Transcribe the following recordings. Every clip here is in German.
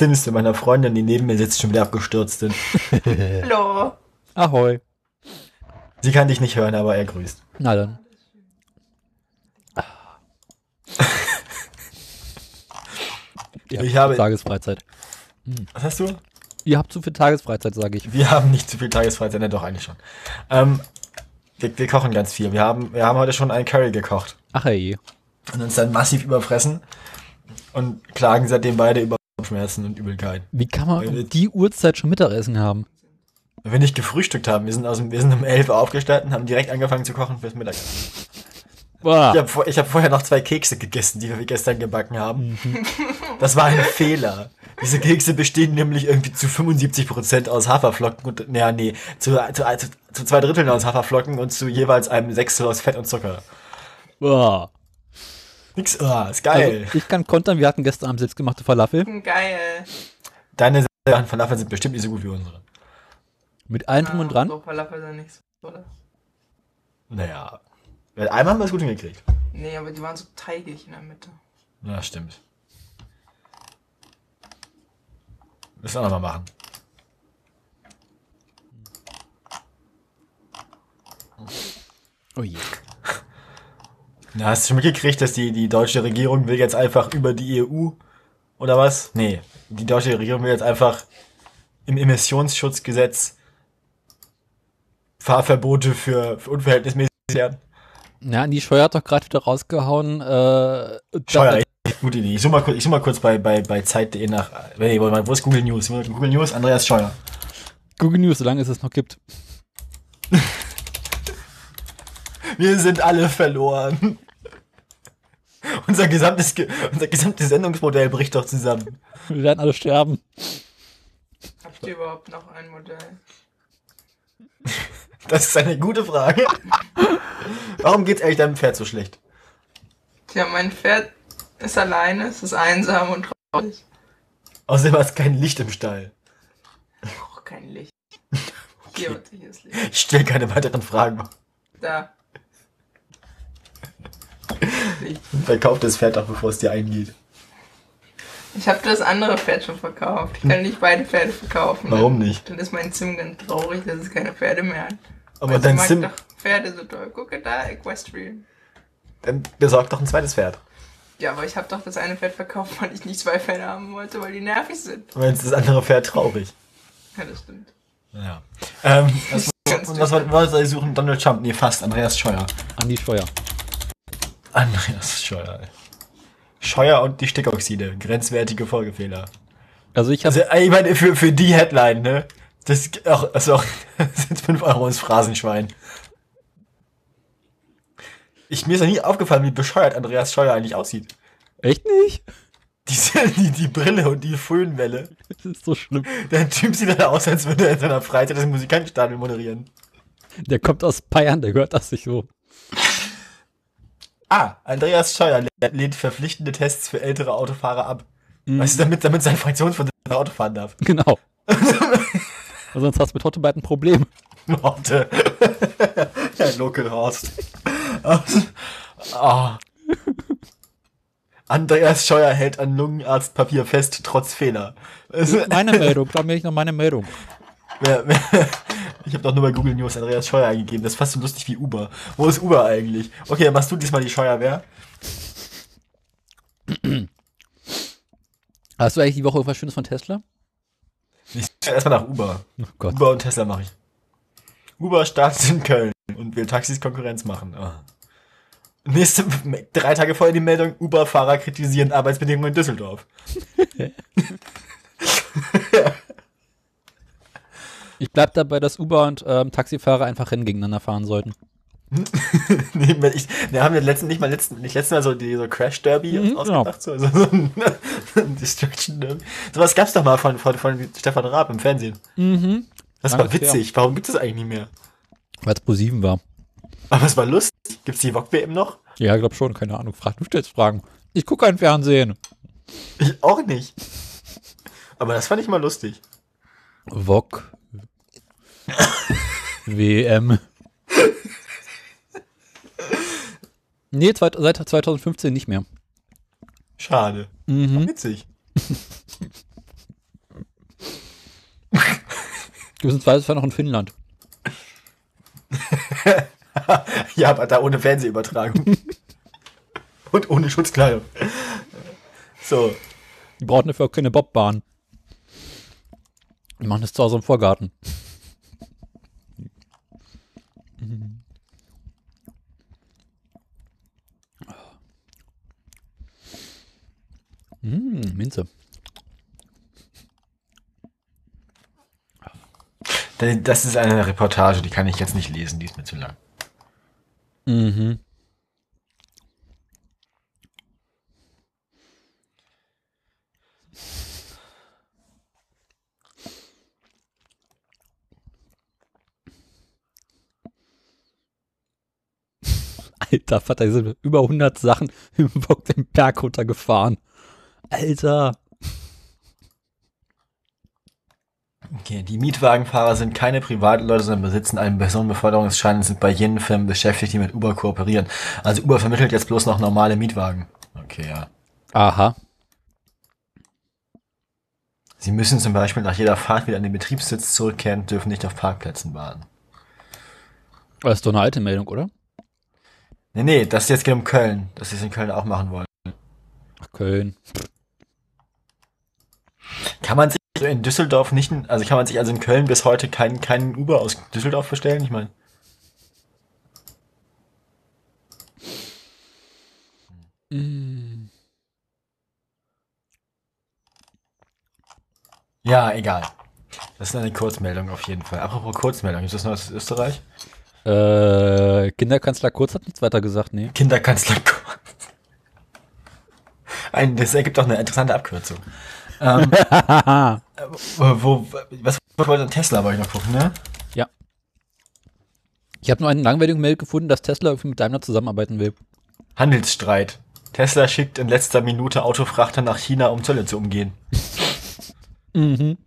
Sims meiner Freundin, die neben mir sitzt, schon wieder abgestürzt sind. Hallo. Ahoi. Sie kann dich nicht hören, aber er grüßt. Na dann. Ihr Ich habe- Tagesfreizeit. Was hast du? Ihr habt zu viel Tagesfreizeit, sage ich. Wir haben nicht zu viel Tagesfreizeit, ne, doch eigentlich schon. Ähm, wir, wir kochen ganz viel. Wir haben, wir haben heute schon einen Curry gekocht Ach ey. und uns dann massiv überfressen und klagen seitdem beide über Schmerzen und Übelkeit. Wie kann man um die Uhrzeit schon Mittagessen haben? Wenn wir nicht gefrühstückt haben, wir sind, aus dem, wir sind um 11 Uhr aufgestanden und haben direkt angefangen zu kochen fürs Mittagessen. Boah. Ich habe vor, hab vorher noch zwei Kekse gegessen, die wir gestern gebacken haben. Das war ein Fehler. Diese Kekse bestehen nämlich irgendwie zu 75% aus Haferflocken und, naja, nee, zu, zu, zu, zu zwei Dritteln aus Haferflocken und zu jeweils einem Sechstel aus Fett und Zucker. Boah. Nix, ah, ist geil. Also, ich kann kontern, wir hatten gestern Abend selbstgemachte Falafel. Geil. Deine Sachen Falafel sind bestimmt nicht so gut wie unsere. Mit allem drum und dran. So Falafel sind nicht so, oder? Naja. Einmal haben wir es gut hingekriegt. Nee, aber die waren so teigig in der Mitte. Ja, stimmt. Müssen wir nochmal machen. Oh je. Na, hast du schon mitgekriegt, dass die, die deutsche Regierung will jetzt einfach über die EU oder was? Nee, die deutsche Regierung will jetzt einfach im Emissionsschutzgesetz Fahrverbote für, für unverhältnismäßig werden. Ja, die Scheuer hat doch gerade wieder rausgehauen. Äh, Scheuer, echt gute Idee. Ich suche mal, kurz- ich such mal kurz bei, bei, bei Zeit.de nach. Mal, wo ist Google News? Google News, Andreas Scheuer. Google News, solange es es noch gibt. Wir sind alle verloren. Unser gesamtes, Ge- unser gesamtes Sendungsmodell bricht doch zusammen. Wir werden alle sterben. Habt ihr überhaupt noch ein Modell? Das ist eine gute Frage. Warum geht's eigentlich deinem Pferd so schlecht? Tja, mein Pferd ist alleine, es ist einsam und traurig. Außerdem hast du kein Licht im Stall. Auch kein Licht. Hier, warte, hier ist Licht. Ich stelle keine weiteren Fragen. Da. Licht. Verkauf das Pferd doch, bevor es dir eingeht. Ich habe das andere Pferd schon verkauft. Ich kann nicht beide Pferde verkaufen. Warum nicht? Dann ist mein Sim ganz traurig, dass es keine Pferde mehr hat. Aber sie dein mag Sim, doch Pferde so toll. Gucke da, Equestrian. dann besorg doch ein zweites Pferd. Ja, aber ich habe doch das eine Pferd verkauft, weil ich nicht zwei Pferde haben wollte, weil die nervig sind. Und jetzt ist das andere Pferd traurig. Ja, das stimmt. Ja. Ähm, was, was, was, was soll ich suchen? Donald Trump? Nee, fast. Andreas Scheuer. An die Scheuer. Andreas Scheuer. ey. Scheuer und die Stickoxide. Grenzwertige Folgefehler. Also ich habe Also, ey, ich meine, für, für die Headline, ne? Das auch, also auch, das sind 5 Euro ins Phrasenschwein. Ich, mir ist noch nie aufgefallen, wie bescheuert Andreas Scheuer eigentlich aussieht. echt nicht. Diese, die, die Brille und die Föhnwelle. Das ist so schlimm. Der Typ sieht dann aus, als würde er in seiner Freizeit das Musikantenstadion moderieren. Der kommt aus Bayern, der hört das nicht so. Ah, Andreas Scheuer lehnt- verpflichtende Tests für ältere Autofahrer ab. Weißt du, damit, damit sein Fraktionsvorsitzender Auto fahren darf. Genau. Also sonst hast du mit Hotte bald ein Problem. Worte. ja, Local Horst. Ah. Andreas Scheuer hält an Lungenarztpapier fest, trotz Fehler. Meine Meldung, da mir ich noch meine Meldung. ich habe doch nur bei Google News Andreas Scheuer eingegeben. Das ist fast so lustig wie Uber. Wo ist Uber eigentlich? Okay, dann machst du diesmal die Scheuerwehr. Hast du eigentlich die Woche irgendwas Schönes von Tesla? Ich erstmal nach Uber. Oh Gott. Uber und Tesla mache ich. Uber startet in Köln und will Taxis Konkurrenz machen. Ah. Nächste, drei Tage vorher die Meldung, Uber-Fahrer kritisieren Arbeitsbedingungen in Düsseldorf. Ich bleib dabei, dass Uber und ähm, Taxifahrer einfach Rennen gegeneinander fahren sollten. nee, ich, wir haben ja letzten, nicht mal letzten, nicht letzten Mal so die so Crash Derby Mhm, ausgedacht, so, so, so ein, ein Destruction Derby. Sowas gab's doch mal von, von, von Stefan Raab im Fernsehen. Mhm. Das Lange war witzig. Warum gibt es das eigentlich nicht mehr? Weil es pro 7 war. Aber es war lustig. Gibt's die VOG WM noch? Ja, glaub schon, keine Ahnung. Frag, du stellst Fragen. Ich gucke kein Fernsehen. Ich auch nicht. Aber das fand ich mal lustig. VOG. WM. Nee, zweit- seit 2015 nicht mehr. Schade. Mhm. Witzig. Du bist im Zweifelsfall noch in Finnland. Ja, aber da ohne Fernsehübertragung. Und ohne Schutzkleidung. So. Die brauchen dafür keine Bobbahn. Die machen das zu Hause im Vorgarten. Mm, Minze. Das ist eine Reportage, die kann ich jetzt nicht lesen, die ist mir zu lang. Mhm. Alter, Vater, die sind über 100 Sachen im Bock den Berg runtergefahren. Alter. Okay, die Mietwagenfahrer sind keine Privatleute, sondern besitzen einen Personenbeförderungsschein und sind bei jenen Firmen beschäftigt, die mit Uber kooperieren. Also Uber vermittelt jetzt bloß noch normale Mietwagen. Okay, ja. Aha. Sie müssen zum Beispiel nach jeder Fahrt wieder an den Betriebssitz zurückkehren dürfen nicht auf Parkplätzen warten. Das ist doch eine alte Meldung, oder? Nee, nee, das jetzt geht um Köln, dass sie es in Köln auch machen wollen. Ach, Köln. Kann man sich in Düsseldorf nicht, also kann man sich also in Köln bis heute keinen keinen Uber aus Düsseldorf bestellen? Ich meine. Ja, egal. Das ist eine Kurzmeldung auf jeden Fall. Apropos Kurzmeldung, ist das noch aus Österreich? Äh, Kinderkanzler Kurz hat nichts weiter gesagt, nee. Kinderkanzler Kurz. Ein, das ergibt auch eine interessante Abkürzung. Ähm, wo, wo, was wollte Tesla wollte ich noch gucken, ne? Ja. Ich habe nur einen langweiligen Mail gefunden, dass Tesla irgendwie mit Daimler zusammenarbeiten will. Handelsstreit. Tesla schickt in letzter Minute Autofrachter nach China, um Zölle zu umgehen. Mhm.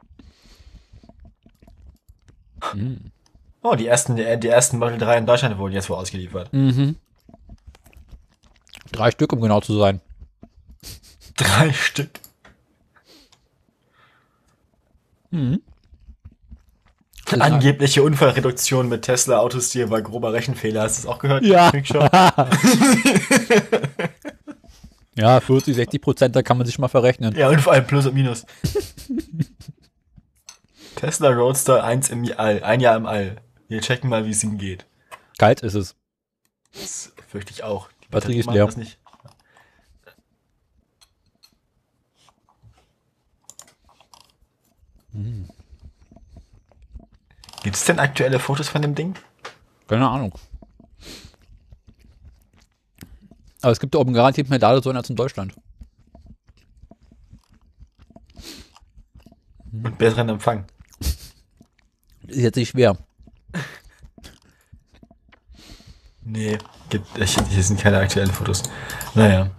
Oh, die ersten, die, die ersten Model 3 in Deutschland wurden jetzt wohl ausgeliefert. Mhm. Drei Stück, um genau zu sein. Drei Stück. Mhm. Angebliche Unfallreduktion mit Tesla Autostil war grober Rechenfehler. Hast du das auch gehört? Ja. Ja, 40, 60 Prozent, da kann man sich mal verrechnen. ja, und vor allem Plus und Minus. Tesla Roadster 1 im All, ein Jahr im All. Wir checken mal, wie es ihm geht. Kalt ist es. Das fürchte ich auch. Die Batterie ist leer. nicht. Gibt es denn aktuelle Fotos von dem Ding? Keine Ahnung. Aber es gibt da oben garantiert mehr Ladesäulen als in Deutschland. Und besseren Empfang. Ist jetzt nicht schwer. Nee, gibt, ich, hier sind keine aktuellen Fotos. Naja.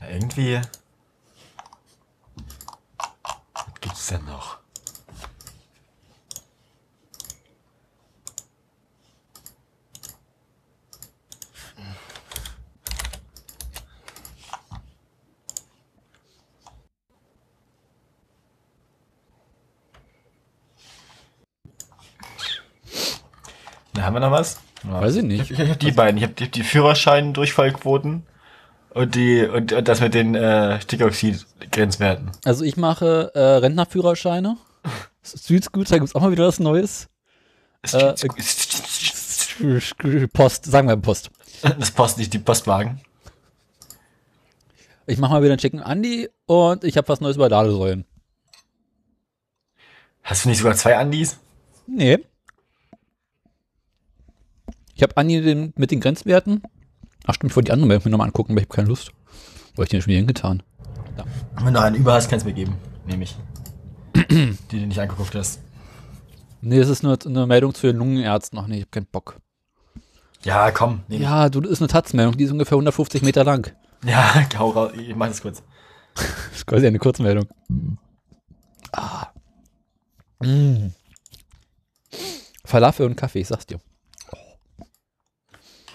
Irgendwie. Was gibt's denn noch? Haben wir noch was? Weiß ich nicht. Ich, ich habe die beiden. Ich habe die, die Führerschein-Durchfallquoten und die und, und das mit den äh, Stickoxid-Grenzwerten. Also ich mache äh, Rentnerführerscheine. Street Scooter gibt's auch mal wieder was Neues. Äh, Post, sagen wir Post. Das Post nicht die Postwagen. Ich mache mal wieder einen Chicken Andy und ich habe was Neues bei Ladesäulen. Hast du nicht sogar zwei Andis? Nee. Ich habe Andi den, mit den Grenzwerten. Ach stimmt, ich wollte die andere Meldung mir nochmal angucken, aber ich habe keine Lust. Wo hab ich den schon wieder hingetan? Wenn du einen über hast, kannst du mir geben. Nehme ich. die du nicht angeguckt hast. Nee, das ist nur eine Meldung zu den Lungenärzten. Ach nee, ich hab keinen Bock. Ja, komm. Nehm Ja, du, das ist eine Taz-Meldung, die ist ungefähr 150 Meter lang. Ja, hau raus. Ich mach das kurz. Das ist quasi eine Kurzmeldung. Ah. Mm. Falafel und Kaffee, ich sag's dir.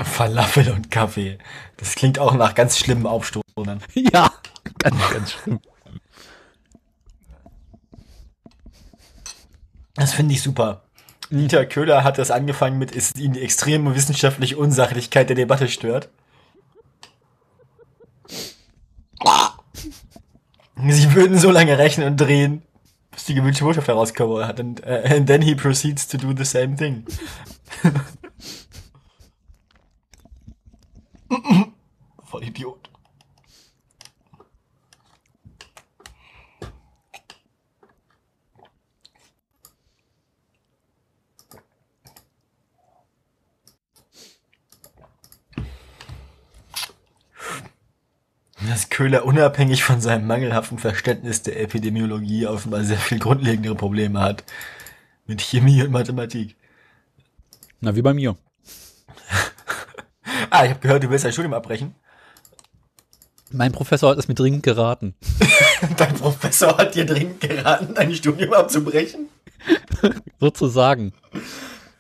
Falafel und Kaffee. Das klingt auch nach ganz schlimmen Aufstoßern. Ja, ganz, ganz schlimm. Das finde ich super. Dieter Köhler hat das angefangen mit, ist ihn die extreme wissenschaftliche Unsachlichkeit der Debatte stört. Sie würden so lange rechnen und drehen, bis die gewünschte Botschaft herauskommen hat. And, uh, and then he proceeds to do the same thing. Voll Idiot. Dass Köhler unabhängig von seinem mangelhaften Verständnis der Epidemiologie offenbar sehr viel grundlegendere Probleme hat. Mit Chemie und Mathematik. Na, wie bei mir. Ah, ich habe gehört, du willst dein Studium abbrechen. Mein Professor hat es mir dringend geraten. Dein Professor hat dir dringend geraten, dein Studium abzubrechen. Sozusagen.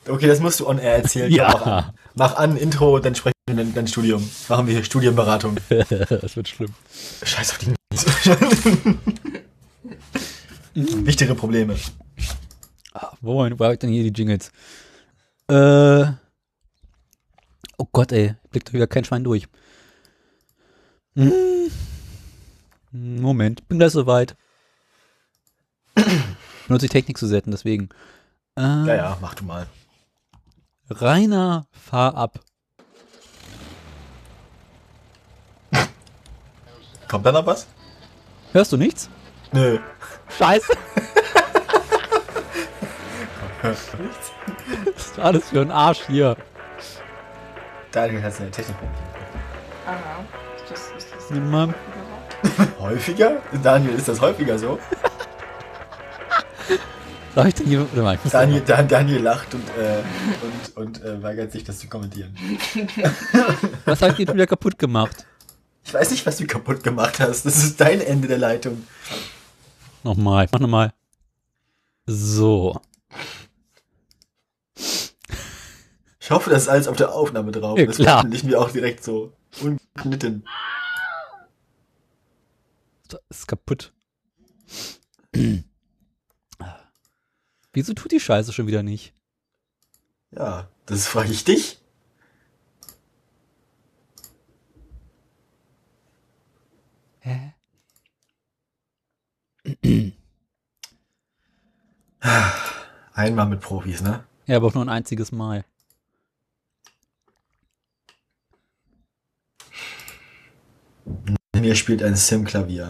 Okay, das musst du on air erzählen. Ja. Mach an. Mach an, Intro, dann sprechen wir dein, dein Studium. Machen wir hier Studienberatung. das wird schlimm. Scheiß auf die Wichtige Probleme. Ah, Wo, wo hab ich denn hier die Jingles? Äh. Oh Gott, ey. Blickt doch wieder kein Schwein durch. Hm. Moment, bin gleich soweit. Benutze ich Technik zu setzen, deswegen. Äh, Ja, ja, mach du mal. Rainer, fahr ab. Kommt da noch was? Hörst du nichts? Nö. Scheiße. Was ist alles für ein Arsch hier? Daniel hat seine Technik. Aha. Das ist das. Nimm mal. Häufiger? Daniel, ist das häufiger so? Sag ich denn hier? Warte mal, ich muss Daniel, Dan, Daniel lacht und, äh, und, und äh, weigert sich, das zu kommentieren. Was habe ich jetzt wieder kaputt gemacht? Ich weiß nicht, was du kaputt gemacht hast. Das ist dein Ende der Leitung. Nochmal, ich mach nochmal. So. Ich hoffe, das ist alles auf der Aufnahme drauf. Ja, das veröffentlichen wir auch direkt so. Ungeschnitten. Das ist kaputt. Wieso tut die Scheiße schon wieder nicht? Ja, das frage ich dich. Hä? Einmal mit Profis, ne? Ja, aber auch nur ein einziges Mal. Mir spielt ein Sim-Klavier.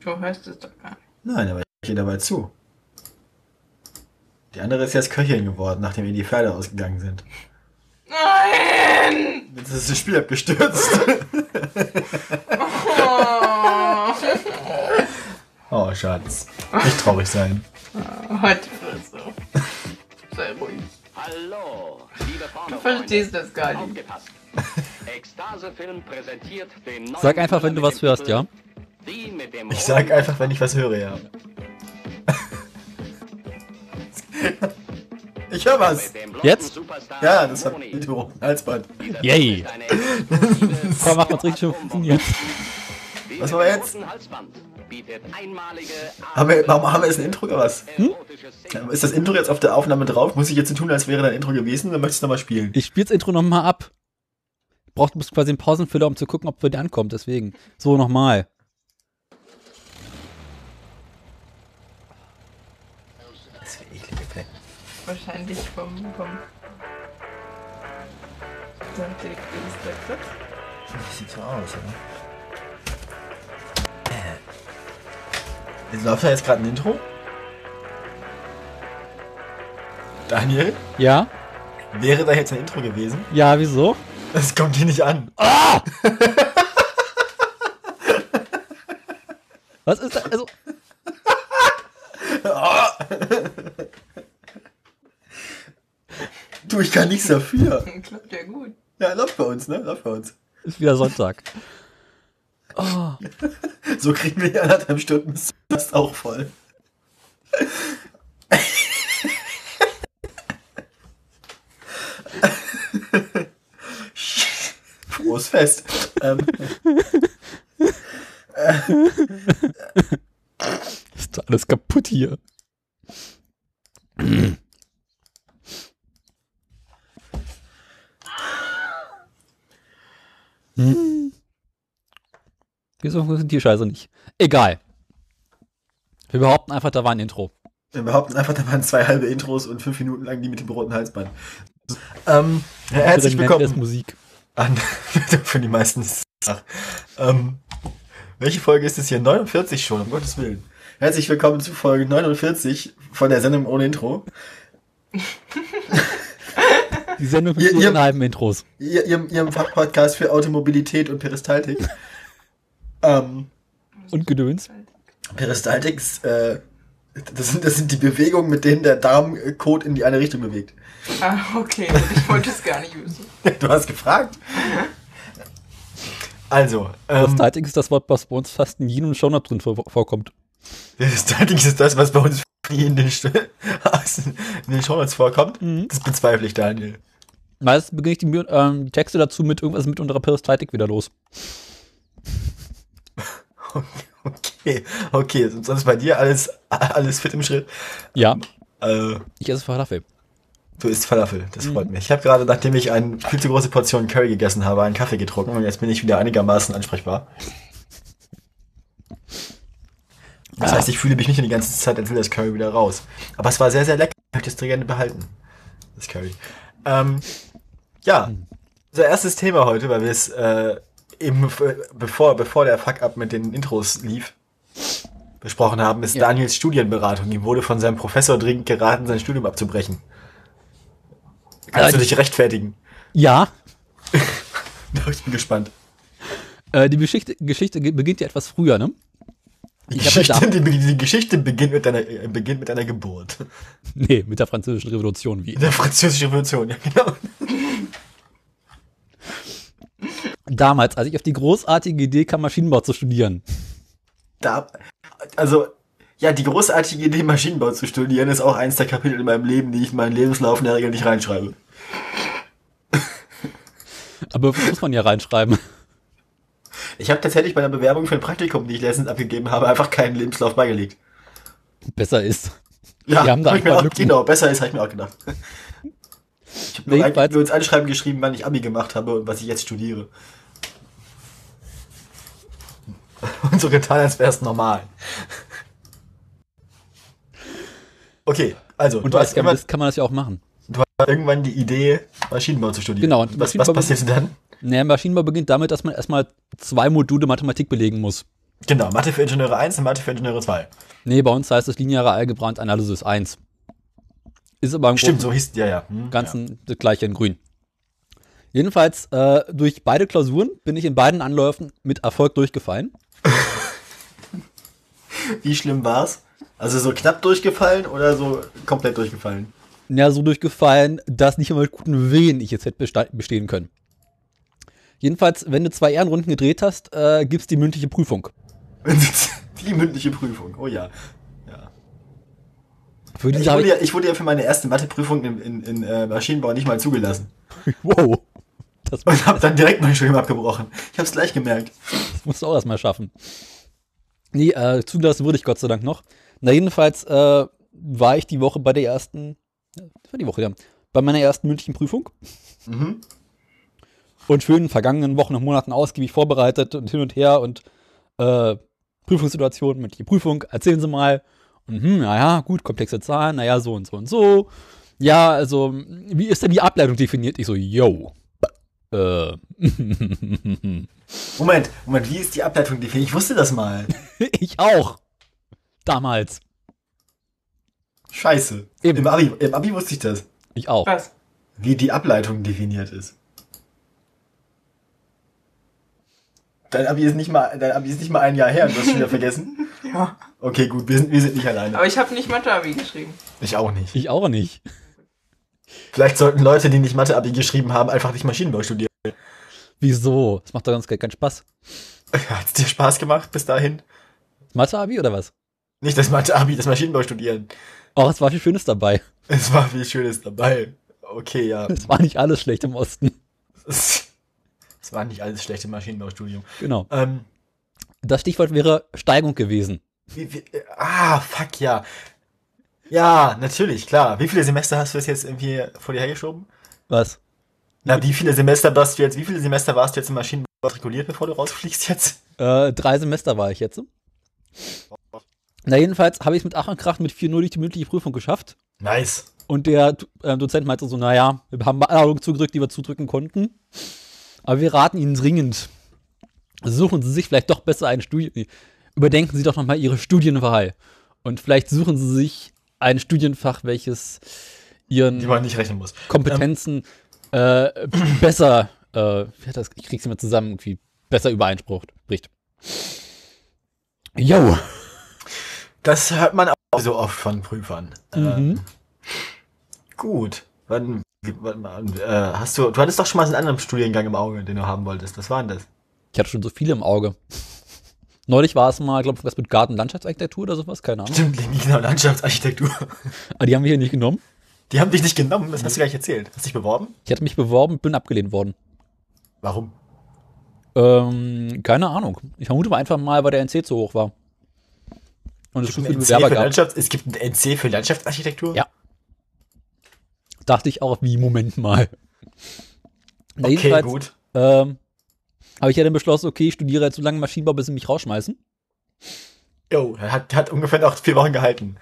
Du hörst es doch gar nicht. Nein, aber ich gehe dabei zu. Die andere ist jetzt Köchin geworden, nachdem ihr die Pferde ausgegangen sind. Nein! Jetzt ist das Spiel abgestürzt. Oh, oh, Schatz. Nicht traurig sein. heute Fresse. Sei ruhig. Hallo, liebe Du verstehst das gar nicht. Aufgepasst. Ekstase-Film präsentiert den neuen Sag einfach, wenn du was hörst, ja? Ich sag einfach, wenn ich was höre, ja. Ich höre was. Jetzt? Ja, das hat. Intro. Halsband. Yay. Komm, mach uns richtig schön funktioniert. Was war jetzt? Haben wir, warum haben wir jetzt ein Intro oder was? Szenen. Ist das Intro jetzt auf der Aufnahme drauf? Muss ich jetzt so tun, als wäre dein Intro gewesen? Dann möchtest du nochmal spielen. Ich spiel's Intro nochmal ab. Braucht muss quasi einen Pausenfüller, um zu gucken, ob bei dir ankommt, deswegen. So, nochmal. Das für eklige Flecken. Wahrscheinlich vom. vom der Künstler Das sieht so aus, oder? Äh. Läuft da jetzt gerade ein Intro? Daniel, Ja? wäre da jetzt ein Intro gewesen? Ja, wieso? Das kommt hier nicht an. Was ist da? Also, Du, ich kann nichts dafür. Klappt ja gut. Ja, läuft bei uns, ne? Läuft bei uns. ist wieder Sonntag. So kriegen wir hier anderthalb Stunden das auch voll. Frohes Fest. Ähm, Ist doch alles kaputt hier. Hm. Wieso funktioniert die Scheiße nicht? Egal. Wir behaupten einfach, da war ein Intro. wir behaupten einfach, da waren zwei halbe Intros und fünf Minuten lang die mit dem roten Halsband. Ähm, herzlich willkommen Musik. An, für die meisten ist es ähm, Welche Folge ist es hier? 49 schon, um Gottes Willen. Herzlich willkommen zu Folge 49 von der Sendung ohne Intro. Die Sendung mit ihr- ihren halben Intros. Ihr, ihrem, ihrem Fachpodcast für Automobilität und Peristaltik. ähm, Und Gedöns. Peristaltik ist, äh, das sind, das sind die Bewegungen, mit denen der Darmcode in die eine Richtung bewegt. Ah, okay. Ich wollte es gar nicht wissen. Du hast gefragt. Also, ähm, Prostatik ist das Wort, was bei uns fast in jedem Shownote drin vor vorkommt. Peristaltik ist das, was bei uns in den, St- in den Shownotes vorkommt. Mhm. Das bezweifle ich, Daniel. Meistens beginne ich die ähm, Texte dazu mit irgendwas mit unserer Peristaltik wieder los. Okay, okay, sonst bei dir alles, alles fit im Schritt. Ja, Äh, ich esse Falafel. du isst Falafel, das Mhm. freut mich. Ich habe gerade, nachdem ich eine viel zu große Portion Curry gegessen habe, einen Kaffee getrunken und jetzt bin ich wieder einigermaßen ansprechbar. Das Ah. heißt, ich fühle mich nicht die ganze Zeit, als will das Curry wieder raus. Aber es war sehr, sehr lecker. Ich möchte es gerne behalten. Das Curry. Ähm, ja, Mhm. unser erstes Thema heute, weil wir es äh, eben bevor, bevor der Fuck-up mit den Intros lief, besprochen haben, ist Ja. Daniels Studienberatung. Ihm wurde von seinem Professor dringend geraten, sein Studium abzubrechen. Kannst Äh, du dich rechtfertigen? Ja, Ich bin gespannt. äh, die Geschichte, Geschichte ge- beginnt ja etwas früher, ne? Die Geschichte, die, die Geschichte beginnt mit deiner, äh, beginnt mit deiner Geburt. Nee, mit der französischen Revolution wie. In der französischen Revolution, ja genau. Damals, als ich auf die großartige Idee kam, Maschinenbau zu studieren. Da, also, ja, die großartige Idee, Maschinenbau zu studieren, ist auch eins der Kapitel in meinem Leben, die ich in meinen Lebenslauf in der Regel nicht reinschreibe. Aber muss man ja reinschreiben. Ich habe tatsächlich bei der Bewerbung für ein Praktikum, die ich letztens abgegeben habe, einfach keinen Lebenslauf beigelegt. Besser ist. Ja, Die haben da hab ich mir auch, Lücken. genau, besser ist, habe ich mir auch gedacht. Ich habe nur, ein- nur ins Anschreiben geschrieben, wann ich Abi gemacht habe und was ich jetzt studiere. Und so getan, als wäre es normal. Okay, also, Und du als Chemist kann man das ja auch machen. du hast irgendwann die Idee, Maschinenbau zu studieren. Genau, und was, was passiert dann? Naja, Maschinenbau beginnt damit, dass man erstmal zwei Module Mathematik belegen muss. Genau, Mathe für Ingenieure 1 und Mathe für Ingenieure 2. Nee, bei uns heißt es lineare Algebra und Analysis 1. Ist aber im Stimmt, Großen so hieß ja, ja. Hm, Ganzen das gleiche in grün. Jedenfalls, äh, durch beide Klausuren bin ich in beiden Anläufen mit Erfolg durchgefallen. Wie schlimm war's? Also so knapp durchgefallen oder so komplett durchgefallen? Ja, so durchgefallen, dass nicht einmal mit guten Willen ich jetzt hätte bestehen können. Jedenfalls, wenn du zwei Ehrenrunden gedreht hast, äh, gibt's die mündliche Prüfung. Die mündliche Prüfung, oh ja. Ich wurde, ja, ich wurde ja für meine erste Matheprüfung in, in, in äh, Maschinenbau nicht mal zugelassen. wow, das, Und habe dann direkt mein Studium abgebrochen. Ich habe es gleich gemerkt. das musst du auch erstmal schaffen. Nee, äh, zugelassen wurde ich Gott sei Dank noch. Na, jedenfalls äh, war ich die Woche bei der ersten, das war die Woche, ja, bei meiner ersten mündlichen Prüfung. Mhm. Und für in den vergangenen Wochen und Monaten ausgiebig vorbereitet und hin und her und äh, Prüfungssituation, mündliche Prüfung, erzählen Sie mal. Und hm, naja, gut, komplexe Zahlen, naja, so und so und so. Ja, also, wie ist denn die Ableitung definiert? Ich so, yo. Äh, Moment, Moment, wie ist die Ableitung definiert? Ich wusste das mal. ich auch. Damals. Scheiße. Eben. Im Abi, Im Abi wusste ich das. Ich auch. Was? Wie die Ableitung definiert ist. Dein Abi ist nicht mal, dein Abi ist nicht mal ein Jahr her, du hast schon wieder vergessen. Ja. Okay, gut, wir sind, wir sind nicht alleine. Aber ich habe nicht Mathe-Abi geschrieben. Ich auch nicht. Ich auch nicht. Vielleicht sollten Leute, die nicht Mathe-Abi geschrieben haben, einfach nicht Maschinenbau studieren. Wieso? Das macht doch ganz keinen Spaß. Hat es dir Spaß gemacht bis dahin? Mathe-Abi oder was? Nicht das Mathe-Abi, das Maschinenbau studieren. Oh, es war viel Schönes dabei. Es war viel Schönes dabei. Okay, ja. Es war nicht alles schlecht im Osten. Es war nicht alles schlecht im Maschinenbaustudium. Genau. Ähm, Das Stichwort wäre Steigung gewesen. wie, wie, äh, ah, fuck, ja. Ja, natürlich, klar. Wie viele Semester hast du das jetzt irgendwie vor dir hergeschoben? Was? Na, wie viele Semester warst du jetzt, wie viele Semester warst du jetzt im Maschinenbau matrikuliert, bevor du rausfliegst jetzt? Äh, drei Semester war ich jetzt. Na, jedenfalls habe ich es mit Ach und Krach mit 4.0 durch die mündliche Prüfung geschafft. Nice. Und der äh, Dozent meinte so, naja, wir haben alle Augen zugedrückt, die wir zudrücken konnten. Aber wir raten Ihnen dringend, suchen Sie sich vielleicht doch besser ein Studium, überdenken Sie doch nochmal Ihre Studienwahl. Und vielleicht suchen Sie sich ein Studienfach, welches Ihren. Kompetenzen äh, besser, äh, wie hat das, ich krieg's immer zusammen, irgendwie besser übereinspricht. Bricht. Jo. Das hört man auch so oft von Prüfern. Äh, Mhm. gut. Wann, wann, äh, hast du, du hattest doch schon mal einen anderen Studiengang im Auge, den du haben wolltest. Was war denn das? Ich hatte schon so viele im Auge. Neulich war es mal, glaube ich, was mit Gartenlandschaftsarchitektur oder sowas, keine Ahnung. Stimmt, genau, Landschaftsarchitektur. Aber die haben wir hier nicht genommen. Die haben dich nicht genommen, das hast du gleich erzählt. Hast dich beworben? Ich hatte mich beworben, bin abgelehnt worden. Warum? Ähm, keine Ahnung. Ich vermute mal einfach mal, weil der NC zu hoch war. Und es gibt, viele ein NC für. Landschafts es gibt ein NC für Landschaftsarchitektur? Ja. Dachte ich auch, wie, Moment mal. Na, Okay, gut. Ähm, habe ich ja dann beschlossen, okay, ich studiere jetzt so lange Maschinenbau, bis sie mich rausschmeißen. Jo, hat, hat ungefähr noch vier Wochen gehalten.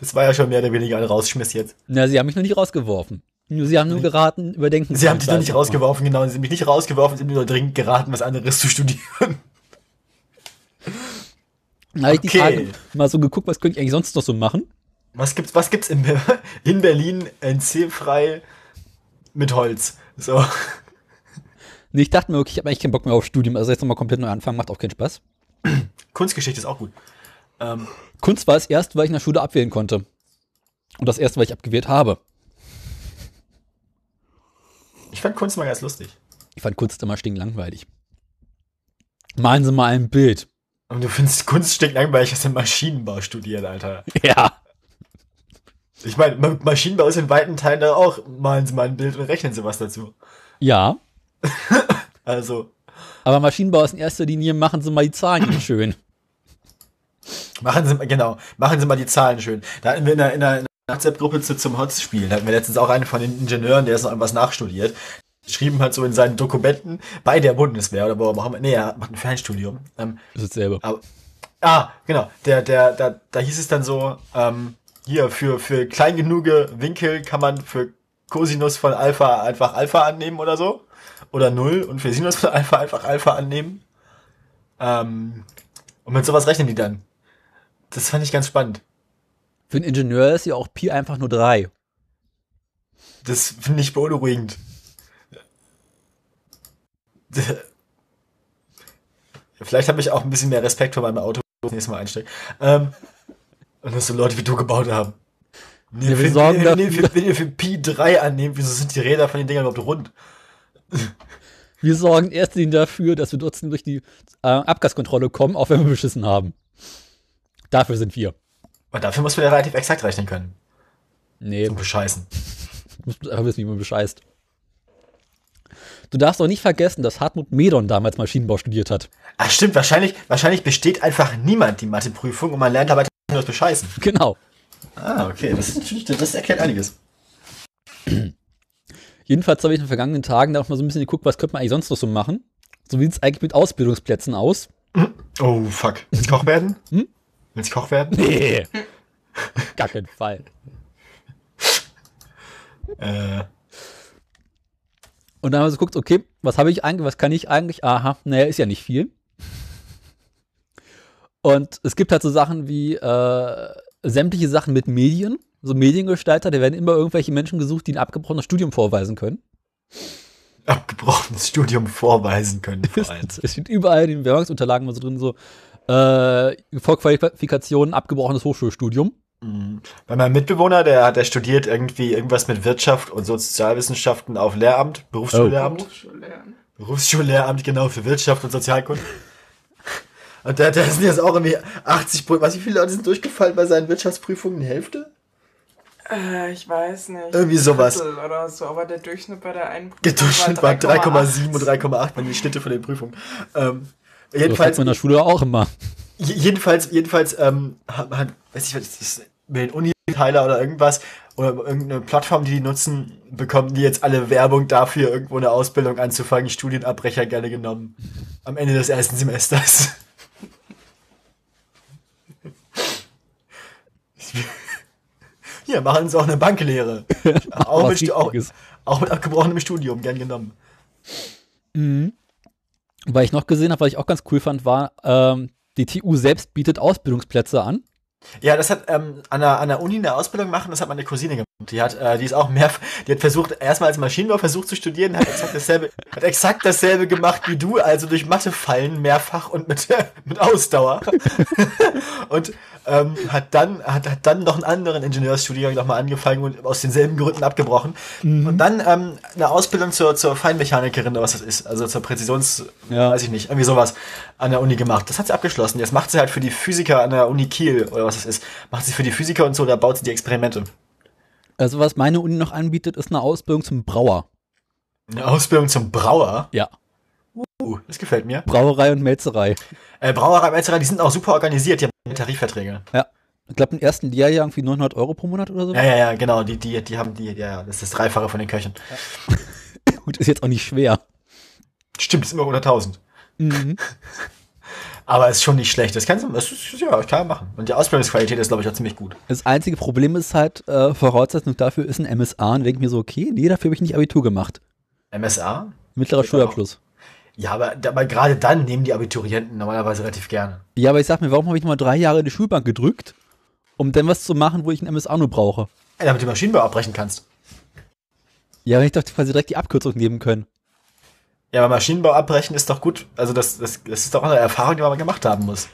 das war ja schon mehr oder weniger ein Rausschmiss jetzt. Na, sie haben mich noch nicht rausgeworfen. Sie haben nur geraten, überdenken Sie haben dich noch nicht rausgeworfen, genau. Sie haben mich nicht rausgeworfen, sie haben mir nur dringend geraten, was anderes zu studieren. Dann habe ich die. Tage mal so geguckt, was könnte ich eigentlich sonst noch so machen. Was gibt's, was gibt's in, in Berlin NC-frei mit Holz? So. Nee, ich dachte mir, okay, ich habe eigentlich keinen Bock mehr auf Studium, also jetzt nochmal komplett neu anfangen, macht auch keinen Spaß. Kunstgeschichte ist auch gut. Ähm, Kunst war das erste, weil ich in der Schule abwählen konnte. Und das erste, weil ich abgewählt habe. ich fand Kunst mal ganz lustig. Ich fand Kunst immer stinklangweilig. Malen Sie mal ein Bild. Und du findest Kunst stinkt langweilig, hast du Maschinenbau studiert, Alter. Ja. Ich meine, Ma- Maschinenbau ist in weiten Teilen da auch, malen sie mal ein Bild und rechnen sie was dazu. Ja. Also, Aber Maschinenbau ist in erster Linie, machen Sie mal die Zahlen schön. machen sie, mal- genau, machen sie mal die Zahlen schön. Da hatten wir in einer, in WhatsApp-Gruppe zu, zum Hotz-Spiel, da hatten wir letztens auch einen von den Ingenieuren, der ist noch irgendwas nachstudiert, schrieben halt so in seinen Dokumenten bei der Bundeswehr, oder wo auch immer, nee, er macht ein Fernstudium, ähm, Das ist dasselbe. Aber, ah, genau. Der, der, da, da hieß es dann so, ähm, hier, für, für klein genug Winkel kann man für Cosinus von Alpha einfach Alpha annehmen oder so. Oder Null und für Sinus von Alpha einfach Alpha annehmen. Ähm, und mit sowas rechnen die dann. Das fand ich ganz spannend. Für einen Ingenieur ist ja auch Pi einfach nur drei. Das finde ich beunruhigend. Vielleicht habe ich auch ein bisschen mehr Respekt vor meinem Auto, das nächste Mal einsteigen. Ähm, und das so Leute wie du gebaut haben. Nee, Ja, wir für, sorgen dafür- für, wenn ihr für Pi 3 annehmt, wieso sind die Räder von den Dingern überhaupt rund? Wir sorgen erst dafür, dass wir trotzdem durch die äh, Abgaskontrolle kommen, auch wenn wir beschissen haben. Dafür sind wir. Und dafür muss man ja relativ exakt rechnen können. Nee, Zum Bescheißen. du musst einfach wissen, wie man bescheißt. Du darfst auch nicht vergessen, dass Hartmut Medon damals Maschinenbau studiert hat. Ach stimmt, wahrscheinlich, wahrscheinlich besteht einfach niemand die Matheprüfung und man lernt dabei nur das Bescheißen. Genau. Ah, okay, das, das erklärt einiges. Jedenfalls habe ich in den vergangenen Tagen da auch mal so ein bisschen geguckt, was könnte man eigentlich sonst noch so machen. So wie es eigentlich mit Ausbildungsplätzen aus? Oh, fuck. Willst Koch werden? Hm? Willst Koch werden? Nee. Gar keinen Fall. Äh, Und dann haben wir so geguckt, okay, was habe ich eigentlich, was kann ich eigentlich? Aha, naja, ist ja nicht viel. Und es gibt halt so Sachen wie äh, sämtliche Sachen mit Medien, so Mediengestalter, da werden immer irgendwelche Menschen gesucht, die ein abgebrochenes Studium vorweisen können. abgebrochenes Studium vorweisen können. Es steht überall in den Bewerbungsunterlagen mal so drin, so äh, Vorqualifikation, abgebrochenes Hochschulstudium. Bei meinem Mitbewohner, der, der studiert irgendwie irgendwas mit Wirtschaft und Sozialwissenschaften auf Lehramt, Berufsschullehramt. Berufsschullernen. Berufsschullehramt, genau, für Wirtschaft und Sozialkunde. Und da, da sind jetzt auch irgendwie 80 Prozent. Was, wie viele Leute sind durchgefallen bei seinen Wirtschaftsprüfungen? Die Hälfte? Äh, ich weiß nicht. Irgendwie sowas. Oder so, aber der Durchschnitt bei der einen Prüfung Der Durchschnitt war 3,7 und 3,8. 3,8 waren die Schnitte von den Prüfungen. Ähm, Das jedenfalls, hat man in der Schule auch immer. jedenfalls, jedenfalls, ähm, hat, hat, weiß ich was, das ist mit den Uni-Teiler oder irgendwas oder irgendeine Plattform, die die nutzen, bekommen die jetzt alle Werbung dafür, irgendwo eine Ausbildung anzufangen, Studienabbrecher gerne genommen. Am Ende des ersten Semesters. Hier, machen sie auch eine Banklehre. auch, mit, auch, auch mit abgebrochenem Studium, gern genommen. Weil ich noch gesehen habe, was ich auch ganz cool fand, war, ähm, die TU selbst bietet Ausbildungsplätze an. Ja, das hat ähm, an, der, an der Uni eine Ausbildung machen, das hat meine Cousine gemacht. Die hat, äh, die ist auch mehr, die hat versucht, erstmal als Maschinenbau versucht zu studieren, hat exakt dasselbe, hat exakt dasselbe gemacht wie du, also durch Mathe fallen mehrfach und mit, mit Ausdauer. und ähm, hat dann, hat, hat dann noch einen anderen Ingenieursstudiengang nochmal angefangen und aus denselben Gründen abgebrochen. Und dann ähm, eine Ausbildung zur, zur Feinmechanikerin oder was das ist, also zur Präzisions, Ja. weiß ich nicht, irgendwie sowas an der Uni gemacht. Das hat sie abgeschlossen. Jetzt macht sie halt für die Physiker an der Uni Kiel oder was das ist, macht sie für die Physiker und so, da baut sie die Experimente. Also was meine Uni noch anbietet, ist eine Ausbildung zum Brauer. Eine Ausbildung zum Brauer. Ja. Uh, das gefällt mir. Brauerei und Melzerei. Äh, Brauerei, Metzgerei, die sind auch super organisiert, die haben Tarifverträge. Ja. Ich glaube, im ersten Lehrjahr irgendwie 900 Euro pro Monat oder so. Ja, ja, ja, genau, die, die, die haben die, ja, ja, das ist das Dreifache von den Köchen. Gut, ist jetzt auch nicht schwer. Stimmt, ist immer unter 1000. Mhm. Aber ist schon nicht schlecht. Das kannst du, das ist, ja, kann man machen. Und die Ausbildungsqualität ist, glaube ich, auch ziemlich gut. Das einzige Problem ist halt, äh, Voraussetzung dafür ist ein MSA. Und denke mir so, okay, nee, dafür habe ich nicht Abitur gemacht. MSA? Mittlerer Schulabschluss. Ja, aber, aber gerade dann nehmen die Abiturienten normalerweise relativ gerne. Ja, aber ich sag mir, warum habe ich nochmal drei Jahre in die Schulbank gedrückt, um dann was zu machen, wo ich ein MSA nur brauche? Ja, damit du Maschinenbau abbrechen kannst. Ja, wenn ich doch quasi direkt die Abkürzung nehmen können. Ja, aber Maschinenbau abbrechen ist doch gut. Also das, das, das ist doch eine Erfahrung, die man mal gemacht haben muss.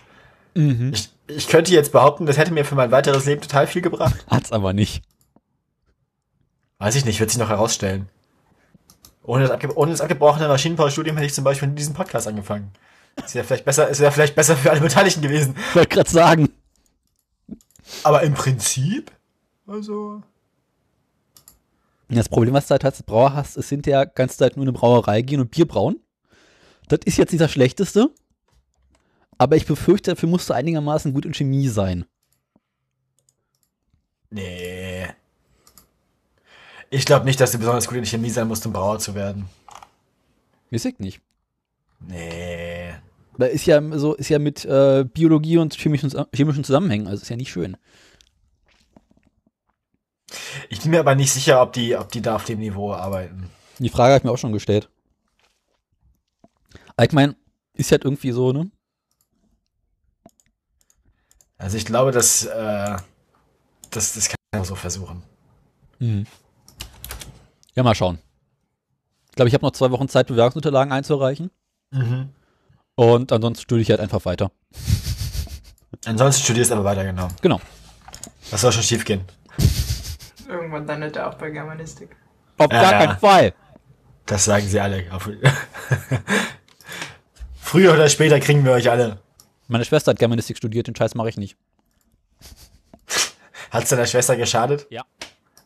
Mhm. Ich, ich könnte jetzt behaupten, das hätte mir für mein weiteres Leben total viel gebracht. Hat's aber nicht. Weiß ich nicht, wird sich noch herausstellen. Ohne das, abge ohne das abgebrochene Maschinenbaustudium hätte ich zum Beispiel diesen Podcast angefangen. Ist ja vielleicht besser, ist ja vielleicht besser für alle Beteiligten gewesen. Ich wollte gerade sagen. Aber im Prinzip, also. Das Problem, was du halt als Brauer hast, ist hinterher kannst du halt nur in eine Brauerei gehen und Bier brauen. Das ist jetzt nicht das Schlechteste. Aber ich befürchte, dafür musst du einigermaßen gut in Chemie sein. Nee. Ich glaube nicht, dass du besonders gut in Chemie sein musst, um Brauer zu werden. Ich nicht. Nee. Da ist ja so, ist ja mit äh, Biologie und chemischen, chemischen Zusammenhängen, also ist ja nicht schön. Ich bin mir aber nicht sicher, ob die, ob die da auf dem Niveau arbeiten. Die Frage habe ich mir auch schon gestellt. Aber Ich meine, ist halt irgendwie so, ne? Also ich glaube, dass, äh, das, das kann man so versuchen. Mhm. Ja, mal schauen. Ich glaube, ich habe noch zwei Wochen Zeit, Bewerbungsunterlagen einzureichen. Mhm. Und ansonsten studiere ich halt einfach weiter. Ansonsten studierst du aber weiter, genau. Genau. Was soll schon schief gehen? Irgendwann landet er auch bei Germanistik. Auf Ja, gar ja. keinen Fall. Das sagen sie alle. Früher oder später kriegen wir euch alle. Meine Schwester hat Germanistik studiert, den Scheiß mache ich nicht. Hat's deiner Schwester geschadet? Ja.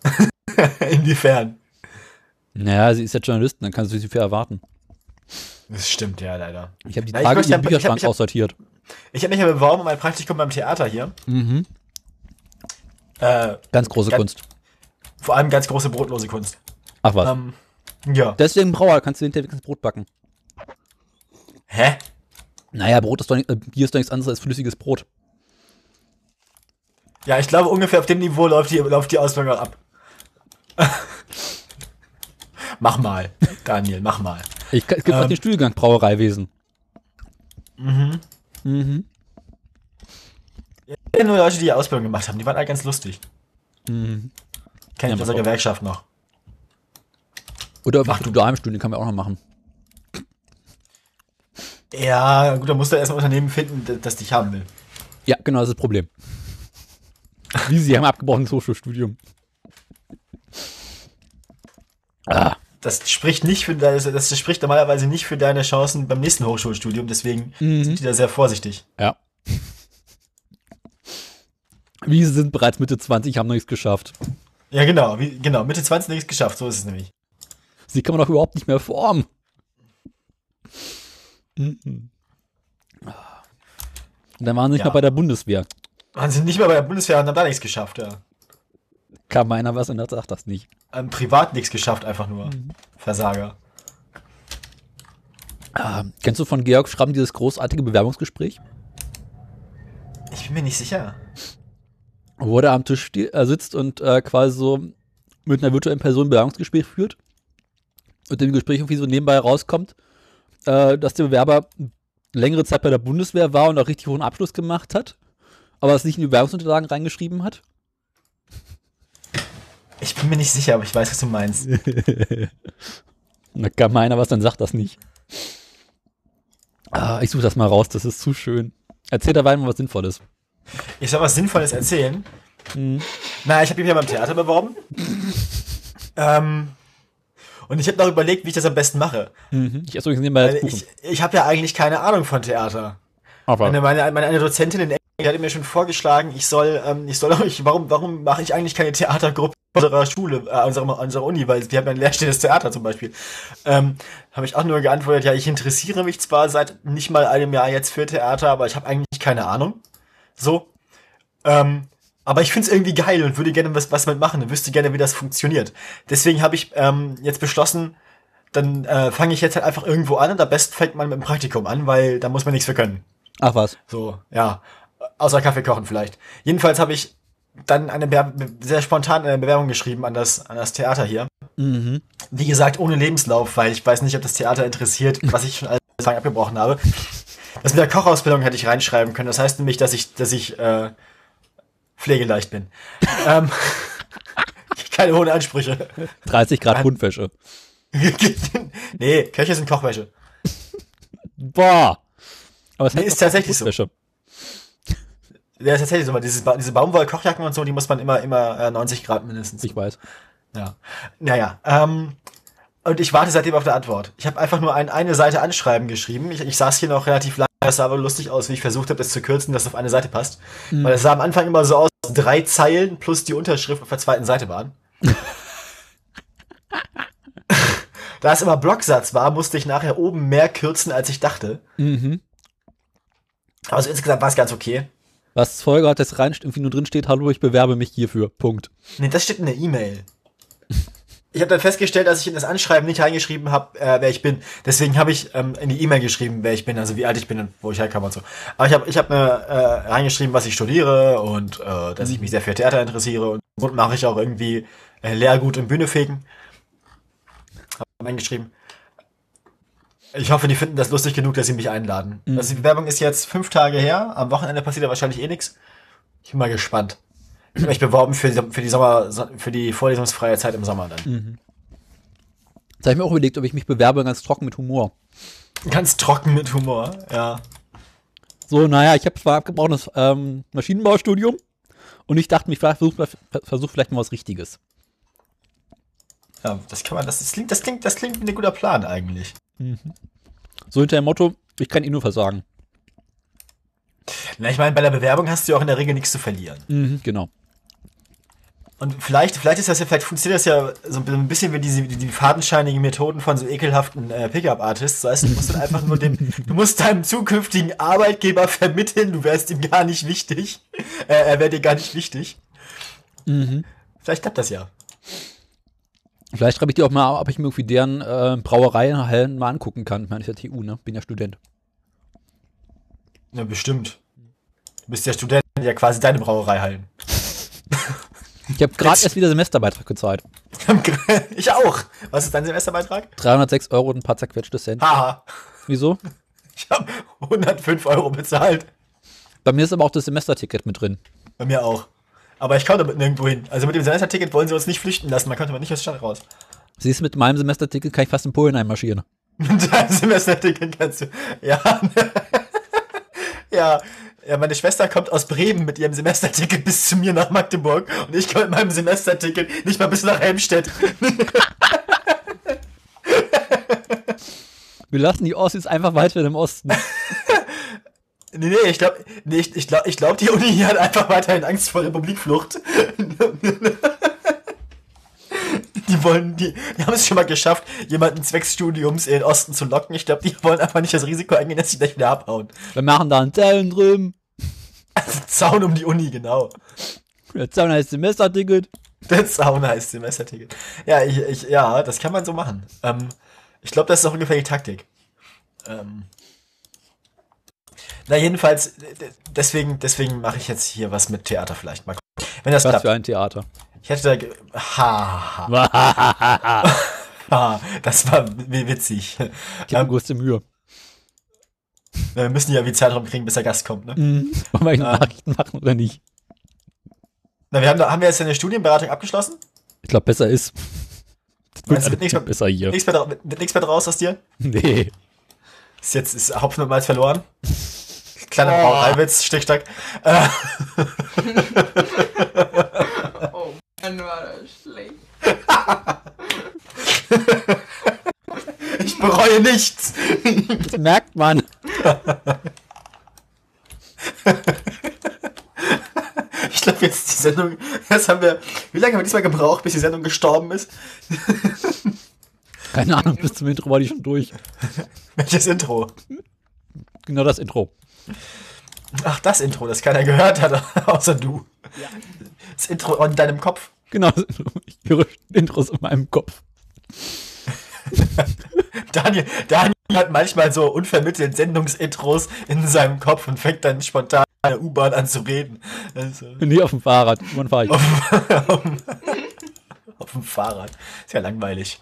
Inwiefern? Naja, sie ist ja Journalistin, dann kannst du sie viel erwarten. Das stimmt ja leider. Ich habe die Tage im Bücherschrank ich hab- aussortiert. Ich habe mich ja beworben um ein Praktikum beim Theater hier. Mhm. Äh, Ganz große Ganz- Kunst. vor allem ganz große brotlose Kunst. Ach was. Ähm, ja. Deswegen Brauer, kannst du hinterher wenigstens Brot backen. Hä? Naja, Brot ist doch äh, Bier ist doch nichts anderes als flüssiges Brot. Ja, ich glaube ungefähr auf dem Niveau läuft die, läuft die Ausbildung ab. mach mal, Daniel, mach mal. Ich, es gibt auch Ähm. den Studiengang Brauereiwesen. Mhm. Mhm. Ich kenne nur Leute, die die Ausbildung gemacht haben, die waren alle ganz lustig. Mhm. Kenn Ja, ich mach auch. Gewerkschaft noch. Oder Mach du Dualstudium kann man auch noch machen. Ja, gut, dann musst du erst ein Unternehmen finden, das- dich haben will. Ja, genau, das ist das Problem. Wie sie haben abgebrochenes Hochschulstudium. Ah, Das spricht nicht für deine, das spricht normalerweise nicht für deine Chancen beim nächsten Hochschulstudium, deswegen Mhm. sind die da sehr vorsichtig. ja. Wie sie sind bereits Mitte 20, haben noch nichts geschafft. Ja, genau, wie, genau, Mitte 20 nichts geschafft, so ist es nämlich. Sie kann man doch überhaupt nicht mehr formen. Mhm. Und dann waren sie nicht Ja. mal bei der Bundeswehr. Waren sie nicht mehr bei der Bundeswehr und haben da nichts geschafft, ja. Kam einer was und hat sagt das nicht. Ähm, privat nichts geschafft, einfach nur. Versager. Ah, kennst du von Georg Schramm dieses großartige Bewerbungsgespräch? Ich bin mir nicht sicher. Wo er am Tisch äh, sitzt und äh, quasi so mit einer virtuellen Person ein Bewerbungsgespräch führt. Und im Gespräch irgendwie so nebenbei rauskommt, äh, dass der Bewerber längere Zeit bei der Bundeswehr war und auch richtig hohen Abschluss gemacht hat, aber es nicht in die Bewerbungsunterlagen reingeschrieben hat. Ich bin mir nicht sicher, aber ich weiß, was du meinst. Und da kam einer was, dann sagt das nicht. Ah, ich suche das mal raus, das ist zu schön. Erzähl dabei mal was Sinnvolles. Ich soll was Sinnvolles erzählen. Mhm. Na, ich habe mich ja beim Theater beworben. ähm, und ich habe noch überlegt, wie ich das am besten mache. Mhm. Ich das Kuchen. ich ich habe ja eigentlich keine Ahnung von Theater. Aber Meine, meine, meine eine Dozentin in Die hatte mir schon vorgeschlagen, ich soll, ähm, ich soll ich, warum, warum mache ich eigentlich keine Theatergruppe unserer Schule, äh, unserer, unserer Uni, weil wir haben ja ein leerstehendes Theater zum Beispiel. Ähm, habe ich auch nur geantwortet, ja, ich interessiere mich zwar seit nicht mal einem Jahr jetzt für Theater, aber ich habe eigentlich keine Ahnung. So. Ähm, aber ich find's irgendwie geil und würde gerne was, was mitmachen und wüsste gerne, wie das funktioniert. Deswegen habe ich ähm, jetzt beschlossen, dann äh, fange ich jetzt halt einfach irgendwo an und am besten fängt man mit dem Praktikum an, weil da muss man nichts für können. Ach was. So, ja. Außer Kaffee kochen vielleicht. Jedenfalls habe ich dann eine Bewer sehr spontan eine Bewerbung geschrieben an das, an das Theater hier. Mhm. Wie gesagt, ohne Lebenslauf, weil ich weiß nicht, ob das Theater interessiert, was ich schon alles abgebrochen habe. Das mit der Kochausbildung hätte ich reinschreiben können. Das heißt nämlich, dass ich, dass ich äh, pflegeleicht bin. ähm, keine hohen Ansprüche. 30 Grad Buntwäsche. nee, Köche sind Kochwäsche. Boah. Aber es Nee, ist tatsächlich so. Ja, ist tatsächlich so, weil dieses, Ba- diese Baumwoll-Kochjacken und so, die muss man immer, immer äh, 90 Grad mindestens. Ich weiß. Ja. Naja, ähm, und ich warte seitdem auf der Antwort. Ich habe einfach nur ein, eine Seite Anschreiben geschrieben. Ich, ich saß hier noch relativ lange, das sah aber lustig aus, wie ich versucht habe, das zu kürzen, dass es auf eine Seite passt. Weil es sah am Anfang immer so aus, dass drei Zeilen plus die Unterschrift auf der zweiten Seite waren. da es immer Blocksatz war, musste ich nachher oben mehr kürzen, als ich dachte. Mhm. Also insgesamt war es ganz okay. Was Folge hat das rein irgendwie nur drin steht, hallo, ich bewerbe mich hierfür. Punkt. Nee, das steht in der E-Mail. Ich habe dann festgestellt, dass ich in das Anschreiben nicht reingeschrieben habe, äh, wer ich bin. Deswegen habe ich ähm, in die E-Mail geschrieben, wer ich bin, also wie alt ich bin und wo ich herkomme und so. Aber ich habe ich hab äh, äh, reingeschrieben, was ich studiere und äh, dass ich mich sehr für Theater interessiere und und mache ich auch irgendwie äh, Lehrgut und Bühne fegen. Hab eingeschrieben. Ich hoffe, die finden das lustig genug, dass sie mich einladen. Also die Bewerbung ist jetzt fünf Tage her. Am Wochenende passiert ja wahrscheinlich eh nichts. Ich bin mal gespannt. Ich habe mich beworben für die, für die Sommer, für die vorlesungsfreie Zeit im Sommer dann. Jetzt habe ich mir auch überlegt, ob ich mich bewerbe ganz trocken mit Humor. Ganz trocken mit Humor, ja. So, naja, ich habe zwar abgebrochenes ähm, Maschinenbaustudium und ich dachte, mich versuche versuch vielleicht mal was Richtiges. Ja, das kann man, das, das klingt, das klingt, das klingt wie ein guter Plan eigentlich. So hinter dem Motto, ich kann Ihnen nur versagen. Na, ich meine, bei der Bewerbung hast du ja auch in der Regel nichts zu verlieren. Mhm, genau. Und vielleicht, vielleicht ist das ja, vielleicht funktioniert das ja so ein bisschen wie diese, die, die fadenscheinigen Methoden von so ekelhaften äh, Pickup-Artists. Das heißt, du musst dann einfach nur dem, du musst deinem zukünftigen Arbeitgeber vermitteln, du wärst ihm gar nicht wichtig. Äh, er wäre dir gar nicht wichtig. Vielleicht klappt das ja. Vielleicht schreibe ich dir auch mal, ob ich mir irgendwie deren äh, Brauereihallen mal angucken kann. Ich meine, ich bin ja TU, ne? Bin ja Student. Ja, bestimmt. Du bist ja Student, ja quasi deine Brauerei hallen. Ich habe gerade erst wieder Semesterbeitrag gezahlt. Ich auch. Was ist dein Semesterbeitrag? 306 Euro und ein paar zerquetschte Cent. Haha. Wieso? Ich habe 105 Euro bezahlt. Bei mir ist aber auch das Semesterticket mit drin. Bei mir auch. Aber ich komme damit nirgendwo hin. Also mit dem Semesterticket wollen sie uns nicht flüchten lassen. Man kommt aber nicht aus der Stadt raus. Siehst du, mit meinem Semesterticket kann ich fast in Polen einmarschieren. Mit deinem Semesterticket kannst du. Ja. ja. Ja, meine Schwester kommt aus Bremen mit ihrem Semesterticket bis zu mir nach Magdeburg und ich komme mit meinem Semesterticket nicht mal bis nach Helmstedt. Wir lassen die Ossis einfach weiter im Osten. Nee, nee, ich glaube, nee, ich, ich glaube, ich glaub, die Uni hat einfach weiterhin Angst vor Republikflucht. wollen, die, die haben es schon mal geschafft, jemanden zwecks Studiums in den Osten zu locken. Ich glaube, die wollen einfach nicht das Risiko eingehen, dass sie gleich wieder abhauen. Wir machen da einen Zaun drüben. Also Zaun um die Uni, genau. Der Zaun heißt Semesterticket. Der Zaun heißt Semesterticket. Ja, ich, ich, ja, das kann man so machen. Ähm, ich glaube, das ist auch ungefähr die Taktik. Ähm, na, jedenfalls, deswegen, deswegen mache ich jetzt hier was mit Theater vielleicht. Mal. Wenn das Was klappt. für ein Theater. Ich hätte da. ge- Ha, ha, ha, das war witzig. Ich habe Ähm, größte Mühe. wir müssen ja wie Zeit rumkriegen, bis der Gast kommt, ne? Mhm. Wollen wir Ähm. Nachrichten machen oder nicht? Na, wir haben, da- haben wir jetzt eine Studienberatung abgeschlossen? Ich glaube, besser ist. Das wird nichts mehr- besser hier. Nichts mehr, nichts mehr draus aus dir? Nee. Ist jetzt ist Hopfen und Malz verloren? Kleiner Oh. Brauereiwitz, Stichstack. Äh, Oh, Mann, war das schlecht. ich bereue nichts. Das merkt man. Ich glaube jetzt die Sendung, jetzt haben wir, wie lange haben wir diesmal gebraucht, bis die Sendung gestorben ist? Keine Ahnung, bis zum Intro war die schon durch. Welches Intro? Genau das Intro. Ach, das Intro, das keiner gehört hat, außer du. Das Intro in deinem Kopf. Genau das Intro. Ich höre Intros in meinem Kopf. Daniel, Daniel hat manchmal so unvermittelt Sendungsintros in seinem Kopf und fängt dann spontan in der U-Bahn an zu reden. Also, Nee, auf dem Fahrrad. Wann fahre ich? auf dem Fahrrad. Ist ja langweilig.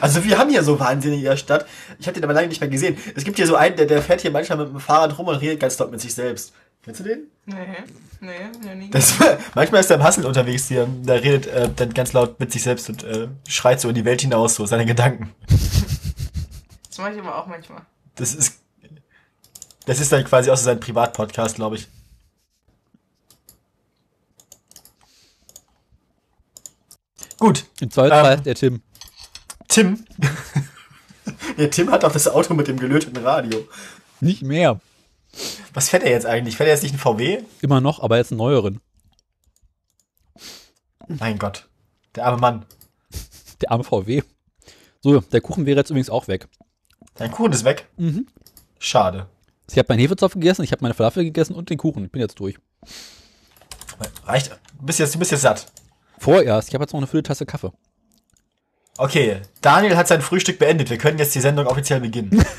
Also wir haben hier so wahnsinnig in der Stadt. Ich habe den aber lange nicht mehr gesehen. Es gibt hier so einen, der, der fährt hier manchmal mit dem Fahrrad rum und redet ganz laut mit sich selbst. Kennst du den? Nee, nee, nee, nie. Das, manchmal ist er im Hassel unterwegs hier. Der redet äh, dann ganz laut mit sich selbst und äh, schreit so in die Welt hinaus, so seine Gedanken. Das mache ich aber auch manchmal. Das ist. Das ist dann quasi auch so sein Privatpodcast, glaube ich. Gut, Im Zweifelsfall Ähm. der Tim. Tim. ja, Tim hat doch das Auto mit dem gelöteten Radio. Nicht mehr. Was fährt er jetzt eigentlich? Fährt er jetzt nicht ein VW? Immer noch, aber jetzt einen neueren. Mein Gott. Der arme Mann. Der arme VW. So, der Kuchen wäre jetzt übrigens auch weg. Dein Kuchen ist weg. Mhm. Schade. Ich habe meinen Hefezopf gegessen, ich habe meine Falafel gegessen und den Kuchen. Ich bin jetzt durch. Reicht. Du bist jetzt, du bist jetzt satt. Vorerst, ich habe jetzt noch eine volle Tasse Kaffee. Okay, Daniel hat sein Frühstück beendet. Wir können jetzt die Sendung offiziell beginnen.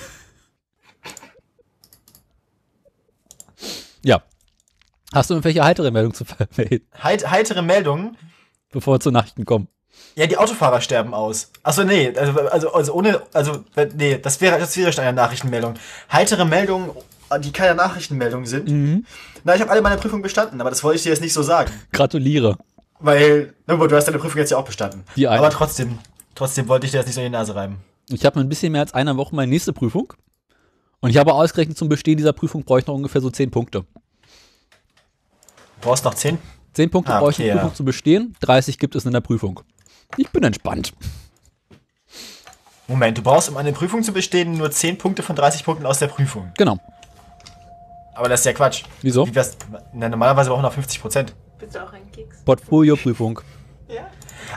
Ja. Hast du irgendwelche heitere Meldungen zu vermelden, Heit, heitere Meldungen. bevor wir zu Nachrichten kommen? Ja, die Autofahrer sterben aus. Achso, nee, also, also, also ohne, also, nee, das wäre, das wäre schon eine Nachrichtenmeldung. Heitere Meldungen, die keine Nachrichtenmeldungen sind. Mhm. Na, ich habe alle meine Prüfungen bestanden, aber das wollte ich dir jetzt nicht so sagen. Gratuliere. Weil, na gut, du hast deine Prüfung jetzt ja auch bestanden. Die eine. Aber trotzdem, trotzdem wollte ich dir das nicht so in die Nase reiben. Ich habe in ein bisschen mehr als einer Woche meine nächste Prüfung. Und ich habe ausgerechnet, zum Bestehen dieser Prüfung brauche ich noch ungefähr so 10 Punkte. Du brauchst noch 10? 10 Punkte Ah, brauche ich, um okay, die Prüfung ja. zu bestehen. 30 gibt es in der Prüfung. Ich bin entspannt. Moment, du brauchst, um eine Prüfung zu bestehen, nur 10 Punkte von 30 Punkten aus der Prüfung. Genau. Aber das ist ja Quatsch. Wieso? Wie wär's, na, normalerweise brauchen wir noch 50 Prozent. Bist du auch ein Keks? Portfolio-Prüfung.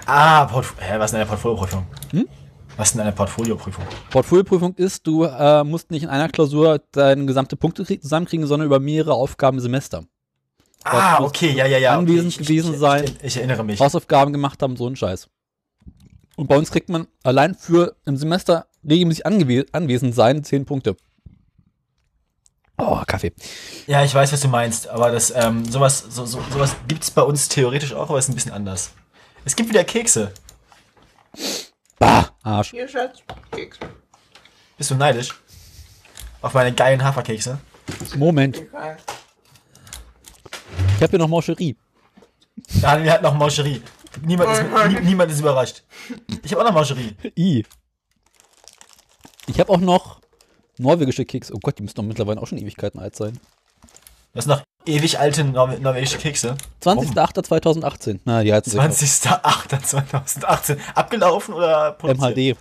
Ah, Portf Hä, was ist denn eine Portfolioprüfung? Hm? Was ist denn eine Portfolioprüfung? Portfolioprüfung ist, du äh, musst nicht in einer Klausur deine gesamte Punkte krie- zusammenkriegen, sondern über mehrere Aufgaben im Semester. Ah, okay, ja, ja, ja. anwesend okay, ich, gewesen ich, sein. Ich, ich erinnere mich. Hausaufgaben gemacht haben, so ein Scheiß. Und bei uns kriegt man allein für im Semester regelmäßig anwesend sein 10 Punkte. Oh, Kaffee. Ja, ich weiß, was du meinst, aber das, ähm, sowas, so, so, sowas gibt's bei uns theoretisch auch, aber ist ein bisschen anders. Es gibt wieder Kekse. Bah, Arsch. Hier, Schatz. Keks. Bist du neidisch? Auf meine geilen Haferkekse? Moment, ich habe hier noch Mancherie. Daniel hat noch Mancherie. Niemand ist, nie, niemand ist überrascht. Ich habe auch noch Mancherie. I. Ich habe auch noch norwegische Kekse. Oh Gott, die müssen doch mittlerweile auch schon Ewigkeiten alt sein. Das sind noch ewig alte Nor norwegische Kekse. 20.08.2018. Na, die noch. 20.08.2018. Abgelaufen oder produziert? MHD.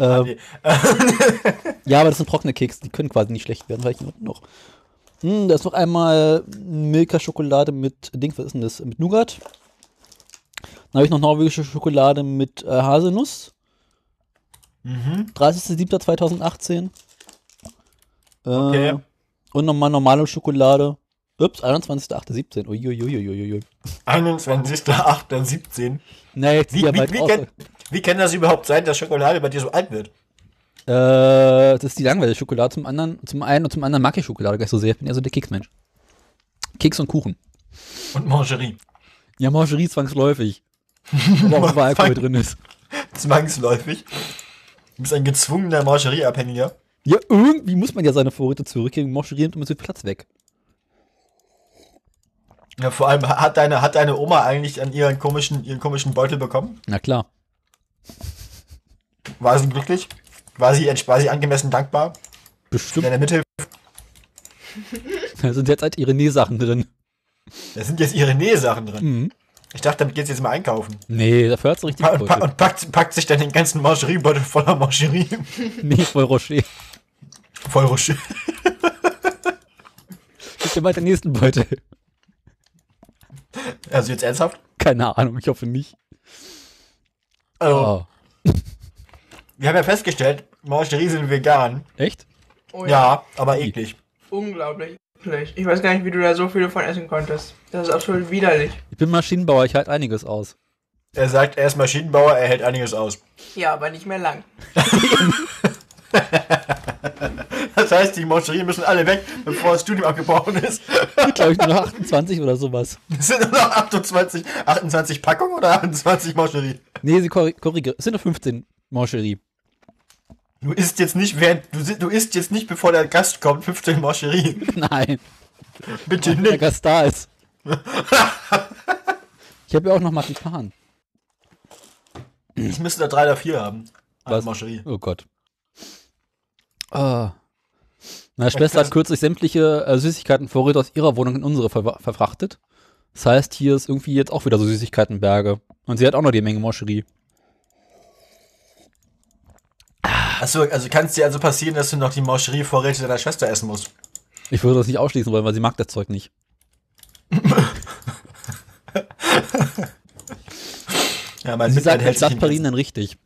Ähm, ja, aber das sind trockene Kekse, die können quasi nicht schlecht werden, weil ich noch. Hm, da ist noch einmal Milka-Schokolade mit Ding, was ist denn das? Mit Nougat. Dann habe ich noch norwegische Schokolade mit äh, Haselnuss. Mhm. 30.07.2018. Äh, Okay. Und nochmal normale Schokolade. Ups, 21.08.17. Uiuiuiuiui. 21.08.17. Na, jetzt Wie, wie, wie, kann, wie kann das überhaupt sein, dass Schokolade bei dir so alt wird? Äh, das ist die langweilige Schokolade. Zum anderen, zum einen und zum anderen mag ich Schokolade gar nicht so sehr. Ich bin eher so der Keksmensch. Keks und Kuchen. Und Mangerie. Ja, Mangerie zwangsläufig. Aber auch, Alkohol drin ist. Zwangsläufig. Du bist ein gezwungener Mangerie-Abhängiger. Ja, irgendwie muss man ja seine Vorräte zurückgeben. Mangerie nimmt immer so viel Platz weg. Ja, vor allem hat deine, hat deine Oma eigentlich an ihren komischen, ihren komischen Beutel bekommen? Na klar. War sie glücklich? War sie, war sie angemessen dankbar? Bestimmt. In der Mitte, Da sind jetzt halt ihre Nähsachen drin. da sind jetzt ihre Nähsachen drin. Mhm. Ich dachte, damit geht's jetzt mal einkaufen. Nee, dafür hat's richtig Pa und, pa und packt, packt sich dann den ganzen Mangerie-Beutel voller Mangerie. Nee, voll Rocher. Voll Rocher. Gib dir mal den nächsten Beutel. Also jetzt ernsthaft? Keine Ahnung, ich hoffe nicht. Also, Oh. wir haben ja festgestellt, Mangerie sind vegan. Echt? Oh Ja, aber eklig. Unglaublich. eklig. Ich weiß gar nicht, wie du da so viele von essen konntest. Das ist absolut widerlich. Ich bin Maschinenbauer, ich halte einiges aus. Er sagt, er ist Maschinenbauer, er hält einiges aus. Ja, aber nicht mehr lang. Das heißt, die Mangerie müssen alle weg, bevor das Studium abgebrochen ist. Glaube ich nur noch 28 oder sowas. Es sind nur noch 28, 28 Packungen oder 28 Mangerie? Nee, sie korri- korrigiert. Es sind nur 15 Mancherie. Du isst jetzt nicht, während, du, du isst jetzt nicht, bevor der Gast kommt, 15 Mangerie. Nein, Bitte der nicht. Gast da ist. Ich habe ja auch noch Marzipan. Ich müsste da drei oder vier haben. Was? Oh Gott. Ah. Meine Schwester hat kürzlich sämtliche äh, Süßigkeitenvorräte aus ihrer Wohnung in unsere ver verfrachtet. Das heißt, hier ist irgendwie jetzt auch wieder so Süßigkeitenberge. Und sie hat auch noch die Menge Moscherie. Achso, also kann es dir also passieren, dass du noch die Mangerie-Vorräte deiner Schwester essen musst? Ich würde das nicht ausschließen wollen, weil sie mag das Zeug nicht. Ja, mein Sie Mitleid hält sich in Stadtpralinen dann richtig.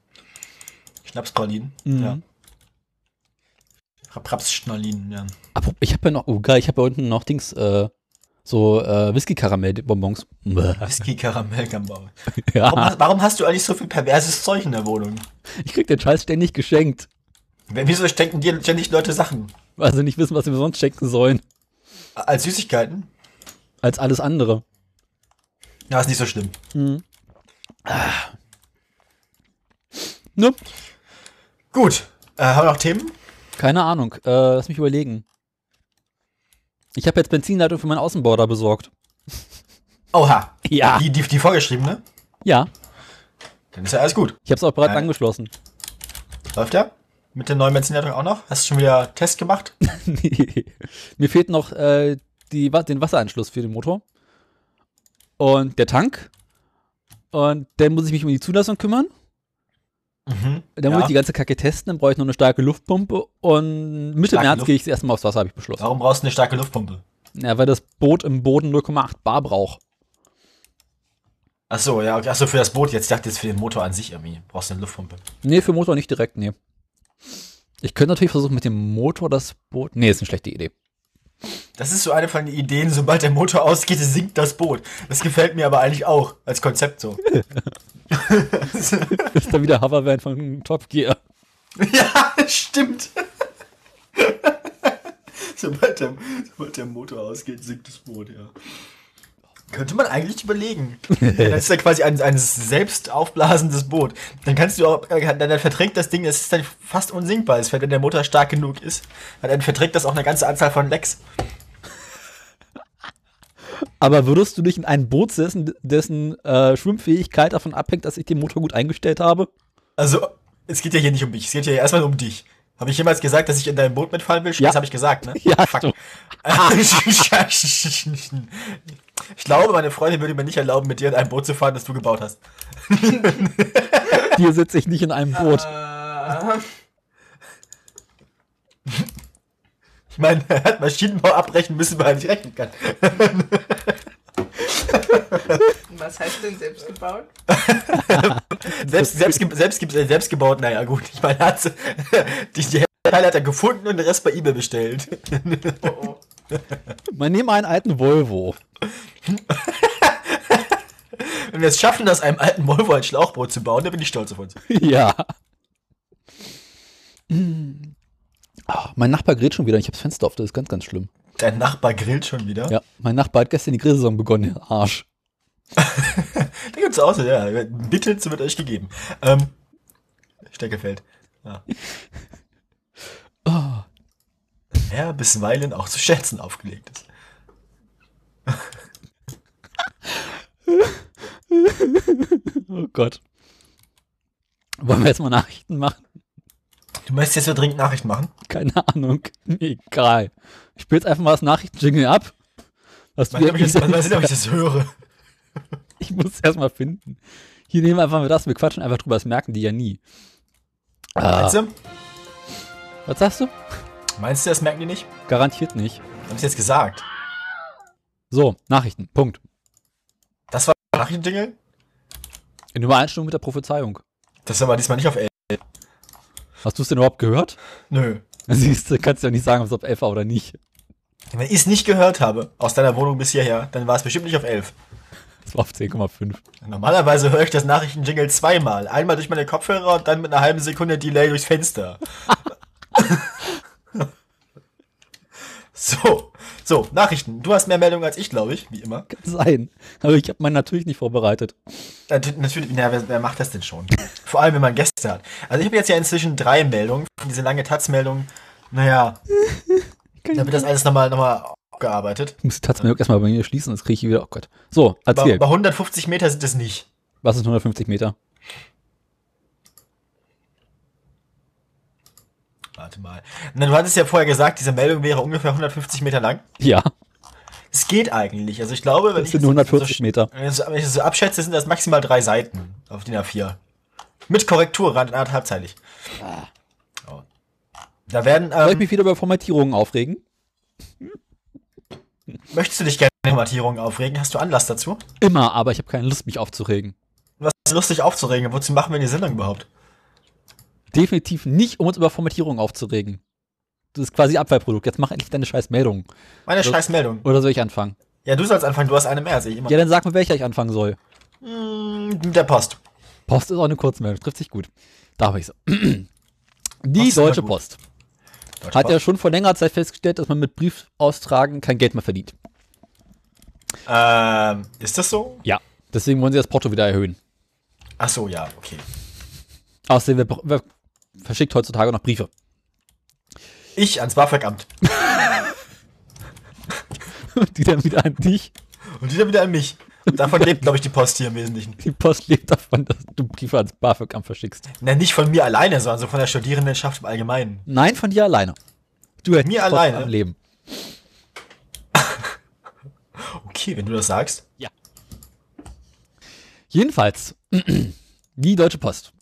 Schnapspralinen. Mhm. Ja. Rapsschnallinen, ja. Ich habe ja noch, oh geil, ich habe ja unten noch Dings, äh, so äh, Whisky-Karamell-Bonbons. Whisky-Karamellgambau. Warum, ja, hast- warum hast du eigentlich so viel perverses Zeug in der Wohnung? ich krieg den Scheiß ständig geschenkt, Wieso schenken dir ständig Leute Sachen? weil sie nicht wissen, was sie mir sonst schenken sollen, Als Süßigkeiten? als alles andere. Ja, ist nicht so schlimm. Ne? Gut. Äh, haben wir noch Themen? Keine Ahnung, äh, lass mich überlegen. Ich habe jetzt Benzinleitung für meinen Außenborder besorgt. Oha. Ja. Die, die, die vorgeschriebene? Ja, Dann ist ja alles gut. ich habe es auch bereits Äh. angeschlossen. Läuft ja? Mit der neuen Benzinleitung auch noch? Hast du schon wieder Test gemacht? Mir fehlt noch äh, die, den Wasseranschluss für den Motor. Und der Tank. Und dann muss ich mich um die Zulassung kümmern. Mhm. Dann Ja. muss ich die ganze Kacke testen. Dann brauche ich noch eine starke Luftpumpe. Und Mitte Starke März Luft- gehe ich erstmal aufs Wasser, habe ich beschlossen. Warum brauchst du eine starke Luftpumpe? Ja, weil das Boot im Boden 0,8 Bar braucht. Ach so, ja, okay. Ach so, für das Boot jetzt. Ich dachte jetzt für den Motor an sich irgendwie. Brauchst du eine Luftpumpe. Nee, für Motor nicht direkt, nee. Ich könnte natürlich versuchen, mit dem Motor das Boot. Nee, ist eine schlechte Idee. Das ist so eine von den Ideen, sobald der Motor ausgeht, sinkt das Boot. Das gefällt mir aber eigentlich auch als Konzept so. Das ist dann wieder Hovervan von Top Gear. ja, stimmt. sobald, der, sobald der Motor ausgeht, sinkt das Boot, ja. Könnte man eigentlich überlegen. das ist ja quasi ein, ein selbst aufblasendes Boot. Dann kannst du auch, dann, verträgt das Ding, das ist dann fast unsinkbar. Es, wenn der Motor stark genug ist, dann verträgt das auch eine ganze Anzahl von Lecks. Aber würdest du dich in ein Boot setzen, dessen äh, Schwimmfähigkeit davon abhängt, dass ich den Motor gut eingestellt habe? Also, es geht ja hier nicht um mich, es geht ja erstmal um dich. Habe ich jemals gesagt, dass ich in dein Boot mitfahren will? Ja. Das habe ich gesagt, ne? Ja, Fuck. ich glaube, meine Freundin würde mir nicht erlauben, mit dir in ein Boot zu fahren, das du gebaut hast. Hier sitze ich nicht in einem Boot. Äh, Ich meine, er hat Maschinenbau abbrechen müssen, weil er nicht rechnen kann. Was heißt denn selbst gebaut? Selbst, selbst, ge- selbst, ge- selbst gebaut, naja gut. Ich meine, er hat, die, die Teile hat er gefunden und den Rest bei eBay bestellt. Oh, oh. Man nehme einen alten Volvo. Wenn wir es schaffen, aus einem alten Volvo ein Schlauchboot zu bauen, dann bin ich stolz auf uns. ja. Ah, mein Nachbar grillt schon wieder. Ich habe das Fenster auf. Das ist ganz, ganz schlimm. Dein Nachbar grillt schon wieder. Ja, mein Nachbar hat gestern die Grillsaison begonnen. Arsch. Da gibt's auch so, ja. Bitte wird euch gegeben. Ähm, Steckefeld. Ja. Oh, ja, bisweilen auch zu Schätzen aufgelegt ist. oh Gott. Wollen wir jetzt mal Nachrichten machen? Du möchtest jetzt so dringend Nachricht machen? Keine Ahnung. Egal. Ich spiele jetzt einfach mal das Nachrichtenjingle ab. Was ob ich das, mal sehen, ob ich das höre. Ich muss es erstmal finden. Hier nehmen wir einfach mal das, wir quatschen einfach drüber, das merken die ja nie. Ah, Meinst du? was sagst du? Meinst du, das merken die nicht? Garantiert nicht. Hab ich jetzt gesagt. So, Nachrichten. Punkt. Das war Nachrichtenjingle? In Übereinstimmung mit der Prophezeiung. Das war aber diesmal nicht auf 11. Hast du es denn überhaupt gehört? Nö. Siehst du, kannst du ja nicht sagen, ob es auf 11 war oder nicht. Wenn ich es nicht gehört habe, aus deiner Wohnung bis hierher, dann war es bestimmt nicht auf 11. Es war auf 10,5. Normalerweise höre ich das Nachrichtenjingle zweimal. Einmal durch meine Kopfhörer und dann mit einer halben Sekunde Delay durchs Fenster. so, so, Nachrichten. Du hast mehr Meldungen als ich, glaube ich, wie immer. Kann sein. Aber ich habe meinen natürlich nicht vorbereitet. Nat- Natürlich, na, wer, wer macht das denn schon? Vor allem, wenn man Gäste hat. Also ich habe jetzt ja inzwischen drei Meldungen. Diese lange Taz-Meldung, naja, da wird das alles nochmal noch mal aufgearbeitet. Ich muss die Tatzmeldung erstmal bei mir schließen, sonst kriege ich wieder, oh Gott. So, Bei, erzähl. bei 150 Meter sind es nicht. Was ist 150 Meter? Warte mal. Na, du hattest ja vorher gesagt, diese Meldung wäre ungefähr 150 Meter lang. Ja, Es geht eigentlich. Also ich glaube, wenn das ich sind nur 140 so, Meter. Wenn ich das- so abschätze, sind das maximal drei Seiten auf DIN A4. Mit Korrekturrand anderthalbzeilig. Oh. Da werden, Soll ich ähm, mich wieder über Formatierungen aufregen? möchtest du dich gerne über Formatierungen aufregen? Hast du Anlass dazu? Immer, aber ich habe keine Lust, mich aufzuregen. Was ist lustig aufzuregen? Wozu machen wir die Sendung überhaupt? Definitiv nicht, um uns über Formatierungen aufzuregen. Das ist quasi Abfallprodukt. Jetzt mach endlich deine scheiß Meldung. Meine scheiß Meldung. Oder soll ich anfangen? Ja, du sollst anfangen, du hast eine mehr als ich immer. Ja, dann sag mir, welcher ich anfangen soll. Mm, mit der Post. Post ist auch eine Kurzmeldung, trifft sich gut. Da habe ich so. Die Post Deutsche. Post Deutsche hat ja Post. schon vor längerer Zeit festgestellt, dass man mit Briefaustragen kein Geld mehr verdient. Ähm, ist das so? Ja. Deswegen wollen sie das Porto wieder erhöhen. Ach so, ja, okay. Außerdem, wer, wer verschickt heutzutage noch Briefe? Ich ans BAföG-Amt. Die dann wieder an dich. Und die dann wieder an mich. Und davon lebt, glaube ich, die Post hier im Wesentlichen. Die Post lebt davon, dass du Briefe ans BAföG-Amt verschickst. Na, nicht von mir alleine, sondern so von der Studierendenschaft im Allgemeinen. Nein, von dir alleine. Du hättest Mir alleine? am Leben. Okay, wenn du das sagst. Jedenfalls, die Deutsche Post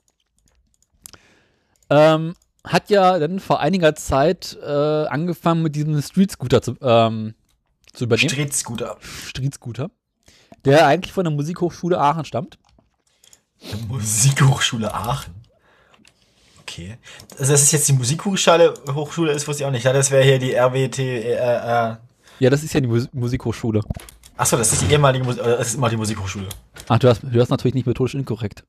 ähm, hat ja dann vor einiger Zeit äh, angefangen mit diesem Street Scooter zu, ähm, zu übernehmen. Streetscooter. Street Scooter. Der eigentlich von der Musikhochschule Aachen stammt. Musikhochschule Aachen. Okay. Also, dass es jetzt die Musikhochschule Hochschule ist, wusste ich auch nicht. Ja, das wäre hier die RWT. Äh, äh, Ja, das ist ja die Mus Musikhochschule. achso, das ist die ehemalige Musik. Das ist immer die Musikhochschule. Ach, du hast, du hast natürlich nicht methodisch inkorrekt.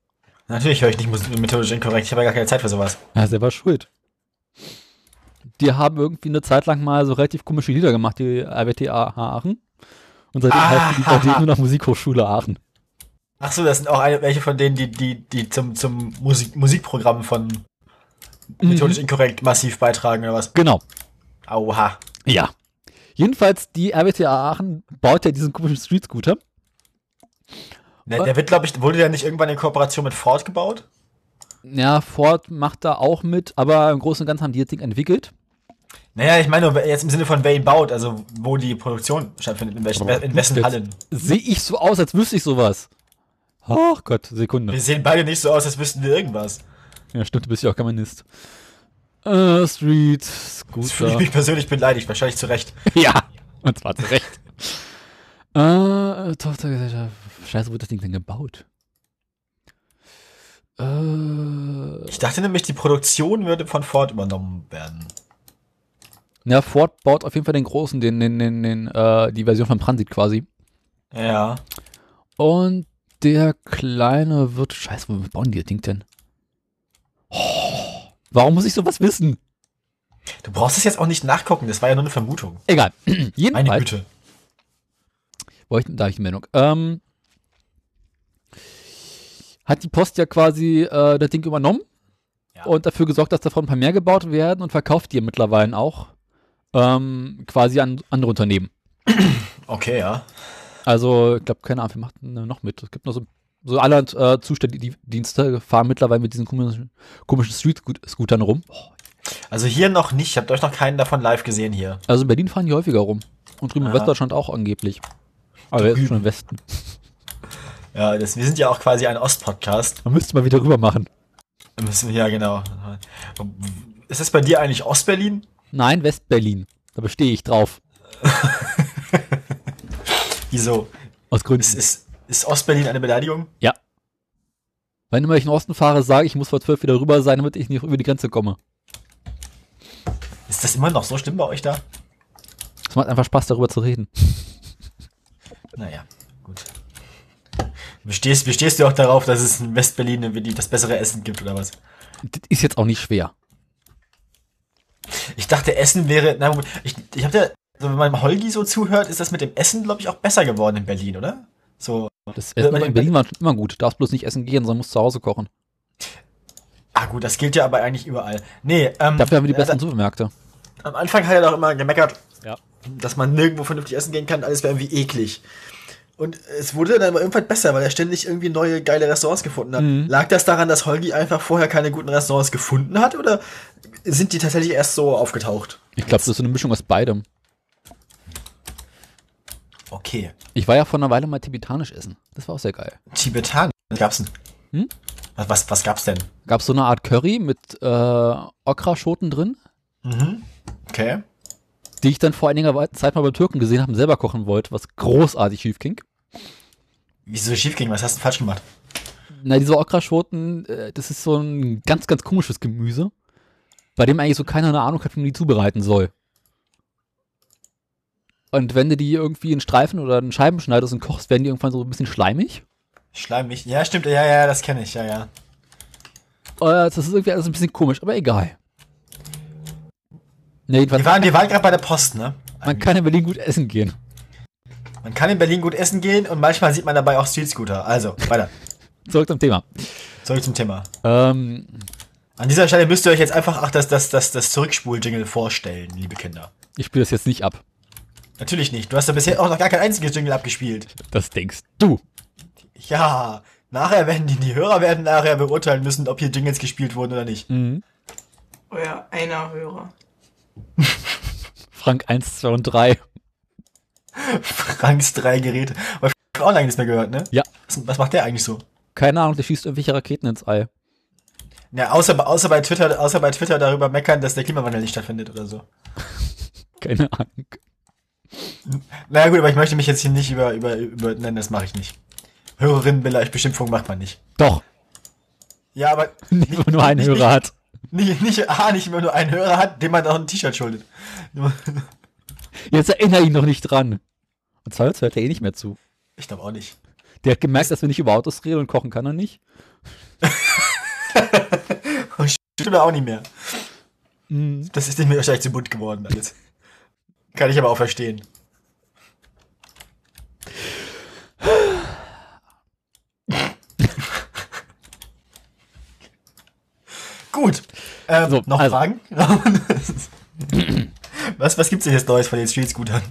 Natürlich höre ich nicht methodisch inkorrekt. Ich habe ja gar keine Zeit für sowas. Ja, selber schuld. Die haben irgendwie eine Zeit lang mal so relativ komische Lieder gemacht, die RWTA Aachen. Und seitdem Ah, heißt die seitdem nur noch Musikhochschule Aachen. Achso, das sind auch eine, welche von denen, die, die, die zum, zum Musik, Musikprogramm von methodisch inkorrekt massiv beitragen oder was? Genau. Auha. Ja. Jedenfalls, die RWTA Aachen baut ja diesen komischen Street Scooter. Ne, der wird, glaube ich, wurde der nicht irgendwann in Kooperation mit Ford gebaut? Ja, Ford macht da auch mit, aber im Großen und Ganzen haben die das Ding entwickelt. Naja, ich meine jetzt im Sinne von wer ihn baut, also wo die Produktion stattfindet, in, welchen, in wessen Jetzt Hallen. Sehe ich so aus, als wüsste ich sowas. Ach Gott, Sekunde. Wir sehen beide nicht so aus, als wüssten wir irgendwas. Ja, stimmt, du bist ja auch Germanist. Äh, Street Jetzt fühle ich Scooter. mich persönlich beleidigt, wahrscheinlich zu Recht. Ja, und zwar zu Recht. Äh, Tochtergesellschaft. Scheiße, wo wird das Ding denn gebaut? Äh, Ich dachte nämlich, die Produktion würde von Ford übernommen werden. ja, Ford baut auf jeden Fall den großen, den, den, den, den äh, die Version von Transit quasi. Ja. Und der kleine wird. Scheiße, wo bauen die das Ding denn? Oh, warum muss ich sowas wissen? Du brauchst es jetzt auch nicht nachgucken, das war ja nur eine Vermutung. Egal. Meine Jedenfalls. Güte. Wo ich, da habe ich die Meldung. Ähm, hat die Post ja quasi äh, das Ding übernommen Ja. und dafür gesorgt, dass davon ein paar mehr gebaut werden und verkauft die mittlerweile auch ähm, quasi an andere Unternehmen. Okay, ja. Also, ich glaube, keine Ahnung, denn da noch mit? Es gibt noch so, so alle äh, Zustelldienste fahren mittlerweile mit diesen komischen, komischen Street-Scootern rum. Oh, Also hier noch nicht. Ich habe euch noch keinen davon live gesehen hier. Also in Berlin fahren die häufiger rum. Und drüben in Aha. Westdeutschland auch angeblich. Aber jetzt schon im Westen. Ja, das, wir sind ja auch quasi ein Ost-Podcast. Man müsste mal wieder rüber machen. Da Müssen wir, ja, genau. Ist das bei dir eigentlich Ostberlin? Nein, Westberlin. Da bestehe ich drauf. Wieso? Aus Gründen. Ist, ist, ist Ostberlin eine Beleidigung? ja. Wenn immer ich in den Osten fahre, sage ich, ich muss vor zwölf wieder rüber sein, damit ich nicht über die Grenze komme. Ist das immer noch so schlimm bei euch da? Es macht einfach Spaß, darüber zu reden. Naja, gut. Bestehst, bestehst du auch darauf, dass es in Westberlin das bessere Essen gibt oder was? Das ist jetzt auch nicht schwer. Ich dachte, Essen wäre. Na gut, ich, ich habe ja, also wenn man Holgi so zuhört, ist das mit dem Essen, glaube ich, auch besser geworden in Berlin, oder? So. Das Essen in Berlin war schon immer gut. Du darfst bloß nicht essen gehen, sondern musst zu Hause kochen. Ah gut, das gilt ja aber eigentlich überall. Nee, ähm, Dafür haben wir die äh, besseren Supermärkte. Am Anfang hat er doch immer gemeckert, Ja. dass man nirgendwo vernünftig essen gehen kann, alles wäre irgendwie eklig. Und es wurde dann aber irgendwann besser, weil er ständig irgendwie neue geile Restaurants gefunden hat. Mhm. Lag das daran, dass Holgi einfach vorher keine guten Restaurants gefunden hat oder sind die tatsächlich erst so aufgetaucht? Ich glaube, das ist so eine Mischung aus beidem. Okay. Ich war ja vor einer Weile mal tibetanisch essen. Das war auch sehr geil. Tibetan. Was gab's denn? Hm? Was, was, was gab's denn? Gab so eine Art Curry mit äh, Okraschoten drin, Mhm. Okay. Die ich dann vor einiger Zeit mal beim Türken gesehen habe und selber kochen wollte, was großartig schief ging. Wieso schief ging? Was hast du falsch gemacht? Na, diese Okraschoten, äh, das ist so ein ganz, ganz komisches Gemüse, bei dem eigentlich so keiner eine Ahnung hat, wie man die zubereiten soll. Und wenn du die irgendwie in Streifen oder in Scheiben schneidest und kochst, werden die irgendwann so ein bisschen schleimig. Schleimig. Ja, stimmt. Ja, ja, das kenne ich. Ja, ja. Äh, das ist irgendwie alles ein bisschen komisch, aber egal. Jedenfalls, Wir waren, wir waren gerade bei der Post, ne? man kann in Berlin gut essen gehen. Man kann in Berlin gut essen gehen und manchmal sieht man dabei auch Street-Scooter. Also, weiter. Zurück zum Thema. Zurück zum Thema. Ähm, An dieser Stelle müsst ihr euch jetzt einfach ach, das, das, das, das Zurückspul-Jingle vorstellen, liebe Kinder. ich spiele das jetzt nicht ab. Natürlich nicht. Du hast ja bisher auch noch gar kein einziges Jingle abgespielt. Das denkst du. Ja, nachher werden die, die Hörer werden nachher beurteilen müssen, ob hier Jingles gespielt wurden oder nicht. Mhm. Euer einer Hörer. Frank 1, 2 und 3. Franks drei Geräte. Aber ich hab auch lange nichts mehr gehört, ne? Ja. Was, was macht der eigentlich so? Keine Ahnung, der schießt irgendwelche Raketen ins All. Ja, außer, außer bei Twitter, außer bei Twitter darüber meckern, dass der Klimawandel nicht stattfindet oder so. Keine Ahnung. Na gut, aber ich möchte mich jetzt hier nicht über, über, über nennen, das mache ich nicht. Hörerinnenbestimmung macht man nicht. Doch, Ja, aber nicht, wenn man nur einen Hörer hat. Nicht, nicht, A, nicht immer nur einen Hörer hat, dem man auch ein T-Shirt schuldet. Jetzt erinnere ihn noch nicht dran. Und zwar hört er eh nicht mehr zu. Ich glaube auch nicht. Der hat gemerkt, dass wir nicht über Autos reden und kochen kann er nicht. Stimmt auch nicht mehr. Mhm. Das ist mir wahrscheinlich zu bunt geworden alles. Kann ich aber auch verstehen. Gut. Ähm, So, noch also. Fragen? was, was gibt's denn jetzt Neues von den Street-Scootern?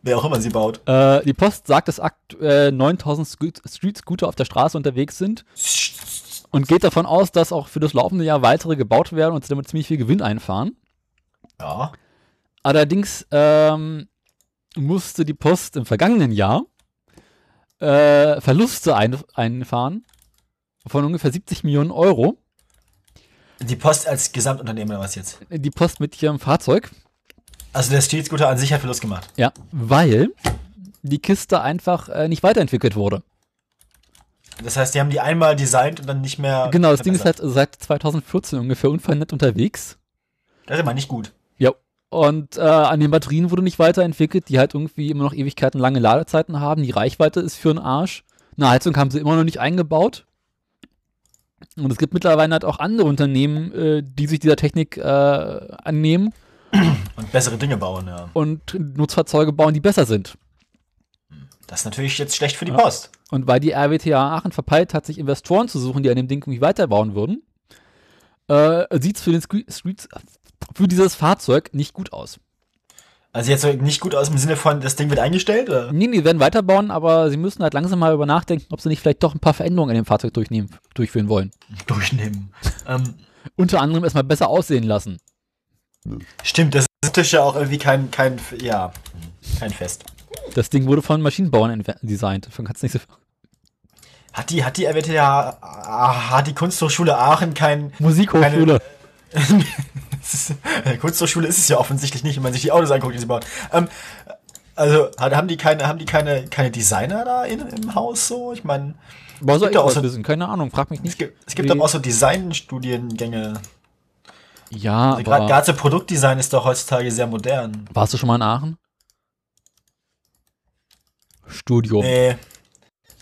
Wer auch immer sie baut. Äh, die Post sagt, dass aktuell 9000 Scoot Street Scooter auf der Straße unterwegs sind und geht davon aus, dass auch für das laufende Jahr weitere gebaut werden und damit ziemlich viel Gewinn einfahren. Ja. Allerdings ähm, musste die Post im vergangenen Jahr äh, Verluste ein einfahren von ungefähr 70 Millionen Euro. Die Post als Gesamtunternehmen oder was jetzt? Die Post mit ihrem Fahrzeug. Also der Street-Scooter an sich hat Verlust gemacht. Ja, weil die Kiste einfach äh, nicht weiterentwickelt wurde. Das heißt, die haben die einmal designt und dann nicht mehr. Genau, das Ding ist halt seit 2014 ungefähr unverändert unterwegs. Das ist immer nicht gut. Ja. Und äh, an den Batterien wurde nicht weiterentwickelt, die halt irgendwie immer noch Ewigkeiten lange Ladezeiten haben. Die Reichweite ist für einen Arsch. Eine Heizung haben sie immer noch nicht eingebaut. Und es gibt mittlerweile halt auch andere Unternehmen, äh, die sich dieser Technik äh, annehmen Und bessere Dinge bauen, ja. und Nutzfahrzeuge bauen, die besser sind. Das ist natürlich jetzt schlecht für die Ja. Post. Und weil die RWTH Aachen verpeilt hat, sich Investoren zu suchen, die an dem Ding irgendwie weiterbauen würden, äh, sieht es für, den für dieses Fahrzeug nicht gut aus. Also jetzt nicht gut aus im Sinne von, das Ding wird eingestellt, oder? Nee, die werden weiterbauen, aber sie müssen halt langsam mal über nachdenken, ob sie nicht vielleicht doch ein paar Veränderungen an dem Fahrzeug durchnehmen, durchführen wollen. Durchnehmen. ähm, Unter anderem erstmal besser aussehen lassen. stimmt, das ist ja auch irgendwie kein, kein, ja, kein Fest. Das Ding wurde von Maschinenbauern designt. Davon kannst du nicht so Hat die, hat die RWTH, hat die Kunsthochschule Aachen kein, Musikhochschule. Das ist- äh, Kunsthochschule ist es ja offensichtlich nicht, wenn man sich die Autos anguckt, die sie bauen. Ähm, also, haben die keine, haben die keine, keine Designer da in, im Haus so? Ich meine, War so gibt ja auch so- wissen. Keine Ahnung, frag mich es nicht. gibt, es gibt doch auch so Designstudiengänge. Ja, Also aber gerade Produktdesign ist doch heutzutage sehr modern. warst du schon mal in Aachen? Studium. Nee.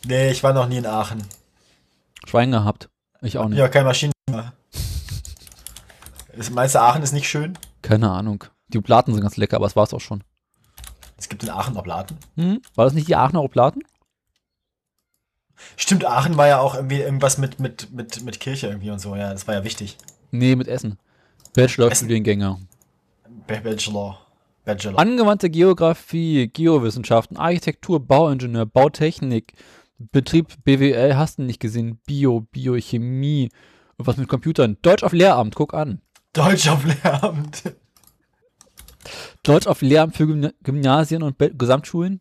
Nee, ich war noch nie in Aachen. Schwein gehabt. Ich auch nicht. Ja, kein Maschinen. Meinst du, Aachen ist nicht schön? Keine Ahnung. Die Oblaten sind ganz lecker, aber das war's auch schon. Es gibt in Aachen Oblaten. Hm? War das nicht die Aachener Oblaten? Stimmt, Aachen war ja auch irgendwie irgendwas mit, mit, mit, mit Kirche irgendwie und so. Ja, das war ja wichtig. Nee, mit Essen. Bachelor-Studiengänge. Ba- Bachelor. Bachelor. Angewandte Geografie, Geowissenschaften, Architektur, Bauingenieur, Bautechnik, Betrieb, BWL, hast du nicht gesehen, Bio, Biochemie, was mit Computern. Deutsch auf Lehramt, guck an. Deutsch auf Lehramt. Deutsch auf Lehramt für Gymna Gymnasien und Be Gesamtschulen.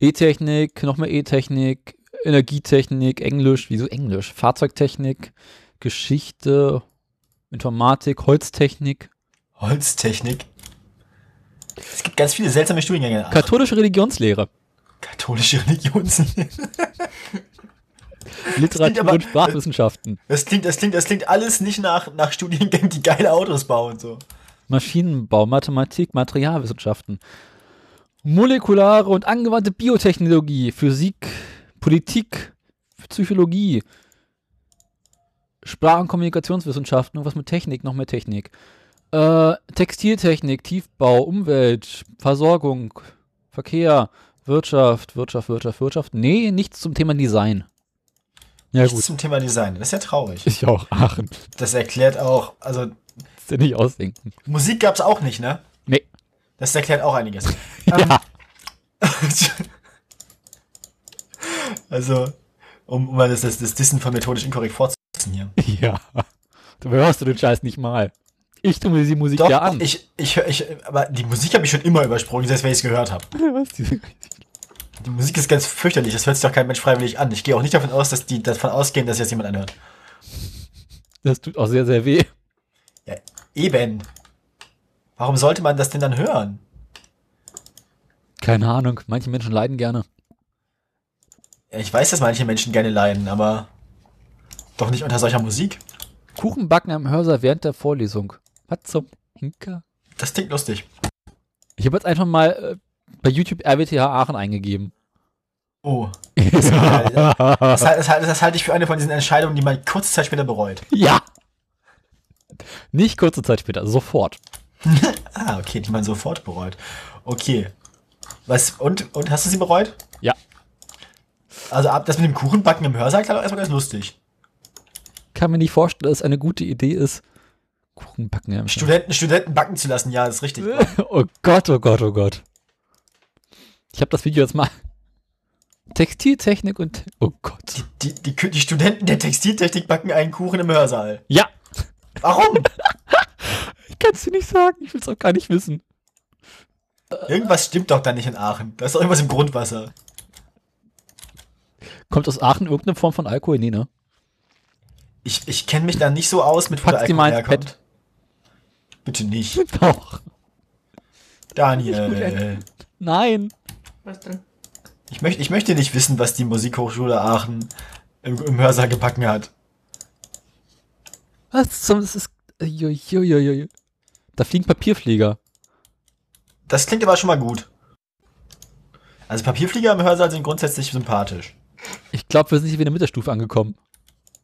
E-Technik, noch mehr E-Technik, Energietechnik, Englisch, wieso Englisch? Fahrzeugtechnik, Geschichte, Informatik, Holztechnik, Holztechnik. Es gibt ganz viele seltsame Studiengänge katholische Religionslehre, Katholische Religionslehre. Literatur aber- und Sprachwissenschaften, Das klingt, das klingt, das klingt alles nicht nach, nach Studiengängen, die geile Autos bauen, so. Maschinenbau, Mathematik, Materialwissenschaften, molekulare und angewandte Biotechnologie, Physik, Politik, Psychologie, Sprach- und Kommunikationswissenschaften was mit Technik, noch mehr Technik. Äh, Textiltechnik, Tiefbau, Umwelt, Versorgung, Verkehr, Wirtschaft, Wirtschaft, Wirtschaft, Wirtschaft. Nee, nichts zum Thema Design. Ja Nichts gut, zum Thema Design. Das ist ja traurig. ja auch Aachen. Das erklärt auch, also Das ja nicht ausdenken. Musik gab's auch nicht, ne? Nee. Das erklärt auch einiges. Ja. Also, um, um mal das, das, das Dissen von methodisch inkorrekt fortzusetzen hier. Ja. Du hörst du den Scheiß nicht mal. Ich tue mir die Musik Doch, ja an. ich, ich, ich, aber die Musik habe ich schon immer übersprungen, selbst wenn ich es gehört habe. Was? Die- Musik ist ganz fürchterlich, das hört sich doch kein Mensch freiwillig an. Ich gehe auch nicht davon aus, dass die davon ausgehen, dass jetzt jemand anhört. Das tut auch sehr, sehr weh. Ja, eben. Warum sollte man das denn dann hören? Keine Ahnung, manche Menschen leiden gerne. Ja, ich weiß, dass manche Menschen gerne leiden, aber doch nicht unter solcher Musik. Kuchenbacken am Hörsaal während der Vorlesung. Was zum Hinker? Das klingt lustig. Ich habe jetzt einfach mal äh, bei YouTube RWTH Aachen eingegeben. Oh. Das, das, halt- das, halt- das halte ich für eine von diesen Entscheidungen, die man kurze Zeit später bereut. ja! Nicht kurze Zeit später, sofort. Ah, okay, die man sofort bereut. Okay. Was, und, und hast du sie bereut? Ja. Also ab, das mit dem Kuchenbacken im Hörsaal klar erstmal ganz lustig. Kann mir nicht vorstellen, dass es eine gute Idee ist. Kuchenbacken am Hörsaal. Studenten, Studenten backen zu lassen, ja, das ist richtig. Oh Gott, oh Gott, oh Gott. Ich habe das Video jetzt mal. Textiltechnik und. Oh Gott. Die, die, die Studenten der Textiltechnik backen einen Kuchen im Hörsaal. Ja! Warum? Ich kann es dir nicht sagen. Ich will es auch gar nicht wissen. Irgendwas stimmt doch da nicht in Aachen. Da ist doch irgendwas im Grundwasser. Kommt aus Aachen irgendeine Form von Alkohol? Nee, ne? Ich, ich kenne mich da nicht so aus, mit wo der Alkohol herkommt. Bett. Bitte nicht. Doch. Daniel. Nein. Was denn? Ich möchte, ich möchte nicht wissen, was die Musikhochschule Aachen im, im Hörsaal gebacken hat. Was zum, das ist, Uiuiuiui. Da fliegen Papierflieger. Das klingt aber schon mal gut. Also Papierflieger im Hörsaal sind grundsätzlich sympathisch. Ich glaube, wir sind hier wieder in der Mittelstufe angekommen.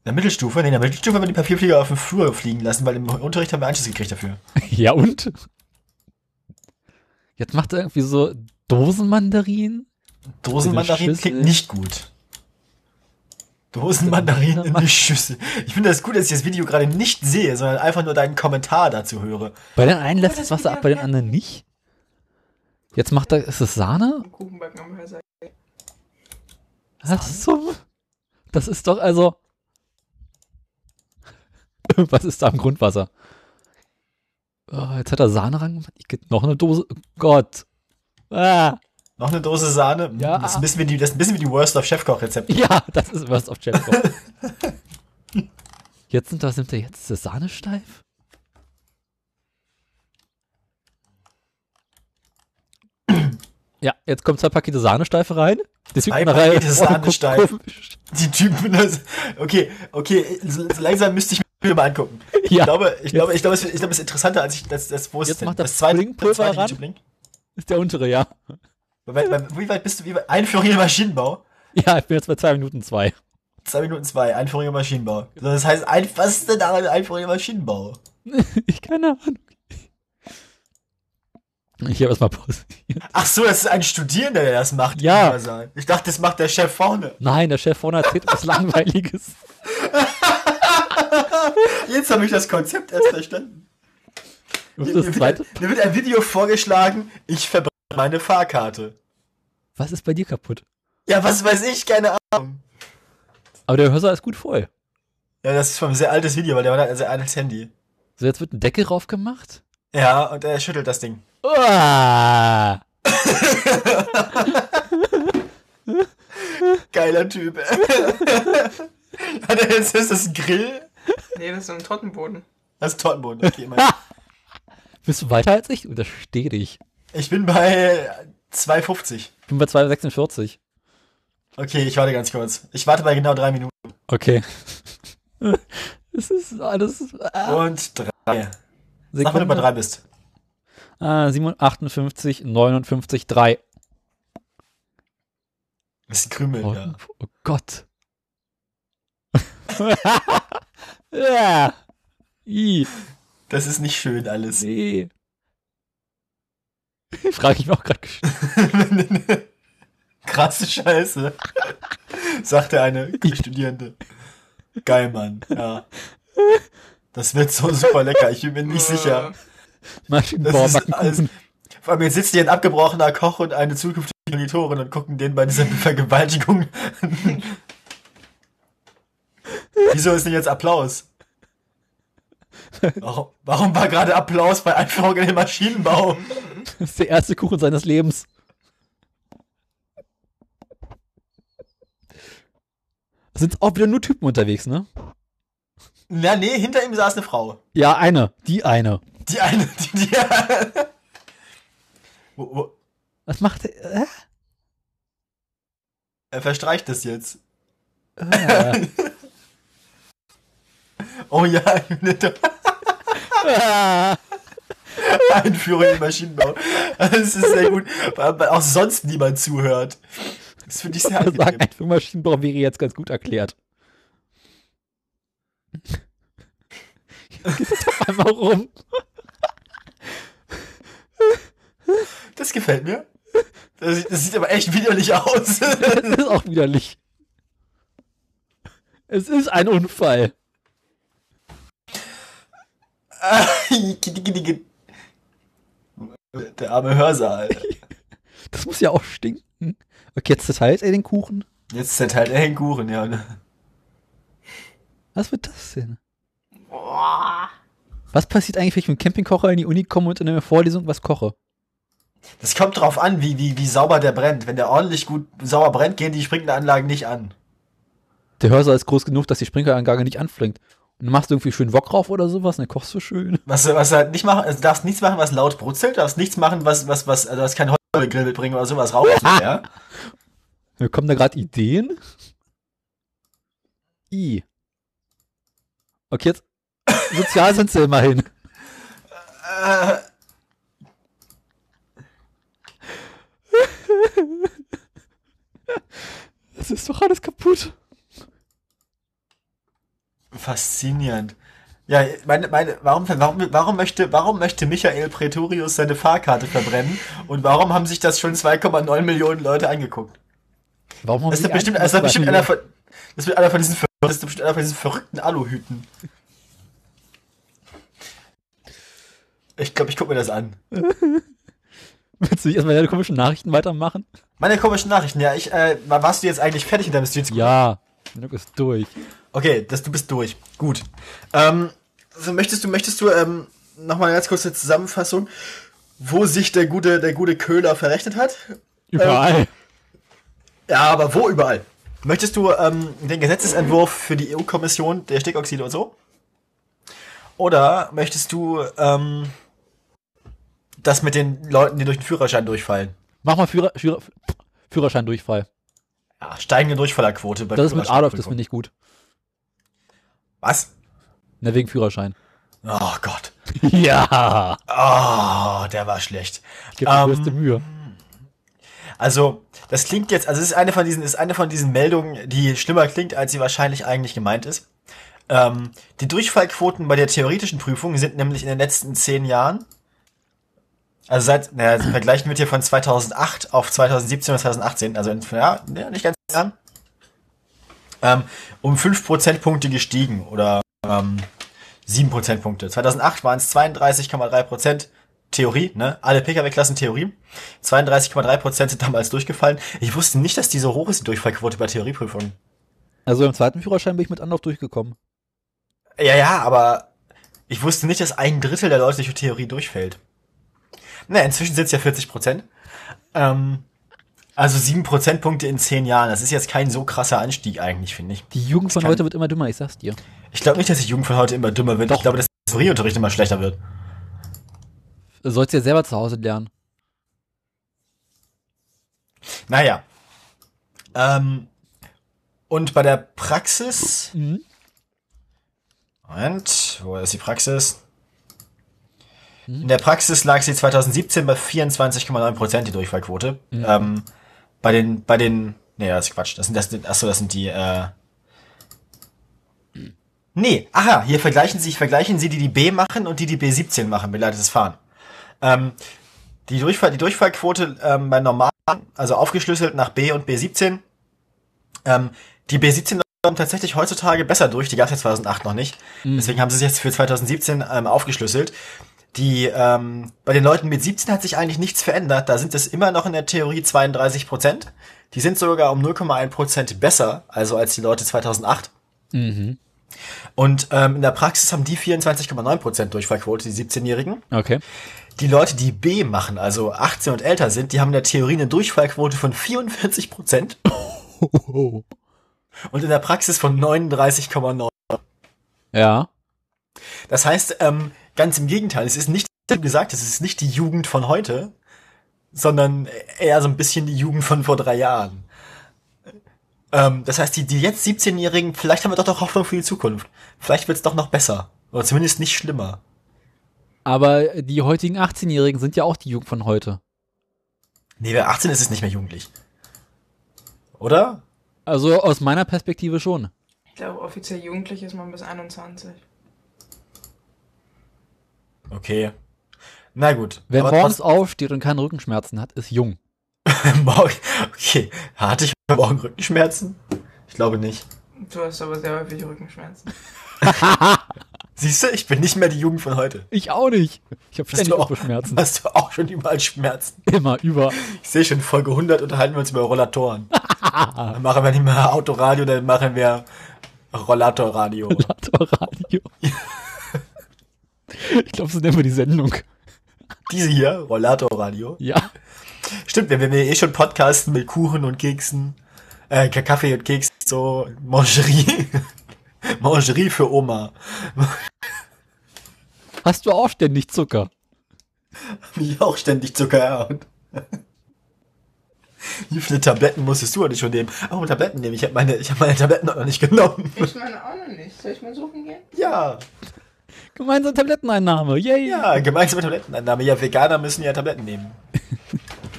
In der Mittelstufe? Nee, in der Mittelstufe haben wir die Papierflieger auf dem Flur fliegen lassen, weil im Unterricht haben wir Anschluss gekriegt dafür. Ja und? Jetzt macht er irgendwie so Dosenmandarinen. Dosenmandarinen klingt nicht gut. Dosenmandarinen in die Schüssel. Ich finde das gut, dass ich das Video gerade nicht sehe, sondern einfach nur deinen Kommentar dazu höre. Bei den einen lässt das das Wasser ab, bei den anderen nicht. Jetzt macht er, ist es Sahne? Kuchenbacken am Hörsaal. Was zum? Das ist doch also. Was ist da im Grundwasser? Oh, jetzt hat er Sahne rangemacht. Ich get noch eine Dose. Oh Gott. Ah, Noch eine Dose Sahne? Ja. Das ist ein bisschen wie die, das Worst of Chefkoch-Rezepte. ja, das ist was auf Chefko. Jetzt sind, was nimmt er jetzt? Ist das Sahne steif? Ja, jetzt kommen zwei Pakete Sahnesteife rein. Deswegen Zwei Reihe Pakete vorne Sahnesteif. komisch. Die Typen, das, okay, okay, so, langsam müsste ich mir mal angucken. Ich Ja, glaube, ich glaube, ich glaube, es, ich glaube, es ist interessanter, als ich das, das wusste. Jetzt macht er das zweite, das zweite ran. YouTube-Link. Ist der untere, ja. Wie weit, wie weit bist du? Wie weit? Einführung in Maschinenbau. Ja, ich bin jetzt bei zwei Minuten zwei. Zwei Minuten zwei, Einführung in Maschinenbau. Das heißt, ein, was ist denn daran Einführung in Maschinenbau? Ich keine Ahnung. Ich habe erstmal pausiert. Ach so, das ist ein Studierender, der das macht. Ja. Ich dachte, das macht der Chef vorne. Nein, der Chef vorne erzählt was Langweiliges. Jetzt habe ich das Konzept erst verstanden. Und Mir, das zweite, wird, mir wird ein Video vorgeschlagen, ich verbrenne meine Fahrkarte. was ist bei dir kaputt? Ja, was weiß ich, keine Ahnung. Aber der Hörsaal ist gut voll. Ja, das ist schon ein sehr altes Video, weil der hat ein sehr altes Handy. So, jetzt wird ein Deckel drauf gemacht. Ja, und er schüttelt das Ding. Uah! Geiler Typ. Hat er jetzt ist das ein Grill? Nee, das ist so ein Tottenboden. Das ist Tottenboden. Okay, mein. Bist du weiter als ich? Untersteh dich. Ich bin bei 2,50. Ich bin bei 2,46. Okay, ich warte ganz kurz. Ich warte bei genau drei Minuten. Okay. Es ist alles. Ah, Und drei. Sag mal, wenn du bei Sekunde. drei bist. Ah, 57, 58, 59, 3. Das ist ein Krümel, Oh, ja. oh Gott. ja. I. Das ist nicht schön alles. Nee. Frage ich mich auch gerade. Krasse Scheiße. Sagte eine Studierende. Geil, Mann. Ja. Das wird so super lecker. Ich bin mir nicht sicher. Das Maschinenbau, ist backen alles- Kuchen. Vor allem jetzt sitzt hier ein abgebrochener Koch und eine zukünftige Monitorin und gucken den bei dieser Vergewaltigung. Wieso ist denn jetzt Applaus? Warum, warum war gerade Applaus bei Einführung in den Maschinenbau? Das ist der erste Kuchen seines Lebens. Da sind auch wieder nur Typen unterwegs, ne? Na, nee, hinter ihm saß eine Frau. Ja, eine. Die eine. Die eine, die, die wo, wo, Was macht er? Äh? Er verstreicht das jetzt. Äh. Oh ja, ich bin Ah. Einführung in Maschinenbau. Das ist sehr gut, weil auch sonst niemand zuhört. Das finde ich sehr Also sagen, angenehm. einfach Maschinenbau wäre jetzt ganz gut erklärt. Geht doch einmal rum. Das gefällt mir. Das, das sieht aber echt widerlich aus. Das ist auch widerlich. Es ist ein Unfall. Der arme Hörsaal. Das muss ja auch stinken. Okay, jetzt zerteilt er den Kuchen. Jetzt zerteilt er den Kuchen, ja. Was wird das denn? Boah. Was passiert eigentlich, wenn ich mit dem Campingkocher in die Uni komme und in einer Vorlesung was koche? Das kommt drauf an, wie, wie, wie sauber der brennt. Wenn der ordentlich gut sauber brennt, gehen die Sprinkleranlagen nicht an. Der Hörsaal ist groß genug, dass die Sprinkleranlage nicht anflingt. Du machst irgendwie schön Wok drauf oder sowas dann kochst du schön. Was, du- was halt nicht machen, also darfst nichts machen, was laut brutzelt, du darfst nichts machen, was, was, was, also darfst kein Holzgrill mitbringen oder sowas raucht, ja? Kommen da gerade Ideen? I. Okay, jetzt. Sozial sind sie immerhin. Äh, Das ist doch alles kaputt. Faszinierend. Ja, meine, meine, warum, warum, warum möchte, warum möchte Michael Pretorius seine Fahrkarte verbrennen? Und warum haben sich das schon 2,9 Millionen Leute angeguckt? Warum haben Das ist bestimmt, das ist bestimmt einer von, das wird einer von diesen, das ist bestimmt einer von diesen verrückten Aluhüten. Ich glaube, ich gucke mir das an. Willst du nicht erstmal deine komischen Nachrichten weitermachen? Meine komischen Nachrichten, ja, ich, äh, warst du jetzt eigentlich fertig in deinem Street School? Ja. Genug ist durch. Okay, das, du bist durch. Gut. Ähm, also möchtest du, möchtest du, ähm, nochmal eine ganz kurze Zusammenfassung, wo sich der gute, der gute Köhler verrechnet hat? Überall. Ja, aber wo überall? Möchtest du ähm, den Gesetzesentwurf für die EU-Kommission der Stickoxide und so? Oder möchtest du ähm, das mit den Leuten, die durch den Führerschein durchfallen? Mach mal Führer, Führer, Führerscheindurchfall. Ja, steigende Durchfallerquote bei Das ist mit Adolf, das finde ich gut. Was? Ne, wegen Führerschein. Oh Gott. ja. Oh, der war schlecht. Gib mir Ähm, größte Mühe. Also, das klingt jetzt, also es ist eine von diesen, ist eine von diesen Meldungen, die schlimmer klingt, als sie wahrscheinlich eigentlich gemeint ist. Ähm, die Durchfallquoten bei der theoretischen Prüfung sind nämlich in den letzten zehn Jahren, also seit, naja, vergleichen wir hier von 2008 auf 2017 oder 2018, also in, ja, nicht ganz Jahren, ähm, um 5 Prozentpunkte gestiegen oder ähm, 7 Prozentpunkte. 2008 waren es 32,3 Prozent Theorie, ne? Alle Pkw-Klassen Theorie. 32,3 Prozent sind damals durchgefallen. Ich wusste nicht, dass die so hoch ist, die Durchfallquote bei Theorieprüfungen. Also im zweiten Führerschein bin ich mit Anlauf durchgekommen. Ja, ja, aber ich wusste nicht, dass ein Drittel der Leute durch Theorie durchfällt. Na, inzwischen sind es ja 40 Prozent. Ähm, also 7 Prozentpunkte in 10 Jahren. Das ist jetzt kein so krasser Anstieg eigentlich, finde ich. Die Jugend von kann- heute wird immer dümmer, ich sag's dir. Ich glaube nicht, dass die Jugend von heute immer dümmer wird. Doch. Ich glaube, dass der Theorieunterricht immer schlechter wird. Du sollst ja selber zu Hause lernen. Naja. Ähm, und bei der Praxis. Mhm. Moment, wo ist die Praxis? In der Praxis lag sie 2017 bei 24,9 Prozent die Durchfallquote. Ähm, bei den, bei den, nee, das ist Quatsch. Das sind, das sind, achso, das sind die, äh, nee, aha, hier vergleichen Sie, vergleichen Sie die, die B machen und die, die B17 machen, begleitetes Fahren. Ähm, die, Durchfall, die Durchfallquote ähm, bei normalen, also aufgeschlüsselt nach B und B17, ähm, die B17 kommen tatsächlich heutzutage besser durch, die gab es ja 2008 noch nicht. Deswegen haben sie es jetzt für 2017 ähm, aufgeschlüsselt. Die, ähm, bei den Leuten mit 17 hat sich eigentlich nichts verändert. Da sind es immer noch in der Theorie 32 Prozent. Die sind sogar um 0,1 Prozent besser, also als die Leute 2008. Mhm. Und ähm, in der Praxis haben die 24,9 Prozent Durchfallquote, die 17-Jährigen. Okay. Die Leute, die B machen, also 18 und älter sind, die haben in der Theorie eine Durchfallquote von 44 Prozent und in der Praxis von 39,9. Ja. Das heißt, ähm, ganz im Gegenteil, es ist nicht, wie du gesagt hast, es ist nicht die Jugend von heute, sondern eher so ein bisschen die Jugend von vor drei Jahren. Ähm, das heißt, die, die jetzt 17-Jährigen, vielleicht haben wir doch noch Hoffnung für die Zukunft. Vielleicht wird's doch noch besser. Oder zumindest nicht schlimmer. Aber die heutigen 18-Jährigen sind ja auch die Jugend von heute. Nee, wer 18 ist, ist nicht mehr jugendlich. Oder? Also aus meiner Perspektive schon. Ich glaube, offiziell jugendlich ist man bis 21. Okay. Na gut. Wer Aber morgens aufsteht und keine Rückenschmerzen hat, ist jung. okay. Hatte ich Morgen Rückenschmerzen? Ich glaube nicht. Du hast aber sehr häufig Rückenschmerzen. Siehst du, ich bin nicht mehr die Jugend von heute. Ich auch nicht. Ich habe ständig auch, Rückenschmerzen. hast du auch schon überall Schmerzen? Immer, über. Ich sehe schon, Folge 100 unterhalten wir uns über Rollatoren. dann machen wir nicht mehr Autoradio, dann machen wir Rollatorradio. Rollatorradio. Ich glaube, so nennen wir die Sendung. Diese hier, Rollatorradio. Ja. Stimmt, wenn wir eh schon podcasten mit Kuchen und Keksen, äh, Kaffee und Keks, so Mangerie. Mangerie für Oma. Hast du auch ständig Zucker? Mich auch ständig Zucker und Wie viele Tabletten musstest du eigentlich schon nehmen? Oh, Tabletten nehmen. Ich habe meine, ich hab meine Tabletten noch nicht genommen. Ich meine auch noch nicht. Soll ich mal suchen gehen? Ja, Gemeinsame Tabletteneinnahme. Yay. ja, gemeinsame Tabletteneinnahme. Ja, Veganer müssen ja Tabletten nehmen.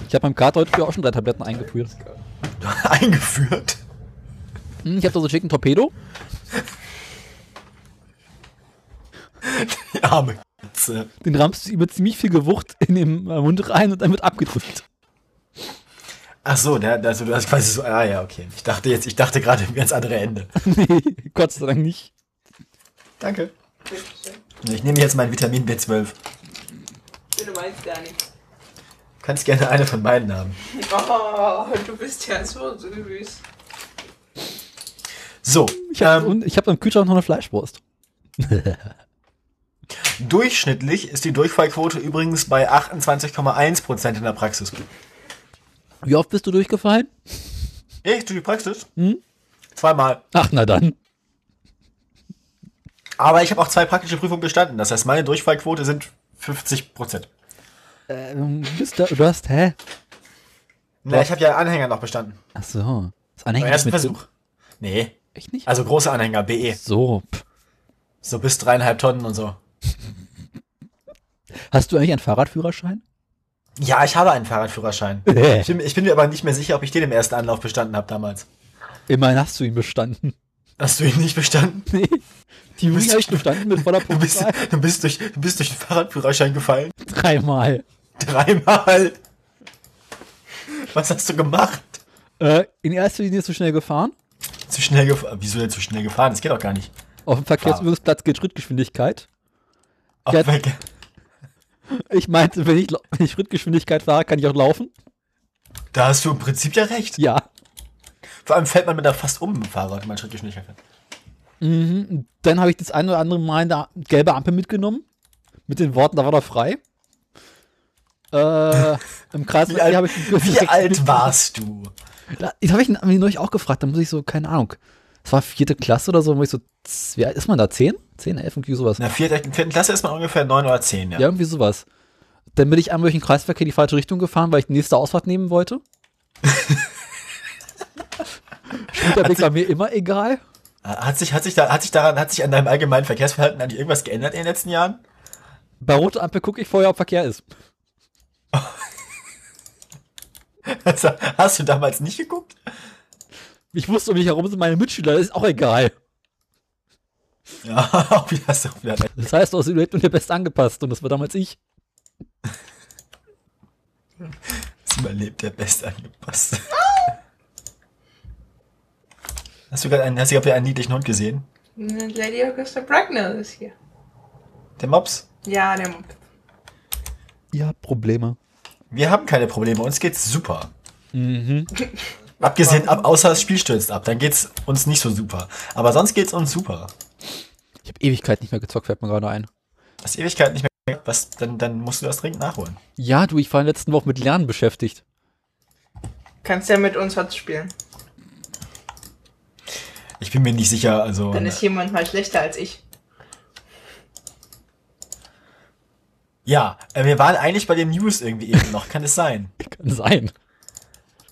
Ich habe beim Kater heute früh auch schon drei Tabletten eingeführt. Eingeführt. Hm, ich habe da so Chicken Torpedo. Die arme Katze. Den rammst du über ziemlich viel Gewucht in den äh, Mund rein und dann wird abgedrückt. Ach so, der, also du hast quasi so, ah ja, okay. Ich dachte jetzt, ich dachte gerade im ganz andere Ende. nee, Gott sei Dank nicht. Danke. Ich nehme jetzt mein Vitamin B12. Du meinst gar nicht. Du kannst gerne eine von beiden haben. Oh, du bist ja so süß. So, Ich habe ähm, ich hab im Kühlschrank noch eine Fleischwurst. durchschnittlich ist die Durchfallquote übrigens bei 28,1% in der Praxis. Wie oft bist du durchgefallen? Ich, du die Praxis? Hm? Zweimal. Ach, na dann. Aber ich habe auch zwei praktische Prüfungen bestanden. Das heißt, meine Durchfallquote sind 50%. Ähm, du du hast, hä? Na, ich habe ja Anhänger noch bestanden. Ach so. Das Beim Anhänger ist ersten mit Versuch. Nee, Echt nicht? also große Anhänger, BE. So. pff. So bis dreieinhalb Tonnen und so. Hast du eigentlich einen Fahrradführerschein? Ja, ich habe einen Fahrradführerschein. Ich bin, ich bin mir aber nicht mehr sicher, ob ich den im ersten Anlauf bestanden habe damals. Immerhin hast du ihn bestanden. Hast du ihn nicht bestanden? Nee. Die bist- habe ich bestanden mit voller Du bist, Punktzahl. du bist, durch, du bist durch den Fahrradführerschein gefallen. Dreimal. Dreimal. Was hast du gemacht? Äh, in erster Linie zu schnell gefahren. Zu schnell gefahren. Wieso denn zu schnell gefahren? Das geht doch gar nicht. Auf dem Verkehrsübungsplatz geht Schrittgeschwindigkeit. Auf Ja. Ich meinte, wenn ich, wenn ich Schrittgeschwindigkeit fahre, kann ich auch laufen. Da hast du im Prinzip ja recht. Ja. Vor allem fällt man mit da fast um mit dem Fahrrad, wenn man Schrittgeschwindigkeit fährt. Mhm. Dann habe ich das eine oder andere Mal eine gelbe Ampel mitgenommen. Mit den Worten, da war er frei. Äh, Im Kreis Wie alt, ich wie alt warst du? Da, das habe ich ihn hab ich ihn neulich auch gefragt. Da muss ich so, keine Ahnung. Das war vierte Klasse oder so, wo ich so, wie alt ist man da? Zehn? Zehn, elf, irgendwie sowas. In der vierten, vierten Klasse ist man ungefähr neun oder zehn, ja. Ja, irgendwie sowas. Dann bin ich einmal durch den Kreisverkehr die falsche Richtung gefahren, weil ich die nächste Ausfahrt nehmen wollte. Schulterblick war mir immer egal. Hat sich, hat sich da, hat sich daran, hat sich an deinem allgemeinen Verkehrsverhalten an dir irgendwas geändert in den letzten Jahren? Bei roter Ampel gucke ich vorher, ob Verkehr ist. Also, hast du damals nicht geguckt? Ich wusste um mich herum sind meine Mitschüler, das ist auch egal. Ja, auch wieder hast du wieder recht. Das heißt, du hast überlebt und der Best angepasst und das war damals ich. Ist überlebt, der Best angepasst. Hast du gerade einen, hast du gerade einen niedlichen Hund gesehen? Lady Augusta Bracknell ist hier. Der Mops? Ja, der Mupp. Ihr habt Probleme. Wir haben keine Probleme, uns geht's super. Mhm. Abgesehen, ab, außer das Spiel stürzt ab, dann geht's uns nicht so super. Aber sonst geht's uns super. Ich habe Ewigkeit nicht mehr gezockt, fällt mir gerade ein. Das Ewigkeit nicht mehr, was, dann, dann musst du das dringend nachholen. Ja, du, ich war in der letzten Woche mit Lernen beschäftigt. Kannst ja mit uns was spielen. Ich bin mir nicht sicher, also. Dann ist jemand mal schlechter als ich. Ja, äh, wir waren eigentlich bei den News irgendwie eben noch, kann es sein. Kann sein.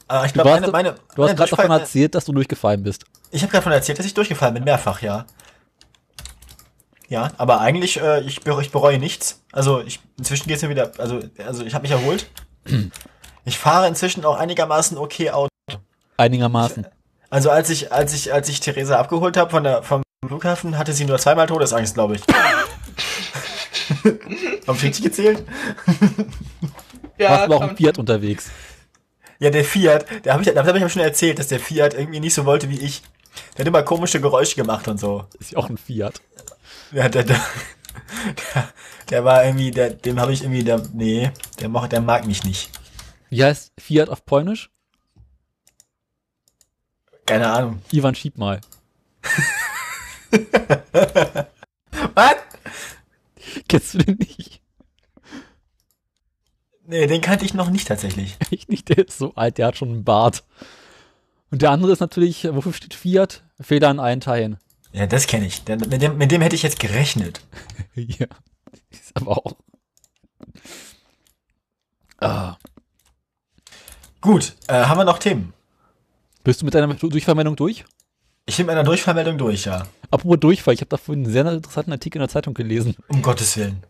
Aber ich Du, glaube, meine, meine, du hast gerade davon erzählt, dass du durchgefallen bist. Ich habe davon erzählt, dass ich durchgefallen bin, mehrfach, ja. Ja, aber eigentlich, äh, ich, bereue, ich bereue nichts. Also ich, inzwischen geht's mir wieder, also, also ich habe mich erholt. Ich fahre inzwischen auch einigermaßen okay Auto. Einigermaßen. Also als ich, als ich, als ich Theresa abgeholt habe von der, vom Flughafen, hatte sie nur zweimal Todesangst, glaube ich. Haben ich richtig gezählt? Ja, warst aber auch im kommt. Fiat unterwegs. Ja, der Fiat, da habe ich, da hab ich aber schon erzählt, dass der Fiat irgendwie nicht so wollte wie ich. Der hat immer komische Geräusche gemacht und so. Ist ja auch ein Fiat. Ja, der, der, der, der war irgendwie, der, dem habe ich irgendwie, der, nee, der, mag, der mag mich nicht. Wie heißt Fiat auf Polnisch? Keine Ahnung. Ivan schieb mal. Was? Kennst du den nicht? Nee, den kannte ich noch nicht tatsächlich. Ich nicht, der ist so alt, der hat schon einen Bart. Und der andere ist natürlich, wofür steht Fiat? Feder an allen Teilen. Ja, das kenne ich. Mit, dem, mit dem hätte ich jetzt gerechnet. ja. Ist aber auch. Ah. Gut, äh, haben wir noch Themen? Bist du mit deiner Durchfallmeldung durch? Ich nehme eine Durchfallmeldung durch, ja. Apropos Durchfall, ich habe da vorhin einen sehr interessanten Artikel in der Zeitung gelesen. Um Gottes Willen.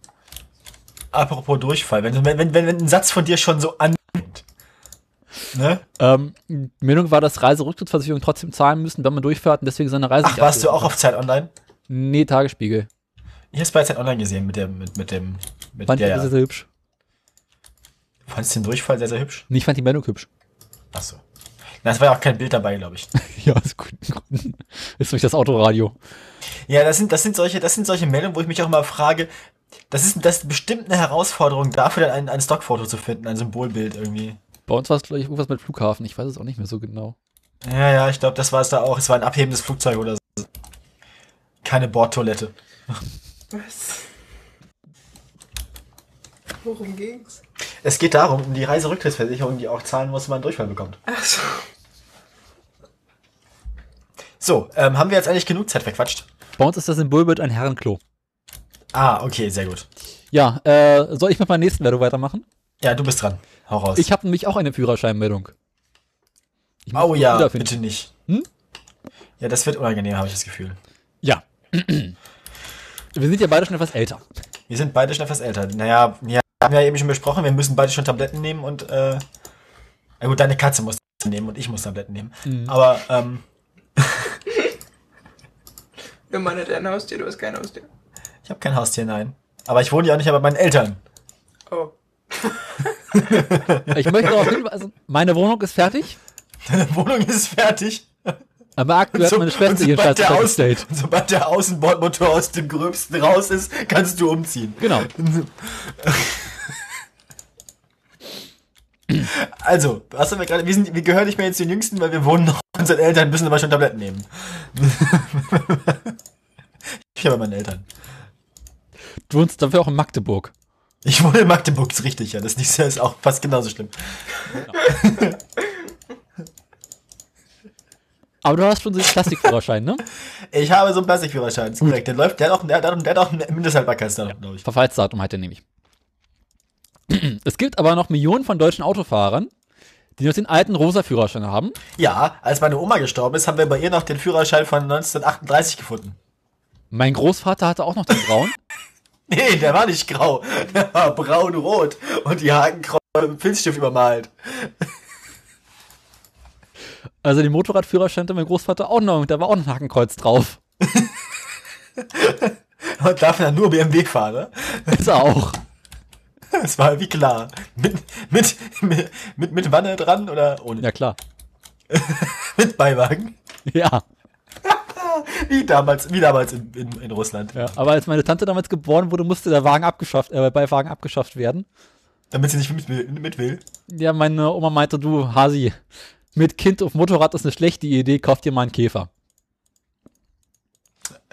Apropos Durchfall, wenn, wenn, wenn, wenn ein Satz von dir schon so annimmt. Ne? Ähm, Meldung war, dass Reiserücktrittsversicherungen trotzdem zahlen müssen, wenn man durchfährt und deswegen seine Reise Ach, warst du auch auf Zeit Online? Nee, Tagesspiegel. Ich hab's bei Zeit Online gesehen mit dem, mit, mit dem, mit Fand der. sehr, sehr hübsch. Du den Durchfall sehr, sehr hübsch? Nee, ich fand die Meldung hübsch. Ach so. Na, es war ja auch kein Bild dabei, glaube ich. ja, aus guten Gründen. Ist durch das Autoradio. Ja, das sind, das sind solche, das sind solche Meldungen, wo ich mich auch mal frage, das ist, das ist bestimmt eine Herausforderung, dafür dann ein, ein Stockfoto zu finden, ein Symbolbild irgendwie. Bei uns war es, glaube ich, irgendwas mit Flughafen. Ich weiß es auch nicht mehr so genau. Ja, ja, ich glaube, das war es da auch. Es war ein abhebendes Flugzeug oder so. Keine Bordtoilette. Was? Worum ging's? Es geht darum, um die Reiserücktrittsversicherung, die auch zahlen muss, wenn man einen Durchfall bekommt. Ach so. So, ähm, haben wir jetzt eigentlich genug Zeit verquatscht? Bei uns ist das Symbolbild ein Herrenklo. Ah, okay, sehr gut. Ja, äh, soll ich mit meiner nächsten Meldung weitermachen? Ja, du bist dran. Hau raus. Ich habe nämlich auch eine Führerscheinmeldung. Oh ja, bitte nicht. Hm? Ja, das wird unangenehm, habe ich das Gefühl. Ja. Wir sind ja beide schon etwas älter. Wir sind beide schon etwas älter. Naja, wir haben ja eben schon besprochen, wir müssen beide schon Tabletten nehmen und, äh, na gut, deine Katze muss nehmen und ich muss Tabletten nehmen. Mhm. Aber, ähm, Wir meinen dein Haustier, du hast kein Haustier. ich habe kein Haustier, nein. Aber ich wohne ja auch nicht mehr bei meinen Eltern. Oh. Ich möchte darauf hinweisen, meine Wohnung ist fertig, Deine Wohnung ist fertig. Aber aktuell hat So- meine Schwester ihren und sobald der Außenbordmotor aus dem Gröbsten raus ist, kannst du umziehen. Genau. Also, was haben wir gerade? Wir, sind, wir gehören nicht mehr zu den Jüngsten, weil wir wohnen noch bei unseren Eltern, müssen aber schon Tabletten nehmen. ich habe meine Eltern. Du wohnst dafür auch in Magdeburg. Ich wohne in Magdeburg, ist richtig, ja. Das ist, nicht, das ist auch fast genauso schlimm. Aber du hast schon so einen Plastikführerschein, ne? Ich habe so einen Plastikführerschein, ist korrekt. Der läuft, der hat auch, der hat der hat auch ein Mindesthaltbarkeitsdatum, glaube ich. Verfallsdatum hat er nämlich. Es gibt aber noch Millionen von deutschen Autofahrern, die noch den alten rosa Führerschein haben. Ja, als meine Oma gestorben ist, haben wir bei ihr noch den Führerschein von 1938 gefunden. Mein Großvater hatte auch noch den grauen. Nee, der war nicht grau. Der war braun-rot und die Hakenkreuz mit dem Filzstift übermalt. Also den Motorradführerschein hatte mein Großvater auch noch und da war auch ein Hakenkreuz drauf. Und darf dann nur BMW fahren, ne? Ist er auch. Das war wie klar. Mit, mit, mit, mit, mit Wanne dran oder ohne? Ja klar. Mit Beiwagen. Ja. Wie damals, wie damals in, in, in Russland. ja. Aber als meine Tante damals geboren wurde, musste der Wagen abgeschafft, äh, Beiwagen abgeschafft werden. Damit sie nicht mit, mit will. Ja, meine Oma meinte, du, Hasi, mit Kind auf Motorrad ist eine schlechte Idee, kauf dir mal einen Käfer.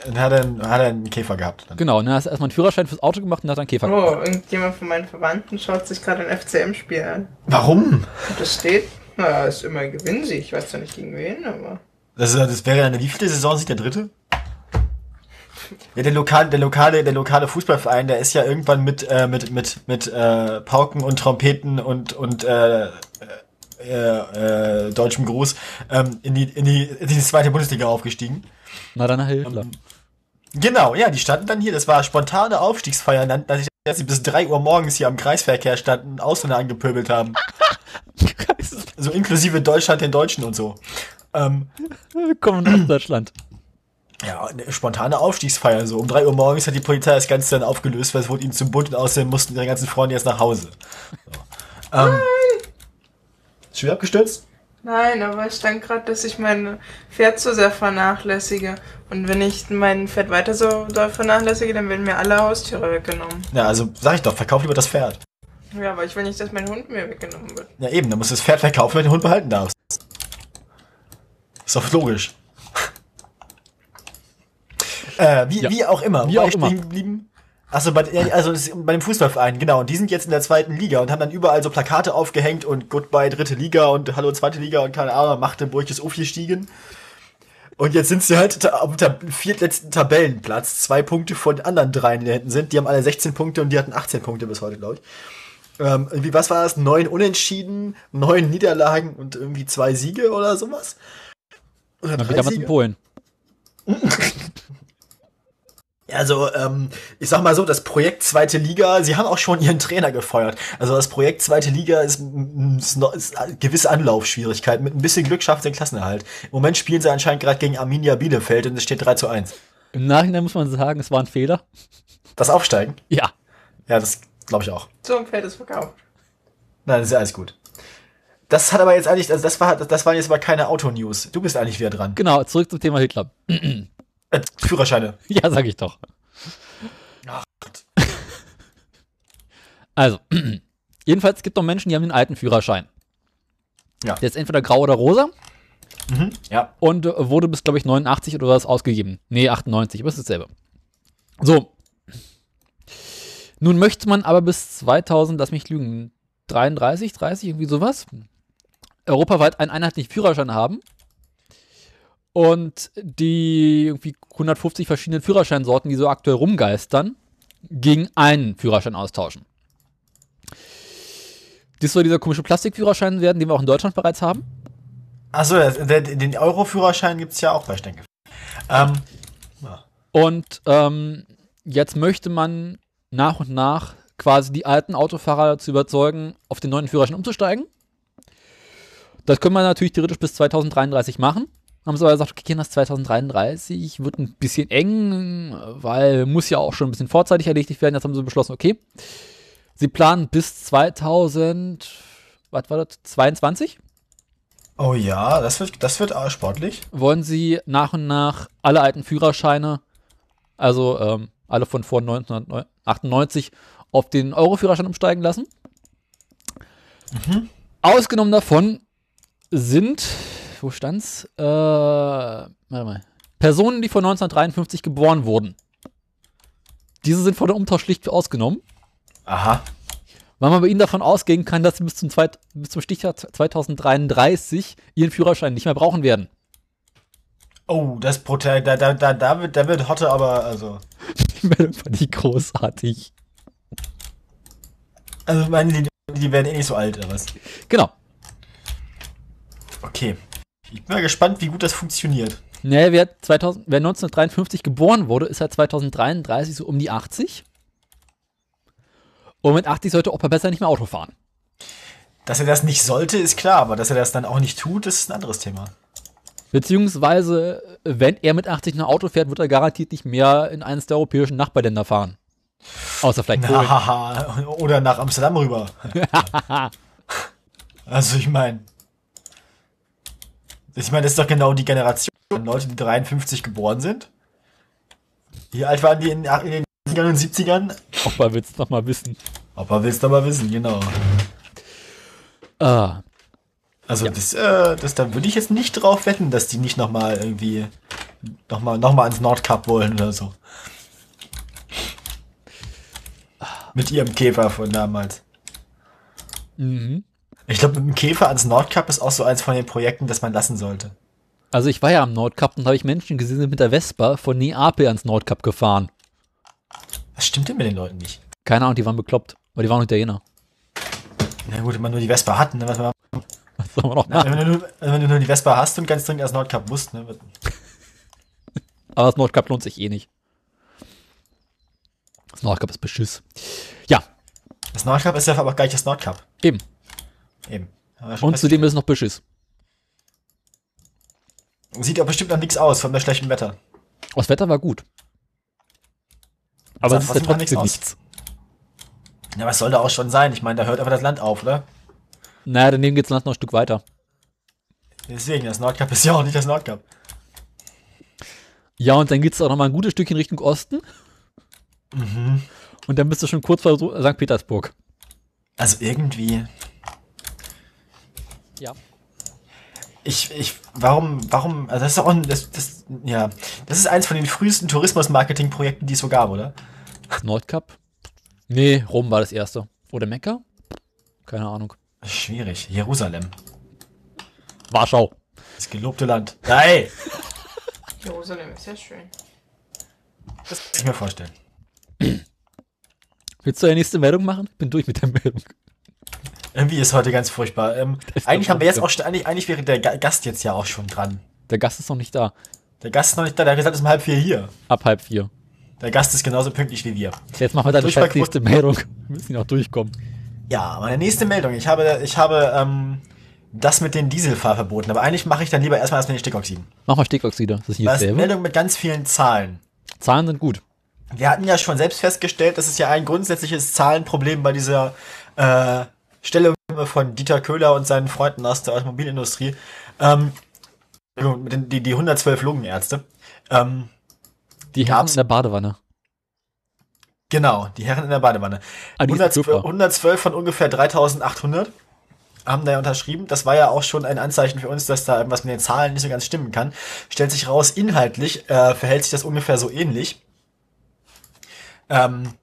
Dann hat er, einen- hat er einen Käfer gehabt. Dann. Genau, dann hast du erstmal einen Führerschein fürs Auto gemacht und hat dann einen Käfer gekauft. Oh, irgendjemand von meinen Verwandten schaut sich gerade ein FCM-Spiel an. Warum? Und das steht, naja, ist immer Gewinnsieg. Ich weiß zwar nicht gegen wen, aber. Das, ist, das wäre eine wievielte Saison sich der dritte? Ja, der lokale, der lokale, der lokale Fußballverein, der ist ja irgendwann mit, äh, mit, mit, mit äh, Pauken und Trompeten und, und äh, äh, äh, deutschem Gruß ähm, in, die, in, die, in die zweite Bundesliga aufgestiegen. Na dann Hitler. Genau, ja, die standen dann hier. Das war spontane Aufstiegsfeier, dass, ich, dass sie bis 3 Uhr morgens hier am Kreisverkehr standen und Ausländer angepöbelt haben. so inklusive Deutschland den Deutschen und so. Ähm, Willkommen aus Deutschland. Ja, eine spontane Aufstiegsfeier. So um 3 Uhr morgens hat die Polizei das Ganze dann aufgelöst, weil es wurde ihnen zum bunt und außerdem mussten ihre ganzen Freunde jetzt nach Hause. So. Ähm, ist schon wieder abgestürzt? Nein, aber es stand gerade, dass ich mein Pferd zu sehr vernachlässige. Und wenn ich mein Pferd weiter so doll vernachlässige, dann werden mir alle Haustiere weggenommen. Ja, also sag ich doch, verkauf lieber das Pferd. Ja, aber ich will nicht, dass mein Hund mir weggenommen wird. Ja eben, dann musst du das Pferd verkaufen, wenn du den Hund behalten darfst. Ist doch logisch. äh, wie, Ja. wie auch immer. Wie auch ich immer. geblieben? Achso, bei, ja, also bei dem Fußballverein, genau. Und die sind jetzt in der zweiten Liga und haben dann überall so Plakate aufgehängt und Goodbye dritte Liga und Hallo zweite Liga und keine Ahnung, Magdeburg ist aufgestiegen. Und jetzt sind sie halt am ta viertletzten Tabellenplatz, zwei Punkte von den anderen dreien, die da hinten sind. Die haben alle 16 Punkte und die hatten 18 Punkte bis heute, glaube ich. Ähm, irgendwie, was war das? Neun Unentschieden, neun Niederlagen und irgendwie zwei Siege oder sowas? Oder Dann drei wie damals in Siege? Polen. Also, ähm, ich sag mal so, das Projekt Zweite Liga, sie haben auch schon ihren Trainer gefeuert. Also das Projekt Zweite Liga ist, mm, ist, noch, ist eine gewisse Anlaufschwierigkeit. Mit ein bisschen Glück schafft den Klassenerhalt. Im Moment spielen sie anscheinend gerade gegen Arminia Bielefeld und es steht 3 zu 1. Im Nachhinein muss man sagen, es war ein Fehler. Das Aufsteigen? Ja. Ja, das glaube ich auch. So ein Pferd ist verkauft. Nein, das ist ja alles gut. Das hat aber jetzt eigentlich, also das war, das waren jetzt aber keine Autonews. Du bist eigentlich wieder dran. Genau, zurück zum Thema Hitler. Äh, Führerscheine. Ja, sag ich doch. Ach Gott. Also, jedenfalls gibt es noch Menschen, die haben den alten Führerschein. Ja. Der ist entweder grau oder rosa Mhm. Ja. und äh, wurde bis, glaube ich, 89 oder was ausgegeben. Nee, 98, aber es ist dasselbe. So. Nun möchte man aber bis 2000, lass mich lügen, 33, 30, irgendwie sowas, europaweit einen einheitlichen Führerschein haben. Und die irgendwie 150 verschiedenen Führerscheinsorten, die so aktuell rumgeistern, gegen einen Führerschein austauschen. Das soll dieser komische Plastikführerschein werden, den wir auch in Deutschland bereits haben. Achso, den Euro-Führerschein gibt's ja auch bei Stenke. Ähm, ja. Und ähm, jetzt möchte man nach und nach quasi die alten Autofahrer dazu überzeugen, auf den neuen Führerschein umzusteigen. Das können wir natürlich theoretisch bis 2033 machen. Haben sie aber gesagt, okay, das 2033 wird ein bisschen eng, weil muss ja auch schon ein bisschen vorzeitig erledigt werden. Jetzt haben sie beschlossen, okay, sie planen bis 2000, was war das, 22? Oh ja, das wird, das wird sportlich. wollen sie nach und nach alle alten Führerscheine, also ähm, alle von vor 1998, auf den Euro-Führerschein umsteigen lassen. Ausgenommen davon sind, wo stand's? Äh, warte mal. Personen, die vor 1953 geboren wurden. Diese sind vor dem Umtausch schlicht ausgenommen, Aha. weil man bei ihnen davon ausgehen kann, dass sie bis zum, zweit, bis zum Stichtag 2033 ihren Führerschein nicht mehr brauchen werden. Oh, das Protest, da, da, da, da wird, da wird Hotte aber, also. Die Meldung fand ich großartig. Also, meine, die, die werden eh nicht so alt, oder was? Genau. Okay. Ich bin mal gespannt, wie gut das funktioniert. Nee, wer, 2000, wer 1953 geboren wurde, ist halt 2033 so um die 80. Und mit 80 sollte Opa besser nicht mehr Auto fahren. Dass er das nicht sollte, ist klar, aber dass er das dann auch nicht tut, ist ein anderes Thema. Beziehungsweise, wenn er mit 80 noch Auto fährt, wird er garantiert nicht mehr in eines der europäischen Nachbarländer fahren. Außer vielleicht Polen. Haha, oder nach Amsterdam rüber. also ich meine, ich meine, das ist doch genau die Generation von Leute, die 53 geboren sind. Wie alt waren die in, in den 70ern und 70ern? Opa will's noch mal wissen. Opa willst du aber wissen, genau. Ah, Also das, äh, das, da würde ich jetzt nicht drauf wetten, dass die nicht nochmal irgendwie nochmal noch mal ans Nordkap wollen oder so. Mit ihrem Käfer von damals. mhm. Ich glaube, mit dem Käfer ans Nordkap ist auch so eins von den Projekten, das man lassen sollte. Also ich war ja am Nordkap und da habe ich Menschen gesehen, die sind mit der Vespa von Neapel ans Nordkap gefahren. Was stimmt denn mit den Leuten nicht? Keine Ahnung, die waren bekloppt. Aber die waren Italiener. Na gut, wenn man nur die Vespa hat, ne, was man, Was soll man noch na, machen? wenn, du nur, wenn du nur die Vespa hast und ganz dringend ans Nordkap musst, ne, Aber das Nordkap lohnt sich eh nicht. Das Nordkap ist Beschiss. Ja, das Nordkap ist ja aber gleich das Nordkap. eben. Eben. Und zudem ist es noch festgestellt. Sieht auch bestimmt noch nichts aus von der schlechten Wetter. Das Wetter war gut. Aber es ist ja trotzdem nichts nichts. Ja, was soll da auch schon sein? Ich meine, da hört aber das Land auf, oder? Naja, daneben geht's Land noch ein Stück weiter. Deswegen, das Nordkap ist ja auch nicht das Nordkap. Ja, und dann geht's auch noch mal ein gutes Stückchen Richtung Osten. Mhm. Und dann bist du schon kurz vor St. Petersburg. Also irgendwie. Ja. Ich, ich, warum, warum, also das ist auch ein, das, das, ja, das ist eins von den frühesten Tourismus-Marketing-Projekten, die es so gab, oder? Nordkap? Nee, Rom war das erste. Oder Mekka? Keine Ahnung. Schwierig. Jerusalem. Warschau. Das gelobte Land. Hey! Jerusalem ist ja schön. Das kann ich mir vorstellen. Willst du eine nächste Meldung machen? Bin durch mit der Meldung. Irgendwie ist heute ganz furchtbar. Ähm, eigentlich haben wir jetzt auch schon, eigentlich, eigentlich wäre der Ga- Gast jetzt ja auch schon dran. Der Gast ist noch nicht da. Der Gast ist noch nicht da, der hat gesagt, es ist um halb vier hier. Ab halb vier. Der Gast ist genauso pünktlich wie wir. Jetzt machen wir deine nächste Meldung. Wir müssen noch durchkommen. Ja, meine nächste Meldung. Ich habe, ich habe ähm, das mit den Dieselfahrverboten, aber eigentlich mache ich dann lieber erstmal das mit den Stickoxiden. Mach mal Stickoxide. Das ist nicht Das dasselbe. Meldung mit ganz vielen Zahlen. Zahlen sind gut. Wir hatten ja schon selbst festgestellt, dass es ja ein grundsätzliches Zahlenproblem bei dieser äh, Stellungnahme von Dieter Köhler und seinen Freunden aus der Automobilindustrie, ähm, die, die 112 Lungenärzte, ähm, Die Herren in der Badewanne. genau, die Herren in der Badewanne. Ah, die ist 112, super. 112 von ungefähr 3800 haben da ja unterschrieben. Das war ja auch schon ein Anzeichen für uns, dass da irgendwas mit den Zahlen nicht so ganz stimmen kann. Stellt sich raus, inhaltlich äh, verhält sich das ungefähr so ähnlich. Ähm,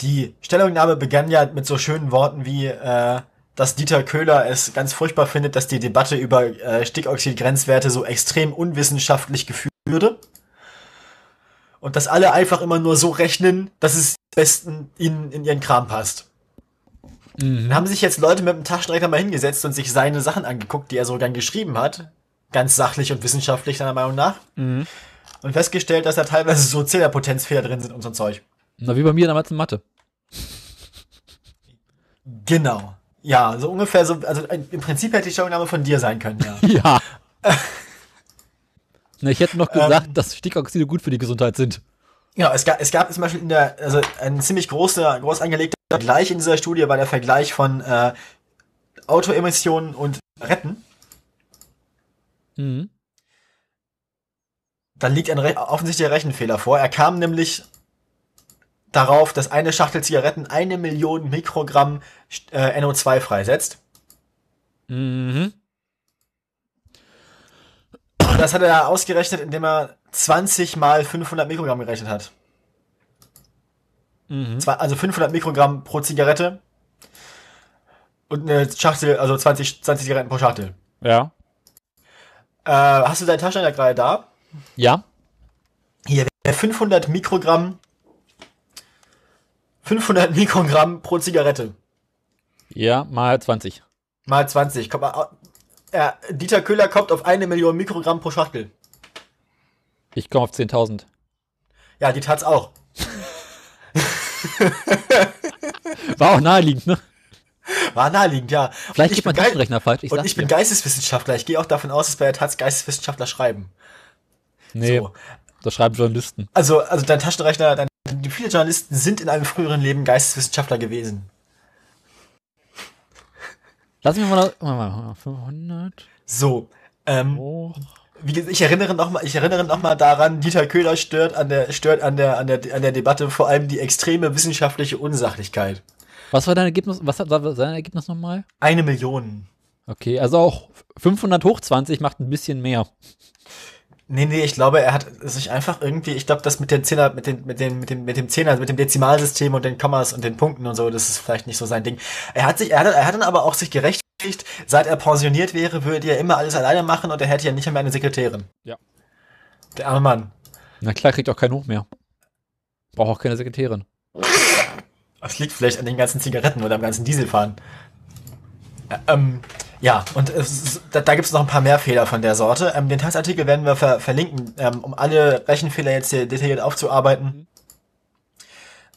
die Stellungnahme begann ja mit so schönen Worten wie, äh, dass Dieter Köhler es ganz furchtbar findet, dass die Debatte über äh, Stickoxid-Grenzwerte so extrem unwissenschaftlich geführt würde. Und dass alle einfach immer nur so rechnen, dass es am besten ihnen in ihren Kram passt. Dann haben sich jetzt Leute mit dem Taschenrechner mal hingesetzt und sich seine Sachen angeguckt, die er so gern geschrieben hat. Ganz sachlich und wissenschaftlich, seiner Meinung nach. Und festgestellt, dass da teilweise so Zählerpotenzfehler drin sind und so ein Zeug. Na, wie bei mir damals in Mathe. Genau. Ja, so ungefähr so, also im Prinzip hätte die Stellungnahme von dir sein können, ja. Ja. Na, ich hätte noch gesagt, Ähm. dass Stickoxide gut für die Gesundheit sind. Genau, es gab, es gab zum Beispiel in der, also ein ziemlich großer, groß angelegter Vergleich in dieser Studie war der Vergleich von äh, Autoemissionen und Retten. Mhm. Da liegt ein offensichtlicher Rechenfehler vor. Er kam nämlich darauf, dass eine Schachtel Zigaretten eine Million Mikrogramm äh, NO2 freisetzt. Mhm. Und das hat er ausgerechnet, indem er 20 mal 500 Mikrogramm gerechnet hat. Mhm. Also 500 Mikrogramm pro Zigarette. Und eine Schachtel, also 20, 20 Zigaretten pro Schachtel. Ja. Äh, hast du deinen Taschenrechner gerade da? Ja. Hier wäre 500 Mikrogramm. 500 Mikrogramm pro Zigarette. Ja, mal 20. Mal 20. Komm mal, ja, Dieter Köhler kommt auf eine Million Mikrogramm pro Schachtel. Ich komme auf 10.000. Ja, die tat's auch. War auch naheliegend, ne? War naheliegend, ja. Vielleicht Und gibt man bin Gei- Taschenrechner falsch. Ich und ich bin dir. Geisteswissenschaftler. Ich gehe auch davon aus, dass bei der Taz Geisteswissenschaftler schreiben. Nee, So. Das schreiben Journalisten. Also, also dein Taschenrechner, dein, viele Journalisten sind in einem früheren Leben Geisteswissenschaftler gewesen. Lass mich mal, mal, mal, mal 500 So, ähm, hoch. wie gesagt, ich erinnere noch mal, ich erinnere noch mal daran, Dieter Köhler stört an der, stört an der, an der, an der Debatte vor allem die extreme wissenschaftliche Unsachlichkeit. Was war dein Ergebnis? Was war dein Ergebnis nochmal? Eine Million. Okay, also auch 500 hoch 20 macht ein bisschen mehr. Nee, nee, ich glaube, er hat sich einfach irgendwie, ich glaube, das mit den Zehner, mit den, mit den, mit dem, mit dem Zehner, mit dem Dezimalsystem und den Kommas und den Punkten und so, das ist vielleicht nicht so sein Ding. Er hat sich, er hat, er hat dann aber auch sich gerechtfertigt, seit er pensioniert wäre, würde er immer alles alleine machen und er hätte ja nicht mehr eine Sekretärin. Ja. Der arme Mann. Na klar, kriegt auch keinen Hoch mehr. Braucht auch keine Sekretärin. Das liegt vielleicht an den ganzen Zigaretten oder am ganzen Dieselfahren. Ä- Ähm, ja, und es da, da gibt es noch ein paar mehr Fehler von der Sorte. Ähm, den Tanzartikel werden wir ver verlinken, ähm, um alle Rechenfehler jetzt hier detailliert aufzuarbeiten.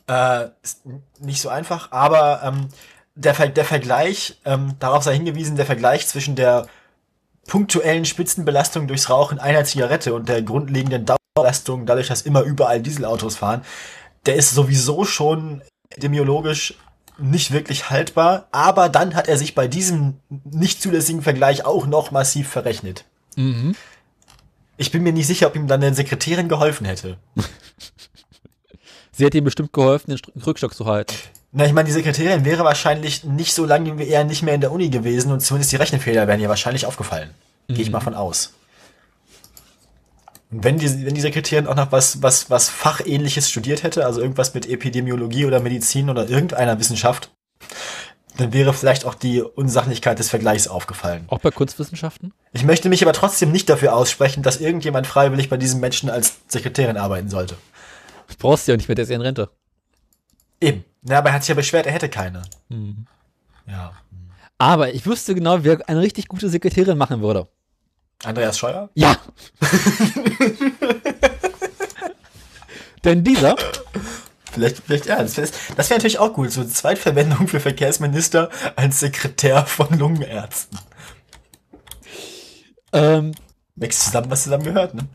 Äh, ist nicht so einfach, aber ähm, der, Ver der Vergleich, ähm, darauf sei hingewiesen, der Vergleich zwischen der punktuellen Spitzenbelastung durchs Rauchen einer Zigarette und der grundlegenden Dauerbelastung, dadurch, dass immer überall Dieselautos fahren, der ist sowieso schon epidemiologisch nicht wirklich haltbar, aber dann hat er sich bei diesem nicht zulässigen Vergleich auch noch massiv verrechnet. Mhm. Ich bin mir nicht sicher, ob ihm dann eine Sekretärin geholfen hätte. Sie hat ihm bestimmt geholfen, den Rückstock zu halten. Na, ich meine, die Sekretärin wäre wahrscheinlich nicht so lange wie er nicht mehr in der Uni gewesen und zumindest die Rechenfehler wären ihr wahrscheinlich aufgefallen. Gehe ich mal von aus. Und wenn die, wenn die Sekretärin auch noch was, was, was Fachähnliches studiert hätte, also irgendwas mit Epidemiologie oder Medizin oder irgendeiner Wissenschaft, dann wäre vielleicht auch die Unsachlichkeit des Vergleichs aufgefallen. Auch bei Kunstwissenschaften? Ich möchte mich aber trotzdem nicht dafür aussprechen, dass irgendjemand freiwillig bei diesem Menschen als Sekretärin arbeiten sollte. Du brauchst ja nicht mehr, der ist ja in Rente. Eben. Na, aber er hat sich ja beschwert, er hätte keine. Mhm. Ja. Aber ich wüsste genau, wer eine richtig gute Sekretärin machen würde. Andreas Scheuer? Ja. Denn dieser, Vielleicht, vielleicht, ja, das wäre das wär natürlich auch gut. So Zweitverwendung für Verkehrsminister als Sekretär von Lungenärzten. ähm, Wächst zusammen, was zusammen gehört, ne?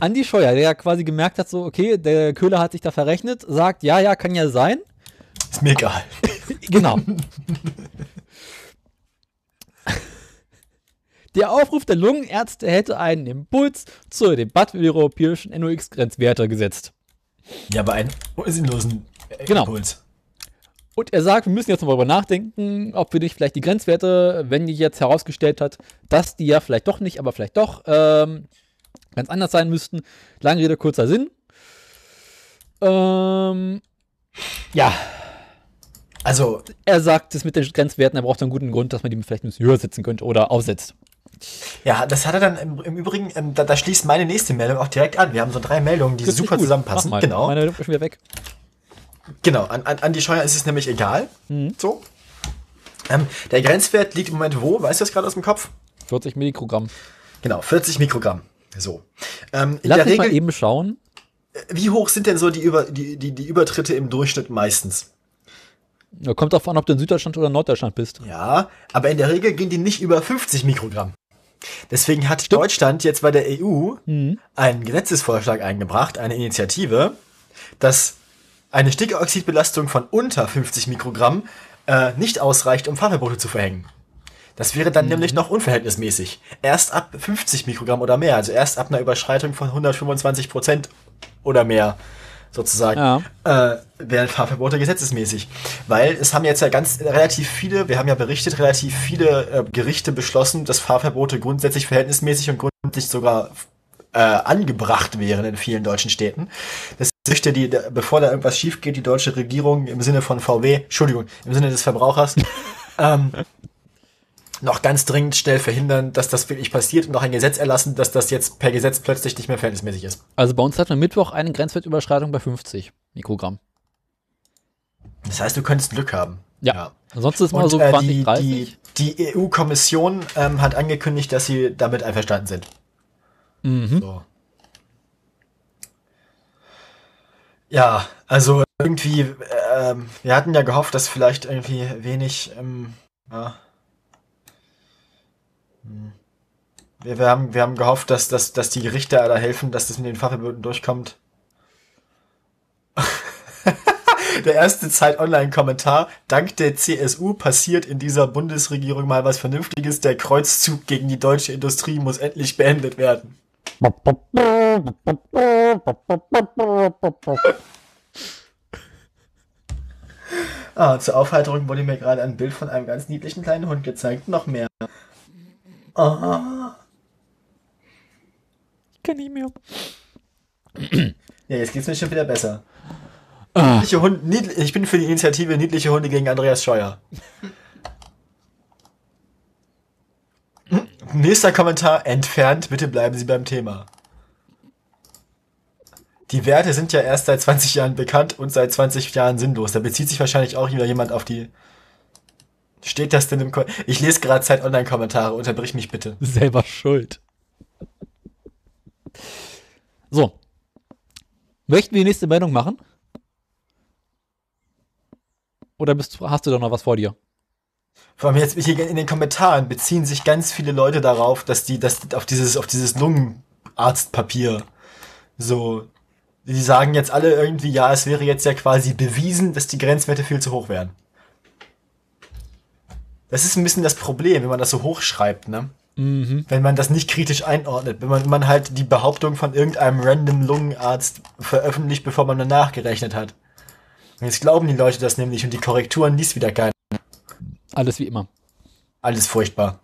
Andi Scheuer, der ja quasi gemerkt hat, so, okay, der Köhler hat sich da verrechnet, sagt, ja, ja, kann ja sein. Ist mir egal. Genau. Der Aufruf der Lungenärzte hätte einen Impuls zur Debatte über die europäischen NOx-Grenzwerte gesetzt. Ja, aber einen sinnlosen Genau. Impuls. Und er sagt, wir müssen jetzt mal darüber nachdenken, ob wir nicht vielleicht die Grenzwerte, wenn die jetzt herausgestellt hat, dass die ja vielleicht doch nicht, aber vielleicht doch ähm, ganz anders sein müssten. Lange Rede, kurzer Sinn. Ähm, ja, Also, er sagt es mit den Grenzwerten, er braucht einen guten Grund, dass man die vielleicht ein bisschen höher setzen könnte oder aufsetzt. Ja, das hat er dann im, im Übrigen, ähm, da, da schließt meine nächste Meldung auch direkt an. Wir haben so drei Meldungen, die super gut. zusammenpassen. Mach mal. Genau. Meine ist schon wieder weg. Genau, an, an, an die Scheuer ist es nämlich egal. Mhm. So. Ähm, der Grenzwert liegt im Moment wo? Weißt du das gerade aus dem Kopf? 40 Mikrogramm. Genau, 40 Mikrogramm. So. Ähm, in Lass der mich mal Regel, eben schauen. wie hoch sind denn so die, Über, die, die, die Übertritte im Durchschnitt meistens? Ja, Kommt darauf an, ob du in Süddeutschland oder Norddeutschland bist. Ja, aber in der Regel gehen die nicht über 50 Mikrogramm. Deswegen hat Deutschland jetzt bei der EU Mhm. einen Gesetzesvorschlag eingebracht, eine Initiative, dass eine Stickoxidbelastung von unter 50 Mikrogramm äh, nicht ausreicht, um Fahrverbote zu verhängen. Das wäre Mhm. dann nämlich noch unverhältnismäßig. Erst ab 50 Mikrogramm oder mehr, also erst ab einer Überschreitung von 125 Prozent oder mehr sozusagen, Ja. äh, wären Fahrverbote gesetzesmäßig. Weil es haben jetzt ja ganz relativ viele, wir haben ja berichtet, relativ viele äh, Gerichte beschlossen, dass Fahrverbote grundsätzlich verhältnismäßig und grundsätzlich sogar äh, angebracht wären in vielen deutschen Städten. Das möchte die, bevor da irgendwas schief geht, die deutsche Regierung im Sinne von VW, Entschuldigung, im Sinne des Verbrauchers, ähm, noch ganz dringend schnell verhindern, dass das wirklich passiert und noch ein Gesetz erlassen, dass das jetzt per Gesetz plötzlich nicht mehr verhältnismäßig ist. Also bei uns hat man Mittwoch eine Grenzwertüberschreitung bei 50 Mikrogramm. Das heißt, du könntest Glück haben. Ja. Ansonsten ist mal Und so äh, 20, die, 30. die, die EU-Kommission ähm, hat angekündigt, dass sie damit einverstanden sind. Mhm. So. Ja, also irgendwie, ähm, wir hatten ja gehofft, dass vielleicht irgendwie wenig, ähm, ja. Hm. Wir, wir, haben, wir haben gehofft, dass, dass, dass die Gerichte da helfen, dass das mit den Fahrverboten durchkommt. Der erste Zeit-Online-Kommentar. Dank der CSU passiert in dieser Bundesregierung mal was Vernünftiges. Der Kreuzzug gegen die deutsche Industrie muss endlich beendet werden. Ah, zur Aufheiterung wurde mir gerade ein Bild von einem ganz niedlichen kleinen Hund gezeigt. Noch mehr. Ah. Kann nicht mehr. Ja, jetzt geht's mir schon wieder besser. Ah. Niedliche Hunde, niedl ich bin für die Initiative Niedliche Hunde gegen Andreas Scheuer. Hm, Nächster Kommentar, entfernt, bitte bleiben Sie beim Thema. Die Werte sind ja erst seit 20 Jahren bekannt und seit 20 Jahren sinnlos. Da bezieht sich wahrscheinlich auch wieder jemand auf die. Steht das denn im Ko Ich lese gerade Zeit Online-Kommentare, unterbrich mich bitte. Selber schuld. So. Möchten wir die nächste Meldung machen? Oder bist, du- hast du da noch was vor dir? Vor allem jetzt hier in den Kommentaren beziehen sich ganz viele Leute darauf, dass die, dass auf dieses, auf dieses Lungenarztpapier so, die sagen jetzt alle irgendwie, ja, es wäre jetzt ja quasi bewiesen, dass die Grenzwerte viel zu hoch wären. Das ist ein bisschen das Problem, wenn man das so hochschreibt, ne? Wenn man das nicht kritisch einordnet, wenn man, wenn man halt die Behauptung von irgendeinem random Lungenarzt veröffentlicht, bevor man danach gerechnet hat. Und jetzt glauben die Leute das nämlich und die Korrekturen liest wieder keiner. Alles wie immer. Alles furchtbar.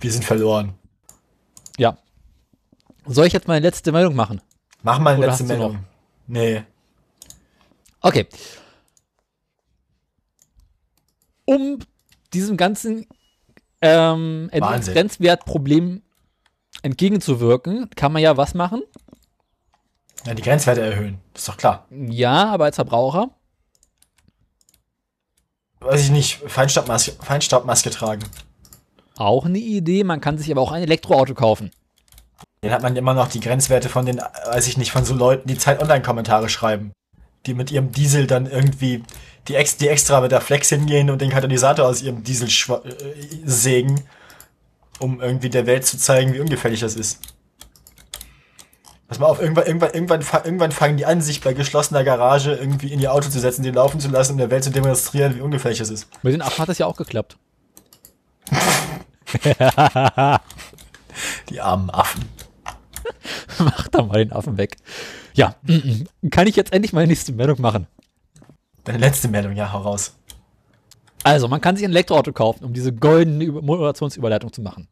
Wir sind verloren. Ja. Soll ich jetzt meine letzte Meldung machen? Mach mal eine Oder letzte Meldung. Nee. Okay. Um diesem ganzen ähm. Grenzwertproblem entgegenzuwirken, kann man ja was machen? Ja, die Grenzwerte erhöhen. Ist doch klar. Ja, aber als Verbraucher weiß ich nicht, Feinstaubmaske, Feinstaubmaske tragen. Auch eine Idee, man kann sich aber auch ein Elektroauto kaufen. Dann hat man immer noch die Grenzwerte von den, weiß ich nicht, von so Leuten, die Zeit-Online-Kommentare schreiben. Die mit ihrem Diesel dann irgendwie, die, ex, die extra mit der Flex hingehen und den Katalysator aus ihrem Diesel äh, sägen, um irgendwie der Welt zu zeigen, wie ungefährlich das ist. Pass mal auf, irgendwann, irgendwann, irgendwann, irgendwann fangen die an, sich bei geschlossener Garage irgendwie in ihr Auto zu setzen, den laufen zu lassen, um der Welt zu demonstrieren, wie ungefährlich das ist. Mit den Affen hat das ja auch geklappt. Die armen Affen. Mach da mal den Affen weg. Ja, kann ich jetzt endlich meine nächste Meldung machen. Deine letzte Meldung, ja, hau raus. Also, man kann sich ein Elektroauto kaufen, um diese goldene Über- Moderationsüberleitung zu machen.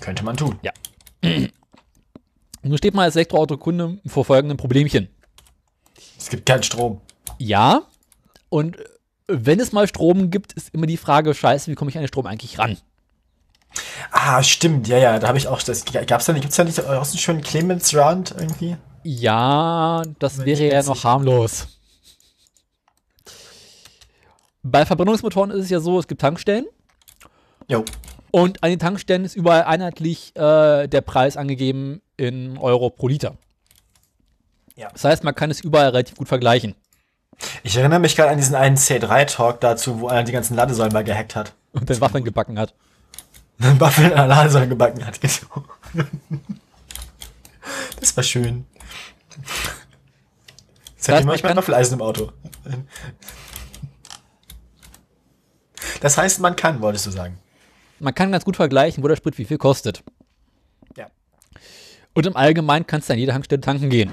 Könnte man tun. Ja. Nun steht man als Elektroautokunde vor folgendem Problemchen. Es gibt keinen Strom. Ja, und wenn es mal Strom gibt, ist immer die Frage, scheiße, wie komme ich an den Strom eigentlich ran? Ah, stimmt, ja, ja, da habe ich auch, das gab's da nicht, gibt's da nicht auch so einen schönen Clemens Round irgendwie? Ja, das Wenn wäre ja noch harmlos. Bei Verbrennungsmotoren ist es ja so, es gibt Tankstellen Jo. und an den Tankstellen ist überall einheitlich äh, der Preis angegeben in Euro pro Liter. Ja. Das heißt, man kann es überall relativ gut vergleichen. Ich erinnere mich gerade an diesen einen C3-Talk dazu, wo einer die ganzen Ladesäulen mal gehackt hat. Und dann Waffeln gebacken hat. Einen Waffel in einer Ladesäule gebacken hat. genau. Das war schön. Das heißt, mein kann- Waffeleisen im Auto. Das heißt, man kann, wolltest du sagen. Man kann ganz gut vergleichen, wo der Sprit wie viel kostet. Ja. Und im Allgemeinen kannst du an jeder Tankstelle tanken gehen.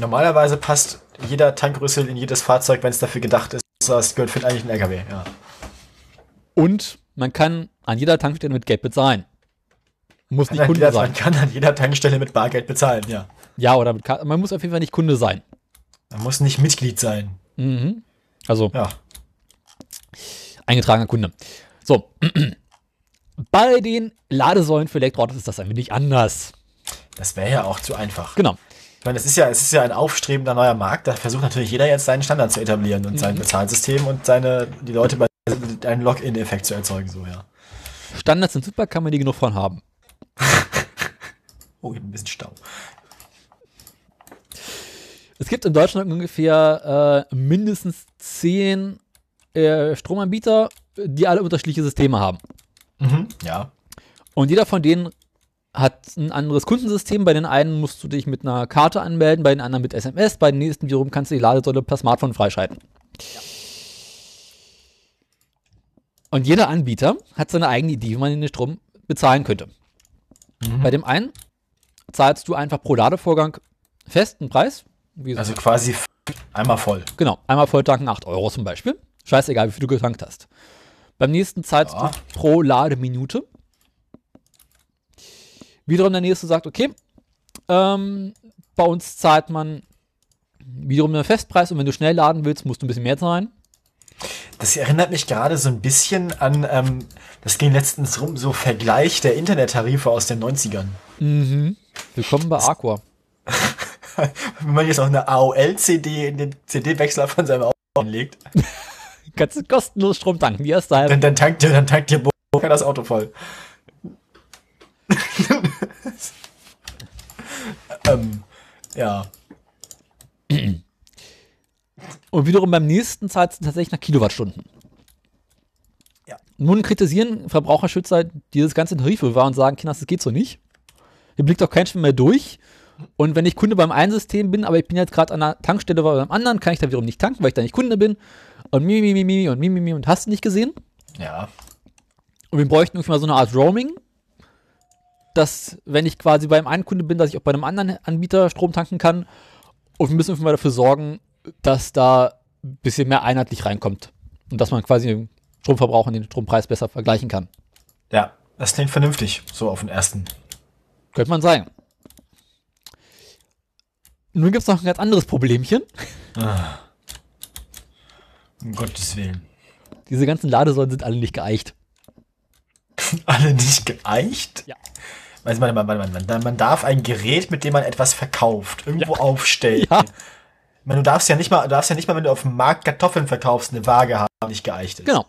Normalerweise passt jeder Tankrüssel in jedes Fahrzeug, wenn es dafür gedacht ist. Das gehört für eigentlich einen LKW, ja. Und man kann an jeder Tankstelle mit Geld bezahlen. Muss nicht Kunde jeder, sein. man kann an jeder Tankstelle mit Bargeld bezahlen, ja. Ja, oder mit Karte. Man muss auf jeden Fall nicht Kunde sein. Man muss nicht Mitglied sein. Mhm. Also Ja. Eingetragener Kunde. So. Bei den Ladesäulen für Elektroautos ist das ein wenig anders. Das wäre ja auch zu einfach. Genau. Ich meine, es ist ja, es ist ja ein aufstrebender neuer Markt. Da versucht natürlich jeder jetzt seinen Standard zu etablieren und sein Bezahlsystem und seine, die Leute bei einen Login-Effekt zu erzeugen, so, ja. Standards sind super, kann man die genug von haben. Oh, hier ein bisschen Stau. Es gibt in Deutschland ungefähr äh, mindestens zehn äh, Stromanbieter, die alle unterschiedliche Systeme haben. Mhm, ja. Und jeder von denen hat ein anderes Kundensystem. Bei den einen musst du dich mit einer Karte anmelden, bei den anderen mit SMS, bei den nächsten wiederum kannst du die Ladesäule per Smartphone freischalten. Und jeder Anbieter hat seine eigene Idee, wie man den Strom bezahlen könnte. Bei dem einen zahlst du einfach pro Ladevorgang festen Preis. Also quasi einmal voll. Genau, einmal volltanken 8 Euro zum Beispiel. Scheißegal, wie viel du getankt hast. Beim nächsten zahlst Ja. du pro Lademinute. Wiederum der nächste sagt, okay, ähm, bei uns zahlt man wiederum einen Festpreis und wenn du schnell laden willst, musst du ein bisschen mehr zahlen. Das erinnert mich gerade so ein bisschen an, ähm, das ging letztens rum, so Vergleich der Internettarife aus den 90ern. Willkommen bei Aqua. Wenn man jetzt auch eine AOL-CD in den CD-Wechsler von seinem Auto anlegt, Kannst du kostenlos Strom tanken, die erste halbe. dann, dann tankt dir, dann tankt dir das Auto voll. ähm, ja. Und wiederum beim nächsten zahlst du tatsächlich nach Kilowattstunden. Ja. Nun kritisieren Verbraucherschützer dieses ganze Tarifwirrwarr und sagen, Kinders, das geht so nicht. Hier blickt doch kein Schwimmer mehr durch. Und wenn ich Kunde beim einen System bin, aber ich bin jetzt gerade an einer Tankstelle bei beim anderen, kann ich da wiederum nicht tanken, weil ich da nicht Kunde bin. Und mi, mi, mi, und mi, mi, und hast du nicht gesehen. Ja. Und wir bräuchten irgendwie mal so eine Art Roaming, dass, wenn ich quasi beim einen Kunde bin, dass ich auch bei einem anderen Anbieter Strom tanken kann. Und wir müssen irgendwie mal dafür sorgen, dass da ein bisschen mehr einheitlich reinkommt. Und dass man quasi den Stromverbrauch und den Strompreis besser vergleichen kann. Ja, das klingt vernünftig, so auf den ersten. Könnte man sagen. Nun gibt es noch ein ganz anderes Problemchen. Um Gottes Willen. Diese ganzen Ladesäulen sind alle nicht geeicht. Alle nicht geeicht? Ja. Also man, man, man, man, man darf ein Gerät, mit dem man etwas verkauft, irgendwo aufstellen. Ja. meine, du darfst ja nicht mal, du darfst ja nicht mal, wenn du auf dem Markt Kartoffeln verkaufst, eine Waage haben, die nicht geeicht ist. Genau.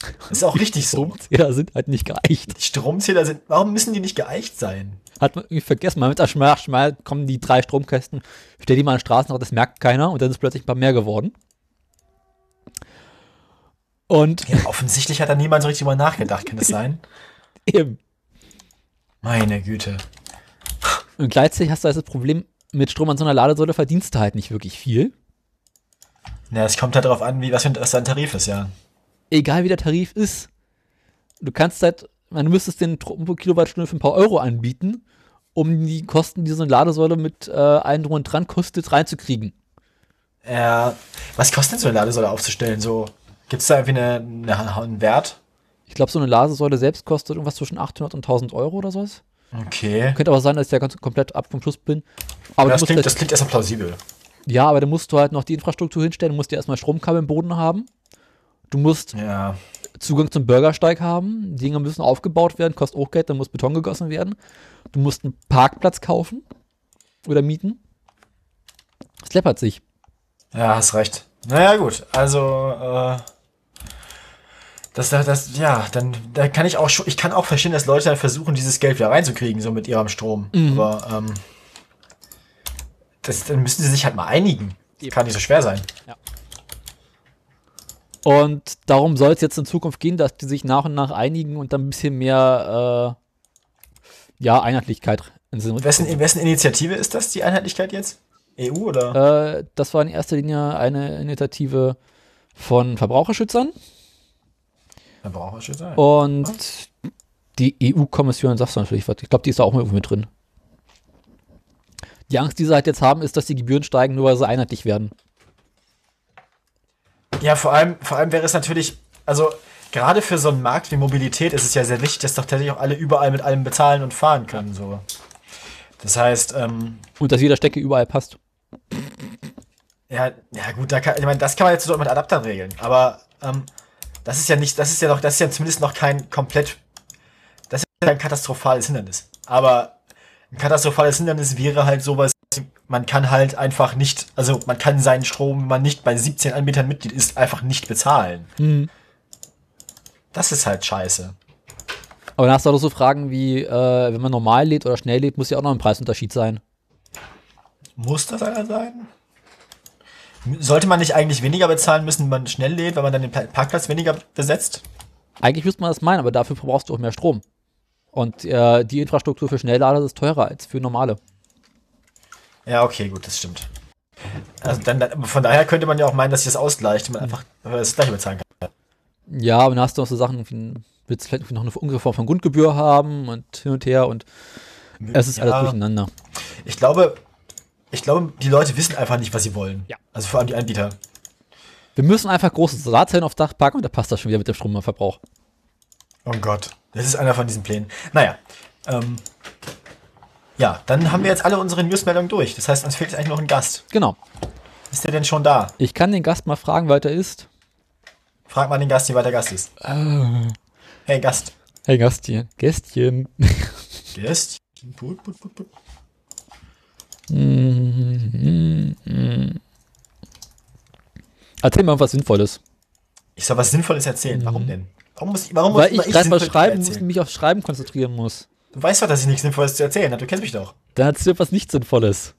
Das ist auch richtig so. Stromzähler sind halt nicht geeicht. Die Stromzähler sind, warum müssen die nicht geeicht sein? Hat man irgendwie vergessen. Mal mit Schmal kommen die drei Stromkästen, stell die mal an den Straßenrand, das merkt keiner und dann ist plötzlich ein paar mehr geworden. Und Ja, offensichtlich hat da niemand so richtig drüber nachgedacht, kann das sein? eben. Meine Güte. Und gleichzeitig hast du also das Problem, mit Strom an so einer Ladesäule verdienst du halt nicht wirklich viel. Ja, es kommt halt darauf an, wie, was für ein, Tarif ist, ja. Egal wie der Tarif ist. Du kannst halt, man du müsstest den Strom pro Kilowattstunde für ein paar Euro anbieten, um die Kosten, die so eine Ladesäule mit äh, allen drum und dran kostet, reinzukriegen. Ja, was kostet denn so eine Ladesäule aufzustellen? So, gibt es da irgendwie eine, eine, einen Wert? Ich glaube, so eine Ladesäule selbst kostet irgendwas zwischen 800 und 1000 Euro oder sowas. Okay. Könnte aber sein, dass ich ja ganz komplett ab vom Schluss bin. Aber Das klingt, halt, das klingt erstmal plausibel. ja, aber dann musst du halt noch die Infrastruktur hinstellen. Musst ja erstmal Stromkabel im Boden haben. Du musst Ja. Zugang zum Bürgersteig haben. Die Dinger müssen aufgebaut werden, kostet auch Geld, dann muss Beton gegossen werden. Du musst einen Parkplatz kaufen oder mieten. Es läppert sich. Ja, hast recht. Naja, gut. Also, äh, das, das, das, ja, dann, da kann ich auch schon, ich kann auch verstehen, dass Leute dann versuchen, dieses Geld wieder reinzukriegen, so mit ihrem Strom. Aber, ähm, das, dann müssen sie sich halt mal einigen. Kann nicht so schwer sein. Und darum soll es jetzt in Zukunft gehen, dass die sich nach und nach einigen und dann ein bisschen mehr äh, ja, Einheitlichkeit in Sinn Wessen, in wessen Initiative ist das, die Einheitlichkeit jetzt? EU oder? Äh, das war in erster Linie eine Initiative von Verbraucherschützern Verbraucherschutz? und die EU-Kommission, sagst du natürlich was. Ich glaube, die ist da auch irgendwo mit drin. Die Angst, die sie halt jetzt haben, ist, dass die Gebühren steigen, nur weil sie einheitlich werden. Ja, vor allem, vor allem wäre es natürlich, also gerade für so einen Markt wie Mobilität ist es ja sehr wichtig, dass doch tatsächlich auch alle überall mit allem bezahlen und fahren können. So. Das heißt, ähm, Und dass jeder Stecke überall passt. ja, ja gut, da kann, ich meine, das kann man jetzt so mit Adaptern regeln, aber ähm, das ist ja nicht, das ist ja noch, das ist ja zumindest noch kein komplett, das ist ja kein katastrophales Hindernis. Aber ein katastrophales Hindernis wäre halt sowas, man kann halt einfach nicht, also man kann seinen Strom, wenn man nicht bei 17 Anbietern Mitglied ist, einfach nicht bezahlen. Das ist halt scheiße. Aber dann hast du auch so Fragen wie, äh, wenn man normal lädt oder schnell lädt, muss ja auch noch ein Preisunterschied sein. Muss das einer sein? Sollte man nicht eigentlich weniger bezahlen müssen, wenn man schnell lädt, weil man dann den Pa- Parkplatz weniger besetzt? Eigentlich müsste man das meinen, aber dafür verbrauchst du auch mehr Strom. Und äh, die Infrastruktur für Schnelllader ist teurer als für normale. Ja, okay, gut, das stimmt. Also dann, dann, von daher könnte man ja auch meinen, dass sich das ausgleicht und man einfach das gleiche bezahlen kann. Ja, aber dann hast du noch so Sachen, wie, willst vielleicht irgendwie noch eine ungefähr Form von Grundgebühr haben und hin und her und es ist alles Ja. durcheinander. Ich glaube, ich glaube, die Leute wissen einfach nicht, was sie wollen. Ja. Also vor allem die Anbieter. Wir müssen einfach große Solarzellen aufs Dach packen und da passt das schon wieder mit dem Stromverbrauch. Oh Gott, das ist einer von diesen Plänen. Naja, ähm, ja, dann haben wir jetzt alle unsere Newsmeldungen durch. Das heißt, uns fehlt jetzt eigentlich noch ein Gast. Genau. Ist der denn schon da? Ich kann den Gast mal fragen, wer er ist. Frag mal den Gast, wie weit der Gast ist. Hey, Gast. Hey Gastchen. Gästchen. Gast? Put, put, put, put. Erzähl mal was Sinnvolles. Ich soll was Sinnvolles erzählen. Warum denn? Warum muss ich, warum muss Weil immer ich gerade mal schreiben muss mich aufs Schreiben konzentrieren muss. Du weißt doch, dass ich nichts Sinnvolles zu erzählen habe. Du kennst mich doch. Dann erzähl was nicht Sinnvolles.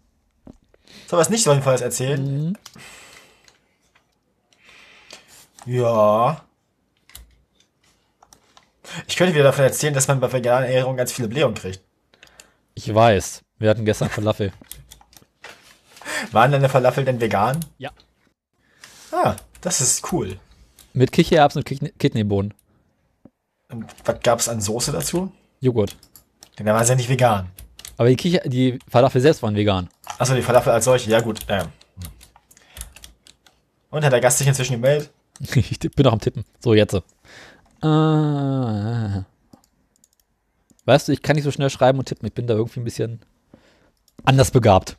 Soll was nicht Sinnvolles erzählen? Ja. Ich könnte wieder davon erzählen, dass man bei veganer Ernährung ganz viele Blähungen kriegt. Ich weiß. Wir hatten gestern Falafel. Waren deine Falafel denn vegan? Ja. Ah, das ist cool. Mit Kichererbsen und Kidney- Kidneybohnen. Und was gab's an Soße dazu? Joghurt. Denn da war es ja nicht vegan. Aber die, Kicher die Falafel selbst waren vegan. Achso, die Falafel als solche. Ja, gut. Ähm. Und hat der Gast sich inzwischen gemeldet? Ich bin noch am Tippen. So, jetzt. Äh, weißt du, ich kann nicht so schnell schreiben und tippen. Ich bin da irgendwie ein bisschen anders begabt.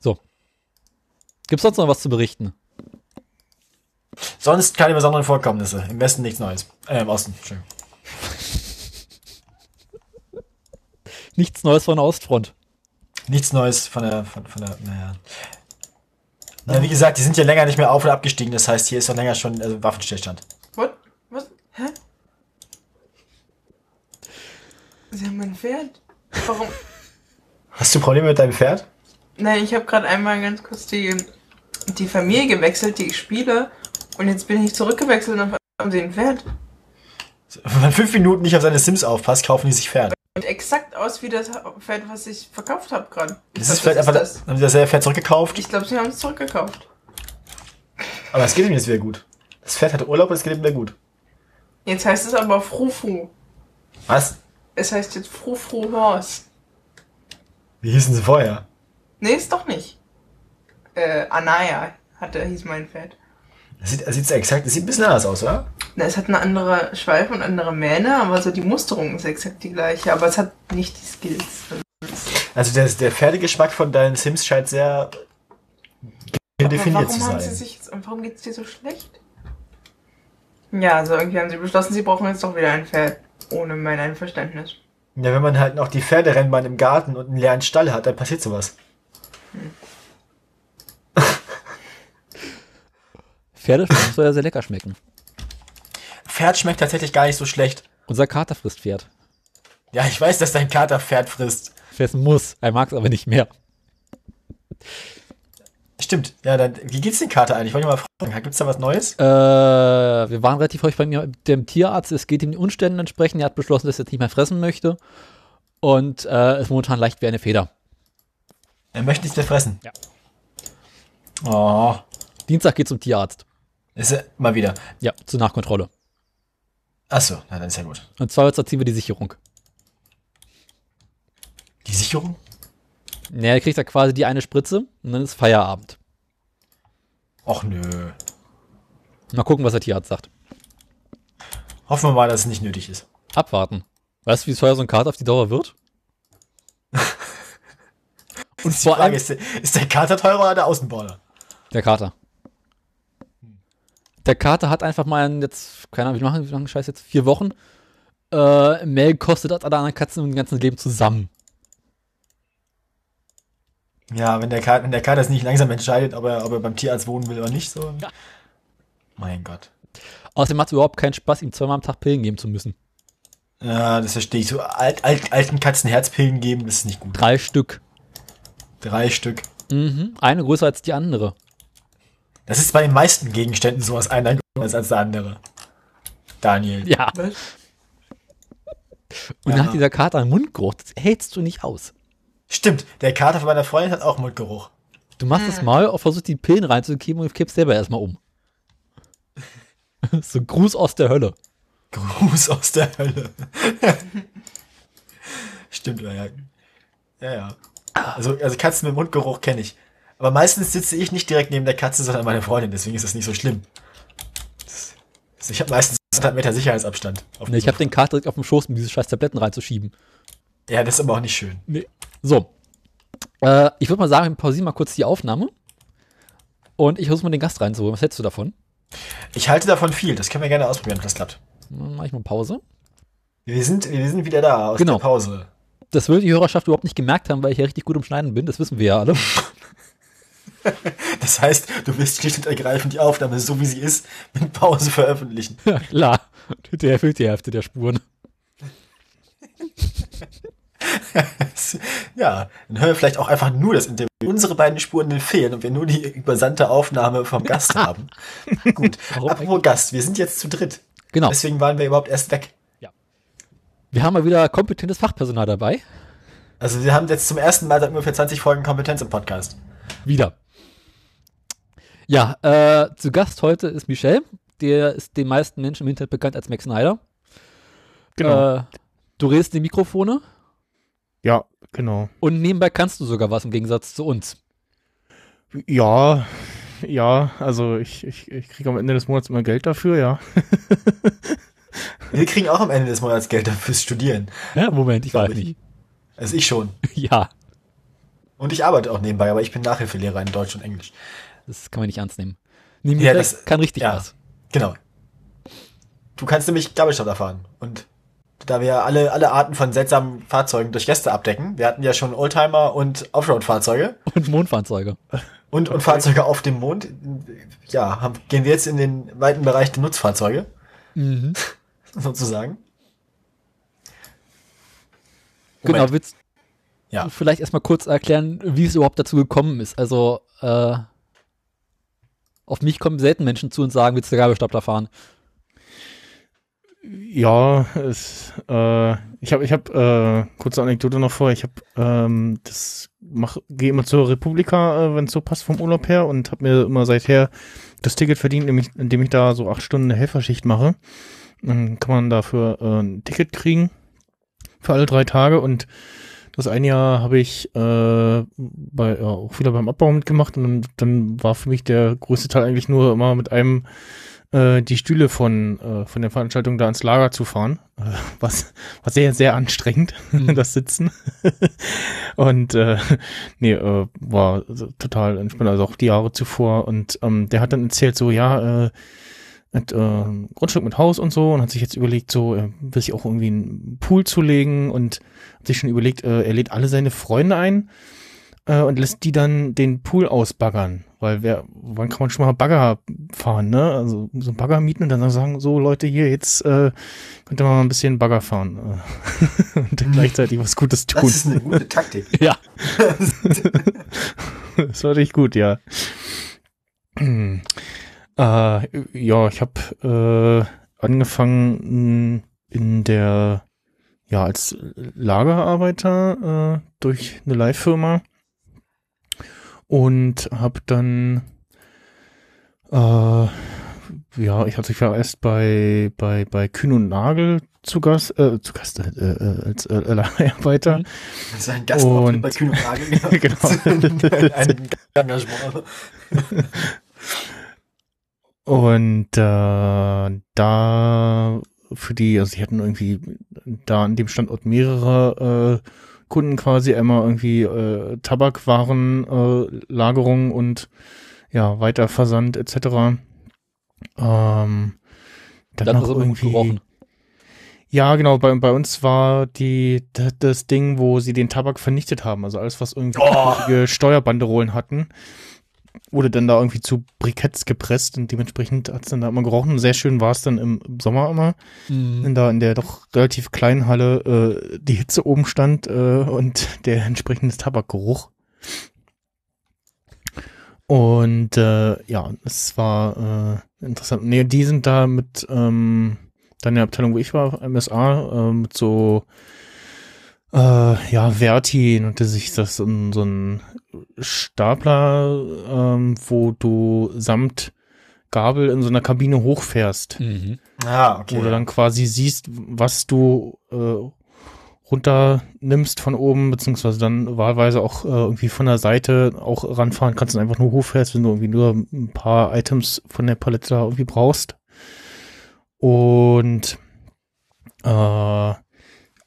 So. Gibt's sonst noch was zu berichten? Sonst keine besonderen Vorkommnisse. Im Westen nichts Neues. Äh, im Osten. Entschuldigung. Nichts Neues von der Ostfront. Nichts Neues von der, von, von der, naja. Na, wie gesagt, die sind ja länger nicht mehr auf- und abgestiegen. Das heißt, hier ist noch länger schon also Waffenstillstand. What? Was? Hä? Sie haben ein Pferd? Warum? Hast du Probleme mit deinem Pferd? Nein, ich habe gerade einmal ganz kurz die, die Familie gewechselt, die ich spiele. Und jetzt bin ich zurückgewechselt und haben sie ein Pferd. Wenn man fünf Minuten nicht auf seine Sims aufpasst, kaufen die sich Pferd. Sieht exakt aus wie das Pferd, was ich verkauft habe gerade. Das ist vielleicht einfach, das. haben sie das Pferd zurückgekauft. Ich glaube, sie haben es zurückgekauft. Aber es geht ihm jetzt wieder gut. Das Pferd hatte Urlaub, es geht ihm wieder gut. Jetzt heißt es aber Frufu. Was? Es heißt jetzt Frufru Horse. Wie hießen sie vorher? Nee, ist doch nicht. Äh, Anaya hatte, hieß mein Pferd. Das sieht, das sieht exakt, das sieht ein bisschen anders aus, oder? Na, es hat eine andere Schweife und andere Mähne, aber so die Musterung ist exakt die gleiche. Aber es hat nicht die Skills. Also der, der Pferdegeschmack von deinen Sims scheint sehr definiert zu warum haben sein. sie sich jetzt, und warum geht's dir so schlecht? Ja, also irgendwie haben sie beschlossen, sie brauchen jetzt doch wieder ein Pferd. Ohne mein Einverständnis. Ja, wenn man halt noch die Pferderennbahn im Garten und einen leeren Stall hat, dann passiert sowas. Pferdefleisch soll ja sehr lecker schmecken. Pferd schmeckt tatsächlich gar nicht so schlecht. Unser Kater frisst Pferd. Ja, ich weiß, dass dein Kater Pferd frisst. Fressen muss. Er mag es aber nicht mehr. Stimmt. Ja, dann, wie geht's den Kater eigentlich? Wollte ich mal fragen. Gibt's da was Neues? Äh, wir waren relativ häufig bei mir, dem Tierarzt. Es geht ihm den Umständen entsprechend. Er hat beschlossen, dass er jetzt nicht mehr fressen möchte. Und äh, ist momentan leicht wie eine Feder. Er möchte nichts mehr fressen. Ja. Oh. Dienstag geht zum Tierarzt. Ist er mal wieder. Ja, zur Nachkontrolle. Achso, na, dann ist ja gut. Und zwar ziehen wir die Sicherung. Die Sicherung? Naja, er kriegt da quasi die eine Spritze und dann ist Feierabend. Och nö. Mal gucken, was der Tierarzt sagt. Hoffen wir mal, dass es nicht nötig ist. Abwarten. Weißt du, wie teuer so ein Kater auf die Dauer wird? Und vor allem ist der, ist der Kater teurer oder der Außenborder? der Kater. Der Kater hat einfach mal in jetzt, keine Ahnung, wie machen, wie lange Scheiß jetzt? Vier Wochen. Äh, mehr gekostet als alle anderen Katzen im ganzen Leben zusammen. Ja, wenn der, Kater, wenn der Kater es nicht langsam entscheidet, ob er, ob er beim Tierarzt wohnen will oder nicht, so. Ja. Mein Gott. Außerdem macht es überhaupt keinen Spaß, ihm zweimal am Tag Pillen geben zu müssen. Ja, das verstehe ich. So alt, alt, alten Katzen Herzpillen geben, das ist nicht gut. Drei Stück. Drei Stück. Mhm. Eine größer als die andere. Das ist bei den meisten Gegenständen so, dass einer größer ist als der andere. Daniel. Ja. Was? Und Ja. dann hat dieser Kater einen Mundgeruch. Das hältst du nicht aus. Stimmt, der Kater von meiner Freundin hat auch Mundgeruch. Du machst das mal und versuchst die Pillen reinzukippen und kippst selber erstmal um. so Gruß aus der Hölle. Gruß aus der Hölle. Stimmt, ja. Ja, ja. ja. Also, also Katzen mit Mundgeruch kenne ich. Aber meistens sitze ich nicht direkt neben der Katze, sondern meine Freundin, deswegen ist das nicht so schlimm. Das, ich habe meistens 100 Meter Sicherheitsabstand. Nee, ich habe den Kater direkt auf dem Schoß, um diese scheiß Tabletten reinzuschieben. Ja, das ist aber auch nicht schön. Nee. So. Äh, ich würde mal sagen, wir pausieren mal kurz die Aufnahme. Und ich versuche mal den Gast reinzuholen. Was hältst du davon? Ich halte davon viel, das können wir gerne ausprobieren, ob das klappt. Dann mache ich mal Pause. Wir sind, wir sind wieder da aus Genau. der Pause. Das will die Hörerschaft überhaupt nicht gemerkt haben, weil ich ja richtig gut im Schneiden bin. Das wissen wir ja alle. Das heißt, du willst schlicht und ergreifend die Aufnahme, so wie sie ist, mit Pause veröffentlichen. ja, klar. Der erfüllt die Hälfte der Spuren. Ja, dann hören wir vielleicht auch einfach nur das Interview. Unsere beiden Spuren fehlen und wir nur die übersandte Aufnahme vom Gast haben. Gut, Warum apropos Gast, wir sind jetzt zu dritt. Genau. Deswegen waren wir überhaupt erst weg. Wir haben mal wieder kompetentes Fachpersonal dabei. Also wir haben jetzt zum ersten Mal seit ungefähr 20 Folgen Kompetenz im Podcast. Wieder. Ja, äh, zu Gast heute ist Michel. Der ist den meisten Menschen im Internet bekannt als Max Snyder. Genau. Äh, du redest in die Mikrofone ja, genau. und nebenbei kannst du sogar was im Gegensatz zu uns. Ja, ja, also ich, ich, ich kriege am Ende des Monats immer Geld dafür, ja. Wir kriegen auch am Ende des Monats Geld fürs Studieren. Ja, Moment, ich weiß ich. nicht. Also ich schon. Ja, Und ich arbeite auch nebenbei, aber ich bin Nachhilfelehrer in Deutsch und Englisch. Das kann man nicht ernst nehmen. Neben Ja, das- kann richtig ja. was. Genau. Du kannst nämlich Gabelstapler fahren und da wir alle, alle Arten von seltsamen Fahrzeugen durch Gäste abdecken. Wir hatten ja schon Oldtimer und Offroad-Fahrzeuge Und Mondfahrzeuge. und, und Fahrzeuge auf dem Mond. Ja, haben, gehen wir jetzt in den weiten Bereich der Nutzfahrzeuge, Mhm. sozusagen. Genau, Moment. willst Ja. du vielleicht erstmal kurz erklären, wie es überhaupt dazu gekommen ist? Also, äh, auf mich kommen selten Menschen zu und sagen, willst du Gabelstapler fahren? Ja, es, äh, ich habe, ich habe, äh, kurze Anekdote noch vor. Ich habe, ähm, das mach, gehe immer zur Republika, äh, wenn es so passt vom Urlaub her und habe mir immer seither das Ticket verdient, indem ich, indem ich da so acht Stunden eine Helferschicht mache. Dann kann man dafür äh, ein Ticket kriegen für alle drei Tage und das eine Jahr habe ich äh, bei, ja, auch wieder beim Abbau mitgemacht und dann, war für mich der größte Teil eigentlich nur immer mit einem äh, die Stühle von, äh, von der Veranstaltung da ins Lager zu fahren. Äh, was war sehr, sehr anstrengend, das Sitzen. und äh, nee, äh, war total entspannt, also auch die Jahre zuvor. Und ähm, der hat dann erzählt, so, ja, äh, mit äh, Grundstück mit Haus und so und hat sich jetzt überlegt, so äh, will sich auch irgendwie einen Pool zu legen und hat sich schon überlegt, äh, er lädt alle seine Freunde ein äh, und lässt die dann den Pool ausbaggern. Weil wer, wann kann man schon mal Bagger fahren, ne? Also so ein Bagger mieten und dann sagen, so Leute hier, jetzt äh, könnt ihr mal ein bisschen Bagger fahren. äh, und dann gleichzeitig was Gutes Das tun. ist eine gute Taktik. Ja. das war richtig gut, ja. Äh, ja, ich habe äh, angefangen mh, in der, ja, als Lagerarbeiter äh, durch eine Leihfirma und habe dann, äh, ja, ich hatte ich war erst bei bei bei Kühn und Nagel zu Gast, äh, zu Gast äh, äh, als äh, Leiharbeiter. Mhm. Das ist ein Gastauftritt bei Kühn und Nagel. Genau. ein Engagement. Und äh, da für die, also sie hatten irgendwie da an dem Standort mehrere äh, Kunden quasi, einmal irgendwie äh, Tabakwaren, äh, Lagerung und ja, Weiterversand etc. Ähm, dann noch irgendwie. gerochen. Ja, genau, bei, bei uns war die das Ding, wo sie den Tabak vernichtet haben. Also alles, was irgendwie Oh. Steuerbanderolen hatten, wurde dann da irgendwie zu Briketts gepresst und dementsprechend hat's dann da immer gerochen. Sehr schön war es dann im, im Sommer immer, Mhm. wenn da in der doch relativ kleinen Halle äh, die Hitze oben stand äh, und der entsprechende Tabakgeruch. Und äh, ja, es war äh, interessant. Nee, die sind da mit ähm, dann der Abteilung, wo ich war, MSA, äh, mit so äh, ja, Verti nannte sich das so ein, so ein Stapler, ähm, wo du samt Gabel in so einer Kabine hochfährst Mhm. Ah, okay. wo du dann quasi siehst, was du äh, runternimmst von oben, beziehungsweise dann wahlweise auch äh, irgendwie von der Seite auch ranfahren kannst und einfach nur hochfährst, wenn du irgendwie nur ein paar Items von der Palette da irgendwie brauchst. Und äh,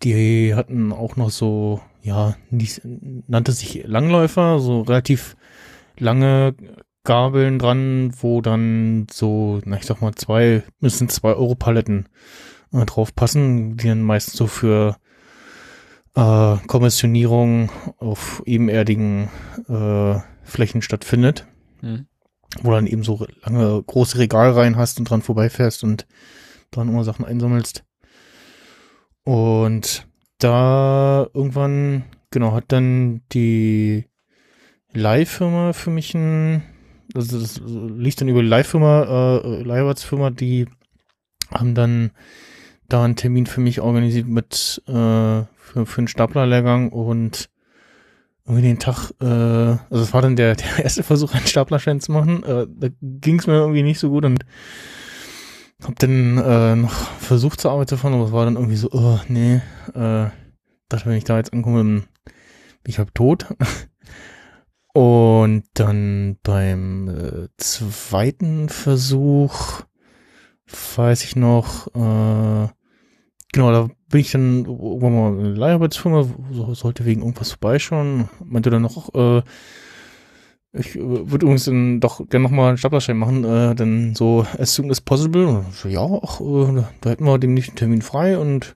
die hatten auch noch so, ja, nicht, nannte sich Langläufer, so relativ lange Gabeln dran, wo dann so, na ich sag mal, zwei, müssen zwei Euro Paletten äh, drauf passen, die dann meistens so für äh, Kommissionierung auf ebenerdigen äh, Flächen stattfindet, Mhm. wo dann eben so lange große Regalreihen hast und dran vorbeifährst und dran immer Sachen einsammelst. Und da irgendwann, genau, hat dann die Leihfirma für mich ein, also das lief dann über die Leihfirma, äh, Leiharbeitsfirma, die haben dann da einen Termin für mich organisiert mit äh, für, für einen Staplerlehrgang und irgendwie den Tag, äh, also es war dann der, der erste Versuch, einen Staplerschein zu machen. Äh, da ging es mir irgendwie nicht so gut und hab dann äh, noch versucht zur Arbeit zu fahren, aber es war dann irgendwie so, oh, nee, äh, dachte, wenn ich da jetzt ankomme, bin ich halb tot. Und dann beim äh, zweiten Versuch weiß ich noch, äh, genau, da bin ich dann irgendwann mal in eine Leiharbeitsfirma, so, sollte wegen irgendwas vorbeischauen, meinte dann noch, äh, ich äh, würde übrigens dann doch gerne nochmal einen Staplerschein machen, äh, dann so as soon as possible. Und so, ja, ach, äh, da hätten wir demnächst einen Termin frei und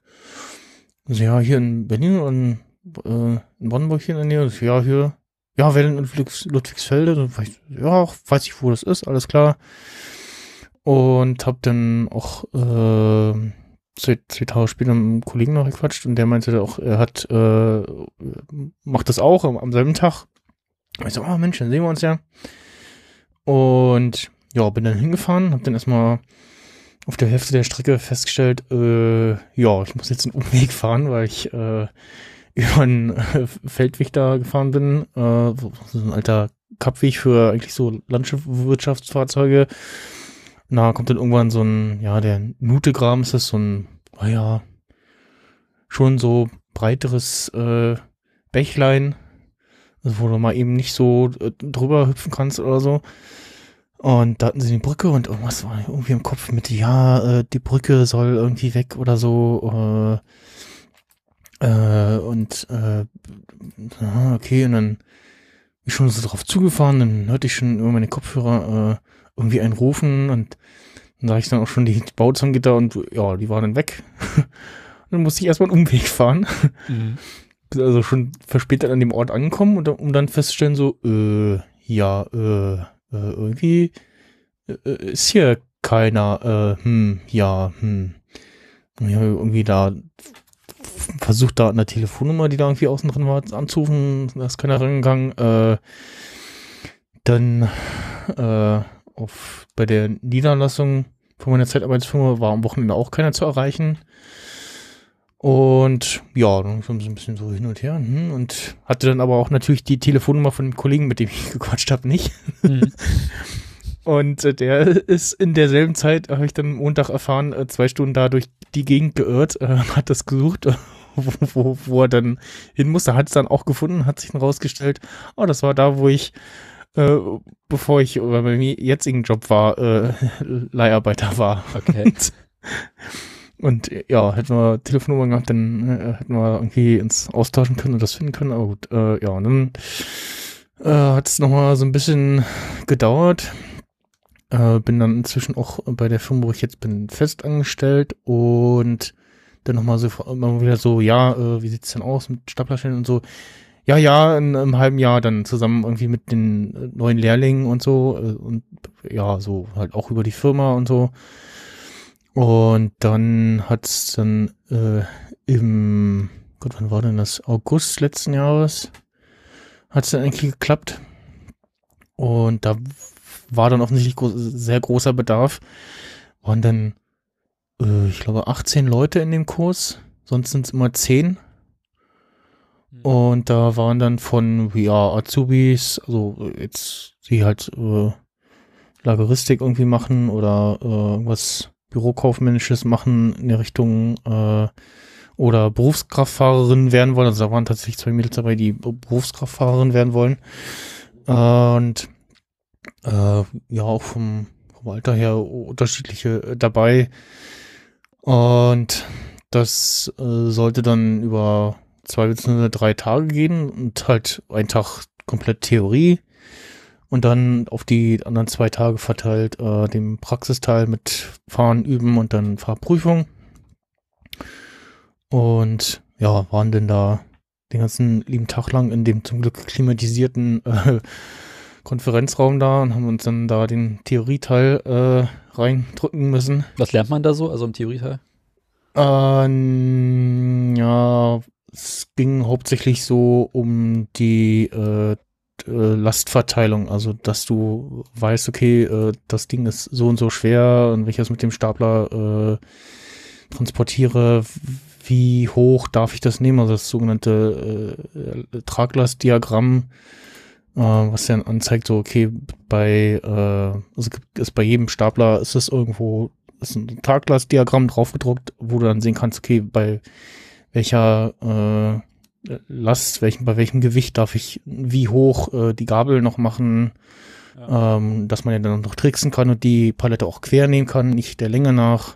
So, ja, hier in Berlin und äh, in Brandenburg hier in der Nähe. So, ja, hier. Ja, in Ludwigs, Ludwigsfelde? So, ja, weiß ich, wo das ist, alles klar. Und hab dann auch äh, zwei, zwei Tage später mit einem Kollegen noch gequatscht und der meinte auch, er hat, äh, macht das auch am, am selben Tag. Ich so, oh Mensch, dann sehen wir uns ja. Und ja, bin dann hingefahren, hab dann erstmal auf der Hälfte der Strecke festgestellt, äh, ja, ich muss jetzt einen Umweg fahren, weil ich äh, über einen äh, Feldweg da gefahren bin, äh, so ein alter Kappweg für eigentlich so Landwirtschaftsfahrzeuge. Na, kommt dann irgendwann so ein, ja, der Nutegraben ist das so ein, naja, schon so breiteres äh, Bächlein, wo du mal eben nicht so äh, drüber hüpfen kannst oder so. Und da hatten sie die Brücke und irgendwas war irgendwie im Kopf mit, ja, äh, die Brücke soll irgendwie weg oder so. Äh, äh, und äh, okay, und dann bin ich schon so drauf zugefahren, dann hörte ich schon über meine Kopfhörer äh, irgendwie einen rufen und dann sah ich dann auch schon die Bauzangengitter und ja, die waren dann weg. dann musste ich erstmal einen Umweg fahren. Mhm. Also schon verspätet an dem Ort angekommen, und, um dann festzustellen, so, äh, ja, äh, äh irgendwie äh, ist hier keiner, äh, hm, ja, hm. Und ich habe irgendwie da versucht, da an der Telefonnummer, die da irgendwie außen drin war, anzurufen, da ist keiner rangegangen. Äh, dann äh, auf, bei der Niederlassung von meiner Zeitarbeitsfirma war am Wochenende auch keiner zu erreichen. Und ja, dann haben sie ein bisschen so hin und her hm, und hatte dann aber auch natürlich die Telefonnummer von dem Kollegen, mit dem ich gequatscht habe, nicht. Mhm. Und äh, der ist in derselben Zeit, habe ich dann Montag erfahren, äh, zwei Stunden da durch die Gegend geirrt, äh, hat das gesucht, wo, wo, wo er dann hin musste, hat es dann auch gefunden, hat sich dann rausgestellt, oh, das war da, wo ich, äh, bevor ich bei meinem jetzigen Job war, äh, Leiharbeiter war. Okay. Und äh, ja, hätten wir Telefonnummer gehabt, dann äh, hätten wir irgendwie uns austauschen können und das finden können. Aber gut, äh, ja, und dann äh, hat es nochmal so ein bisschen gedauert. Äh, bin dann inzwischen auch bei der Firma, wo ich jetzt bin, fest angestellt und dann nochmal so immer wieder so, ja, äh, wie sieht's denn aus mit Staplerstellen und so. Ja, ja, in einem halben Jahr dann zusammen irgendwie mit den neuen Lehrlingen und so äh, und ja, so halt auch über die Firma und so. Und dann hat's dann äh, im, Gott, wann war denn das? August letzten Jahres hat's dann eigentlich geklappt. Und da war dann offensichtlich gro sehr großer Bedarf. Waren dann, äh, ich glaube, 18 Leute in dem Kurs. Sonst sind es immer 10. Und da waren dann von, ja, Azubis, also jetzt, die halt äh, Lageristik irgendwie machen oder äh, irgendwas Bürokaufmännisches machen in der Richtung äh, oder Berufskraftfahrerin werden wollen. Also da waren tatsächlich zwei Mädels dabei, die Berufskraftfahrerin werden wollen. Und äh, ja, auch vom, vom Alter her unterschiedliche äh, dabei. Und das äh, sollte dann über zwei bzw. drei Tage gehen und halt ein Tag komplett Theorie und dann auf die anderen zwei Tage verteilt äh, dem Praxisteil mit Fahren, Üben und dann Fahrprüfung. Und ja, waren denn da den ganzen lieben Tag lang in dem zum Glück klimatisierten äh, Konferenzraum da und haben uns dann da den Theorieteil äh, reindrücken müssen. Was lernt man da so, also im Theorieteil? Ähm, ja, es ging hauptsächlich so um die äh, äh, Lastverteilung, also dass du weißt, okay, äh, das Ding ist so und so schwer und wenn ich das mit dem Stapler äh, transportiere, wie hoch darf ich das nehmen? Also das sogenannte äh, Traglastdiagramm, äh, was dann anzeigt, so okay, bei äh, also ist bei jedem Stapler ist es irgendwo ist ein Traglastdiagramm draufgedruckt, wo du dann sehen kannst, okay, bei welcher äh, Last, welchen, bei welchem Gewicht darf ich wie hoch äh, die Gabel noch machen, ja. ähm, dass man ja dann noch tricksen kann und die Palette auch quer nehmen kann, nicht der Länge nach,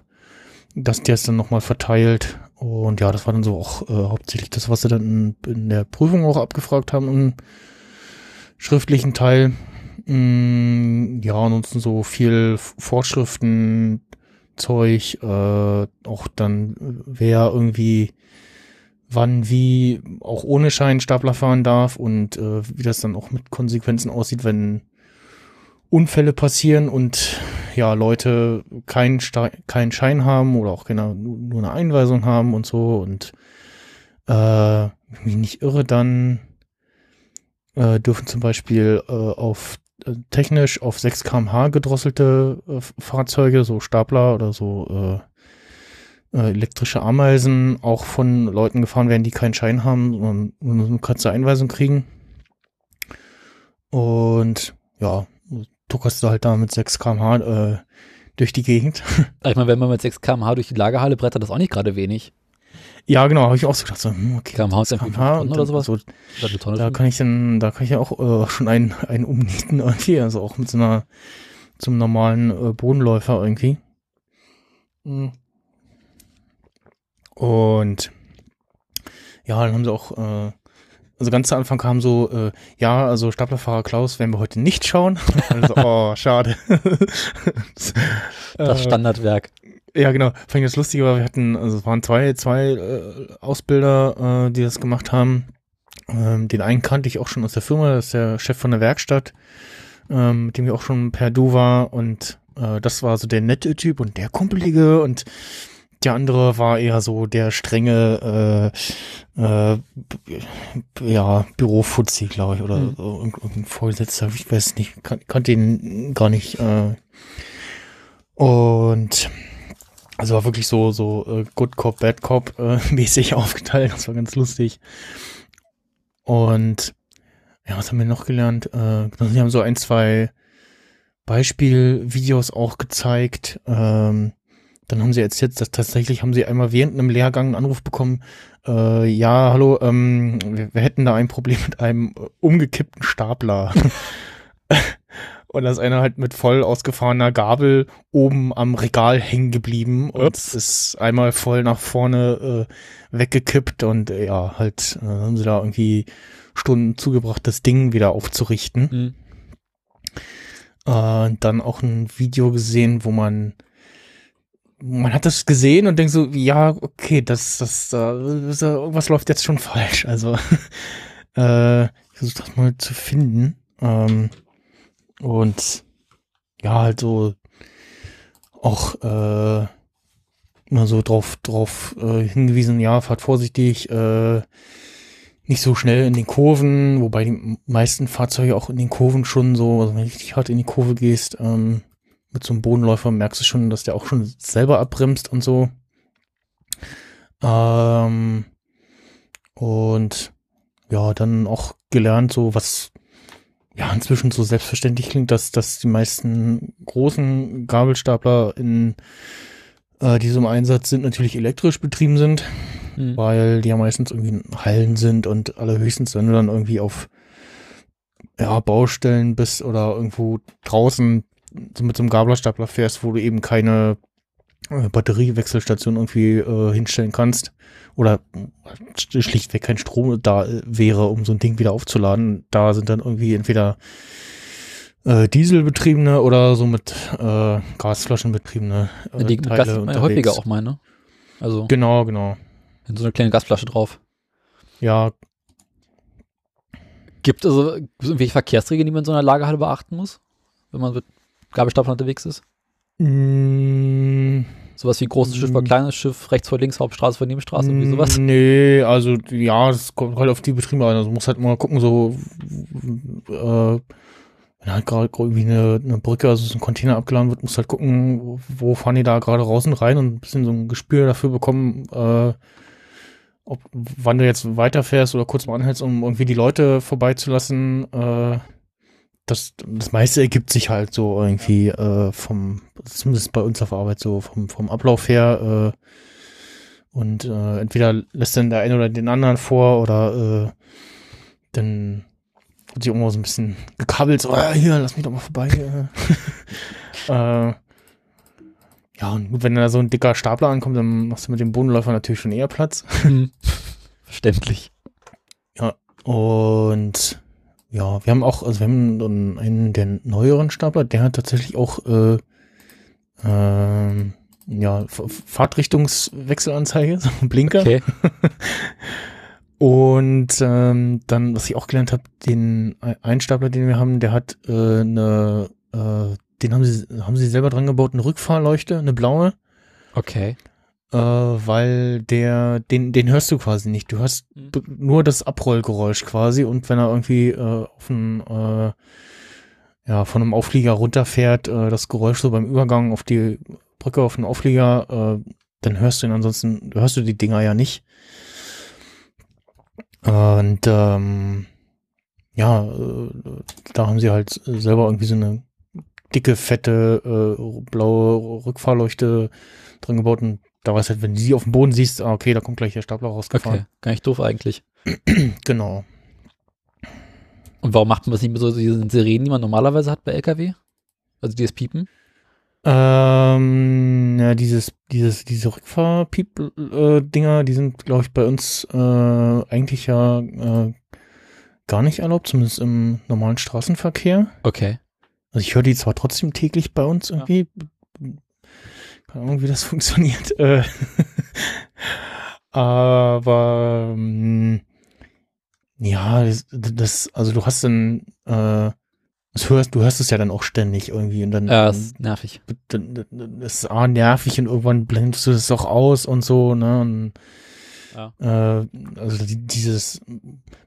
dass der es dann nochmal verteilt. Und ja, das war dann so auch äh, hauptsächlich das, was sie dann in, in, der Prüfung auch abgefragt haben im schriftlichen Teil. Mm, ja, ansonsten so viel Vorschriften, Zeug, äh, auch dann, wer irgendwie wann wie auch ohne Schein Stapler fahren darf und äh, wie das dann auch mit Konsequenzen aussieht, wenn Unfälle passieren und ja, Leute keinen keinen Schein haben oder auch keine, nur eine Einweisung haben und so und äh, mich nicht irre, dann äh, dürfen zum Beispiel äh, auf äh, technisch auf 6 kmh gedrosselte äh, Fahrzeuge, so Stapler oder so äh, elektrische Ameisen, auch von Leuten gefahren werden, die keinen Schein haben, sondern nur eine kurze Einweisung kriegen. Und ja, tuckerst du halt da mit 6 kmh äh, durch die Gegend. Ich meine, wenn man mit 6 kmh durch die Lagerhalle brettert, das ist auch nicht gerade wenig. Ja, genau, habe ich auch so gedacht, so, hm, okay, kmh ist kmh, 5 Tonnen und oder sowas. So, da kann ich dann, da kann ich ja auch äh, schon einen, einen umnieten irgendwie, also auch mit so einer, zum normalen äh, Bodenläufer irgendwie. Mhm. Und ja, dann haben sie auch, äh, also ganz zu Anfang kam so, äh, ja, also Staplerfahrer Klaus werden wir heute nicht schauen. Also, oh, schade. das Äh, Standardwerk. ja, genau. Fand ich das Lustige war, wir hatten, also es waren zwei, zwei äh, Ausbilder, äh, die das gemacht haben. Ähm, den einen kannte ich auch schon aus der Firma, das ist der Chef von der Werkstatt, ähm, mit dem ich auch schon per Du war und äh, das war so der nette Typ und der Kumpelige und der andere war eher so der strenge, äh, äh, ja, Bürofuzzi, glaube ich, oder Hm. so, irgend- irgendein Vorgesetzter, ich weiß nicht, kan kannte ihn gar nicht. Äh, und also war wirklich so, so äh, Good Cop, Bad Cop äh, mäßig aufgeteilt. Das war ganz lustig. Und ja, was haben wir noch gelernt? Äh, sie haben so ein, zwei Beispielvideos auch gezeigt. Ähm, dann haben sie erzählt, dass tatsächlich haben sie einmal während einem Lehrgang einen Anruf bekommen, äh, ja, hallo, ähm, wir, wir hätten da ein Problem mit einem äh, umgekippten Stapler. Und da ist einer halt mit voll ausgefahrener Gabel oben am Regal hängen geblieben und Ups. ist einmal voll nach vorne äh, weggekippt und äh, ja, halt äh, haben sie da irgendwie Stunden zugebracht, das Ding wieder aufzurichten. Mhm. Äh, dann auch ein Video gesehen, wo man man hat das gesehen und denkt so, ja, okay, das, das, das irgendwas läuft jetzt schon falsch. Also äh, ich versuche das mal zu finden. Ähm, und ja, halt so auch äh, immer so drauf, drauf äh, hingewiesen, ja, fahrt vorsichtig, äh, nicht so schnell in den Kurven, wobei die meisten Fahrzeuge auch in den Kurven schon so, also wenn du richtig hart in die Kurve gehst, ähm, mit so einem Bodenläufer merkst du schon, dass der auch schon selber abbremst und so. Ähm, und ja, dann auch gelernt, so was ja inzwischen so selbstverständlich klingt, dass, dass die meisten großen Gabelstapler in äh, diesem Einsatz sind, natürlich elektrisch betrieben sind Mhm. weil die ja meistens irgendwie in Hallen sind und allerhöchstens, wenn du dann irgendwie auf ja, Baustellen bist oder irgendwo draußen mit so einem Gablerstapler fährst, wo du eben keine äh, Batteriewechselstation irgendwie äh, hinstellen kannst oder äh, schlichtweg kein Strom da äh, wäre, um so ein Ding wieder aufzuladen. Da sind dann irgendwie entweder äh, Dieselbetriebene oder so mit äh, Gasflaschen betriebene äh, Die Teile man ja unterwegs. häufiger auch mal, ne? Also, Genau, genau. in so eine kleine Gasflasche drauf. Ja, Gibt also irgendwelche Verkehrsregeln, die man in so einer Lagerhalle beachten muss, wenn man mit Gabelstapler unterwegs ist? Mm, Sowas wie großes Schiff vor Mm. kleines Schiff, rechts vor links, Hauptstraße vor Nebenstraße, irgendwie sowas. Nee, also ja, das kommt halt auf die Betriebe an. Also muss halt mal gucken, so äh, wenn halt gerade irgendwie eine, eine Brücke, also so ein Container abgeladen wird, muss halt gucken, wo, wo fahren die da gerade raus und rein und ein bisschen so ein Gespür dafür bekommen, äh, ob wann du jetzt weiterfährst oder kurz mal anhältst, um irgendwie die Leute vorbeizulassen. Äh, das, das meiste ergibt sich halt so irgendwie äh, vom, zumindest bei uns auf Arbeit so vom, vom Ablauf her. Äh, und äh, entweder lässt dann der eine oder den anderen vor oder äh, dann wird sich irgendwo so ein bisschen gekabbelt, so, ah, hier, lass mich doch mal vorbei. äh, äh, ja, und gut, wenn da so ein dicker Stapler ankommt, dann machst du mit dem Bodenläufer natürlich schon eher Platz. Hm. Verständlich. Und ja, wir haben auch, also wir haben einen, einen der neueren Stapler, der hat tatsächlich auch äh, ähm, ja, Fahrtrichtungswechselanzeige, so ein Blinker. Okay. Und ähm, dann, was ich auch gelernt habe, den Einstapler, den wir haben, der hat äh, eine, äh, den haben sie, haben sie selber dran gebaut, eine Rückfahrleuchte, eine blaue, Okay. Äh, weil der, den, den hörst du quasi nicht. Du hörst Mhm. nur das Abrollgeräusch quasi und wenn er irgendwie äh, auf ein, äh, ja, von einem Auflieger runterfährt, äh, das Geräusch so beim Übergang auf die Brücke auf den Auflieger, äh, dann hörst du ihn ansonsten, hörst du die Dinger ja nicht. Und ähm, ja, äh, da haben sie halt selber irgendwie so eine dicke, fette, äh, blaue Rückfahrleuchte dran gebaut und da weißt halt, wenn du sie auf dem Boden siehst, ah, okay, da kommt gleich der Stapler Okay. rausgefahren. Gar nicht doof eigentlich. Genau. Und warum macht man das nicht mit so diesen Sirenen, die man normalerweise hat bei LKW? Also dieses Piepen? Ähm, ja, dieses, dieses, diese Rückfahrpiep-Dinger, die sind, glaube ich, bei uns äh, eigentlich ja äh, gar nicht erlaubt, zumindest im normalen Straßenverkehr. Okay. Also ich höre die zwar trotzdem täglich bei uns irgendwie. Keine Ahnung, wie das funktioniert. Äh, aber ähm, ja, das, das, also du hast dann, äh, das hörst, du hörst es ja dann auch ständig irgendwie und dann, Ja, das ist nervig. dann, dann das ist A, nervig und irgendwann blendest du das auch aus und so, ne? Und, Ja. äh, also die, dieses,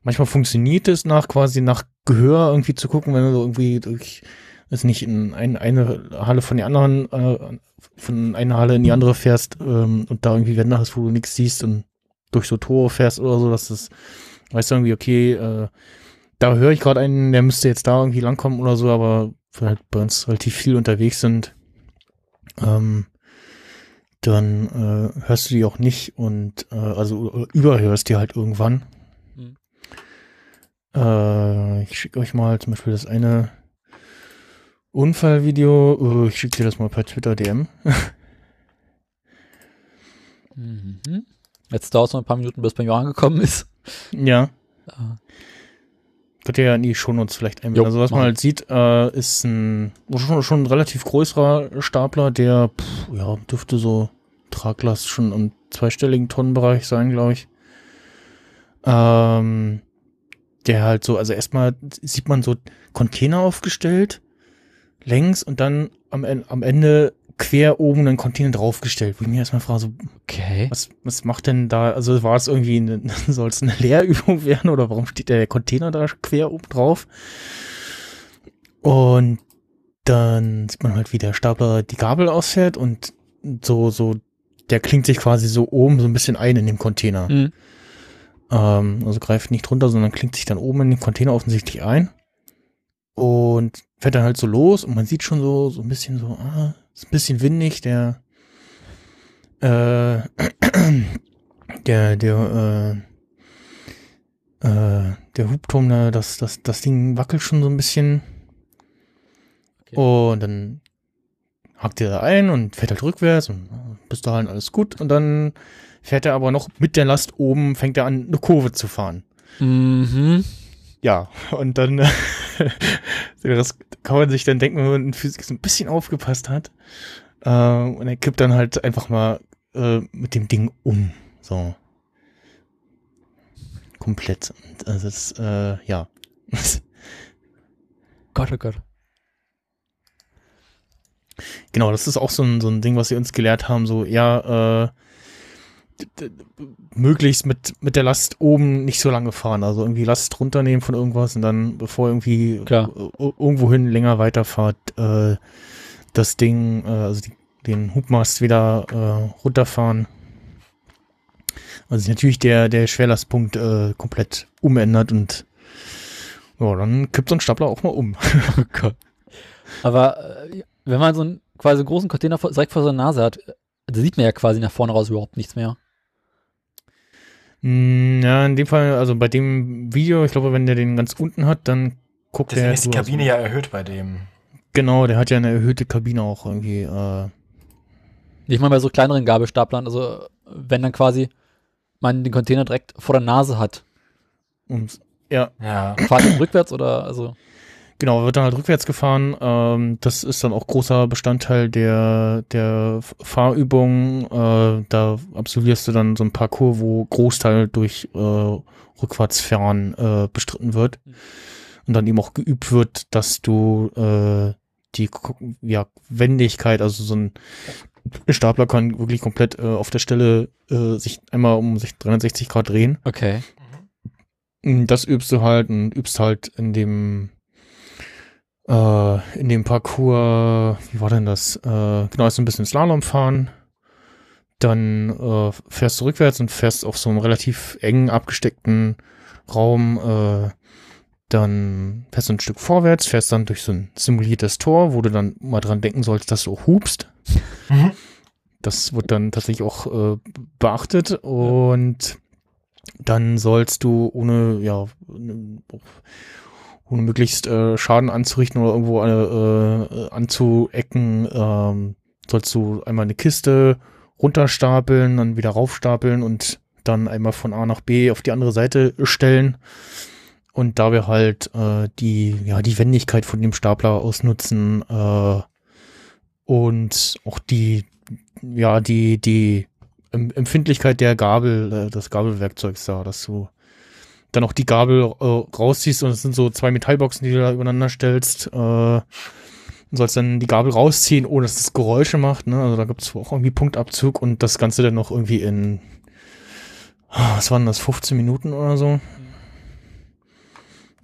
manchmal funktioniert es nach quasi nach Gehör irgendwie zu gucken, wenn du so irgendwie durch, ist nicht in ein, eine Halle von der anderen, äh, von einer Halle in die andere fährst ähm, und da irgendwie Wände hast, wo du nichts siehst und durch so Tore fährst oder so, dass das, weißt du irgendwie, okay, äh, da höre ich gerade einen, der müsste jetzt da irgendwie langkommen oder so, aber weil halt bei uns relativ viel unterwegs sind, ähm, dann äh, hörst du die auch nicht und äh, also überhörst die halt irgendwann. Mhm. Äh, ich schicke euch mal zum Beispiel das eine Unfallvideo. Äh, ich schicke dir das mal per Twitter DM. Mhm. Jetzt dauert es noch ein paar Minuten, bis bei mir angekommen ist. Ja. Ah. Könnt ihr ja in die Shownotes vielleicht einbinden. Jo, Also was man halt sieht, äh, ist ein schon, schon ein relativ größerer Stapler, der pff, ja, dürfte so Traglast schon im zweistelligen Tonnenbereich sein, glaube ich. Ähm, der halt so, also erstmal sieht man so Container aufgestellt, längs und dann am, am Ende quer oben einen Container draufgestellt. Wo ich mir erstmal frage, so, Okay. was, was macht denn da, also war es irgendwie, eine, soll es eine Lehrübung werden oder warum steht der Container da quer oben drauf? Und dann sieht man halt, wie der Stapler die Gabel ausfährt und so, so, der klingt sich quasi so oben so ein bisschen ein in dem Container. Mhm. Ähm, also greift nicht runter, sondern klingt sich dann oben in den Container offensichtlich ein. Und fährt dann halt so los und man sieht schon so, so ein bisschen so, ah, ist ein bisschen windig, der, äh, der, der, äh, äh, der Hubturm, da, das, das, das Ding wackelt schon so ein bisschen. Okay. Und dann hakt er da ein und fährt halt rückwärts und äh, bis dahin alles gut. Und dann fährt er aber noch mit der Last oben, fängt er an, eine Kurve zu fahren. Mhm. Ja, und dann äh, das kann man sich dann denken, wenn man in Physik so ein bisschen aufgepasst hat. Äh, und er kippt dann halt einfach mal äh, mit dem Ding um. So. Komplett. Und, Also das, äh, ja. Gott, oh Gott. genau, das ist auch so ein, so ein Ding, was sie uns gelehrt haben, so, ja, äh, möglichst mit, mit der Last oben nicht so lange fahren. Also irgendwie Last runternehmen von irgendwas und dann, bevor irgendwie Klar. äh, irgendwohin länger weiterfahrt, äh, das Ding, äh, also die, den Hubmast wieder äh, runterfahren. Also sich natürlich der, der Schwerlastpunkt äh, komplett umändert und ja, dann kippt so ein Stapler auch mal um. Oh. Aber äh, wenn man so einen quasi großen Container direkt vor seiner Nase hat, äh, da sieht man ja quasi nach vorne raus überhaupt nichts mehr. Mm, Ja, in dem Fall, also bei dem Video, ich glaube, wenn der den ganz unten hat, dann guckt Deswegen der. ist die so aus- Kabine ja erhöht bei dem. Genau, der hat ja eine erhöhte Kabine auch irgendwie. Äh, Ich meine bei so kleineren Gabelstaplern, also wenn dann quasi man den Container direkt vor der Nase hat. ums, ja, Ja. Fahrt rückwärts oder also. Genau, wird dann halt rückwärts gefahren. Ähm, das ist dann auch großer Bestandteil der, der Fahrübung. Äh, da absolvierst du dann so ein Parcours, wo Großteil durch äh, Rückwärtsfahren äh, bestritten wird. Und dann eben auch geübt wird, dass du äh, die ja, Wendigkeit, also so ein Stapler kann wirklich komplett äh, auf der Stelle äh, sich einmal um sich 360 Grad drehen. Okay. Das übst du halt und übst halt in dem äh, in dem Parcours, wie war denn das? Äh, genau, ist ein bisschen Slalom fahren. Dann äh, fährst du rückwärts und fährst auf so einem relativ engen, abgesteckten Raum. Äh, dann fährst du ein Stück vorwärts, fährst dann durch so ein simuliertes Tor, wo du dann mal dran denken sollst, dass du auch hupst. Mhm. Das wird dann tatsächlich auch äh, beachtet und dann sollst du ohne, ja, ohne möglichst äh, Schaden anzurichten oder irgendwo äh, äh, anzuecken, ähm, sollst du einmal eine Kiste runterstapeln, dann wieder raufstapeln und dann einmal von A nach B auf die andere Seite stellen. Und dabei halt äh, die, ja, die Wendigkeit von dem Stapler ausnutzen äh, und auch die, ja, die, die Em- Empfindlichkeit der Gabel, äh, des Gabelwerkzeugs da, dass du dann auch die Gabel äh, rausziehst und es sind so zwei Metallboxen, die du da übereinander stellst. Äh, du sollst dann die Gabel rausziehen, ohne dass es Geräusche macht. Ne? Also da gibt es auch irgendwie Punktabzug und das Ganze dann noch irgendwie in, was waren das, 15 Minuten oder so.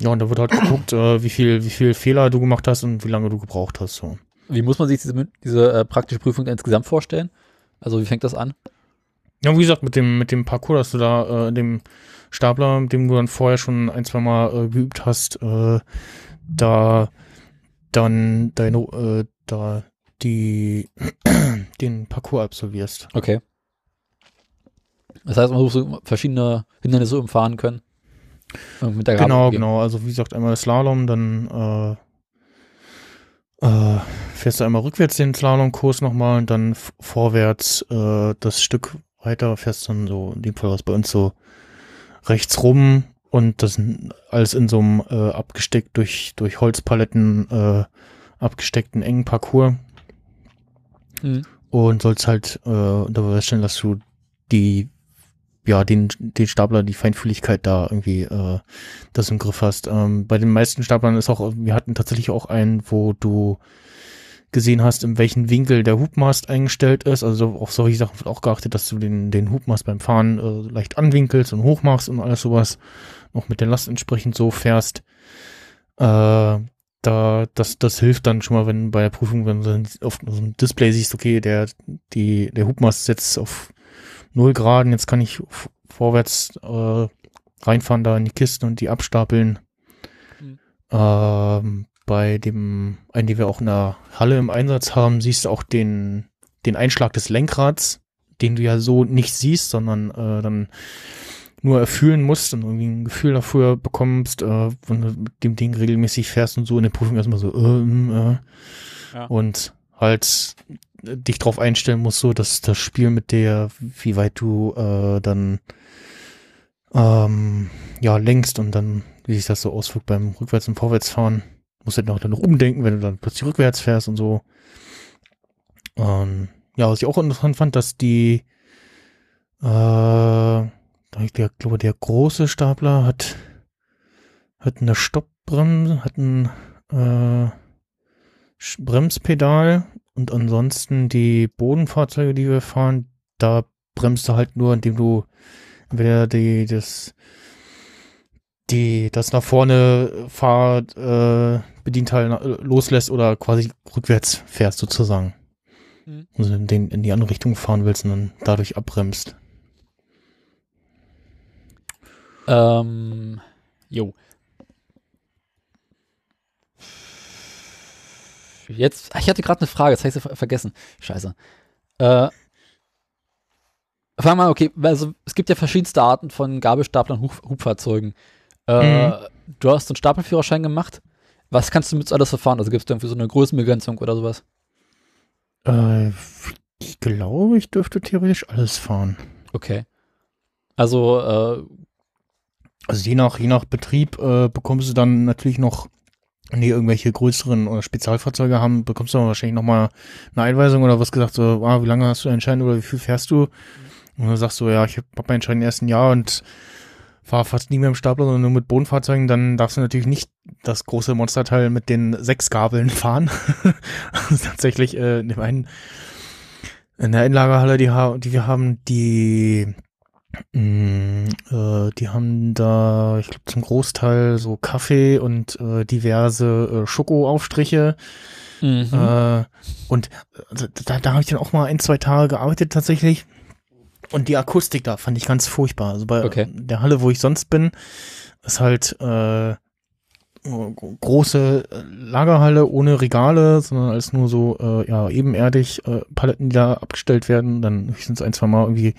Ja, und da wird halt geguckt, äh, wie viel, wie viel Fehler du gemacht hast und wie lange du gebraucht hast. So. Wie muss man sich diese, diese äh, praktische Prüfung insgesamt vorstellen? Also wie fängt das an? Ja, wie gesagt, mit dem, mit dem Parcours, dass du da, äh, dem Stapler, mit dem du dann vorher schon ein, zwei Mal äh, geübt hast, äh, da dann deine, äh, da die, den Parcours absolvierst. Okay. Das heißt, man muss so verschiedene Hindernisse umfahren können. Genau, umgehen. genau. Also wie gesagt, einmal Slalom, dann äh, äh, fährst du einmal rückwärts den Slalomkurs nochmal und dann vorwärts äh, das Stück weiter fährst dann so, in dem Fall was bei uns so rechts rum und das alles in so einem äh, abgesteckt durch, durch Holzpaletten äh, abgesteckten engen Parcours Mhm. und sollst halt äh, dabei feststellen, dass du die ja, den, den Stapler, die Feinfühligkeit da irgendwie äh, das im Griff hast. Ähm, bei den meisten Staplern ist auch, wir hatten tatsächlich auch einen, wo du gesehen hast, in welchen Winkel der Hubmast eingestellt ist. Also auf solche Sachen wird auch geachtet, dass du den, den Hubmast beim Fahren äh, leicht anwinkelst und hochmachst und alles sowas. Auch mit der Last entsprechend so fährst. Äh, da, das, das hilft dann schon mal, wenn bei der Prüfung, wenn du auf so einem Display siehst, okay, der, die, der Hubmast ist jetzt auf 0 Grad, jetzt kann ich vorwärts äh, reinfahren da in die Kisten und die abstapeln. Mhm. Ähm, bei dem einen, den wir auch in der Halle im Einsatz haben, siehst du auch den, den Einschlag des Lenkrads, den du ja so nicht siehst, sondern äh, dann nur erfühlen musst und irgendwie ein Gefühl dafür bekommst, äh, wenn du mit dem Ding regelmäßig fährst und so in der Prüfung erstmal so, ähm, äh, Ja. und halt äh, dich drauf einstellen musst, so dass das Spiel mit der, wie weit du äh, dann ähm, ja lenkst und dann, wie sich das so auswirkt beim Rückwärts- und Vorwärtsfahren. Musst halt noch dann noch umdenken, wenn du dann plötzlich rückwärts fährst und so. Ähm, ja, was ich auch interessant fand, dass die äh, der, glaube, der große Stapler hat, hat eine Stoppbremse, hat ein äh, Bremspedal und ansonsten die Bodenfahrzeuge, die wir fahren, da bremst du halt nur, indem du entweder die, das, die, das nach vorne Fahr, äh, Bedienteil na- loslässt oder quasi rückwärts fährst sozusagen. Mhm. Also in, den, in die andere Richtung fahren willst und dann dadurch abbremst. Ähm, jo. Jetzt, ich hatte gerade eine Frage, das habe ich ver- vergessen. Scheiße. Äh, Fang mal, okay, also es gibt ja verschiedenste Arten von Gabelstaplern und Hub Hubfahrzeugen. Äh, Du hast einen Stapelführerschein gemacht. Was kannst du mit alles verfahren? Also gibt es irgendwie so eine Größenbegrenzung oder sowas? Äh, ich glaube, ich dürfte theoretisch alles fahren. Okay. Also, äh, Also je nach, je nach Betrieb äh, bekommst du dann natürlich noch nee, irgendwelche größeren oder Spezialfahrzeuge haben, bekommst du aber wahrscheinlich nochmal eine Einweisung oder was gesagt, so, ah, wie lange hast du Schein oder wie viel fährst du? Und dann sagst du, ja, ich habe hab meinen Schein im ersten Jahr und fahre fast nie mehr im Stapler, sondern nur mit Bodenfahrzeugen, dann darfst du natürlich nicht das große Monsterteil mit den sechs Gabeln fahren. tatsächlich äh, in dem einen in der Einlagerhalle, die, die wir haben, die mh, äh, die haben da, ich glaube zum Großteil so Kaffee und äh, diverse äh, Schokoaufstriche. Mhm. Äh, und äh, da, da habe ich dann auch mal ein, zwei Tage gearbeitet tatsächlich. Und die Akustik da fand ich ganz furchtbar. Also bei Okay. der Halle, wo ich sonst bin, ist halt äh, große Lagerhalle ohne Regale, sondern alles nur so äh, ja ebenerdig äh, Paletten, die da abgestellt werden, dann höchstens ein, zwei Mal irgendwie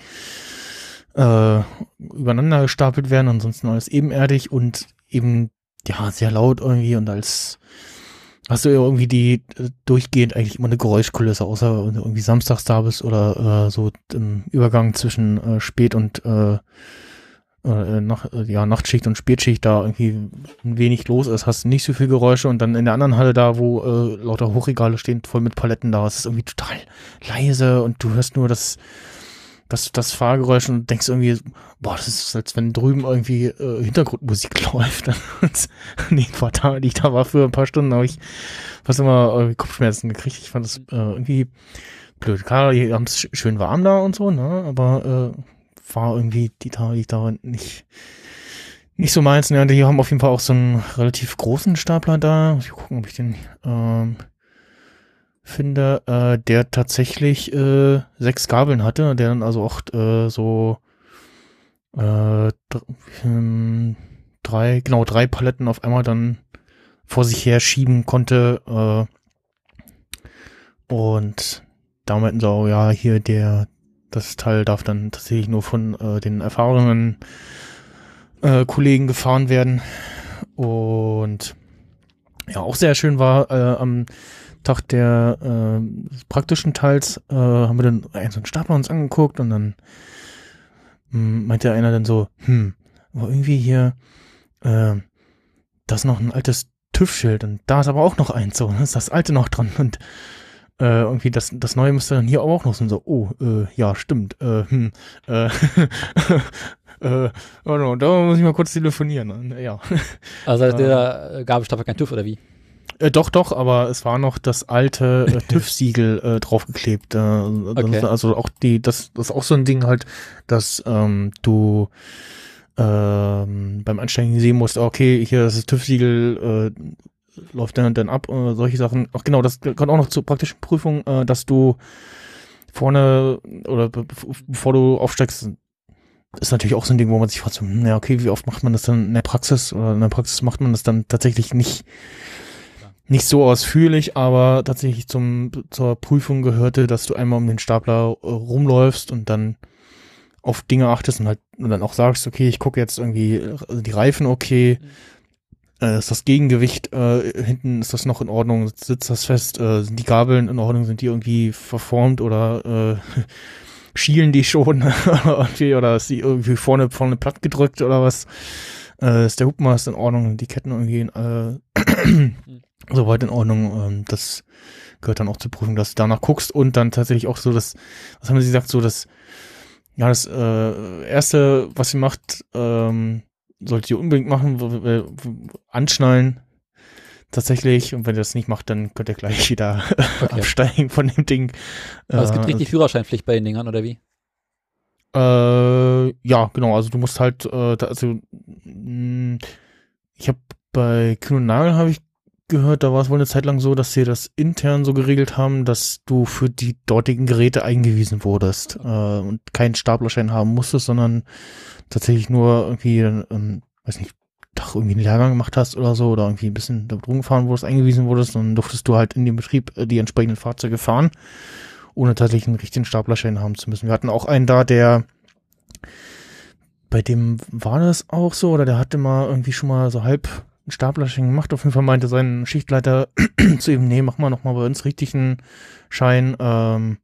äh, übereinander gestapelt werden, ansonsten alles ebenerdig und eben ja sehr laut irgendwie und als hast du ja irgendwie die äh, durchgehend eigentlich immer eine Geräuschkulisse, außer wenn du irgendwie samstags da bist oder äh, so im Übergang zwischen äh, Spät und äh, äh, nach, äh, ja, Nachtschicht und Spätschicht da irgendwie ein wenig los ist, hast du nicht so viel Geräusche und dann in der anderen Halle da, wo äh, lauter Hochregale stehen, voll mit Paletten da, ist es irgendwie total leise und du hörst nur das, das, das Fahrgeräusch und denkst irgendwie, boah, das ist, als wenn drüben irgendwie äh, Hintergrundmusik läuft. Nee, Tage, die ich da war für ein paar Stunden, habe ich fast immer irgendwie Kopfschmerzen gekriegt. Ich fand das äh, irgendwie blöd. Klar, die haben es schön warm da und so, ne? Aber äh, war irgendwie die Tage, die ich da war, nicht, nicht so meins. Ja, die haben auf jeden Fall auch so einen relativ großen Stapler da. Muss ich gucken, ob ich den ähm, finde, äh, der tatsächlich äh, sechs Gabeln hatte, der dann also auch äh, so äh, ähm, drei, genau, drei Paletten auf einmal dann vor sich her schieben konnte. Äh, und da meinten auch, ja, hier der, das Teil darf dann tatsächlich nur von äh, den erfahrenen äh, Kollegen gefahren werden. Und ja, auch sehr schön war äh, am Tag der äh, praktischen Teils äh, haben wir dann einen so einen Stapler uns angeguckt und dann mh, meinte einer dann so, hm, aber irgendwie hier, äh, da ist noch ein altes TÜV-Schild und da ist aber auch noch eins so, da ist das alte noch dran und äh, irgendwie das, das neue müsste dann hier auch noch sein, so, oh, äh, ja, stimmt, äh, hm, äh, äh, oh no, da muss ich mal kurz telefonieren, ja. Also der äh, Gabelstapler kein TÜV oder wie? Äh, doch, doch, aber es war noch das alte äh, TÜV-Siegel äh, draufgeklebt. Äh, Okay. Also auch die, das, das ist auch so ein Ding halt, dass ähm, du ähm, beim Einsteigen sehen musst, okay, hier das ist TÜV-Siegel, äh, läuft dann dann ab, äh, solche Sachen. Ach genau, das kommt auch noch zur praktischen Prüfung, äh, dass du vorne oder be bevor du aufsteigst, ist natürlich auch so ein Ding, wo man sich fragt, so, hm, ja, okay, wie oft macht man das dann in der Praxis? Oder in der Praxis macht man das dann tatsächlich nicht nicht so ausführlich, aber tatsächlich zum, zur Prüfung gehörte, dass du einmal um den Stapler äh, rumläufst und dann auf Dinge achtest und halt und dann auch sagst, okay, ich gucke jetzt irgendwie äh, die Reifen okay, äh, ist das Gegengewicht äh, hinten, ist das noch in Ordnung, sitzt das fest, äh, sind die Gabeln in Ordnung, sind die irgendwie verformt oder äh, schielen die schon? Irgendwie, oder ist die irgendwie vorne vorne platt gedrückt oder was? Äh, ist der Hubmast in Ordnung, die Ketten irgendwie äh, soweit in Ordnung. Ähm, das gehört dann auch zur Prüfung, dass du danach guckst und dann tatsächlich auch so das, was haben sie gesagt, so das, ja, das äh, erste, was sie macht, ähm, solltet ihr unbedingt machen, anschnallen. Tatsächlich, und wenn ihr das nicht macht, dann könnt ihr gleich wieder Okay. absteigen von dem Ding. Aber es gibt Äh, richtig Führerscheinpflicht bei den Dingern, oder wie? Äh, ja, genau. Also du musst halt, äh, da, also mh, ich habe bei Kühn und Nagel habe ich gehört, da war es wohl eine Zeit lang so, dass sie das intern so geregelt haben, dass du für die dortigen Geräte eingewiesen wurdest äh, und keinen Staplerschein haben musstest, sondern tatsächlich nur irgendwie, ähm, weiß nicht, Tag irgendwie einen Lehrgang gemacht hast oder so oder irgendwie ein bisschen damit rumgefahren wurdest, eingewiesen wurdest, dann durftest du halt in dem Betrieb äh, die entsprechenden Fahrzeuge fahren, ohne tatsächlich einen richtigen Staplerschein haben zu müssen. Wir hatten auch einen da, der bei dem war das auch so, oder der hatte mal irgendwie schon mal so halb einen Staplerschein gemacht. Auf jeden Fall meinte sein Schichtleiter zu ihm, nee, mach mal noch mal bei uns richtigen Schein. Ähm,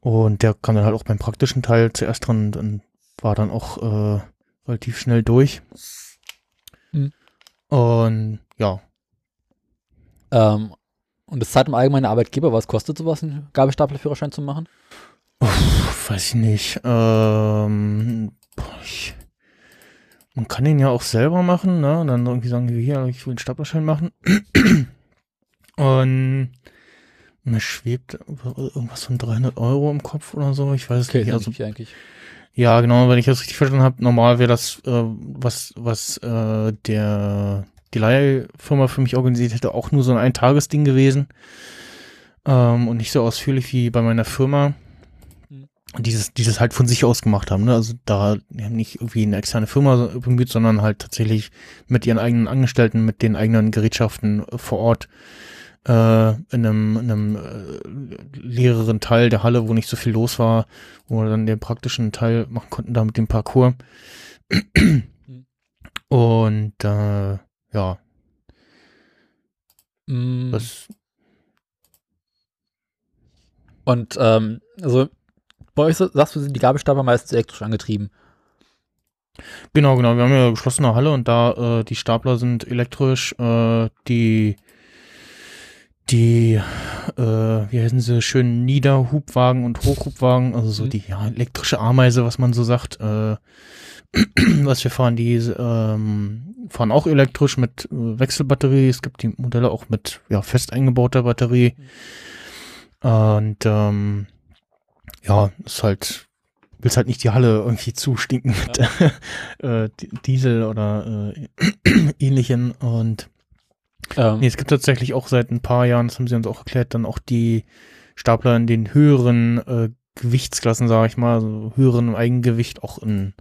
und der kam dann halt auch beim praktischen Teil zuerst dran und, war dann auch äh, relativ schnell durch. Mhm. Und ja, Ähm, und das zahlt im Allgemeinen Arbeitgeber. Was kostet sowas, einen Gabelstaplerführerschein zu machen? Uff, weiß ich nicht. Ähm, boah, ich, man kann den ja auch selber machen, ne? Und dann irgendwie sagen, hier, ich will einen Staplerschein machen. Und mir schwebt irgendwas von 300 Euro im Kopf oder so. Ich weiß es Okay, nicht. Also, nicht eigentlich. ja, genau, wenn ich das richtig verstanden habe, normal wäre das, äh, was, was äh, der die Leihfirma für mich organisiert hätte, auch nur so ein Eintagesding gewesen. Ähm, und nicht so ausführlich wie bei meiner Firma. Mhm. Dieses, dieses halt von sich aus gemacht haben. Ne? Also da haben nicht irgendwie eine externe Firma bemüht, sondern halt tatsächlich mit ihren eigenen Angestellten, mit den eigenen Gerätschaften äh, vor Ort äh, in einem, in einem äh, leereren Teil der Halle, wo nicht so viel los war, wo wir dann den praktischen Teil machen konnten, da mit dem Parcours. Und äh, ja, Mm, das Und ähm, also bei euch sagst du, sind die Gabelstapler meistens elektrisch angetrieben. Genau, genau. Wir haben ja eine geschlossene Halle und da äh, die Stapler sind elektrisch, äh, die die äh, wie heißen sie schön Niederhubwagen und Hochhubwagen, also so Mhm. die ja, elektrische Ameise, was man so sagt, äh, was wir fahren, die ähm, fahren auch elektrisch mit äh, Wechselbatterie. Es gibt die Modelle auch mit ja fest eingebauter Batterie. Und ähm, ja, ist halt willst halt nicht die Halle irgendwie zustinken mit äh, Di- Diesel oder äh, ähnlichen. Und Ähm, nee, es gibt tatsächlich auch seit ein paar Jahren, das haben sie uns auch erklärt, dann auch die Stapler in den höheren äh, Gewichtsklassen, sage ich mal, also höheren Eigengewicht auch in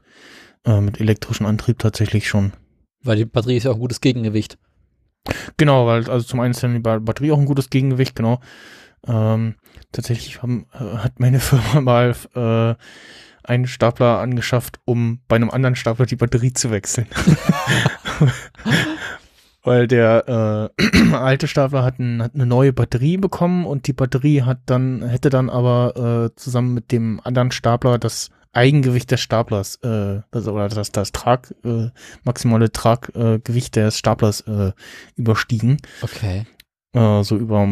äh, mit elektrischem Antrieb tatsächlich schon. Weil die Batterie ist ja auch ein gutes Gegengewicht. Genau, weil also zum einen ist dann die Ba- Batterie auch ein gutes Gegengewicht, genau. Ähm, tatsächlich haben, äh, hat meine Firma mal äh, einen Stapler angeschafft, um bei einem anderen Stapler die Batterie zu wechseln. weil der äh, alte Stapler hat, ein, hat eine neue Batterie bekommen und die Batterie hat dann hätte dann aber äh, zusammen mit dem anderen Stapler das Eigengewicht des Staplers, äh, das, oder das, das Trag, äh, maximale Traggewicht äh, des Staplers äh, überstiegen. Okay. Äh, so über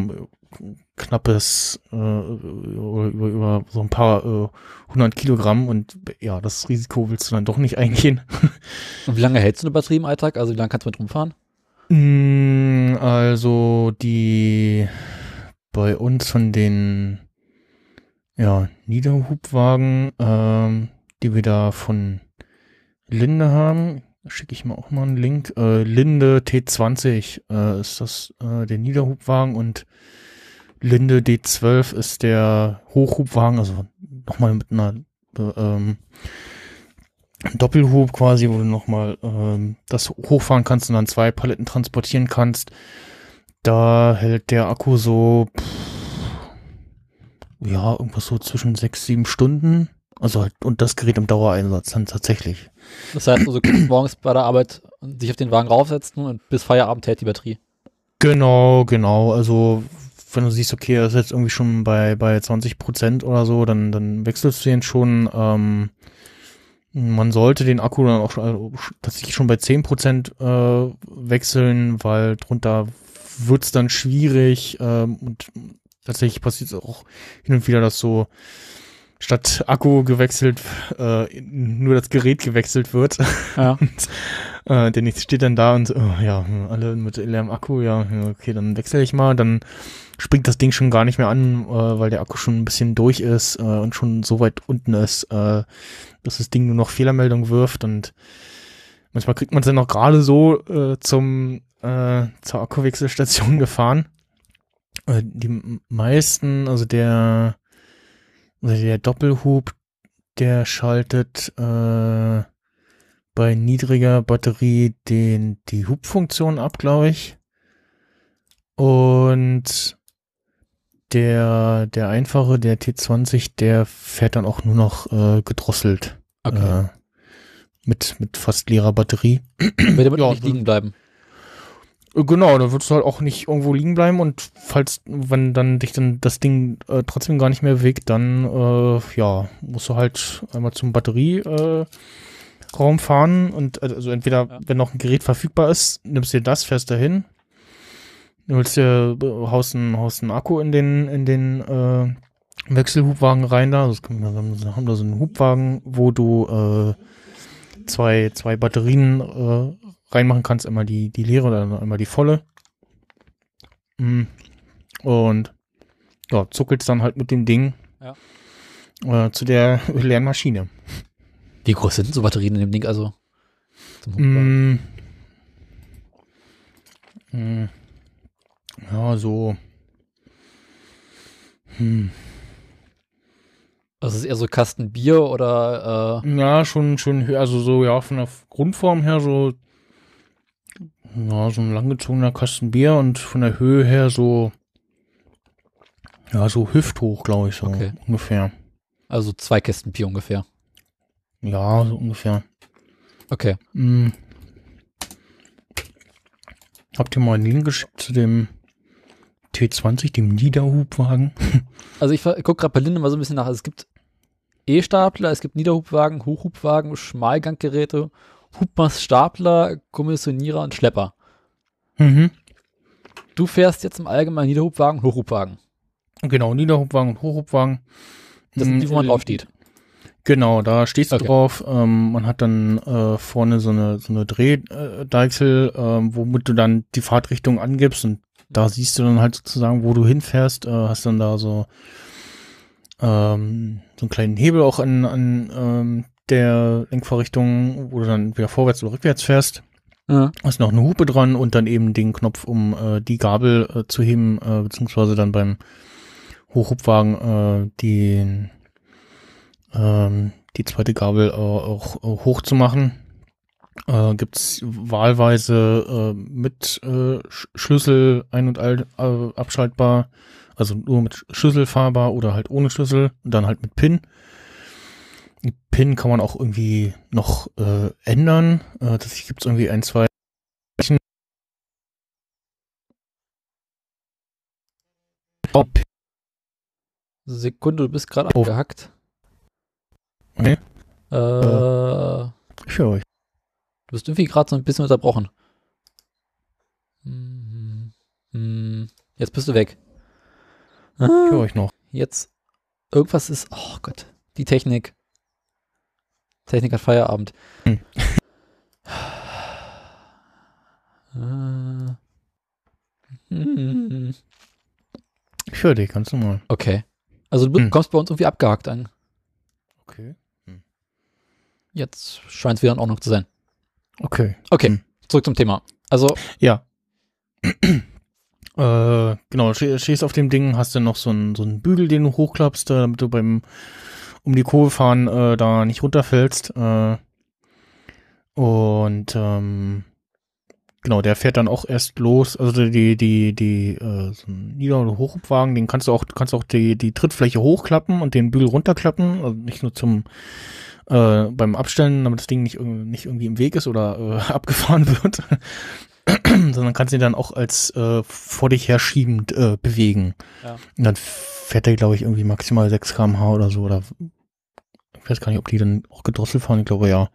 knappes, äh, über, über, über so ein paar äh, hundert Kilogramm und ja, das Risiko willst du dann doch nicht eingehen. Und wie lange hältst du eine Batterie im Alltag? Also wie lange kannst du mit rumfahren? Mm, Also die bei uns von den ja, Niederhubwagen, ähm, die wir da von Linde haben, schicke ich mal auch mal einen Link. Äh, Linde T20 äh, ist das äh, der Niederhubwagen und Linde D12 ist der Hochhubwagen, also nochmal mit einer äh, ähm, Doppelhub quasi, wo du nochmal ähm, das hochfahren kannst und dann zwei Paletten transportieren kannst. Da hält der Akku so, pff, ja, irgendwas so zwischen sechs, sieben Stunden. Also halt, und das Gerät im Dauereinsatz dann tatsächlich. Das heißt, also, du kannst morgens bei der Arbeit sich auf den Wagen raufsetzen und bis Feierabend hält die Batterie. Genau, genau. Also, wenn du siehst, okay, er ist jetzt irgendwie schon bei, bei 20 Prozent oder so, dann, dann wechselst du den schon. Ähm, man sollte den Akku dann auch also tatsächlich schon bei 10 Prozent äh, wechseln, weil drunter wird's dann schwierig. Ähm, und tatsächlich passiert es auch hin und wieder, dass so statt Akku gewechselt, äh, nur das Gerät gewechselt wird. Ja. Und, äh, der nächste steht dann da und oh, ja, alle mit leerem Akku, ja, okay, dann wechsle ich mal, dann springt das Ding schon gar nicht mehr an, äh, weil der Akku schon ein bisschen durch ist äh, und schon so weit unten ist, äh, dass das Ding nur noch Fehlermeldung wirft und manchmal kriegt man es dann noch gerade so äh, zum äh, zur Akkuwechselstation gefahren. Die meisten, also der also der Doppelhub, der schaltet äh, bei niedriger Batterie den, die Hubfunktion ab, glaube ich. Und der, der einfache, der T20, der fährt dann auch nur noch äh, gedrosselt. Okay. Äh, mit, mit fast leerer Batterie. Wird damit ja, nicht liegen bleiben. Äh, Genau, da würdest du halt auch nicht irgendwo liegen bleiben und falls, wenn dann dich dann das Ding äh, trotzdem gar nicht mehr bewegt, dann äh, ja, musst du halt einmal zum Batterieraum äh, Raum fahren und äh, also entweder, Ja. wenn noch ein Gerät verfügbar ist, nimmst du dir das, fährst dahin. Du holst dir, haust einen, haust einen Akku in den, in den äh, Wechselhubwagen rein da. Kann, wir haben da so einen Hubwagen, wo du äh, zwei, zwei Batterien äh, reinmachen kannst. Einmal die, die leere oder einmal die volle. Mm. Und ja, zuckelst dann halt mit dem Ding äh, zu der leeren Maschine. Wie groß sind so Batterien in dem Ding? Also? Mm. Mm. Ja, so. Hm. Also ist eher so Kasten Bier oder äh, Ja, schon, schon, also so, ja, von der Grundform her so, ja, so ein langgezogener Kasten Bier und von der Höhe her so, ja, so hüfthoch, glaube ich, so Okay. ungefähr. also zwei Kästen Bier ungefähr. Ja, so ungefähr. Okay. Hm. Habt ihr mal einen Link geschickt zu dem T20, dem Niederhubwagen? Also ich, gucke gerade bei Linde mal so ein bisschen nach. Also es gibt E-Stapler, es gibt Niederhubwagen, Hochhubwagen, Schmalganggeräte, Hubmaststapler, Kommissionierer und Schlepper. Mhm. Du fährst jetzt im Allgemeinen Niederhubwagen, Hochhubwagen. Genau, Niederhubwagen und Hochhubwagen. Das sind die, wo man Hm, draufsteht. Genau, da stehst du Okay. drauf. Ähm, man hat dann äh, vorne so eine so eine Drehdeichsel, ähm, womit du dann die Fahrtrichtung angibst und da siehst du dann halt sozusagen, wo du hinfährst. Äh, hast dann da so ähm, so einen kleinen Hebel auch an an ähm, der Lenkvorrichtung, wo du dann wieder vorwärts oder rückwärts fährst. Ja. Hast noch eine Hupe dran und dann eben den Knopf, um äh, die Gabel äh, zu heben, äh, beziehungsweise dann beim Hochhubwagen äh, den ähm, die zweite Gabel äh, auch, auch hoch zu machen. Äh, gibt's wahlweise äh, mit äh, Sch- Schlüssel ein- und all, äh, abschaltbar, also nur mit Schlüssel fahrbar oder halt ohne Schlüssel und dann halt mit PIN. Die PIN kann man auch irgendwie noch äh, ändern. Äh, das gibt's irgendwie ein, zwei. Sekunde, du bist gerade Oh. abgehackt. Okay. Äh, du Ich höre euch. bist irgendwie gerade so ein bisschen unterbrochen. Hm, hm, Jetzt bist du weg. Ich höre euch noch. Jetzt. Irgendwas ist. Oh Gott. Die Technik. Technik hat Feierabend. Hm. Ich höre dich ganz normal. Okay. Also du Hm. kommst bei uns irgendwie abgehakt an. Okay. Jetzt scheint es wieder in Ordnung zu sein. Okay. Okay, Hm. zurück zum Thema. Also, Ja. äh, genau, steh- stehst auf dem Ding, hast dann noch so einen, so einen Bügel, den du hochklappst, äh, damit du beim um die Kurve fahren äh, da nicht runterfällst. Äh, und ähm, genau, der fährt dann auch erst los. Also die, die, die, äh, so ein Nieder- oder Hochhubwagen, den kannst du auch, du kannst auch die, die Trittfläche hochklappen und den Bügel runterklappen. Also nicht nur zum äh, beim Abstellen, damit das Ding nicht, nicht irgendwie im Weg ist oder äh, abgefahren wird. sondern kannst ihn dann auch als äh, vor dich herschiebend äh, bewegen. Ja. Und dann fährt er, glaube ich, irgendwie maximal 6 km/h oder so. Oder ich weiß gar nicht, ob die dann auch gedrosselt fahren. Ich glaube, ja.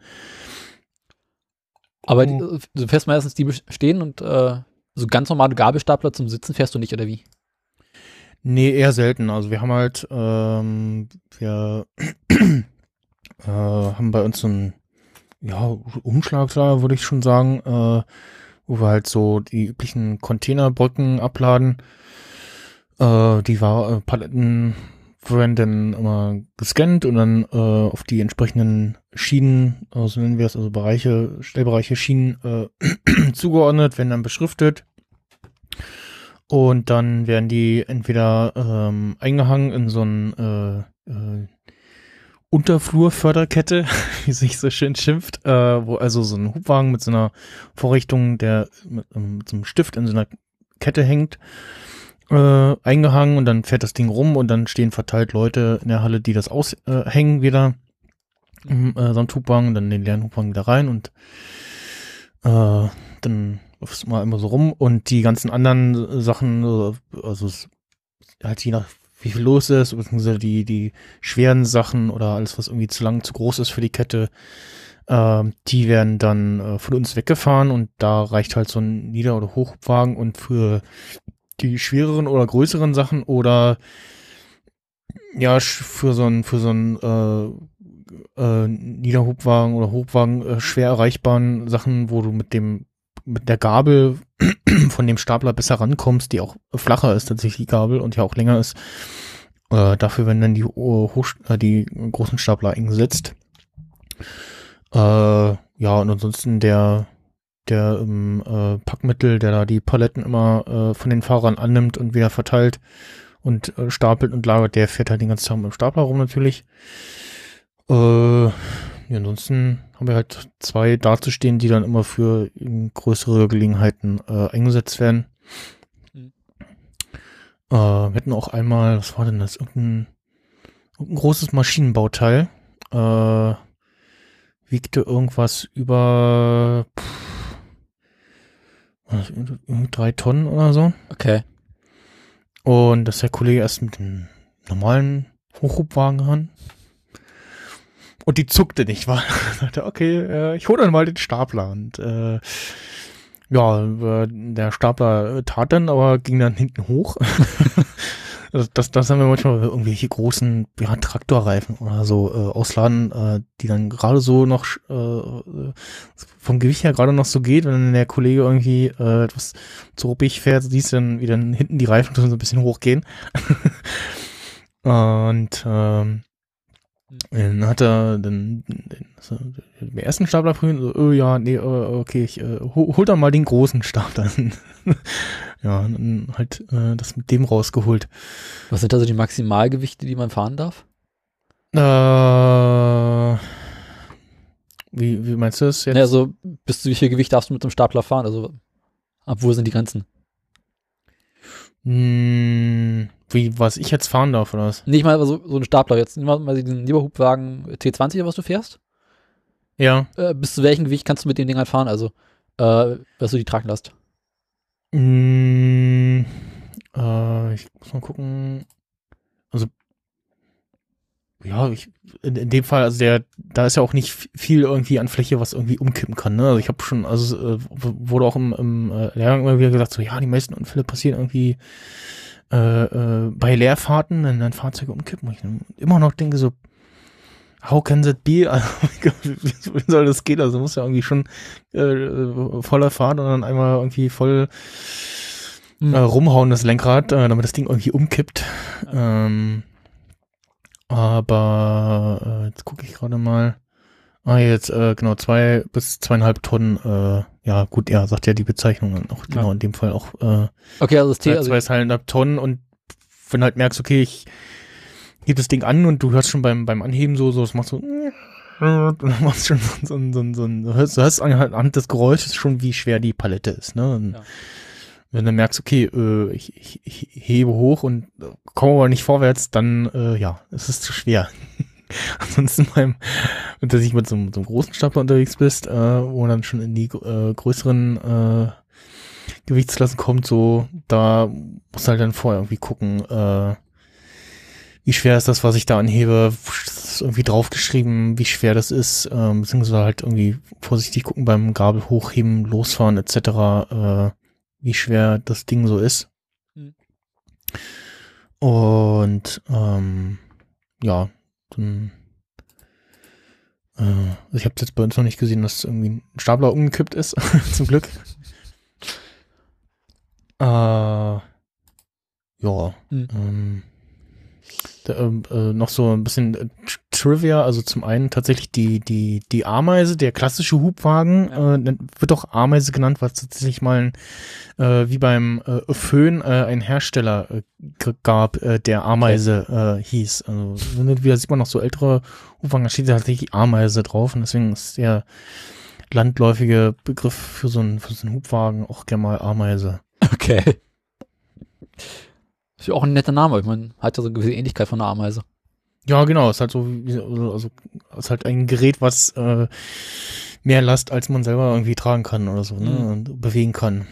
Aber die, Hm. du fährst meistens die stehen und äh, so ganz normale Gabelstapler zum Sitzen fährst du nicht, oder wie? Nee, eher selten. Also wir haben halt, ähm, wir äh, haben bei uns so ein ja, Umschlagslager, würde ich schon sagen, äh, wo wir halt so die üblichen Containerbrücken abladen. Äh, die war, äh, Paletten werden dann immer gescannt und dann äh, auf die entsprechenden Schienen, äh, so nennen wir es, also Bereiche, Stellbereiche, Schienen äh, zugeordnet, werden dann beschriftet. Und dann werden die entweder ähm, eingehangen in so ein äh, äh, Unterflurförderkette, wie sich so schön schimpft, äh, wo also so ein Hubwagen mit so einer Vorrichtung, der mit, ähm, mit so einem Stift in so einer Kette hängt, äh, eingehangen und dann fährt das Ding rum und dann stehen verteilt Leute in der Halle, die das aushängen äh, hängen wieder. Im äh, samt Hubwagen, dann den leeren Hubwagen wieder rein und äh, dann läuft es mal immer so rum. Und die ganzen anderen Sachen, äh, also es, halt je nach wie viel los ist, beziehungsweise die, die schweren Sachen oder alles, was irgendwie zu lang, zu groß ist für die Kette, Ähm, die werden dann äh, von uns weggefahren und da reicht halt so ein Nieder- oder Hochwagen und für die schwereren oder größeren Sachen oder ja, für so ein, für so ein äh, äh, Niederhubwagen oder Hochwagen äh, schwer erreichbaren Sachen, wo du mit dem mit der Gabel von dem Stapler besser rankommst, die auch flacher ist tatsächlich die Gabel und ja auch länger ist. Äh, dafür werden dann die, uh, Hoch äh, die großen Stapler eingesetzt. Äh, ja, und ansonsten der, der ähm, äh, Packmittel, der da die Paletten immer äh, von den Fahrern annimmt und wieder verteilt und äh, stapelt und lagert, der fährt halt den ganzen Tag mit dem Stapler rum natürlich. Äh, ja, ansonsten haben wir halt zwei dazustehen, die dann immer für ähm, größere Gelegenheiten äh, eingesetzt werden. Mhm. Äh, wir hatten auch einmal, was war denn das? Irgendein, irgendein großes Maschinenbauteil. Äh, wiegte irgendwas über pff, drei Tonnen oder so. Okay. Und dass der Kollege erst mit dem normalen Hochhubwagen ran. Und die zuckte nicht, war. sagte, okay, äh, ich hole dann mal den Stapler. Und äh, ja, äh, der Stapler tat dann, aber ging dann hinten hoch. das, das, haben wir manchmal wenn wir irgendwelche großen ja, Traktorreifen oder so äh, ausladen, äh, die dann gerade so noch äh, vom Gewicht her gerade noch so geht, wenn der Kollege irgendwie äh, etwas zu ruppig fährt, siehst du dann, wie dann hinten die Reifen so ein bisschen hochgehen. Und ähm, dann hat er dann den, so, ersten Stapler prüfen, so, oh ja, nee, äh, okay, ich äh, hol, hol dann mal den großen Stapler. ja, dann halt äh, das mit dem rausgeholt. Was sind also die Maximalgewichte, die man fahren darf? Äh, wie, wie meinst du das jetzt? Also bis zu wie viel Gewicht darfst du mit dem Stapler fahren? Also ab wo sind die Grenzen? Hm, wie, was ich jetzt fahren darf, oder was? Nicht mal so, so ein Stapler jetzt. Nimm mal diesen Lieberhubwagen T20, was du fährst. Ja. Äh, bis zu welchem Gewicht kannst du mit dem Ding halt fahren? Also, äh, was du die Traglast. Hm, äh, ich muss mal gucken. Also, ja, ich, in, in dem Fall, also der, da ist ja auch nicht viel irgendwie an Fläche, was irgendwie umkippen kann. Ne? Also ich habe schon, also äh, wurde auch im, im äh, Lehrgang immer wieder gesagt, so ja, die meisten Unfälle passieren irgendwie äh, äh, bei Leerfahrten, wenn dann Fahrzeuge umkippen. Ich immer noch denke so, how can that be? Also, wie soll das gehen? Also muss ja irgendwie schon äh, voller Fahrt und dann einmal irgendwie voll Hm. äh, rumhauen das Lenkrad, äh, damit das Ding irgendwie umkippt. Ähm, aber äh, jetzt gucke ich gerade mal. Ah, jetzt äh, genau zwei bis zweieinhalb Tonnen. Äh, ja, gut, ja, sagt ja die Bezeichnung dann auch genau in dem Fall auch äh, Okay, also das T, zwei, also, zweieinhalb Tonnen und wenn du halt merkst, okay, ich heb das Ding an und du hörst schon beim beim Anheben so, so, das macht so und dann machst du schon so, so, so, so, du hörst, du hörst anhand des Geräusches schon, wie schwer die Palette ist, ne? Und Ja. Wenn du merkst, okay, äh, ich, ich, ich hebe hoch und äh, komme aber nicht vorwärts, dann äh, ja, es ist zu schwer. Ansonsten beim, wenn du dich mit so, einem- so einem großen Stapler unterwegs bist, äh, wo man dann schon in die äh, größeren äh, Gewichtsklassen kommt, so, da musst du halt dann vorher irgendwie gucken, äh, wie schwer ist das, was ich da anhebe, ist irgendwie draufgeschrieben, wie schwer das ist, ähm, beziehungsweise halt irgendwie vorsichtig gucken beim Gabel hochheben, losfahren etc., äh, wie schwer das Ding so ist. Mhm. Und ähm, ja, dann äh, ich habe jetzt bei uns noch nicht gesehen, dass irgendwie ein Stapler umgekippt ist, zum Glück. Äh, ja. Mhm. Ähm, ähm, äh, noch so ein bisschen äh, Tr- Trivia, also zum einen tatsächlich die, die, die Ameise, der klassische Hubwagen, Ja. äh, wird auch Ameise genannt, weil es tatsächlich mal ein, äh, wie beim äh, Föhn äh, ein Hersteller äh, gab, äh, der Ameise äh, hieß. Also wieder sieht man noch so ältere Hubwagen, da steht tatsächlich Ameise drauf und deswegen ist der landläufige Begriff für so einen, für so einen Hubwagen auch gerne mal Ameise. okay. Ist ja auch ein netter Name. Ich meine, hat ja so eine gewisse Ähnlichkeit von einer Ameise. Ja, genau, ist halt so, also, also ist halt ein Gerät, was äh, mehr Last, als man selber irgendwie tragen kann oder so, ne, Mhm. und bewegen kann.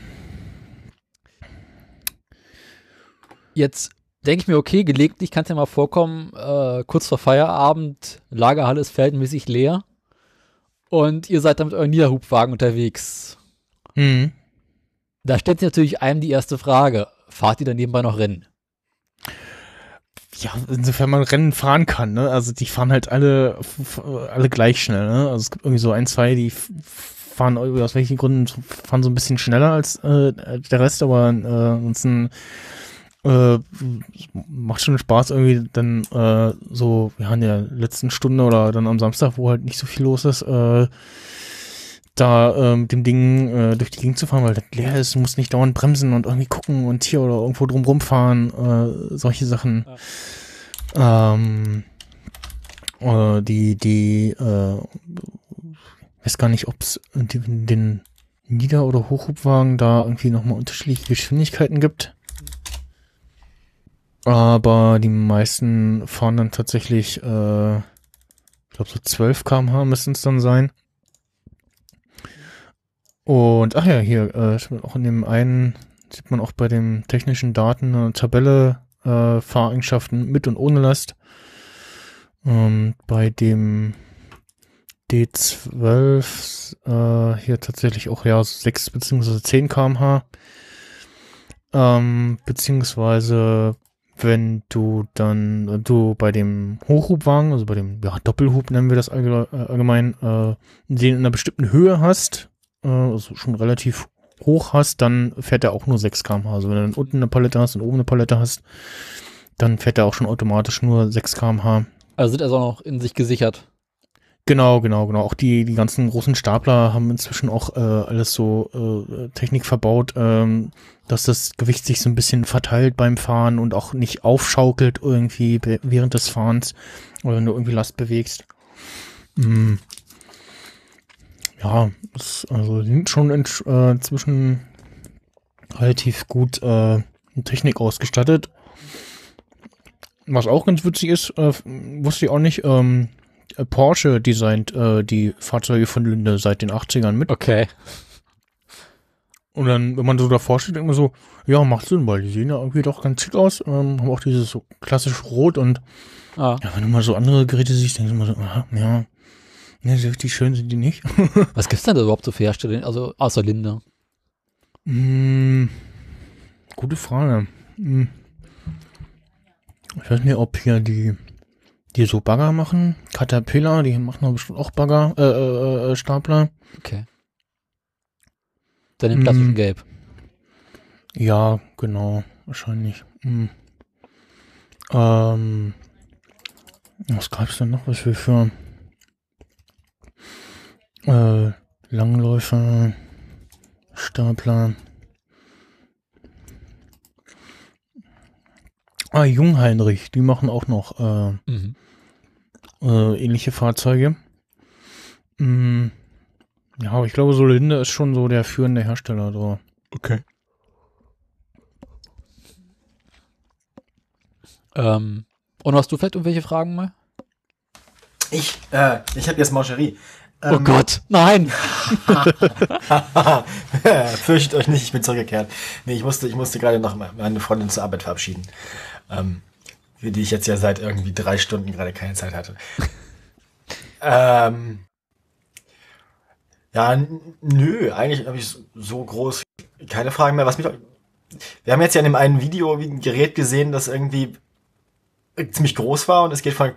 Jetzt denke ich mir, okay, gelegentlich kann es ja mal vorkommen, äh, kurz vor Feierabend, Lagerhalle ist verhältnismäßig leer und ihr seid dann mit eurem Niederhubwagen unterwegs. Mhm. Da stellt sich natürlich einem die erste Frage. Fahrt ihr dann nebenbei noch Rennen? Ja, insofern man Rennen fahren kann, ne? Also die fahren halt alle, alle gleich schnell, ne? Also es gibt irgendwie so ein, zwei, die fahren aus welchen Gründen fahren so ein bisschen schneller als äh, der Rest, aber äh, ansonsten äh, macht schon Spaß irgendwie dann äh, so, ja, in der letzten Stunde oder dann am Samstag, wo halt nicht so viel los ist, äh, da äh, mit dem Ding äh, durch die Gegend zu fahren, weil das leer ist, du musst nicht dauernd bremsen und irgendwie gucken und hier oder irgendwo drum rumfahren, äh, solche Sachen. Ähm, äh, die, die, äh, weiß gar nicht, ob es den, den Nieder- oder Hochhubwagen da irgendwie nochmal unterschiedliche Geschwindigkeiten gibt. Aber die meisten fahren dann tatsächlich, äh, ich glaube so 12 km/h müssen es dann sein. Und ach ja, hier äh, auch in dem einen sieht man auch bei den technischen Daten eine Tabelle äh, Fahreigenschaften mit und ohne Last. Ähm, bei dem D12 äh, hier tatsächlich auch ja 6 bzw. 10 km/h. Ähm, beziehungsweise wenn du dann, du bei dem Hochhubwagen, also bei dem ja, Doppelhub nennen wir das äh, allgemein, äh, den in einer bestimmten Höhe hast, äh, also schon relativ hoch hast, dann fährt er auch nur 6 km/h. Also wenn du dann unten eine Palette hast und oben eine Palette hast, dann fährt er auch schon automatisch nur 6 km/h. Also sind also auch noch in sich gesichert. Genau, genau, genau. Auch die, die ganzen großen Stapler haben inzwischen auch äh, alles so äh, Technik verbaut, ähm, dass das Gewicht sich so ein bisschen verteilt beim Fahren und auch nicht aufschaukelt irgendwie während des Fahrens oder wenn du irgendwie Last bewegst. Mm. Ja, es, also die sind schon in, äh, inzwischen relativ gut äh, Technik ausgestattet. Was auch ganz witzig ist, äh, wusste ich auch nicht, ähm, äh, Porsche designt äh, die Fahrzeuge von Linde seit den 80ern mit. Okay. Und dann, wenn man so davor steht, denkt man so, ja, macht Sinn, weil die sehen ja irgendwie doch ganz schick aus. Ähm, haben auch dieses so klassisch Rot und Ah, ja, wenn du mal so andere Geräte siehst, denkst du immer so, aha, ja, ne, so richtig schön sind die nicht. was gibt's denn da überhaupt so für Hersteller? Also außer Linde. Hm, gute Frage. Hm. Ich weiß nicht, ob hier die, die so Bagger machen. Caterpillar, die machen bestimmt auch Bagger, äh, äh, äh, Stapler. Okay. Dann im klassischen Mm. Gelb. Ja, genau, wahrscheinlich. Hm. Ähm, was gab's denn noch, was wir für äh, Langläufer, Stapler. Ah, Jungheinrich, die machen auch noch äh, Mhm. äh, ähnliche Fahrzeuge. Mm, ja, aber ich glaube, so Linde ist schon so der führende Hersteller. So. Okay. Ähm, und hast du vielleicht irgendwelche Fragen mal? Ich, äh, ich habe jetzt Mancherie. Oh Gott, nein! Fürchtet euch nicht, ich bin zurückgekehrt. Nee, ich musste, ich musste gerade noch meine Freundin zur Arbeit verabschieden. Ähm, für die ich jetzt ja seit irgendwie drei Stunden gerade keine Zeit hatte. ähm, ja, nö, eigentlich habe ich so groß keine Fragen mehr. Was mich, wir haben jetzt ja in dem einen Video ein Gerät gesehen, das irgendwie ziemlich groß war und es geht von,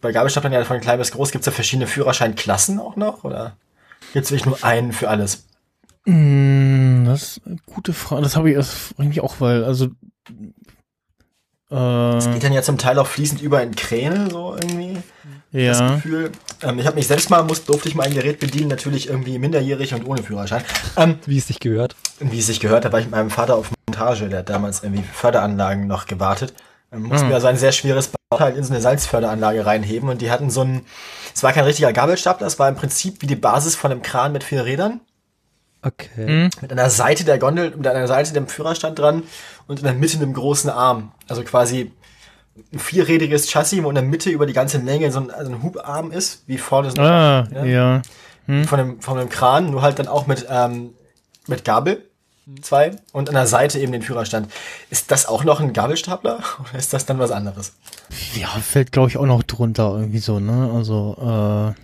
bei Gabelstaplern ja von klein bis groß. Gibt es da verschiedene Führerscheinklassen auch noch? Oder gibt es wirklich nur einen für alles? Mm, das ist eine gute Frage. Das habe ich erst eigentlich auch, weil, also. Äh, Geht dann ja zum Teil auch fließend über in Kräne, so irgendwie. Das ja. Gefühl. Ähm, ich habe mich selbst mal, muss, durfte ich mal ein Gerät bedienen, natürlich irgendwie minderjährig und ohne Führerschein. Ähm, Wie es sich gehört. wie es sich gehört, da war ich mit meinem Vater auf Montage, der hat damals irgendwie Förderanlagen noch gewartet. Dann mussten wir also ein sehr schweres Bauteil in so eine Salzförderanlage reinheben und die hatten so ein, es war kein richtiger Gabelstapler, es war im Prinzip wie die Basis von einem Kran mit vier Rädern. Okay. mit einer Seite der Gondel, mit einer Seite dem Führerstand dran und in der Mitte einem großen Arm. Also quasi ein vierrädiges Chassis, wo in der Mitte über die ganze Länge so ein, also ein Hubarm ist, wie vorne so ein Ah, Ja. ja. von dem, von dem Kran, nur halt dann auch mit, ähm, mit Gabel. Zwei und an der Seite eben den Führerstand. Ist das auch noch ein Gabelstapler oder ist das dann was anderes? Ja, fällt, glaube ich, auch noch drunter irgendwie so, ne? Also, äh,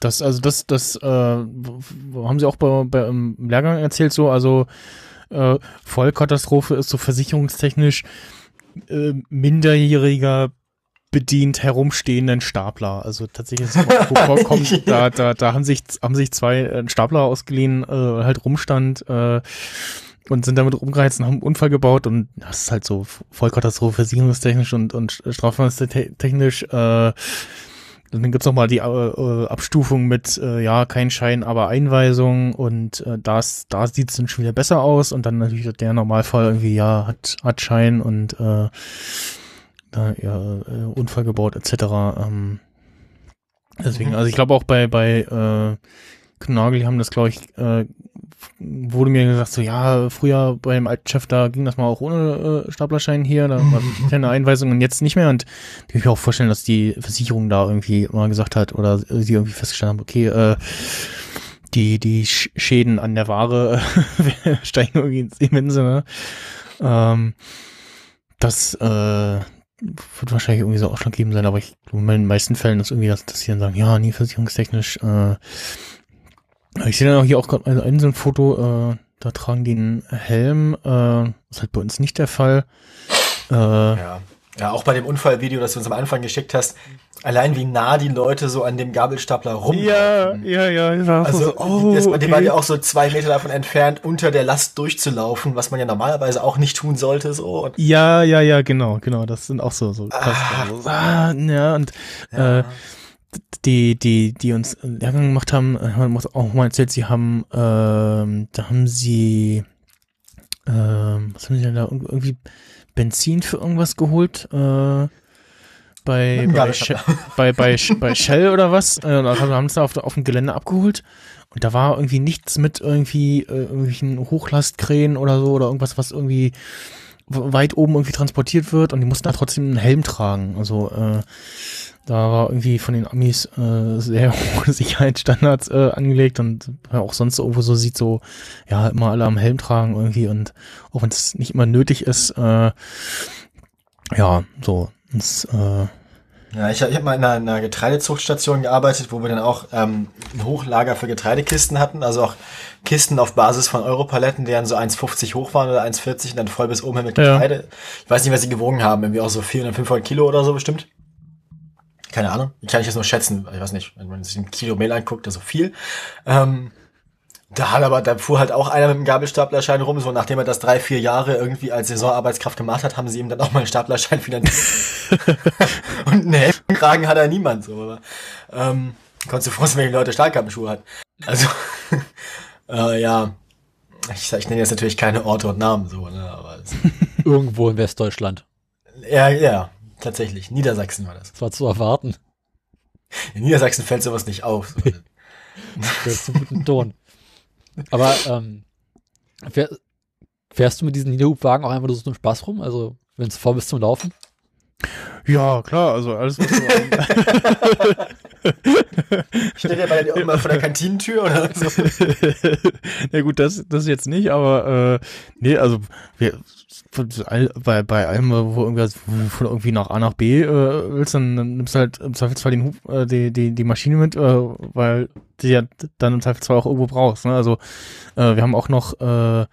Das, also das, das äh, haben sie auch bei, bei im Lehrgang erzählt, so, also äh, Vollkatastrophe ist so versicherungstechnisch äh, minderjähriger bedient herumstehenden Stapler. Also tatsächlich ist vorkommt, da, da, da haben sich, haben sich zwei äh, Stapler ausgeliehen, äh, halt rumstand, äh, und sind damit rumgeheizt und haben einen Unfall gebaut und das ist halt so Vollkatastrophe versicherungstechnisch und, und strafverfahrentechnisch, äh, dann gibt's noch mal die äh, äh, Abstufung mit, äh, ja, kein Schein, aber Einweisung und äh, das, da sieht's dann schon wieder besser aus und dann natürlich der Normalfall irgendwie, ja, hat, hat Schein und äh, da, ja, äh, Unfall gebaut etc. Ähm, deswegen, also ich glaube auch bei, bei äh, Knagel haben das, glaube ich, äh, wurde mir gesagt, so ja, früher beim alten Chef, da ging das mal auch ohne äh, Staplerschein hier, da war keine Einweisung und jetzt nicht mehr und ich kann mir auch vorstellen, dass die Versicherung da irgendwie mal gesagt hat oder sie irgendwie festgestellt haben, okay, äh, die, die Sch- Schäden an der Ware steigen irgendwie ins Immense, ne? Ähm, das äh, wird wahrscheinlich irgendwie so ausschlaggebend sein, aber ich glaube, in den meisten Fällen ist irgendwie, dass, dass sie dann sagen, ja, nie versicherungstechnisch. Äh, ich sehe dann auch hier auch gerade also ein so ein Foto, äh, da tragen die einen Helm, äh, das ist halt bei uns nicht der Fall. Äh, Ja. Ja, auch bei dem Unfallvideo, das du uns am Anfang geschickt hast, allein wie nah die Leute so an dem Gabelstapler rumlaufen. ja, ja, ja. Also, so, oh, das, die okay. waren ja auch so zwei Meter davon entfernt, unter der Last durchzulaufen, was man ja normalerweise auch nicht tun sollte, so. Und, Ja, ja, ja, genau, genau. Das sind auch so, so. Ah. Also, ah, ja, und äh, die, die, die uns Lehrgang gemacht haben, äh, haben uns auch mal erzählt, sie haben, ähm, da haben sie, ähm, was haben sie denn da, Ir- irgendwie Benzin für irgendwas geholt, äh, bei, bei, bei, bei, bei Shell oder was, äh, da haben sie da auf, auf dem Gelände abgeholt. Und da war irgendwie nichts mit irgendwie, äh, irgendwelchen Hochlastkränen oder so oder irgendwas, was irgendwie weit oben irgendwie transportiert wird. Und die mussten da trotzdem einen Helm tragen. Also äh, da war irgendwie von den Amis äh, sehr hohe Sicherheitsstandards äh, angelegt. Und ja, auch sonst irgendwo so sieht so, ja, immer alle am Helm tragen irgendwie. Und auch wenn es nicht immer nötig ist, äh, ja, so. Das, äh, ja, ich, ich habe mal in einer, in einer Getreidezuchtstation gearbeitet, wo wir dann auch ähm, ein Hochlager für Getreidekisten hatten, also auch Kisten auf Basis von Europaletten, die dann so 1,50 hoch waren oder 1,40 und dann voll bis oben hin mit Ja. Getreide. Ich weiß nicht, was sie gewogen haben, irgendwie auch so 400, 500 Kilo oder so bestimmt. Keine Ahnung, kann ich jetzt nur schätzen, ich weiß nicht, wenn man sich ein Kilo Mehl anguckt, das so viel. Ähm, da hat aber, da fuhr halt auch einer mit einem Gabelstaplerschein rum, so nachdem er das drei, vier Jahre irgendwie als Saisonarbeitskraft gemacht hat, haben sie ihm dann auch mal einen Staplerschein finanziert. Und einen Helmkragen hat er niemand, so, aber, ähm, konntest du froh sein, wenn die Leute Stahlkappenschuhe hat. Also, äh, ja, ich, ich nenne jetzt natürlich keine Orte und Namen, so, ne, aber, Irgendwo in Westdeutschland. ja, ja, tatsächlich, Niedersachsen war das. Das war zu erwarten. In Niedersachsen fällt sowas nicht auf. So. Das ist zum guten Ton. Aber ähm, fähr, fährst du mit diesen Niederhubwagen auch einfach nur so zum Spaß rum? Also, wenn es vor bist zum Laufen? ja, klar, also alles, was so Steht der bei dir auch immer vor der Kantinentür oder so? Na gut, das, das jetzt nicht, aber äh, nee, also wir, bei, bei allem, wo irgendwas wo irgendwie nach A nach B äh, willst, dann, dann nimmst du halt im Zweifelsfall den Hub, äh, die, die, die Maschine mit, äh, weil die ja dann im Zweifelsfall auch irgendwo brauchst. Ne? Also äh, wir haben auch noch äh,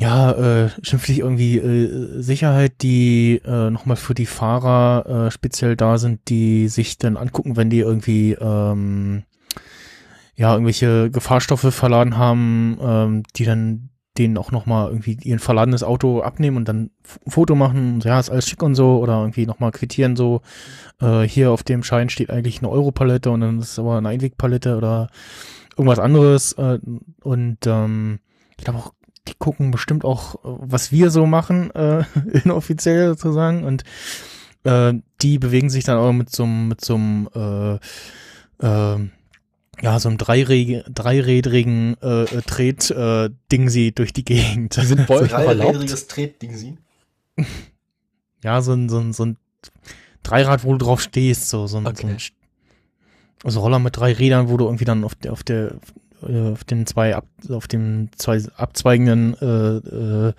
ja, äh, schimpflich irgendwie äh, Sicherheit, die äh, nochmal für die Fahrer äh, speziell da sind, die sich dann angucken, wenn die irgendwie ähm, ja, irgendwelche Gefahrstoffe verladen haben, ähm, die dann denen auch nochmal irgendwie ihren verladenes Auto abnehmen und dann ein Foto machen, und ja, ist alles schick und so, oder irgendwie nochmal quittieren, so, äh, hier auf dem Schein steht eigentlich eine Europalette und dann ist aber eine Einwegpalette oder irgendwas anderes äh, und ähm, ich glaube auch, die gucken bestimmt auch, was wir so machen, äh, inoffiziell sozusagen und äh, die bewegen sich dann auch mit so einem, mit so einem, äh, äh, ja, so einem dreirädrigen äh, äh, Tret äh, Ding sie durch die Gegend. Die sind? Dreirädriges Tretding sie. ja, so ein, so ein, so ein Dreirad, wo du drauf stehst, so, so ein, so ein Okay. also Roller mit drei Rädern, wo du irgendwie dann auf der, auf der, äh, auf den zwei, ab, auf den zwei abzweigenden äh, äh,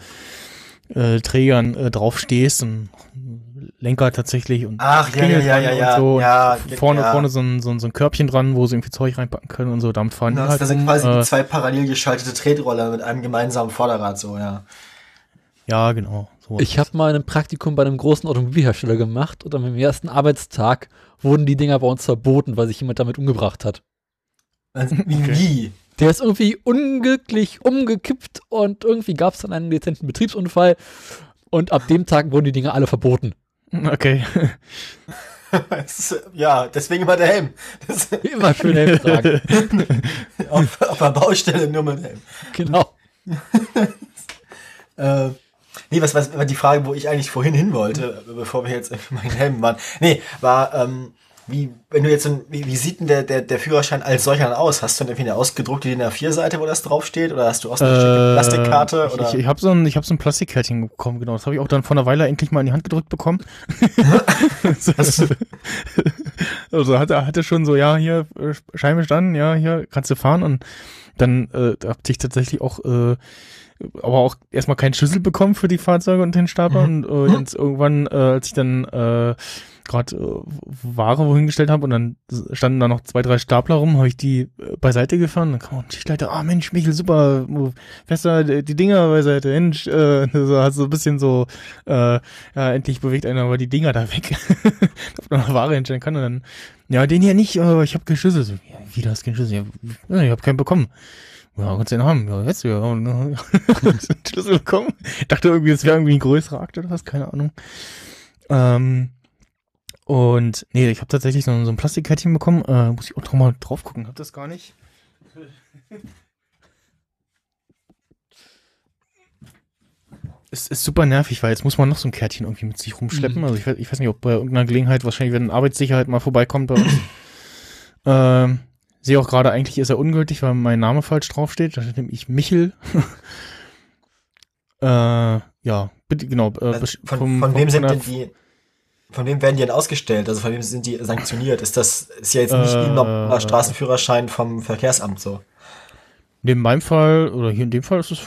äh, Trägern äh, drauf stehst und Lenker tatsächlich und Ach, ja, ja, ja, ja, ja. und so. ja, und vorne, ja. vorne so ein, so, ein, so ein Körbchen dran, wo sie irgendwie Zeug reinpacken können und so. Damit fahren die Das, halt das sind quasi äh, zwei parallel geschaltete Tretroller mit einem gemeinsamen Vorderrad, so, ja. Ja, genau. So. Ich habe mal ein Praktikum bei einem großen Automobilhersteller gemacht und meinem ersten Arbeitstag wurden die Dinger bei uns verboten, weil sich jemand damit umgebracht hat. Also, wie, Okay. wie? Der ist irgendwie unglücklich umgekippt und irgendwie gab es dann einen dezenten Betriebsunfall und ab dem Tag wurden die Dinger alle verboten. Okay. Ist, ja, deswegen immer der Helm. Das, Immer schön Helm tragen. auf, auf der Baustelle nur mit Helm. Genau. Äh, nee, was, was war die Frage, wo ich eigentlich vorhin hin wollte, bevor wir jetzt meinen Helm waren. Nee, war, ähm, wie, wenn du jetzt ein, wie, wie sieht denn der, der, der Führerschein als solcher dann aus? Hast du denn irgendwie eine ausgedruckte DIN A4-Seite, wo das draufsteht? Oder hast du aus einer Plastikkarte? ich Oder? ich, ich habe so ein, ich hab so ein Plastikkärtchen bekommen, genau. Das habe ich auch dann vor einer Weile endlich mal in die Hand gedrückt bekommen. also hatte, hatte schon so, ja, hier, äh, Scheibe standen, ja, hier kannst du fahren. Und dann äh, hab ich tatsächlich auch, äh, aber auch erstmal keinen Schlüssel bekommen für die Fahrzeuge und den Stapler. Und äh, jetzt irgendwann, äh, als ich dann äh, gerade äh, Ware wohin gestellt habe und dann standen da noch zwei, drei Stapler rum, habe ich die äh, beiseite gefahren. Dann kam ein Schichtleiter, ah Mensch, Michel, super, fährst du die Dinger beiseite, Mensch, äh, so, hat so ein bisschen so, äh, ja, endlich bewegt einer aber die Dinger da weg, ob man noch Ware hinstellen kann und dann, ja, den hier nicht, aber ich habe keinen Schlüssel. So, ja, wie, du hast keinen Schlüssel? Ja, ich habe keinen bekommen. Ja, kannst du den haben? Ja, jetzt ja. Und, einen Schlüssel bekommen. Ich dachte irgendwie, es wäre irgendwie ein größerer Akt oder was, keine Ahnung. Ähm, und nee, ich habe tatsächlich so, so ein Plastikkärtchen bekommen. Äh, muss ich auch noch mal drauf gucken. Hab das gar nicht. Es ist super nervig, weil jetzt muss man noch so ein Kärtchen irgendwie mit sich rumschleppen. Mhm. Also ich weiß, ich weiß nicht, ob bei irgendeiner Gelegenheit, wahrscheinlich, wenn Arbeitssicherheit mal vorbeikommt bei uns. ähm, sehe auch gerade, eigentlich ist er ungültig, weil mein Name falsch draufsteht. Da steht nämlich Michel. äh, ja, bitte, genau. Äh, Also von, vom- von wem sind denn die, von wem werden die denn ausgestellt? Also von wem sind die sanktioniert? Ist das, ist ja jetzt nicht Äh, wie ein normaler Straßenführerschein vom Verkehrsamt so. In meinem Fall, oder hier in dem Fall ist es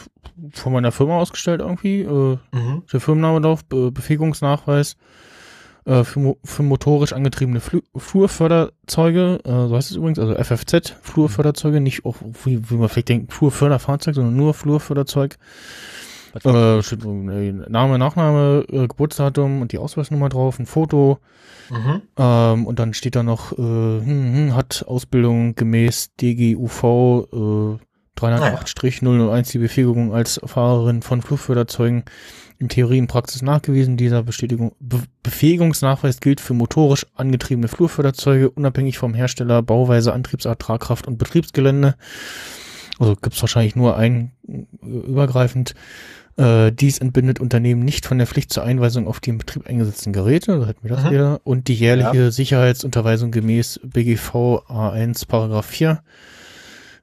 von meiner Firma ausgestellt irgendwie. Äh, Mhm. der Firmenname drauf, Be Befähigungsnachweis äh, für, mo für motorisch angetriebene Flu Flurförderzeuge, äh, so heißt es übrigens, also FFZ, Flurförderzeuge, nicht auch, wie, wie man vielleicht denkt, Flurförderfahrzeug, sondern nur Flurförderzeug. Äh, steht so, äh, Name, Nachname, äh, Geburtsdatum und die Ausweisnummer drauf, ein Foto. Mhm. Ähm, und dann steht da noch, äh, hm, hm, hat Ausbildung gemäß DGUV äh, 308-001 die Befähigung als Fahrerin von Flugförderzeugen in Theorie und Praxis nachgewiesen. Dieser Bestätigung, Be Befähigungsnachweis gilt für motorisch angetriebene Flurförderzeuge, unabhängig vom Hersteller, Bauweise, Antriebsart, Tragkraft und Betriebsgelände. Also gibt's wahrscheinlich nur ein äh, übergreifend. Äh, dies entbindet Unternehmen nicht von der Pflicht zur Einweisung auf die im Betrieb eingesetzten Geräte, da hätten wir das Mhm. wieder, und die jährliche Sicherheitsunterweisung gemäß BGV A1 Paragraph 4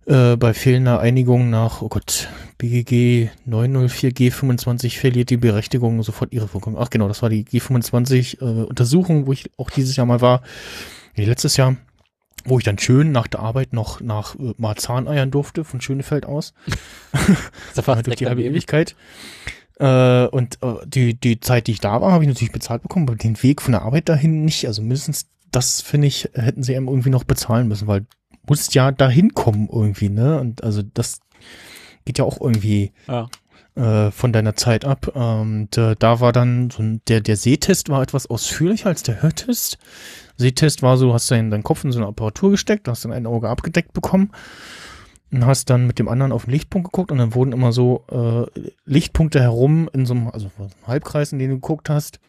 äh, bei fehlender Einigung nach, oh Gott, BGG 904 G25 verliert die Berechtigung sofort ihre Wirkung. Ach genau, das war die G25 äh, Untersuchung, wo ich auch dieses Jahr mal war, nee, letztes Jahr, wo ich dann schön nach der Arbeit noch nach äh, Marzahn eiern durfte, von Schönefeld aus. Ja fast durch die halbe. Ewigkeit. Äh, und äh, die, die Zeit, die ich da war, habe ich natürlich bezahlt bekommen, aber den Weg von der Arbeit dahin nicht. Also mindestens das, finde ich, hätten sie einem irgendwie noch bezahlen müssen, weil musst ja dahin kommen irgendwie, ne? Und also das geht ja auch irgendwie Ja. äh, von deiner Zeit ab. Und äh, da war dann so ein, der, der Sehtest war etwas ausführlicher als der Hörtest. Sehtest war so, du hast deinen, deinen Kopf in so eine Apparatur gesteckt, hast dann ein Auge abgedeckt bekommen und hast dann mit dem anderen auf den Lichtpunkt geguckt und dann wurden immer so äh, Lichtpunkte herum in so einem, also so einem Halbkreis, in den du geguckt hast,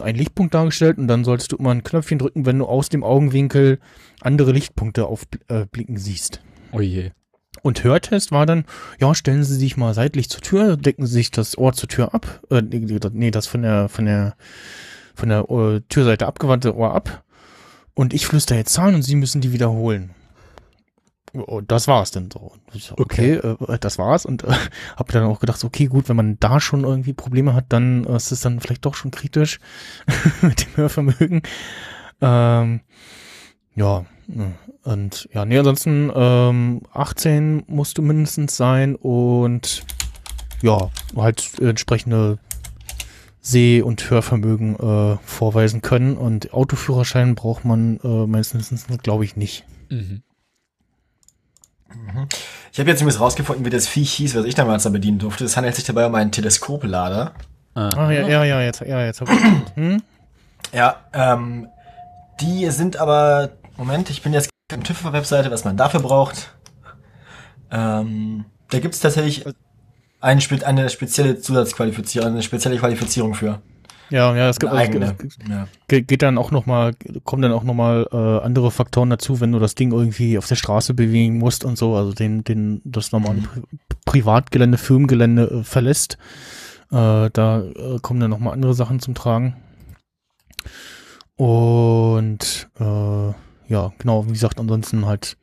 ein Lichtpunkt dargestellt und dann solltest du immer ein Knöpfchen drücken, wenn du aus dem Augenwinkel andere Lichtpunkte aufblicken äh, siehst. Oh je. Und Hörtest war dann, ja, stellen Sie sich mal seitlich zur Tür, decken Sie sich das Ohr zur Tür ab, äh, nee, nee, das von der, von der, von der äh, Türseite abgewandte Ohr ab. Und ich flüster jetzt Zahlen und Sie müssen die wiederholen. Und das war's dann so. So, Okay, äh, das war's. Und äh, hab dann auch gedacht, okay, gut, wenn man da schon irgendwie Probleme hat, dann äh, ist es dann vielleicht doch schon kritisch mit dem Hörvermögen. Ähm, ja, ja. und ja, nee, ansonsten ähm, 18 musst du mindestens sein und ja, halt entsprechende Seh- und Hörvermögen äh, vorweisen können. Und Autoführerschein braucht man äh, meistens, glaube ich, nicht. Mhm. Ich habe jetzt übrigens rausgefunden, wie das Viech hieß, was ich damals da bedienen durfte. Es handelt sich dabei um einen Teleskoplader. Ah. Ah, ja, ja, ja, jetzt, ja, jetzt hab ich. Hm? Ja, ähm, die sind aber, Moment, ich bin jetzt auf der TÜV-Webseite, was man dafür braucht. Ähm, da gibt's tatsächlich eine, spe- eine spezielle Zusatzqualifizierung, eine spezielle Qualifizierung für. Ja, ja, es gibt, Eine es eigene. es Ja. Ge- geht dann auch noch mal kommen dann auch noch mal äh, andere Faktoren dazu, wenn du das Ding irgendwie auf der Straße bewegen musst und so, also den den das normale Pri Privatgelände, Firmengelände äh, verlässt. Äh, da äh, kommen dann noch mal andere Sachen zum Tragen. Und äh, ja, genau, wie gesagt, ansonsten halt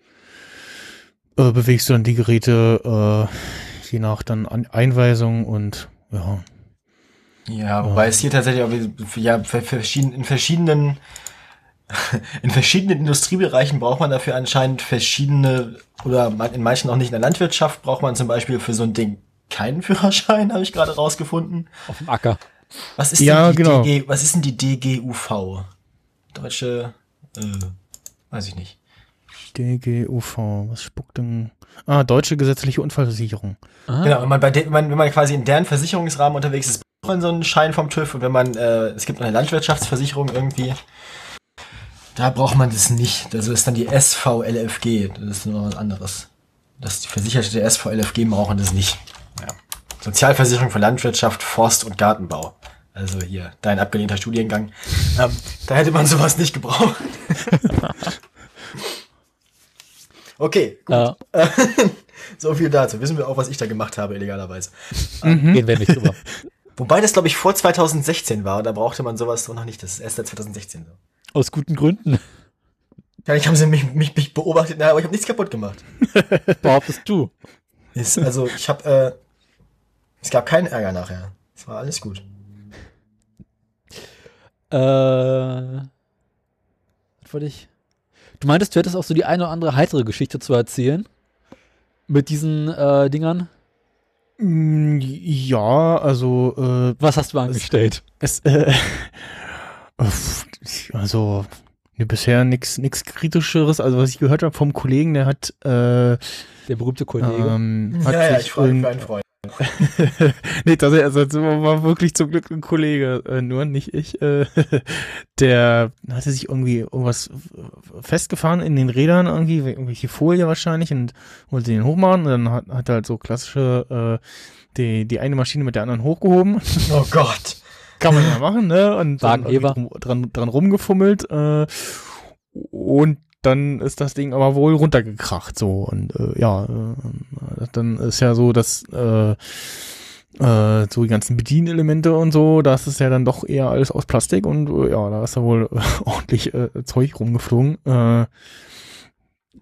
äh, bewegst du dann die Geräte je nach dann An Einweisung und ja, Ja, wobei es hier tatsächlich auch ja, in verschiedenen in verschiedenen Industriebereichen braucht man dafür anscheinend verschiedene oder in manchen auch nicht in der Landwirtschaft braucht man zum Beispiel für so ein Ding keinen Führerschein, habe ich gerade rausgefunden. Auf dem Acker. Was ist Ja, denn die genau. DG, was ist denn die DGUV? Deutsche, äh, weiß ich nicht. DGUV, was spuckt denn? Ah, Deutsche Gesetzliche Unfallversicherung. Ah. Genau, wenn man bei de, wenn man, wenn man quasi in deren Versicherungsrahmen unterwegs ist, braucht man so einen Schein vom TÜV und wenn man, äh, es gibt eine Landwirtschaftsversicherung irgendwie, da braucht man das nicht. Das ist dann die SVLFG, das ist nur was anderes. Das die Versicherte der SVLFG brauchen das nicht. Ja. Sozialversicherung für Landwirtschaft, Forst und Gartenbau. Also hier, dein abgelehnter Studiengang. Ähm, da hätte man sowas nicht gebraucht. okay, gut. Ja, So viel dazu. Wissen wir auch, was ich da gemacht habe, illegalerweise. Gehen wir nicht drüber. Wobei das, glaube ich, vor 2016 war. Da brauchte man sowas noch nicht. Das ist erst seit 2016 so. Aus guten Gründen. Vielleicht haben sie mich, mich, mich beobachtet, aber ich habe nichts kaputt gemacht. Behauptest du. Ist, also ich habe, äh, es gab keinen Ärger nachher. Es war alles gut. Äh, was wollte ich? Du meintest, du hättest auch so die eine oder andere heitere Geschichte zu erzählen. Mit diesen äh, Dingern. Mm, Ja, also äh, Was hast du angestellt? es äh, uff, also nee, bisher nix nix kritischeres. Also was ich gehört habe vom Kollegen, der hat äh, Der berühmte Kollege. ähm, hat ja, ja, sich ich freue mich für einen Freund. nee, tatsächlich, also das war wirklich zum Glück ein Kollege, äh, nur nicht ich. Äh, der hatte sich irgendwie irgendwas festgefahren in den Rädern, irgendwie, irgendwelche Folie wahrscheinlich und wollte den hochmachen und dann hat, hat er halt so klassische, äh, die, die eine Maschine mit der anderen hochgehoben. Oh Gott. Kann man ja machen, ne? Und dann Wagenheber. dran, dran rumgefummelt. Äh, und dann ist das Ding aber wohl runtergekracht so und äh, ja, äh, dann ist ja so, dass äh, äh, so die ganzen Bedienelemente und so, das ist ja dann doch eher alles aus Plastik und äh, ja, da ist ja wohl äh, ordentlich äh, Zeug rumgeflogen. Äh,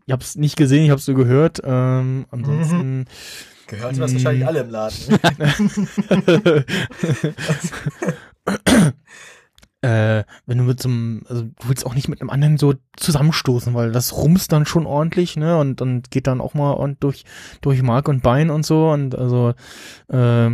ich hab's nicht gesehen, ich hab's so gehört. Ähm, ansonsten Gehört das wahrscheinlich alle im Laden. äh, wenn du mit so einem, also du willst auch nicht mit einem anderen so zusammenstoßen, weil das rumst dann schon ordentlich, ne? Und dann geht dann auch mal und durch, durch Mark und Bein und so. Und also, äh,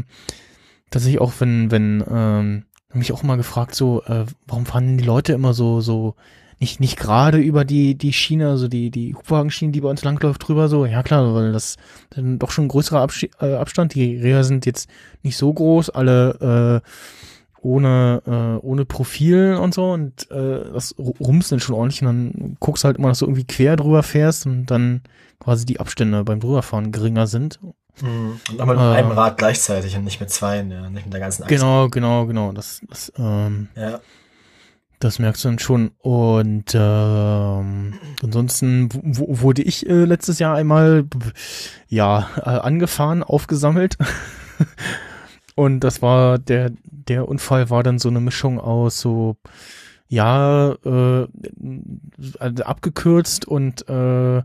tatsächlich auch, wenn, wenn, ähm, mich auch mal gefragt, so, äh, warum fahren denn die Leute immer so, so, nicht, nicht gerade über die, die Schiene, also die, die Hubwagenschiene, die bei uns langläuft, drüber so. Ja klar, weil das dann doch schon ein größerer äh, Abstand. Die Reher sind jetzt nicht so groß, alle, äh, ohne, äh, ohne Profil und so und äh, das ru- rumst dann schon ordentlich und dann guckst halt immer, dass du irgendwie quer drüber fährst und dann quasi die Abstände beim drüberfahren geringer sind. Mhm. Und nochmal mit Äh. einem Rad gleichzeitig und nicht mit zwei, ja, nicht mit der ganzen Achse. Genau, genau, genau. Das, das, ähm, Ja. das merkst du dann schon. Und ähm, ansonsten wurde ich äh, letztes Jahr einmal ja äh, angefahren, aufgesammelt. Und das war der der Unfall war dann so eine Mischung aus so ja äh, also abgekürzt und äh,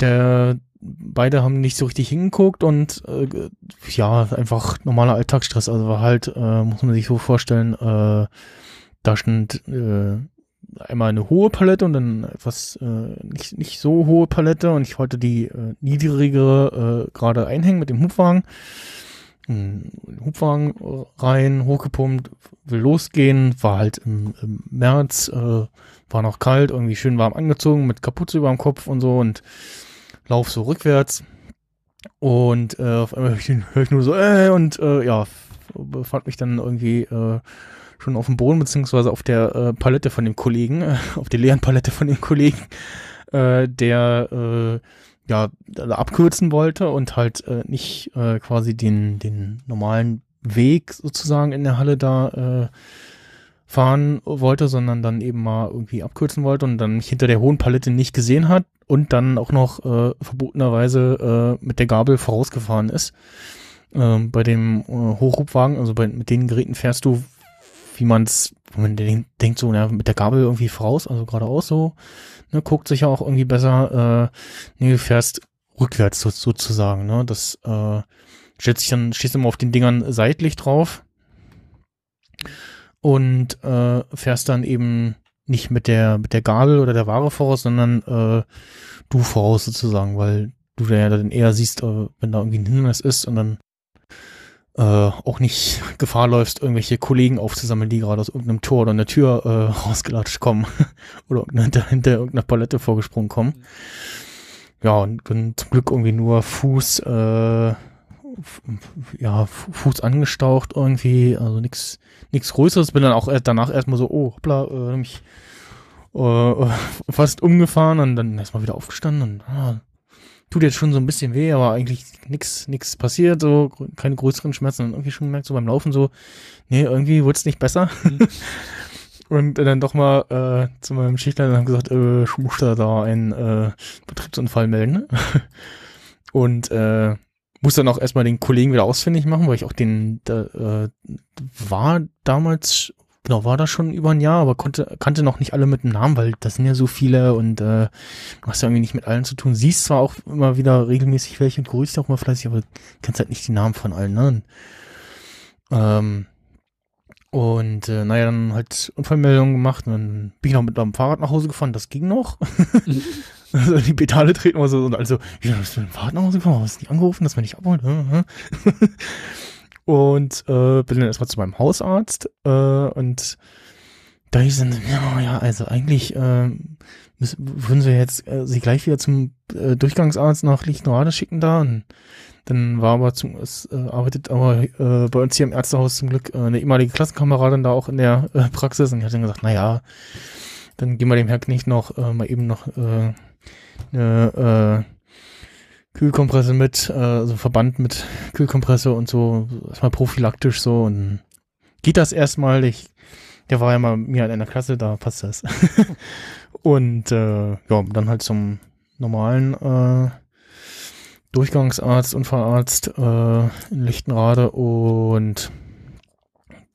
der beide haben nicht so richtig hingeguckt und äh, ja einfach normaler Alltagsstress. Also war halt äh, muss man sich so vorstellen äh, da stand äh, einmal eine hohe Palette und dann etwas äh, nicht, nicht so hohe Palette und ich wollte die äh, niedrigere äh, gerade einhängen mit dem Hubwagen Hubwagen rein, hochgepumpt, will losgehen, war halt im, im März, äh, war noch kalt, irgendwie schön warm angezogen, mit Kapuze über dem Kopf und so und lauf so rückwärts. Und äh, auf einmal höre ich, ich nur so, äh, und äh, ja, befand mich dann irgendwie äh, schon auf dem Boden, beziehungsweise auf der äh, Palette von dem Kollegen, äh, auf der leeren Palette von dem Kollegen, äh, der äh, ja da abkürzen wollte und halt äh, nicht äh, quasi den, den normalen Weg sozusagen in der Halle da äh, fahren wollte, sondern dann eben mal irgendwie abkürzen wollte und dann mich hinter der hohen Palette nicht gesehen hat und dann auch noch äh, verbotenerweise äh, mit der Gabel vorausgefahren ist. Ähm, bei dem äh, Hochhubwagen, also bei, mit den Geräten fährst du, wie man es, man den- denkt so, ja, mit der Gabel irgendwie voraus, also geradeaus so, ne, guckt sich ja auch irgendwie besser, äh, nee, du fährst rückwärts so, sozusagen, ne, das, äh, stellt sich dann, stehst immer auf den Dingern seitlich drauf. Und, äh, fährst dann eben nicht mit der, mit der Gabel oder der Ware voraus, sondern, äh, du voraus sozusagen, weil du ja dann eher siehst, äh, wenn da irgendwie ein Hindernis ist und dann äh, auch nicht Gefahr läufst, irgendwelche Kollegen aufzusammeln, die gerade aus irgendeinem Tor oder einer Tür äh, rausgelatscht kommen oder hinter, hinter irgendeiner Palette vorgesprungen kommen. Ja, und dann zum Glück irgendwie nur Fuß, äh, ja, Fu- Fuß angestaucht irgendwie, also nix, nix Größeres. Bin dann auch erst danach erstmal so, oh, hoppla, äh, mich äh, fast umgefahren und dann erstmal wieder aufgestanden und ah, tut jetzt schon so ein bisschen weh, aber eigentlich nix, nix passiert, so keine größeren Schmerzen und irgendwie schon gemerkt, so beim Laufen so, nee, irgendwie wurde es nicht besser. und dann doch mal äh, zu meinem Schichtleiter und haben gesagt, äh, ich muss da, da einen äh, Betriebsunfall melden. und äh, muss dann auch erstmal den Kollegen wieder ausfindig machen, weil ich auch den, da, äh, war damals, genau, war das schon über ein Jahr, aber konnte, kannte noch nicht alle mit dem Namen, weil das sind ja so viele und äh, du hast ja irgendwie nicht mit allen zu tun. Siehst zwar auch immer wieder regelmäßig welche und grüßt auch mal fleißig, aber kennst halt nicht die Namen von allen, ne? Und, ähm, und äh, naja, dann halt Unfallmeldung gemacht und dann bin ich noch mit meinem Fahrrad nach Hause gefahren, das ging noch. also die Pedale treten immer so und also, wie bist du mit dem Fahrrad nach Hause gefahren? Hast du nicht angerufen, dass man nicht abholt? Und äh, bin dann erstmal zu meinem Hausarzt äh, und da hieß dann, ja, ja, also eigentlich äh, müssen, würden wir jetzt äh, sie gleich wieder zum äh, Durchgangsarzt nach Lichtenrade schicken da? Und dann war aber zum, es äh, arbeitet aber äh, bei uns hier im Ärztehaus zum Glück äh, eine ehemalige Klassenkameradin da auch in der äh, Praxis. Und die hat dann gesagt, na ja, dann geben wir dem Herrn Knecht noch äh, mal eben noch äh, eine äh, Kühlkompresse mit, äh, also Verband mit Kühlkompresse und so, erstmal prophylaktisch so und geht das erstmal. Ich, der war ja mal mir in einer Klasse, da passt das. und äh, ja, dann halt zum normalen äh, Durchgangsarzt, Unfallarzt äh, in Lichtenrade und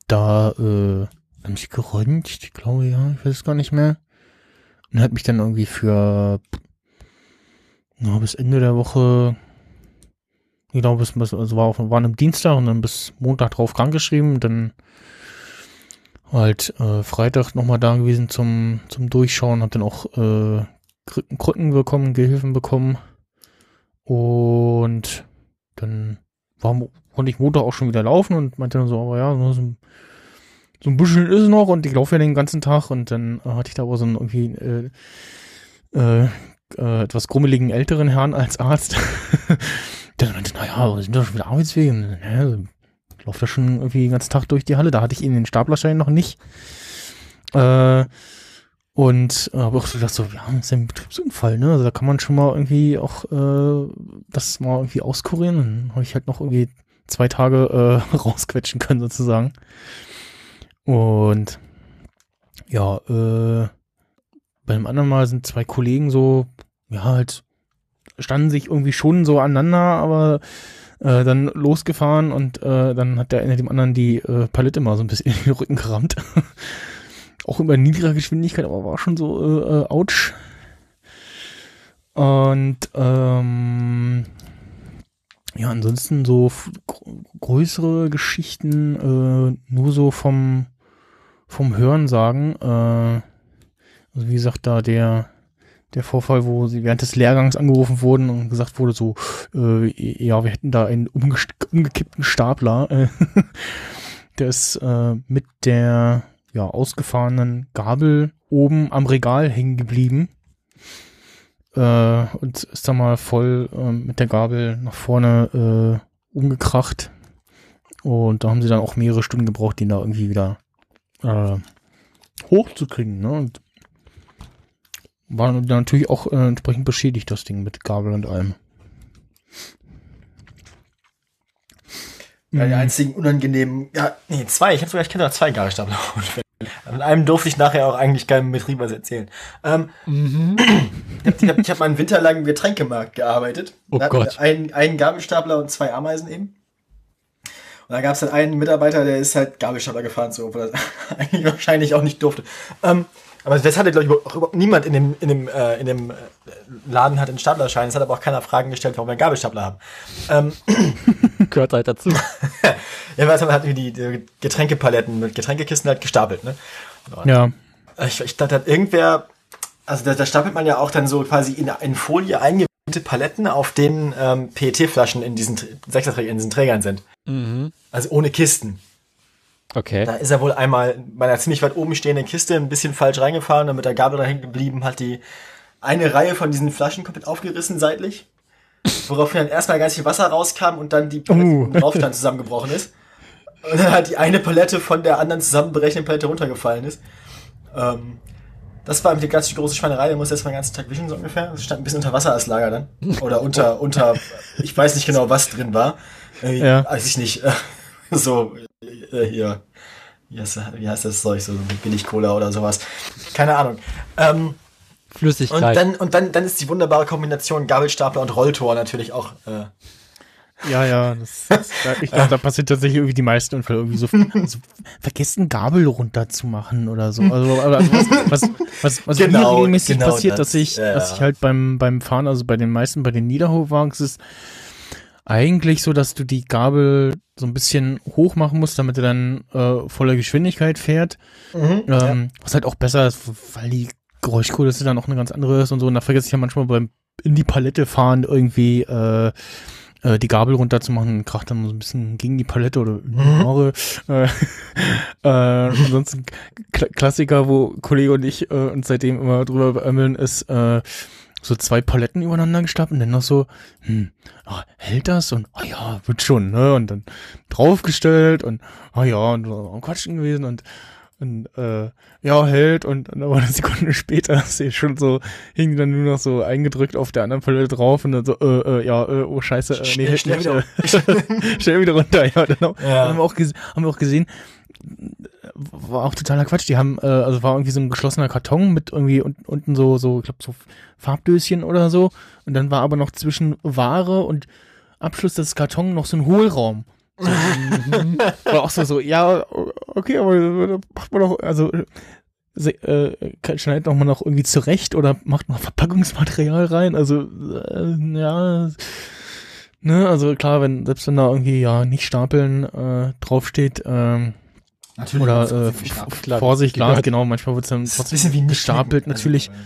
da äh, haben mich geröntgt, ich glaube ja, ich weiß es gar nicht mehr. Und hat mich dann irgendwie für na, bis Ende der Woche, ich glaube, bis, bis, also war auf, waren am Dienstag und dann bis Montag drauf krankgeschrieben. Dann halt äh, Freitag nochmal da gewesen zum, zum Durchschauen, hab dann auch äh, Krücken, bekommen, Gehilfen bekommen. Und dann war, konnte ich Montag auch schon wieder laufen und meinte dann so, aber ja, so, so ein- ein bisschen ist es noch. Und ich laufe ja den ganzen Tag. Und dann hatte ich da aber so einen irgendwie äh, äh, äh, etwas grummeligen älteren Herrn als Arzt. der meinte, naja, wir sind doch schon wieder Arbeitswege. Und, Ja, ich laufe da schon irgendwie den ganzen Tag durch die Halle. Da hatte ich ihn den Staplerschein noch nicht. Äh, und äh, habe auch so gedacht, so, ja, das ist ja ein Betriebsunfall, ne? Also da kann man schon mal irgendwie auch äh, das mal irgendwie auskurieren. Dann habe ich halt noch irgendwie zwei Tage äh, rausquetschen können, sozusagen. Und ja, äh, bei einem anderen Mal sind zwei Kollegen so, ja, halt, standen sich irgendwie schon so aneinander, aber äh, dann losgefahren und äh, dann hat der eine dem anderen die äh, Palette mal so ein bisschen in den Rücken gerammt. Auch über niedriger Geschwindigkeit, aber war schon so, äh, äh, ouch. Und ähm, ja, ansonsten so größere Geschichten, äh, nur so vom, vom Hörensagen. Äh, also wie gesagt, da der, der Vorfall, wo sie während des Lehrgangs angerufen wurden und gesagt wurde so, äh, ja, wir hätten da einen umgest umgekippten Stapler. Äh, der ist äh, mit der ja, ausgefahrenen Gabel oben am Regal hängen geblieben. Äh, und ist dann mal voll äh, mit der Gabel nach vorne äh, umgekracht. Und da haben sie dann auch mehrere Stunden gebraucht, den da irgendwie wieder äh, hochzukriegen. Ne? Und war natürlich auch äh, entsprechend beschädigt, das Ding mit Gabel und allem. Ja, die einzigen unangenehmen, ja, nee, zwei, ich habe sogar, ich kenne da zwei Gabelstapler. An einem durfte ich nachher auch eigentlich keinem Betrieb was erzählen. Ähm, ich habe hab, ich hab mal einen Winter lang im Getränkemarkt gearbeitet. Oh Da Gott. Einen, einen Gabelstapler und zwei Ameisen eben. Und da gab es dann einen Mitarbeiter, der ist halt Gabelstapler gefahren, so, obwohl er eigentlich wahrscheinlich auch nicht durfte. Ähm, aber das hatte, glaube ich, überhaupt niemand in dem, in dem, äh, in dem äh, Laden hat einen Staplerschein. Es hat aber auch keiner Fragen gestellt, warum wir einen Gabelstapler haben. Ähm, Gehört halt dazu. ja, weil hat die, die Getränkepaletten mit Getränkekisten halt gestapelt, ne? Ja. Ich, ich dachte, hat irgendwer, also da, da stapelt man ja auch dann so quasi in, in Folie eingewickelte Paletten, auf denen ähm, PET-Flaschen in diesen Tr- Sechserträgern, in diesen Trägern sind. Mhm. Also ohne Kisten. Okay. Da ist er wohl einmal bei einer ziemlich weit oben stehenden Kiste ein bisschen falsch reingefahren und mit der Gabel da hängen geblieben, hat die eine Reihe von diesen Flaschen komplett aufgerissen seitlich. Woraufhin dann erstmal ganz viel Wasser rauskam und dann die Palette Uh. oben drauf dann zusammengebrochen ist. Und dann hat die eine Palette von der anderen zusammenberechneten Palette runtergefallen ist. Ähm, das war eine ganz große Schweinerei, der musste erstmal den ganzen Tag wischen, so ungefähr. Es stand ein bisschen unter Wasser als Lager dann. Oder unter, unter, ich weiß nicht genau, was drin war. Äh, Ja. Weiß ich nicht. So, äh, hier. Wie heißt, wie heißt das Zeug? So mit Billig-Cola oder sowas. Keine Ahnung. Ähm, und Flüssigkeit. dann, und dann, dann ist die wunderbare Kombination Gabelstapler und Rolltor natürlich auch. Äh, Ja, ja, das, das, da, ich glaube, da passiert tatsächlich irgendwie die meisten Unfälle irgendwie so, so vergessen Gabel runterzumachen oder so. Also, aber also was, was, was, was Genau, mir regelmäßig genau passiert, das. dass ich, Ja, dass ich halt beim, beim Fahren, also bei den meisten, bei den Niederhofwagens ist eigentlich so, dass du die Gabel so ein bisschen hoch machen musst, damit er dann äh, voller Geschwindigkeit fährt. Ähm, Was halt auch besser ist, weil die Geräuschkulisse dann auch eine ganz andere ist und so. Und da vergesse ich ja manchmal beim in die Palette fahren irgendwie äh, äh, die Gabel runterzumachen, kracht dann so ein bisschen gegen die Palette oder die Haare. Äh, äh, ansonsten Kla Klassiker, wo Kollege und ich äh, uns seitdem immer drüber beömmeln, ist äh, so zwei Paletten übereinander gestapelt und dann noch so, hm, ah, hält das? Und, ah ja, wird schon, ne? Und dann draufgestellt und, ah ja, und so am Quatschen gewesen und, und, äh, ja, hält und dann aber eine Sekunde später sehe schon so, hing dann nur noch so eingedrückt auf der anderen Palette drauf und dann so, äh, äh, ja, äh, oh scheiße, äh, nee, Schnell- hält schnell nicht, wieder- äh, schnell wieder runter, ja, dann auch, Ja. haben wir auch, haben wir auch gesehen, war auch totaler Quatsch. Die haben, äh, also war irgendwie so ein geschlossener Karton mit irgendwie un unten so, so, ich glaube, so Farbdöschen oder so. Und dann war aber noch zwischen Ware und Abschluss des Kartons noch so ein Hohlraum. So, war auch so, so, ja, okay, aber da macht man doch, also äh, schneidet noch mal noch irgendwie zurecht oder macht noch Verpackungsmaterial rein. Also, äh, ja, ne, also klar, wenn, selbst wenn da irgendwie, ja, nicht stapeln äh, draufsteht, ähm, natürlich. oder äh, Vorsicht, klar, genau, manchmal wird es dann trotzdem bisschen wie gestapelt knicken. natürlich. Also,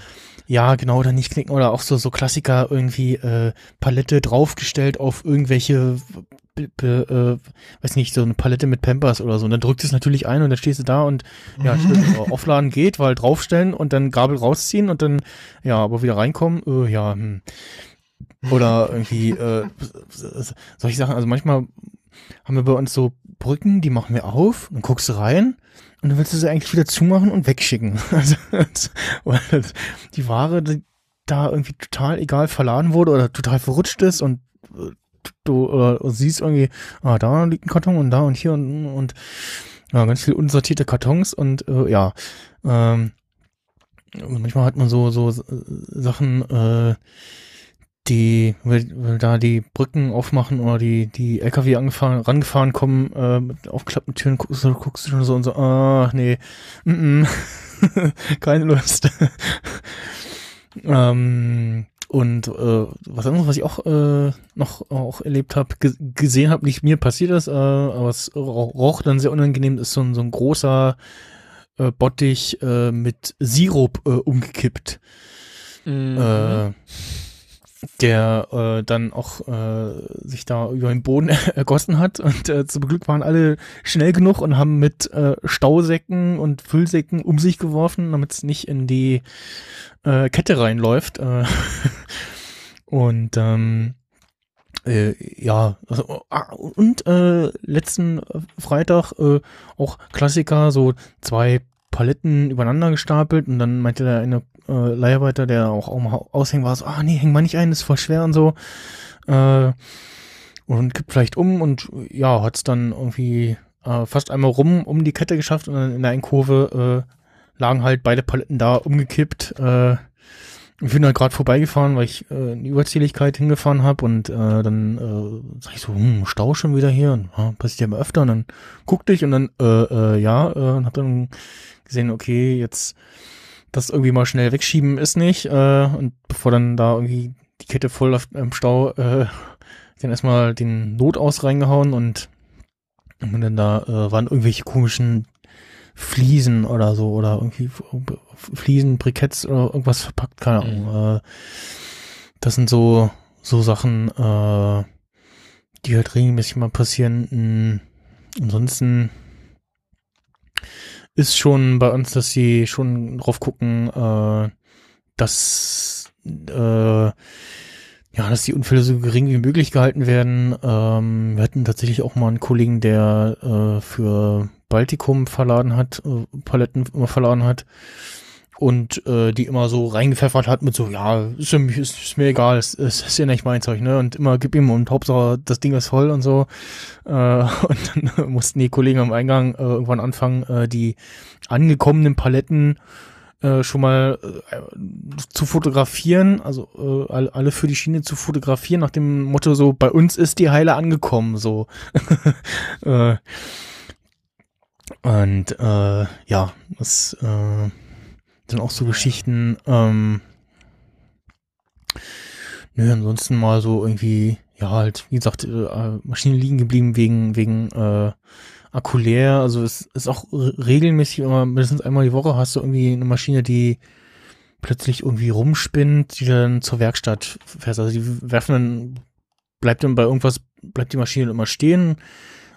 Ja, genau, oder nicht knicken oder auch so, so Klassiker irgendwie äh, Palette draufgestellt auf irgendwelche, äh, weiß nicht, so eine Palette mit Pampers oder so. Und dann drückt es natürlich ein und dann stehst du da und ja, stimmt, äh, aufladen geht, weil draufstellen und dann Gabel rausziehen und dann, ja, aber wieder reinkommen, äh, ja, hm. Oder irgendwie, äh, solche Sachen, also manchmal haben wir bei uns so Brücken, die machen wir auf, dann guckst rein und dann willst du sie eigentlich wieder zumachen und wegschicken. Also, weil die Ware die da irgendwie total egal verladen wurde oder total verrutscht ist und äh, du oder siehst irgendwie, ah, da liegt ein Karton und da und hier und, und ja, ganz viel unsortierte Kartons und äh, ja, ähm, und manchmal hat man so so äh, Sachen, äh, die, weil da die Brücken aufmachen oder die, die LKW angefahren, rangefahren kommen, äh, mit aufklappten Türen, guckst du, guckst du schon so und so, ah, nee, mm -mm. keine Lust. ähm, und äh, was anderes, was ich auch äh, noch auch erlebt habe, ge gesehen habe, nicht mir passiert ist, äh, aber es ro- roch dann sehr unangenehm, ist so ein, so ein großer äh, Bottich äh, mit Sirup äh, umgekippt. Mhm. Äh, der äh, dann auch äh, sich da über den Boden ergossen hat und äh, zum Glück waren alle schnell genug und haben mit äh, Stausäcken und Füllsäcken um sich geworfen, damit es nicht in die äh, Kette reinläuft. Äh, und ähm, äh, ja, also, ah, und äh, letzten Freitag äh, auch Klassiker, so zwei Paletten übereinander gestapelt und dann meinte der eine äh, Leiharbeiter, der auch, mal aushängen war, so, ah nee, häng mal nicht ein, ist voll schwer und so. Äh, und kippt vielleicht um und ja, hat's dann irgendwie äh, fast einmal rum um die Kette geschafft und dann in der einen Kurve äh, lagen halt beide Paletten da umgekippt. Äh, ich bin halt gerade vorbeigefahren, weil ich äh, eine Überzähligkeit hingefahren habe und äh, dann äh, sag ich so, hm, Stau schon wieder hier und ja, passiert ja immer öfter und dann guckte ich und dann, äh, äh, ja, äh, und hab dann gesehen, okay, jetzt das irgendwie mal schnell wegschieben ist nicht. Äh, und bevor dann da irgendwie die Kette voll auf, im Stau, äh, dann erstmal den Notaus reingehauen und, und dann da äh, waren irgendwelche komischen Fliesen oder so oder irgendwie Fliesen, Briketts oder irgendwas verpackt, keine Ahnung. Mhm. Äh, das sind so, so Sachen, äh, die halt regelmäßig mal passieren. Hm, ansonsten ist schon bei uns, dass sie schon drauf gucken, äh, dass äh, ja, dass die Unfälle so gering wie möglich gehalten werden. Ähm, wir hatten tatsächlich auch mal einen Kollegen, der äh, für Baltikum verladen hat, äh, Paletten immer verladen hat und äh, die immer so reingepfeffert hat mit so, ja, ist, ist, ist mir egal, ist, ist, ist ja nicht mein Zeug, ne? Und immer gib ihm und Hauptsache das Ding ist voll und so. Äh, und dann mussten die Kollegen am Eingang äh, irgendwann anfangen, äh, die angekommenen Paletten äh, schon mal äh, zu fotografieren, also äh, alle für die Schiene zu fotografieren, nach dem Motto so, bei uns ist die Heile angekommen, so. äh, und äh, ja, das äh, sind auch so Geschichten. Ähm, nö, ansonsten mal so irgendwie, ja, halt, wie gesagt, äh, Maschinen liegen geblieben wegen, wegen äh, Akku leer. Also es ist auch regelmäßig immer, mindestens einmal die Woche hast du irgendwie eine Maschine, die plötzlich irgendwie rumspinnt, die dann zur Werkstatt fährst. Also die werfen dann, bleibt dann bei irgendwas, bleibt die Maschine immer stehen.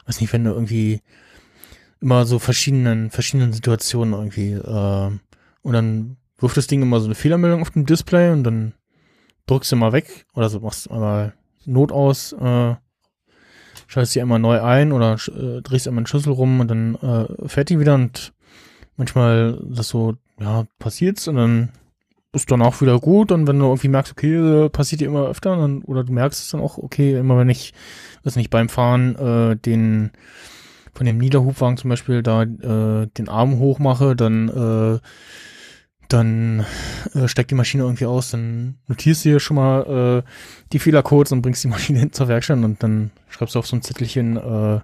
Weiß nicht, wenn du irgendwie immer so verschiedenen, verschiedenen Situationen irgendwie, äh, und dann wirft das Ding immer so eine Fehlermeldung auf dem Display und dann drückst du mal weg oder so machst einmal Not aus, äh, schaltest sie einmal neu ein oder äh, drehst einmal den Schlüssel rum und dann äh, fährt die wieder und manchmal das so, ja, passiert's und dann ist dann auch wieder gut und wenn du irgendwie merkst, okay, passiert dir immer öfter dann, oder du merkst es dann auch, okay, immer wenn ich, das nicht beim Fahren, äh, den von dem Niederhubwagen zum Beispiel da äh, den Arm hochmache, dann äh, dann äh, steigt die Maschine irgendwie aus, dann notierst du hier schon mal äh, die Fehlercodes und bringst die Maschine hin zur Werkstatt und dann schreibst du auf so ein Zettelchen, äh,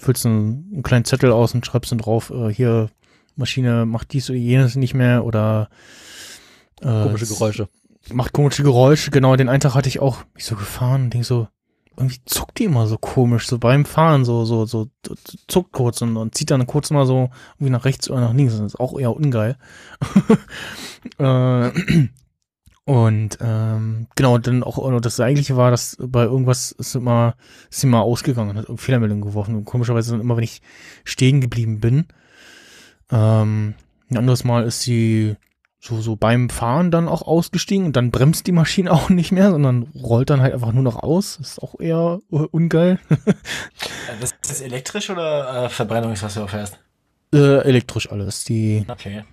füllst einen, einen kleinen Zettel aus und schreibst dann drauf, äh, hier Maschine macht dies oder jenes nicht mehr oder äh, komische Geräusche. Macht komische Geräusche, genau, den einen Tag hatte ich auch mich so gefahren und denk so, irgendwie zuckt die immer so komisch, so beim Fahren, so, so, so, zuckt kurz und, und zieht dann kurz mal so irgendwie nach rechts oder nach links. Das ist auch eher ungeil. äh, und ähm, genau, dann auch das eigentliche war, dass bei irgendwas ist immer, ist sie mal ausgegangen, hat Fehlermeldung geworfen. Und komischerweise dann immer, wenn ich stehen geblieben bin. Ähm, ein anderes Mal ist sie so, so beim Fahren dann auch ausgestiegen und dann bremst die Maschine auch nicht mehr, sondern rollt dann halt einfach nur noch aus. Das ist auch eher uh, ungeil. Äh, das ist das elektrisch oder äh, Verbrennung ist, was du fährst? Äh, elektrisch alles. Die. Okay.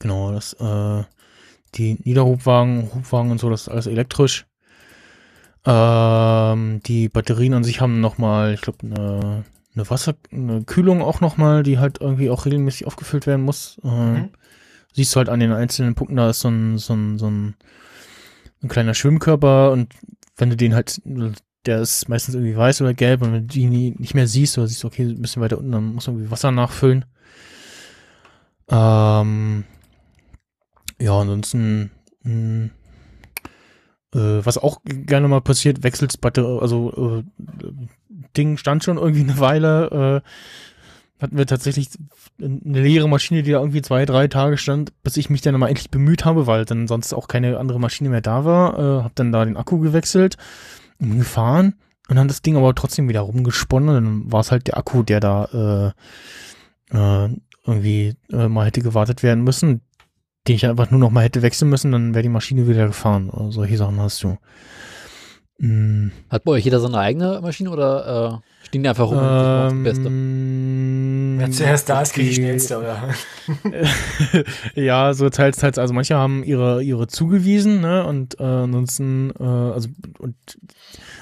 Genau, das, äh, die Niederhubwagen, Hubwagen und so, das ist alles elektrisch. Ähm, die Batterien an sich haben nochmal, ich glaube, eine, eine Wasser, eine Kühlung auch nochmal, die halt irgendwie auch regelmäßig aufgefüllt werden muss. Äh, mhm siehst du halt an den einzelnen Punkten, da ist so ein, so ein, so ein, ein kleiner Schwimmkörper und wenn du den halt, der ist meistens irgendwie weiß oder gelb und wenn du die nicht mehr siehst oder siehst, okay, ein bisschen weiter unten, dann musst du irgendwie Wasser nachfüllen. Ähm, ja, ansonsten, mh, hm, äh, was auch gerne mal passiert, wechselst Batterie, also äh, Ding stand schon irgendwie eine Weile, äh, hatten wir tatsächlich eine leere Maschine, die da irgendwie zwei, drei Tage stand, bis ich mich dann mal endlich bemüht habe, weil dann sonst auch keine andere Maschine mehr da war. Äh, hab dann da den Akku gewechselt, bin gefahren und dann das Ding aber trotzdem wieder rumgesponnen. Und dann war es halt der Akku, der da äh, äh, irgendwie äh, mal hätte gewartet werden müssen, den ich einfach nur noch mal hätte wechseln müssen, dann wäre die Maschine wieder gefahren. Oder solche Sachen hast du. Mm. Hat bei euch jeder seine eigene Maschine oder äh, stehen die einfach rum und die Beste? Ähm, Wer zuerst da ist, kriegt die die- schnellste, oder? ja, so teils, teils. Also manche haben ihre ihre zugewiesen, ne? Und äh, ansonsten, äh, also und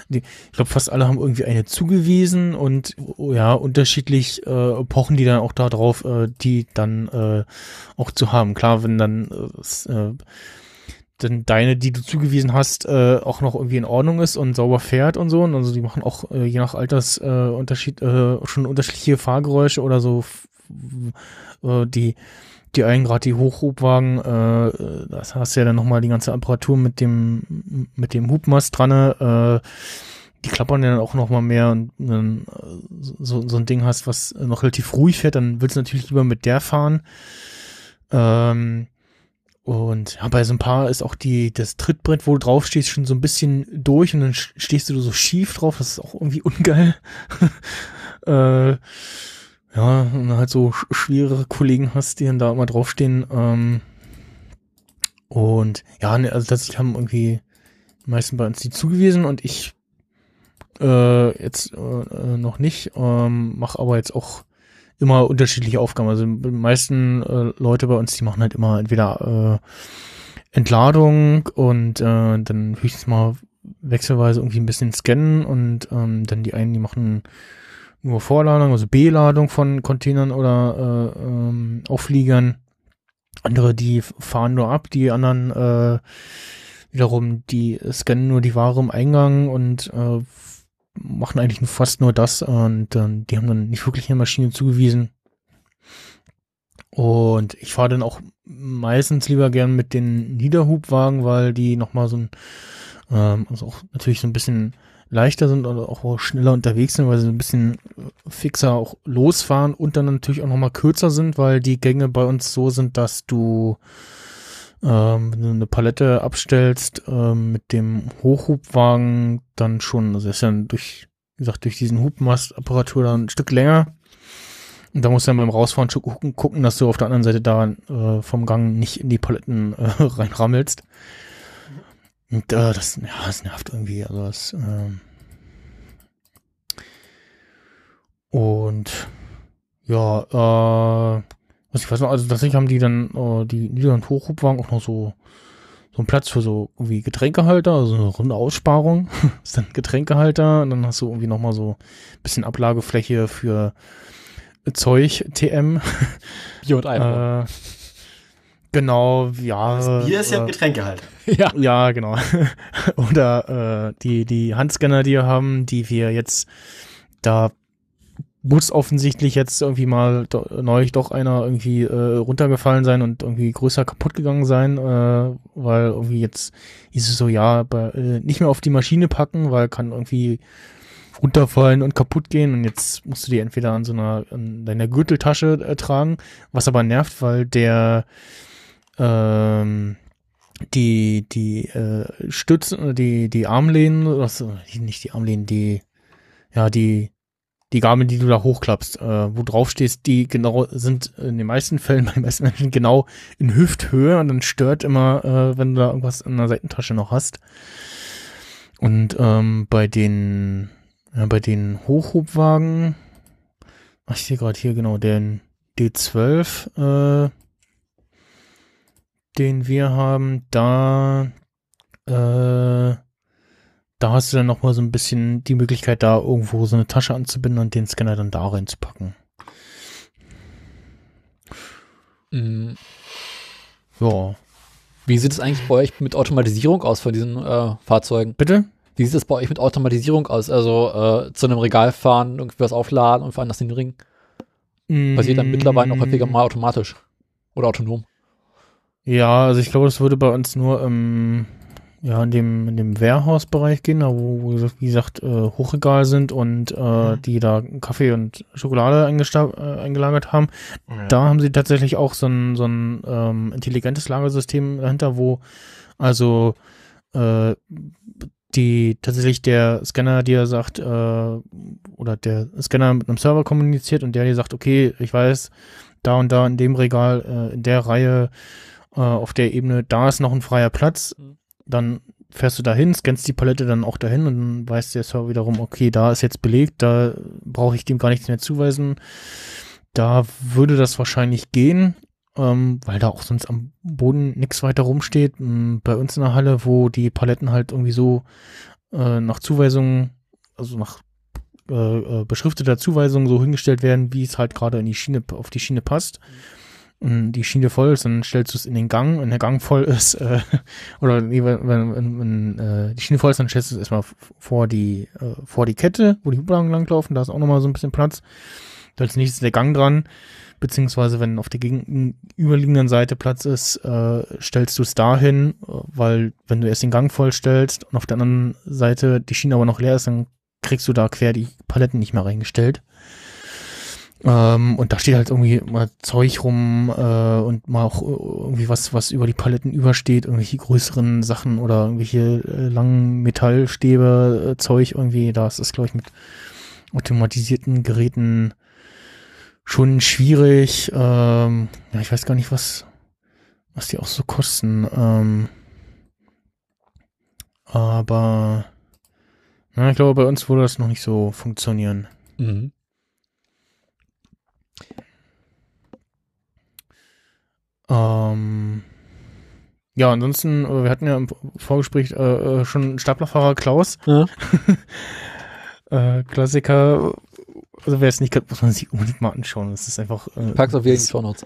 die, ich glaube, fast alle haben irgendwie eine zugewiesen und ja, unterschiedlich äh, pochen die dann auch da drauf, äh, die dann äh, auch zu haben. Klar, wenn dann äh, dann deine, die du zugewiesen hast, äh, auch noch irgendwie in Ordnung ist und sauber fährt und so. Und also die machen auch äh, je nach Altersunterschied äh, äh, schon unterschiedliche Fahrgeräusche oder so, äh, die die einen gerade die Hochhubwagen, äh, das hast ja dann nochmal die ganze Apparatur mit dem mit dem Hubmast dran, äh, die klappern ja dann auch nochmal mehr und dann äh, so, so ein Ding hast, was noch relativ ruhig fährt, dann willst du natürlich lieber mit der fahren. Ähm, und ja, bei so ein paar ist auch die, das Trittbrett, wo du drauf stehst, schon so ein bisschen durch und dann stehst du so schief drauf, das ist auch irgendwie ungeil. äh, ja, und halt so sch- schwerere Kollegen hast, die dann da immer draufstehen. Ähm, und ja, ne, also das haben irgendwie die meisten bei uns die zugewiesen und ich äh, jetzt äh, noch nicht, ähm, mache aber jetzt auch immer unterschiedliche Aufgaben. Also die meisten äh, Leute bei uns, die machen halt immer entweder äh, Entladung und äh, dann höchstens mal wechselweise irgendwie ein bisschen scannen und ähm, dann die einen, die machen nur Vorladung, also B-Ladung von Containern oder äh, ähm, Aufliegern. Andere, die fahren nur ab, die anderen äh, wiederum, die scannen nur die Ware im Eingang und äh, machen eigentlich fast nur das und dann die haben dann nicht wirklich eine Maschine zugewiesen. Und ich fahre dann auch meistens lieber gern mit den Niederhubwagen, weil die nochmal so ein, ähm, also auch natürlich so ein bisschen leichter sind oder auch schneller unterwegs sind, weil sie ein bisschen fixer auch losfahren und dann natürlich auch nochmal kürzer sind, weil die Gänge bei uns so sind, dass du, ähm, wenn du eine Palette abstellst, ähm, mit dem Hochhubwagen dann schon, also das ist ja durch, wie gesagt, durch diesen Hubmastapparatur dann ein Stück länger. Und da musst du dann beim Rausfahren schon gucken, gucken, dass du auf der anderen Seite da äh, vom Gang nicht in die Paletten äh, reinrammelst. Und äh, das, ja, das nervt irgendwie. Also das, ähm und ja, äh, was ich weiß noch, also tatsächlich haben die dann äh, die Nieder- und Hochhubwagen auch noch so so einen Platz für so irgendwie Getränkehalter, also eine runde Aussparung. Das ist dann Getränkehalter und dann hast du irgendwie noch mal so ein bisschen Ablagefläche für Zeug, TM. Bier und Eimer. Äh, genau, ja. Das Bier ist ja äh, ein Getränkehalter. ja. ja, genau. Oder äh, die, die Handscanner, die wir haben, die wir jetzt, da muss offensichtlich jetzt irgendwie mal do, neulich doch einer irgendwie äh, runtergefallen sein und irgendwie größer kaputt gegangen sein, äh, weil irgendwie jetzt ist es so, ja, bei, äh, nicht mehr auf die Maschine packen, weil kann irgendwie runterfallen und kaputt gehen und jetzt musst du die entweder an so einer, an deiner Gürteltasche äh, tragen, was aber nervt, weil der ähm, die, die äh, Stützen, die, die Armlehnen, was, nicht die Armlehnen, die, ja, die, die Gabeln, die du da hochklappst, äh, wo drauf stehst, die genau sind in den meisten Fällen bei den meisten Menschen genau in Hüfthöhe und dann stört immer, äh, wenn du da irgendwas in der Seitentasche noch hast. Und ähm, bei den, ja, bei den Hochhubwagen, ach, ich sehe gerade hier genau, den D12, äh, den wir haben, da, äh, da hast du dann noch mal so ein bisschen die Möglichkeit, da irgendwo so eine Tasche anzubinden und den Scanner dann da reinzupacken. Mhm. Ja. Wie sieht es eigentlich bei euch mit Automatisierung aus von diesen äh, Fahrzeugen? Bitte? Wie sieht es bei euch mit Automatisierung aus? Also äh, zu einem Regal fahren, irgendwie was aufladen und woanders hinbringen? Passiert dann mittlerweile auch häufiger mal automatisch oder autonom. Ja, also ich glaube, das würde bei uns nur im ja, in dem, in dem Warehouse-Bereich gehen, da wo, wo, wie gesagt, äh, Hochregal sind und äh, die da Kaffee und Schokolade äh, eingelagert haben. Ja. Da haben sie tatsächlich auch so ein, so ein ähm, intelligentes Lagersystem dahinter, wo also äh, die tatsächlich der Scanner dir sagt, äh, oder der Scanner mit einem Server kommuniziert und der dir sagt, okay, ich weiß, da und da in dem Regal, äh, in der Reihe, äh, auf der Ebene, da ist noch ein freier Platz. Mhm. Dann fährst du dahin, scannst die Palette dann auch dahin und dann weiß der Server wiederum, okay, da ist jetzt belegt, da brauche ich dem gar nichts mehr zuweisen. Da würde das wahrscheinlich gehen, ähm, weil da auch sonst am Boden nichts weiter rumsteht. Ähm, Bei uns in der Halle, wo die Paletten halt irgendwie so äh, nach Zuweisung, also nach äh, äh, beschrifteter Zuweisung so hingestellt werden, wie es halt gerade in die Schiene, auf die Schiene passt. Und die Schiene voll ist, dann stellst du es in den Gang, wenn der Gang voll ist, äh, oder nee, wenn, wenn, wenn, äh, die Schiene voll ist, dann stellst du es erstmal vor die, äh, vor die Kette, wo die Hubragen langlaufen, da ist auch nochmal so ein bisschen Platz. Da als nächstes der Gang dran, beziehungsweise wenn auf der gegenüberliegenden Seite Platz ist, äh, stellst du es dahin, äh, weil wenn du erst den Gang vollstellst und auf der anderen Seite die Schiene aber noch leer ist, dann kriegst du da quer die Paletten nicht mehr reingestellt. Ähm, und da steht halt irgendwie mal Zeug rum äh, und mal auch irgendwie was, was über die Paletten übersteht, irgendwelche größeren Sachen oder irgendwelche äh, langen Metallstäbe, äh, Zeug irgendwie. Da ist das, glaube ich, mit automatisierten Geräten schon schwierig. Ähm, ja, ich weiß gar nicht, was, was die auch so kosten. Ähm, aber na, ich glaube, bei uns würde das noch nicht so funktionieren. Mhm. Ähm, ja, ansonsten, äh, wir hatten ja im Vorgespräch äh, äh, schon Staplerfahrer Klaus. Ja. äh, Klassiker. Also wer es nicht kennt, muss man sich unbedingt mal anschauen. Das ist einfach. Äh, Pack's auf jeden Notes.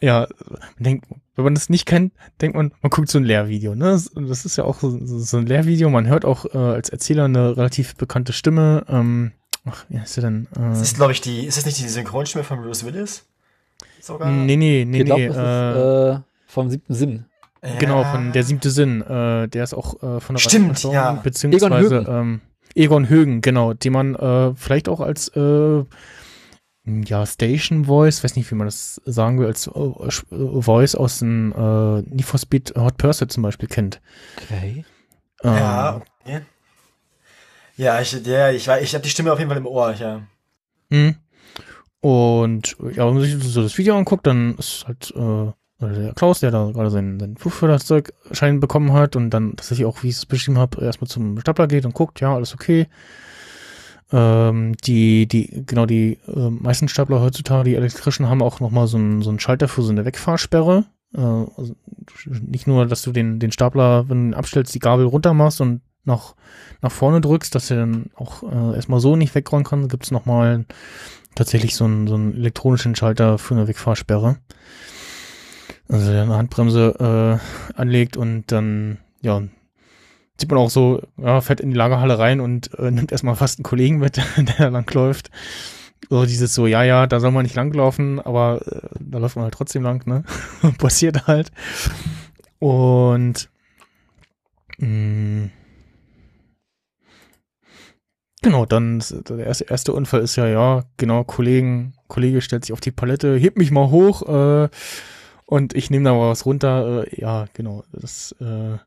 Ja, man denkt, wenn man das nicht kennt, denkt man, man guckt so ein Lehrvideo. Ne? Das, das ist ja auch so, so so ein Lehrvideo. Man hört auch äh, als Erzähler eine relativ bekannte Stimme. Ähm, ach, wie heißt sie denn? Äh, Das ist, glaube ich, die, ist das nicht die Synchronstimme von Bruce Willis? Sogar? nee, nee, nee, ich glaube, nee. das äh, ist äh, vom siebten Sinn. Ja. Genau, von der siebte Sinn. Äh, der ist auch äh, von der Stimmt, ja. Beziehungsweise Egon ähm, Egon Högen, genau, den man äh, vielleicht auch als äh, ja, Station Voice, weiß nicht, wie man das sagen will, als äh, Voice aus dem äh, Need for Speed Hot Pursuit zum Beispiel kennt. Okay. Ähm, Ja, okay. Ja, ich, ja, ich, ich habe die Stimme auf jeden Fall im Ohr, ja. Mhm. Und ja, wenn man sich so das Video anguckt, dann ist halt äh, der Klaus, der da gerade sein, sein Flugförderzeugschein bekommen hat und dann tatsächlich auch, wie ich es beschrieben habe, erstmal zum Stapler geht und guckt, ja, alles okay. Ähm, die, die, genau, die äh, meisten Stapler heutzutage, die elektrischen, haben auch nochmal so einen so einen Schalter für so eine Wegfahrsperre. Äh, also nicht nur, dass du den, den Stapler, wenn du ihn abstellst, die Gabel runter machst und nach, nach vorne drückst, dass er dann auch äh, erstmal so nicht wegräumen kann, gibt es nochmal tatsächlich so einen, so einen elektronischen Schalter für eine Wegfahrsperre. Also der eine Handbremse äh, anlegt und dann, ja, sieht man auch so, ja, fährt in die Lagerhalle rein und äh, nimmt erstmal fast einen Kollegen mit, der langläuft. So dieses so, ja, ja, da soll man nicht langlaufen, aber äh, da läuft man halt trotzdem lang, ne? Passiert halt. Und mh, genau, dann der erste, erste Unfall ist ja, ja, genau, Kollegen, Kollege stellt sich auf die Palette, hebt mich mal hoch, äh, und ich nehme da mal was runter. Äh, ja, genau, das äh,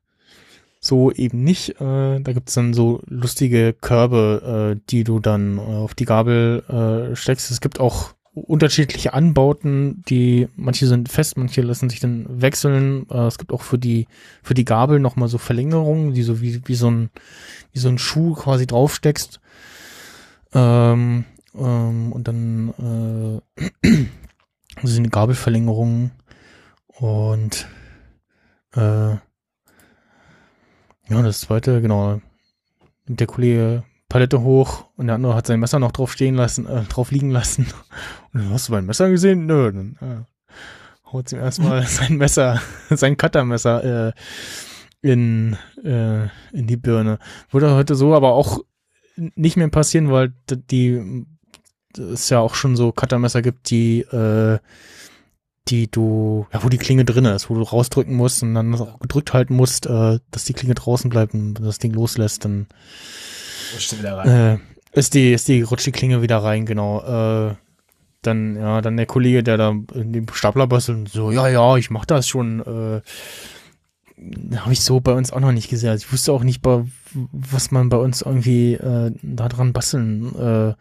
so eben nicht. Äh, da gibt's dann so lustige Körbe, äh, die du dann äh, auf die Gabel äh, steckst. Es gibt auch unterschiedliche Anbauten, die manche sind fest, manche lassen sich dann wechseln. Äh, es gibt auch für die für die Gabel noch mal so Verlängerungen, die so wie wie so ein wie so ein Schuh quasi draufsteckst. Ähm, ähm, und dann äh, sind die Gabelverlängerungen und äh, ja, das zweite, genau, der Kollege Palette hoch und der andere hat sein Messer noch drauf stehen lassen, äh, drauf liegen lassen. Und dann hast du mein Messer gesehen? Nö, dann äh, haut ihm erstmal sein Messer, sein Cuttermesser äh, in, äh, in die Birne. Würde heute so aber auch nicht mehr passieren, weil die es ja auch schon so Cuttermesser gibt, die äh, die du, ja, wo die Klinge drin ist, wo du rausdrücken musst und dann auch gedrückt halten musst, äh, dass die Klinge draußen bleibt und das Ding loslässt, dann äh, ist die, ist die, rutscht die Klinge wieder rein, genau. Äh, dann, ja, dann der Kollege, der da in dem Stapler bastelt, so, ja, ja, ich mach das schon, äh, habe ich so bei uns auch noch nicht gesehen. Also ich wusste auch nicht, was man bei uns irgendwie äh, da dran basteln äh,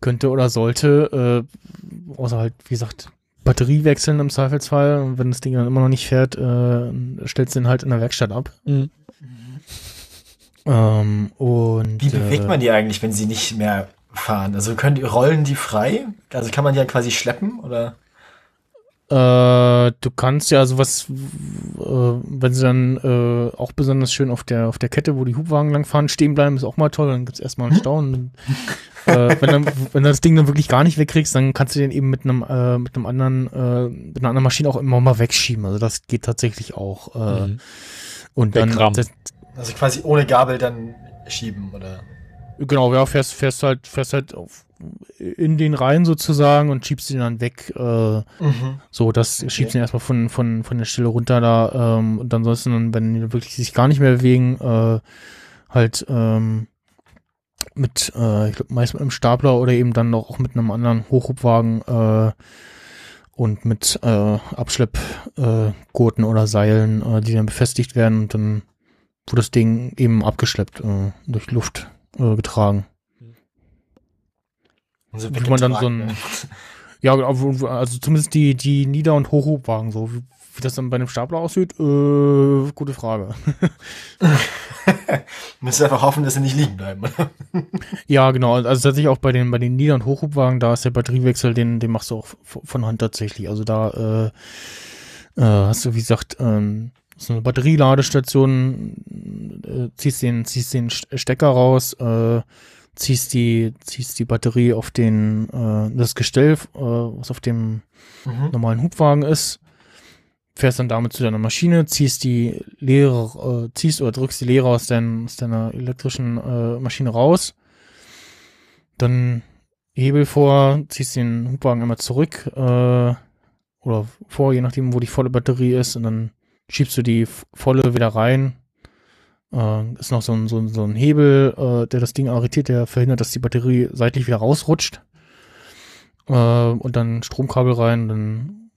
könnte oder sollte. Äh, außer halt, wie gesagt, Batterie wechseln im Zweifelsfall. Und wenn das Ding dann immer noch nicht fährt, äh, stellst du den halt in der Werkstatt ab. Mhm. Ähm, und Wie bewegt äh, man die eigentlich, wenn sie nicht mehr fahren? Also können die, rollen die frei? Also kann man die ja quasi schleppen oder? Äh, du kannst ja sowas, äh, wenn sie dann äh, auch besonders schön auf der auf der Kette, wo die Hubwagen langfahren, stehen bleiben, ist auch mal toll. Dann gibt's erstmal einen Stau. Und, äh, wenn, dann, wenn du das Ding dann wirklich gar nicht wegkriegst, dann kannst du den eben mit einem äh, mit einem anderen äh, mit einer anderen Maschine auch immer mal wegschieben. Also das geht tatsächlich auch. Äh, Mhm. Und dann das, Also quasi ohne Gabel dann schieben oder? Genau, ja, fährst fährst halt fährst halt auf, in den Reihen sozusagen und schiebst ihn dann weg. Äh, Mhm. So, das schiebst du erstmal von, von, von der Stelle runter da ähm, und ansonsten, dann, wenn die wirklich sich gar nicht mehr bewegen, äh, halt ähm, mit, äh, ich glaube, meist mit einem Stapler oder eben dann noch auch mit einem anderen Hochhubwagen äh, und mit äh, Abschleppgurten äh, oder Seilen, die dann befestigt werden und dann wird das Ding eben abgeschleppt, durch Luft äh, getragen. Und Wie man dann so ein- weggetragen, Ja, genau, also zumindest die, die Nieder- und Hochhubwagen, so wie, wie das dann bei einem Stapler aussieht, äh, gute Frage. ne? Müsst einfach hoffen, dass sie nicht liegen bleiben. Ja, genau, also tatsächlich auch bei den, bei den Nieder- und Hochhubwagen, da ist der Batteriewechsel, den, den machst du auch von Hand tatsächlich. Also da äh, äh, hast du, wie gesagt, ähm, so eine Batterieladestation, äh, ziehst den, ziehst den St- Stecker raus, äh, ziehst die, ziehst die Batterie auf den, äh, das Gestell, äh, was auf dem Mhm. normalen Hubwagen ist, fährst dann damit zu deiner Maschine, ziehst die Leere, äh, ziehst oder drückst die Leere aus, dein, aus deiner elektrischen äh, Maschine raus, dann Hebel vor, ziehst den Hubwagen einmal zurück äh, oder vor, je nachdem, wo die volle Batterie ist, und dann schiebst du die volle wieder rein. Äh, ist noch so ein, so ein, so ein Hebel, äh, der das Ding arretiert, der verhindert, dass die Batterie seitlich wieder rausrutscht äh, und dann Stromkabel rein, dann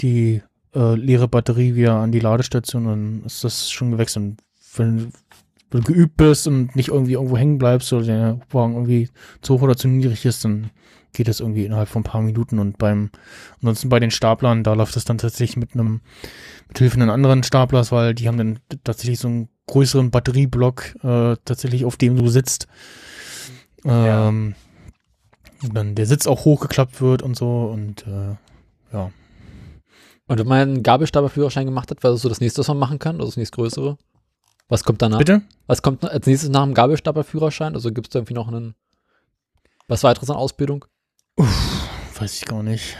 die äh, leere Batterie wieder an die Ladestation, dann ist das schon gewechselt. Und wenn du geübt bist und nicht irgendwie irgendwo hängen bleibst oder der Hubwagen irgendwie zu hoch oder zu niedrig ist, dann geht das irgendwie innerhalb von ein paar Minuten und beim ansonsten bei den Staplern, da läuft es dann tatsächlich mit einem mit Hilfe eines anderen Staplers, weil die haben dann tatsächlich so einen größeren Batterieblock äh, tatsächlich auf dem du sitzt. Ja. Ähm, und dann der Sitz auch hochgeklappt wird und so und äh, ja. Und wenn man einen Gabelstaplerführerschein gemacht hat, was ist so das nächste, was man machen kann? Also das nächstgrößere? Was kommt danach? Bitte? Was kommt als nächstes nach dem Gabelstaplerführerschein? Also gibt es da irgendwie noch einen, was weiteres an Ausbildung? Weiß ich gar nicht.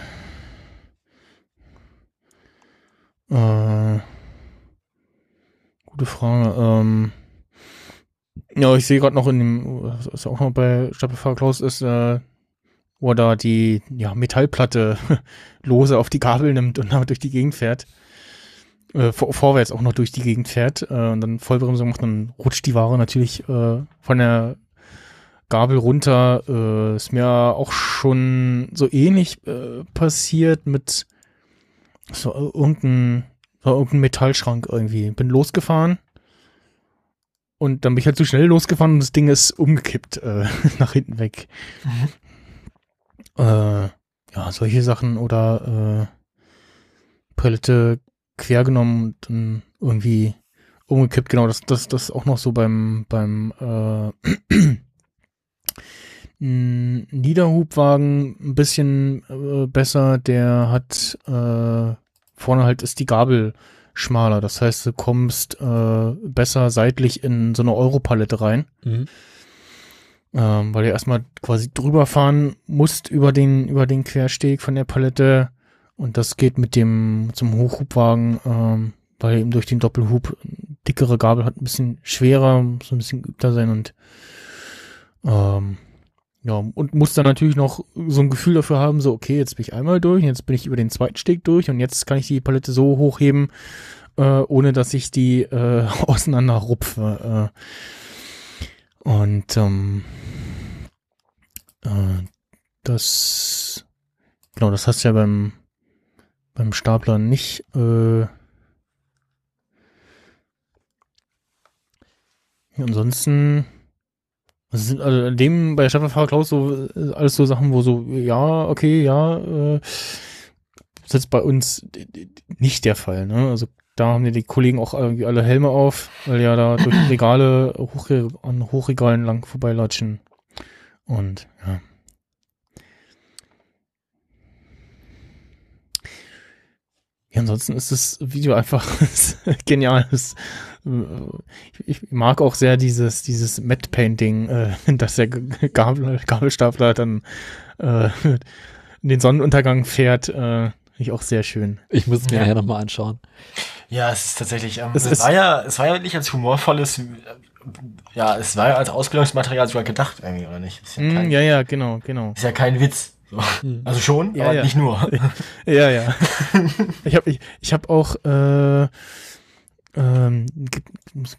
Äh, gute Frage. Ähm, ja, ich sehe gerade noch in dem, was auch noch bei Stapelfahrer Klaus ist, äh, wo er da die ja, Metallplatte lose auf die Gabel nimmt und damit durch die Gegend fährt. Äh, vor, vorwärts auch noch durch die Gegend fährt äh, und dann Vollbremsung macht, dann rutscht die Ware natürlich äh, von der Gabel runter. Äh, ist mir auch schon so ähnlich äh, passiert mit so äh, irgendein, so irgendein Metallschrank irgendwie. Bin losgefahren und dann bin ich halt zu schnell losgefahren und das Ding ist umgekippt äh, nach hinten weg. Äh, ja, solche Sachen oder äh, Palette quer genommen und dann irgendwie umgekippt. Genau, das, das, das auch noch so beim, beim äh, ein Niederhubwagen ein bisschen äh, besser, der hat äh, vorne halt ist die Gabel schmaler. Das heißt, du kommst äh, besser seitlich in so eine Europalette rein, Mhm. ähm, weil du erstmal quasi drüber fahren musst über den über den Quersteg von der Palette und das geht mit dem zum Hochhubwagen, ähm, weil eben durch den Doppelhub dickere Gabel hat ein bisschen schwerer, muss ein bisschen geübter sein und ähm, ja, und muss dann natürlich noch so ein Gefühl dafür haben, so, okay, jetzt bin ich einmal durch, jetzt bin ich über den zweiten Steg durch und jetzt kann ich die Palette so hochheben, äh, ohne dass ich die äh, auseinanderrupfe. Äh. Und ähm, äh, das, genau, das hast du ja beim, beim Stapler nicht. Äh, ansonsten das sind also in dem bei Staffelfahrer Klaus so äh, alles so Sachen, wo so, ja, okay, ja, äh, das ist jetzt bei uns nicht der Fall, ne? Also da haben ja die Kollegen auch irgendwie alle Helme auf, weil ja da durch Regale Hochre an Hochregalen lang vorbeilatschen. Und ja. Ansonsten ist das Video einfach genial. Es ich mag auch sehr dieses, dieses Matte Painting, äh, dass der Gabel, Gabelstapler dann äh, in den Sonnenuntergang fährt. Äh, ich auch sehr schön. Ich muss es mir Ja. nachher nochmal anschauen. Ja, es ist tatsächlich, ähm, Es es, ist- war ja, es war ja nicht als humorvolles, äh, ja, es war ja als Ausbildungsmaterial sogar gedacht irgendwie, oder nicht? Ist ja, Mm, kein, ja, ja, genau, genau. ist ja kein Witz. So. Also schon, Ja, aber ja. nicht nur. Ja, ja. ich habe ich, ich hab auch, äh, ähm, gibt,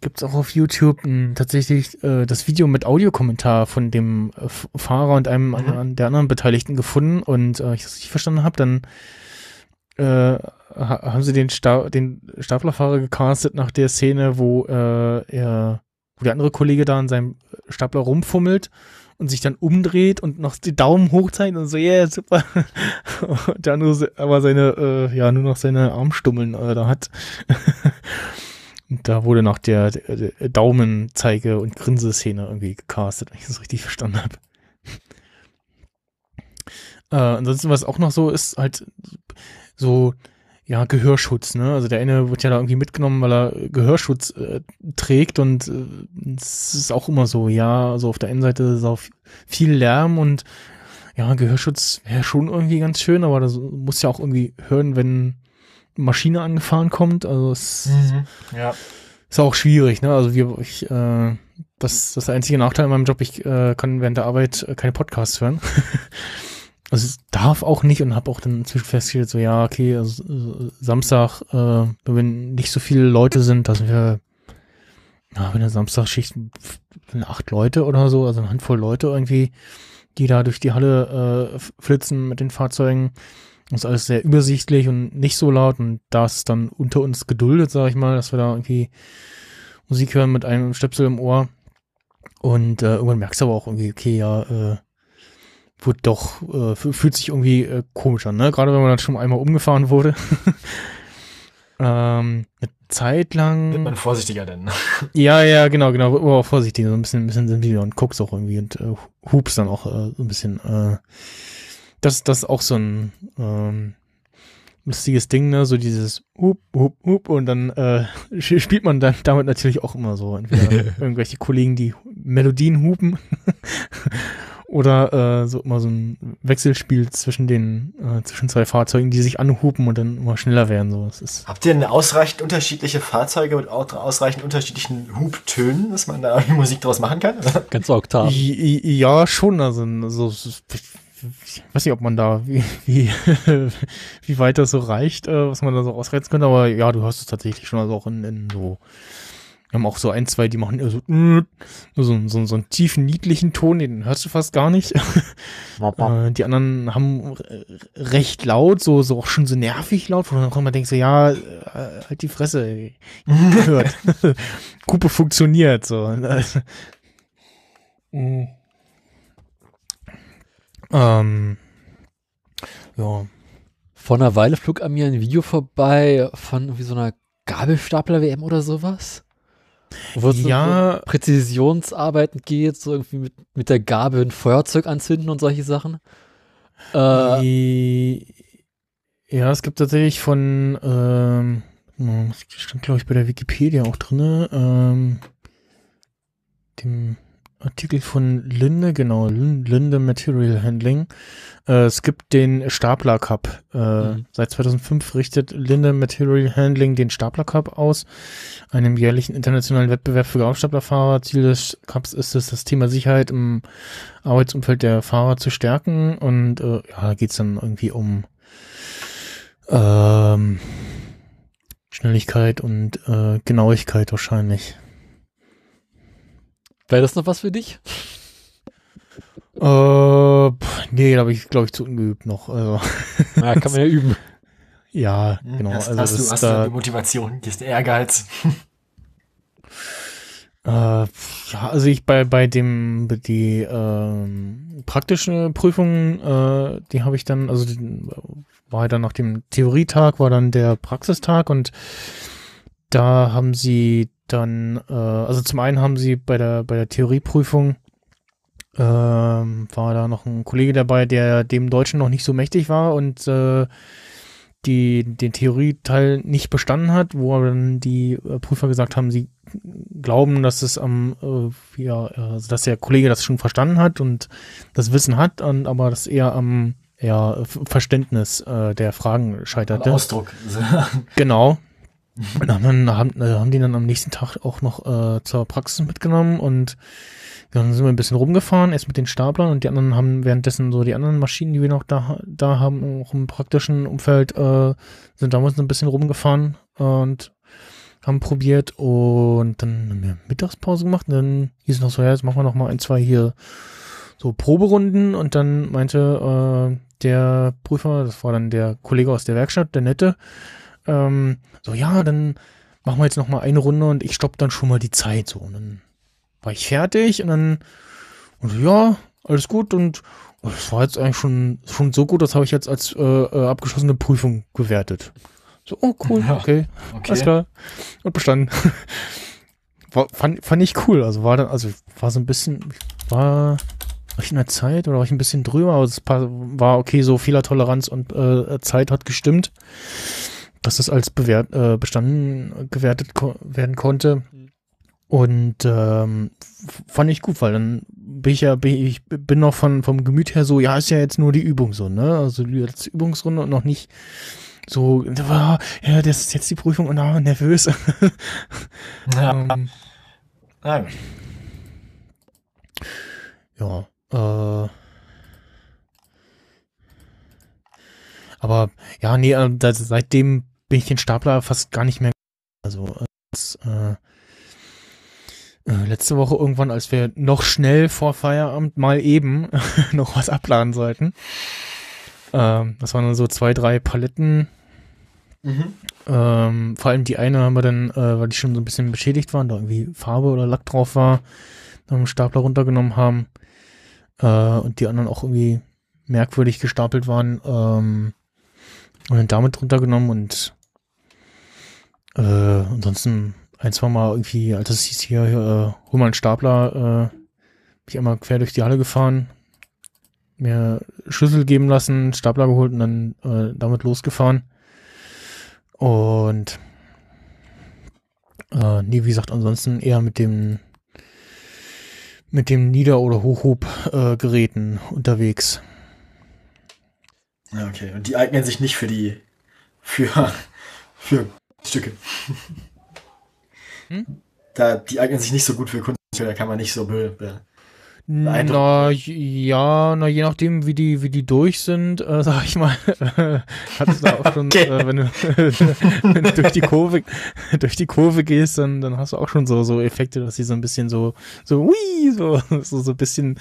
gibt's auch auf YouTube m, tatsächlich äh, das Video mit Audiokommentar von dem äh, Fahrer und einem Mhm. an, der anderen Beteiligten gefunden und äh, ich das richtig verstanden habe, dann äh, ha- haben sie den, Sta den Staplerfahrer gecastet nach der Szene, wo äh, er, wo der andere Kollege da an seinem Stapler rumfummelt und sich dann umdreht und noch die Daumen hochzeigt und so, yeah, super. Und der andere aber seine, äh, ja, nur noch seine Armstummeln äh, da hat. und da wurde der, der, der Daumenzeige- und Grinseszene irgendwie gecastet, wenn ich das richtig verstanden habe. Äh, ansonsten, was auch noch so ist, halt so, ja, Gehörschutz, ne? Also der eine wird ja da irgendwie mitgenommen, weil er Gehörschutz äh, trägt und äh, es ist auch immer so, ja, also auf der einen Seite ist auch viel Lärm und ja, Gehörschutz wäre schon irgendwie ganz schön, aber das muss ja auch irgendwie hören, wenn Maschine angefahren kommt. Also es Mhm. Ja. ist auch schwierig, ne? Also wir, ich, äh, das, das ist der einzige Nachteil in meinem Job, ich äh, kann während der Arbeit äh, keine Podcasts hören. also es darf auch nicht und habe auch dann inzwischen festgestellt, so ja, okay, also, Samstag, äh, wenn nicht so viele Leute sind, dass wir, ja, wenn eine Samstagschicht acht Leute oder so, also eine Handvoll Leute irgendwie, die da durch die Halle äh, flitzen mit den Fahrzeugen. Das ist alles sehr übersichtlich und nicht so laut und da ist dann unter uns geduldet, sag ich mal, dass wir da irgendwie Musik hören mit einem Stöpsel im Ohr. Und äh, irgendwann merkst du aber auch irgendwie, okay, ja, äh, wird doch, äh, fü- fühlt sich irgendwie äh, komisch an, ne? Gerade wenn man dann schon einmal umgefahren wurde. ähm, eine Zeit lang. Wird man vorsichtiger denn. Ja, ja, genau, genau. Wird aber auch vorsichtig, so ein bisschen, ein bisschen sensibler und guckst auch irgendwie und äh, hupst dann auch äh, so ein bisschen. Äh, das, das ist auch so ein ähm, lustiges Ding, ne? So dieses Hup, Hup, Hup und dann äh, spielt man dann damit natürlich auch immer so. Entweder irgendwelche Kollegen, die Melodien hupen oder äh, so immer so ein Wechselspiel zwischen den, äh, zwischen zwei Fahrzeugen, die sich anhupen und dann immer schneller werden. So, das ist Habt ihr eine ausreichend unterschiedliche Fahrzeuge mit au- ausreichend unterschiedlichen Hubtönen, dass man da Musik draus machen kann? Ganz Oktav. Ja, schon. Also, also ich weiß nicht, ob man da, wie, wie, wie weit das so reicht, äh, was man da so ausreizen könnte, aber ja, du hast es tatsächlich schon, also auch in, in so, wir haben auch so ein, zwei, die machen eher so, so, so, so einen tiefen, niedlichen Ton, den hörst du fast gar nicht. äh, die anderen haben recht laut, so, so auch schon so nervig laut, wo du dann auch immer denkst, so, ja, äh, halt die Fresse, ey. gehört. Gruppe funktioniert, so. Mhm. Ähm, ja. Vor einer Weile flog an mir ein Video vorbei von irgendwie so einer Gabelstapler-WM oder sowas. Wo es Ja. um Präzisionsarbeiten geht, so irgendwie mit, mit der Gabel ein Feuerzeug anzünden und solche Sachen. Äh, ja, es gibt tatsächlich von, ähm, das stand glaube ich bei der Wikipedia auch drinne, ähm, dem Artikel von Linde, genau, Lin- Linde Material Handling. Äh, es gibt den Stapler Cup. Äh, Mhm. Seit 2005 richtet Linde Material Handling den Stapler Cup aus, einem jährlichen internationalen Wettbewerb für Gabelstaplerfahrer. Ziel des Cups ist es, das Thema Sicherheit im Arbeitsumfeld der Fahrer zu stärken. Und äh, ja, da geht's dann irgendwie um ähm, Schnelligkeit und äh, Genauigkeit wahrscheinlich. Wäre das noch was für dich? Äh, pff, nee, da habe ich, glaube ich, zu ungeübt noch. Also, Ja, kann man ja üben. ja, genau. Hast, also hast, das du, hast da, du die Motivation, gehst der Ehrgeiz. Äh, ja, also ich bei bei dem die ähm, praktische Prüfung, äh, die habe ich dann, also die, war dann nach dem Theorietag war dann der Praxistag und da haben sie dann, äh, also zum einen haben sie bei der bei der Theorieprüfung ähm, war da noch ein Kollege dabei, der dem Deutschen noch nicht so mächtig war und äh, die den Theorieteil nicht bestanden hat, wo dann die äh, Prüfer gesagt haben, sie glauben, dass es am, äh, ja, also dass der Kollege das schon verstanden hat und das Wissen hat, und, aber das eher am ja, Verständnis äh, der Fragen scheiterte. Ausdruck. Genau. Und dann haben, äh, haben die dann am nächsten Tag auch noch äh, zur Praxis mitgenommen und dann sind wir ein bisschen rumgefahren, erst mit den Staplern und die anderen haben währenddessen so die anderen Maschinen, die wir noch da, da haben, auch im praktischen Umfeld, äh, sind damals ein bisschen rumgefahren und haben probiert und dann haben wir Mittagspause gemacht und dann hieß es noch so, ja, jetzt machen wir noch mal ein, zwei hier so Proberunden und dann meinte äh, der Prüfer, das war dann der Kollege aus der Werkstatt, der Nette, ähm, so, ja, dann machen wir jetzt noch mal eine Runde und ich stopp dann schon mal die Zeit so. Und dann war ich fertig und dann, und so, ja, alles gut und das war jetzt eigentlich schon, schon so gut, das habe ich jetzt als äh, äh, abgeschlossene Prüfung gewertet. So, oh cool, Ja. okay, Okay. alles klar. Und bestanden. war, fand, fand ich cool. Also war dann, also war so ein bisschen, war, war ich in der Zeit oder war ich ein bisschen drüber, aber es war okay, so Fehlertoleranz und äh, Zeit hat gestimmt, dass das als bewert, äh, bestanden gewertet ko werden konnte. Und ähm, fand ich gut, weil dann bin ich ja, bin ich bin noch von, vom Gemüt her so, ja, ist ja jetzt nur die Übung so, ne? Also die letzte Übungsrunde und noch nicht so, ah, ja, das ist jetzt die Prüfung und ah, nervös. Ja. ähm, gut. Ja, äh. Aber ja, nee, äh, seitdem bin ich den Stapler fast gar nicht mehr. Also äh, das, äh, äh, letzte Woche irgendwann, als wir noch schnell vor Feierabend mal eben noch was abladen sollten. Ähm, das waren dann so zwei, drei Paletten. Mhm. Ähm, vor allem die eine haben wir dann, äh, weil die schon so ein bisschen beschädigt waren, da irgendwie Farbe oder Lack drauf war, dann einen Stapler runtergenommen haben. Äh, und die anderen auch irgendwie merkwürdig gestapelt waren. Ähm, und dann damit runtergenommen und äh, ansonsten ein, zwei Mal irgendwie, als es hieß hier, äh, hol mal einen Stapler, äh, bin ich einmal quer durch die Halle gefahren, mir Schlüssel geben lassen, Stapler geholt und dann äh, damit losgefahren. Und äh, nee, wie gesagt, ansonsten eher mit dem mit dem Nieder- oder Hochhub-Geräten äh, unterwegs. Ja, okay. Und die eignen sich nicht für die, für, für Stücke. Hm? Da, die eignen sich nicht so gut für Kunststücke, da kann man nicht so be, be Na, ja, na, je nachdem, wie die, wie die durch sind, äh, sag ich mal, hat es da auch schon, Okay. äh, wenn, du, wenn du durch die Kurve, durch die Kurve gehst, dann, dann hast du auch schon so, so Effekte, dass sie so ein bisschen so, so, ui, so, so, so ein bisschen,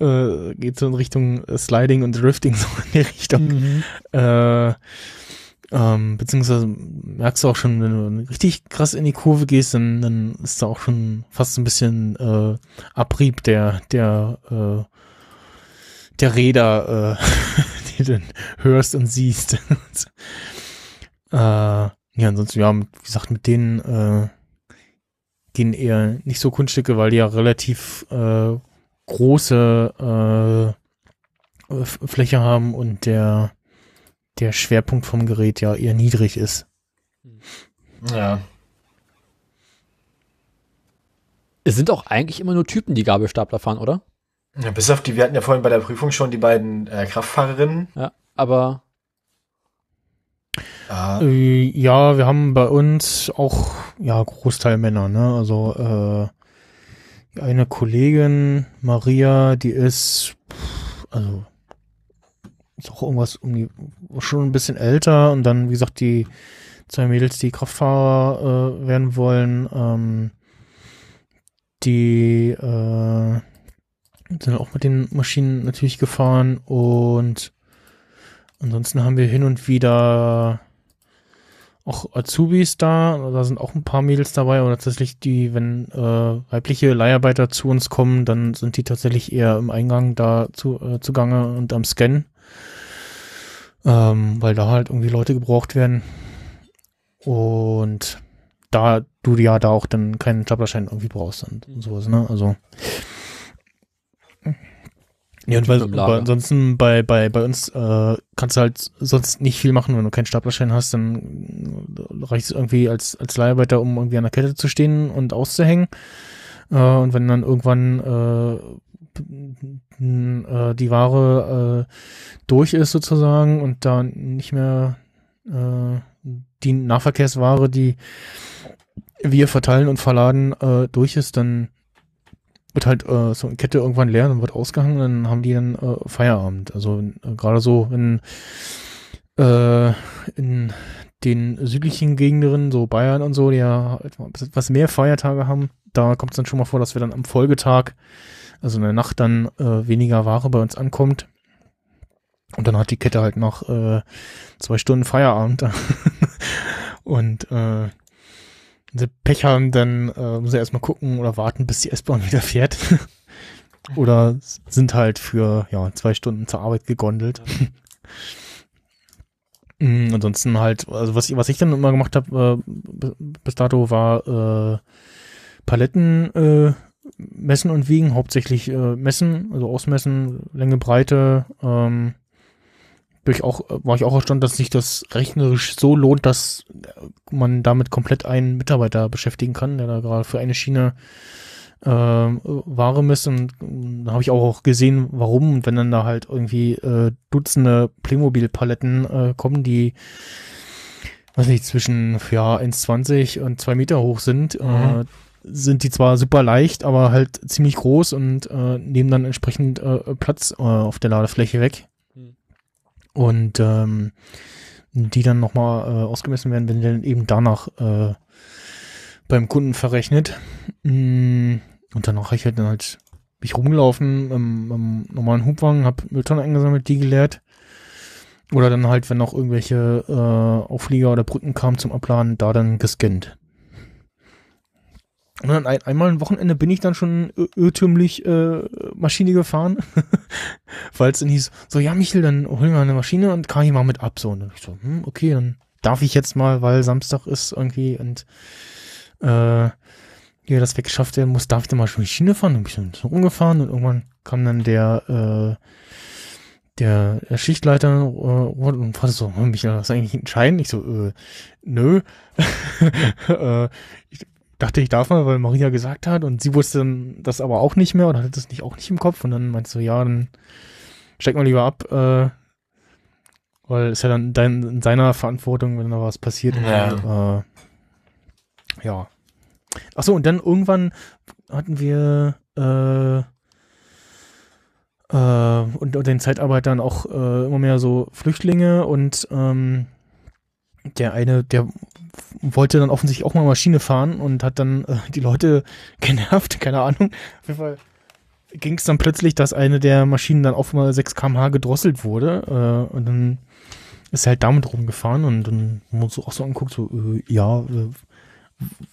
äh, geht so in Richtung äh, Sliding und Drifting, so in die Richtung. Mhm. Äh, ähm, beziehungsweise merkst du auch schon, wenn du richtig krass in die Kurve gehst, dann, dann ist da auch schon fast ein bisschen äh, Abrieb der, der, äh, der Räder, äh, die du dann hörst und siehst. äh, ja, ansonsten, ja, wie gesagt, mit denen äh, gehen eher nicht so Kunststücke, weil die ja relativ äh, große äh, Fläche haben und der der Schwerpunkt vom Gerät ja eher niedrig ist. Ja. Es sind auch eigentlich immer nur Typen, die Gabelstapler fahren, oder? Ja, bis auf die, wir hatten ja vorhin bei der Prüfung schon die beiden äh, Kraftfahrerinnen. Ja. Aber Ja, Äh, ja, wir haben bei uns auch, ja, Großteil Männer, ne? Also, äh, eine Kollegin, Maria, die ist, also, ist auch irgendwas um die, schon ein bisschen älter und dann, wie gesagt, die zwei Mädels, die Kraftfahrer äh, werden wollen, ähm, die äh, sind auch mit den Maschinen natürlich gefahren und ansonsten haben wir hin und wieder auch Azubis da, da sind auch ein paar Mädels dabei, aber tatsächlich die, wenn äh, weibliche Leiharbeiter zu uns kommen, dann sind die tatsächlich eher im Eingang da zu, äh, zugange und am Scannen, ähm, weil da halt irgendwie Leute gebraucht werden. Und da du ja da auch dann keinen Staplerschein irgendwie brauchst und, und sowas, ne, also ja, und weil, aber ansonsten bei, bei, bei uns äh, kannst du halt sonst nicht viel machen, wenn du keinen Staplerschein hast, dann reicht es irgendwie als, als Leiharbeiter, um irgendwie an der Kette zu stehen und auszuhängen. Äh, und wenn dann irgendwann äh, äh, die Ware äh, durch ist sozusagen und da nicht mehr äh, die Nahverkehrsware, die wir verteilen und verladen, äh, durch ist, dann wird halt äh, so eine Kette irgendwann leer und wird ausgehangen, dann haben die dann äh, Feierabend. Also äh, gerade so, wenn äh, in den südlichen Gegenden, so Bayern und so, die ja etwas mehr Feiertage haben, da kommt es dann schon mal vor, dass wir dann am Folgetag, also in der Nacht dann äh, weniger Ware bei uns ankommt. Und dann hat die Kette halt noch äh, zwei Stunden Feierabend. und äh, wenn sie Pech haben, dann äh, muss er erstmal gucken oder warten, bis die S-Bahn wieder fährt. oder sind halt für ja, zwei Stunden zur Arbeit gegondelt. Mm, Ansonsten halt, also was ich, was ich dann immer gemacht habe, äh, bis dato war äh, Paletten äh, messen und wiegen, hauptsächlich äh, messen, also ausmessen, Länge, Breite. Ähm, durch auch, war ich auch erstaunt, dass sich das rechnerisch so lohnt, dass man damit komplett einen Mitarbeiter beschäftigen kann, der da gerade für eine Schiene ähm, Ware misst und ähm, da habe ich auch, gesehen, warum und wenn dann da halt irgendwie äh, Dutzende Playmobil-Paletten äh, kommen, die weiß nicht, zwischen ja, 1,20 und 2 Meter hoch sind, äh, Mhm. sind die zwar super leicht, aber halt ziemlich groß und äh, nehmen dann entsprechend äh, Platz äh, auf der Ladefläche weg. Und ähm, die dann nochmal äh, ausgemessen werden, wenn dann eben danach äh, beim Kunden verrechnet. Mm, Und danach habe ich halt dann halt bin ich rumgelaufen im, im normalen Hubwagen, hab Mülltonnen eingesammelt, die geleert. Oder dann halt, wenn noch irgendwelche äh, Auflieger oder Brücken kamen zum Abladen, da dann gescannt. Und dann ein, einmal ein Wochenende bin ich dann schon ir- irrtümlich äh, Maschine gefahren, weil es dann hieß, so, ja Michel, dann hol mir eine Maschine und kann ich mal mit ab. So, und dann ich so, hm, okay, dann darf ich jetzt mal, weil Samstag ist irgendwie und äh, ja, das weggeschafft werden muss, darf ich dann mal schon die Schiene fahren. Dann bin ich dann so rumgefahren und irgendwann kam dann der, äh, der, der Schichtleiter äh, und fragte so, hm, Michael, du eigentlich einen Schein? Ich so, äh, nö. äh, ich dachte, ich darf mal, weil Maria gesagt hat und sie wusste das aber auch nicht mehr oder hatte das nicht auch nicht im Kopf und dann sie so, ja, dann steig mal lieber ab, äh, weil ist ja dann dein, in seiner Verantwortung, wenn da was passiert. Ja. Äh, ja. Ach so, und dann irgendwann hatten wir äh, äh, unter den Zeitarbeitern auch äh, immer mehr so Flüchtlinge und ähm, der eine, der wollte dann offensichtlich auch mal Maschine fahren und hat dann äh, die Leute genervt, keine Ahnung. Auf jeden Fall ging es dann plötzlich, dass eine der Maschinen dann auf mal 6 km/h gedrosselt wurde äh, und dann ist er halt damit rumgefahren und dann muss auch so anguckt, so, äh, ja, äh,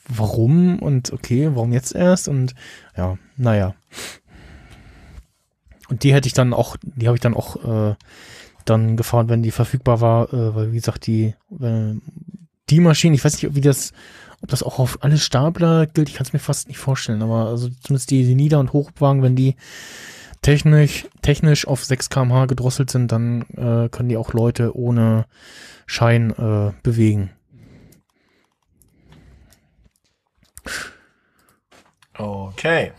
warum und okay, warum jetzt erst und ja, naja. Und die hätte ich dann auch, die habe ich dann auch äh, dann gefahren, wenn die verfügbar war, äh, weil wie gesagt, die, äh, die Maschine, ich weiß nicht, wie das, ob das auch auf alle Stapler gilt, ich kann es mir fast nicht vorstellen, aber also zumindest die, die Nieder- und Hochwagen, wenn die technisch, technisch auf 6 kmh gedrosselt sind, dann äh, können die auch Leute ohne Schein äh, bewegen. Okay.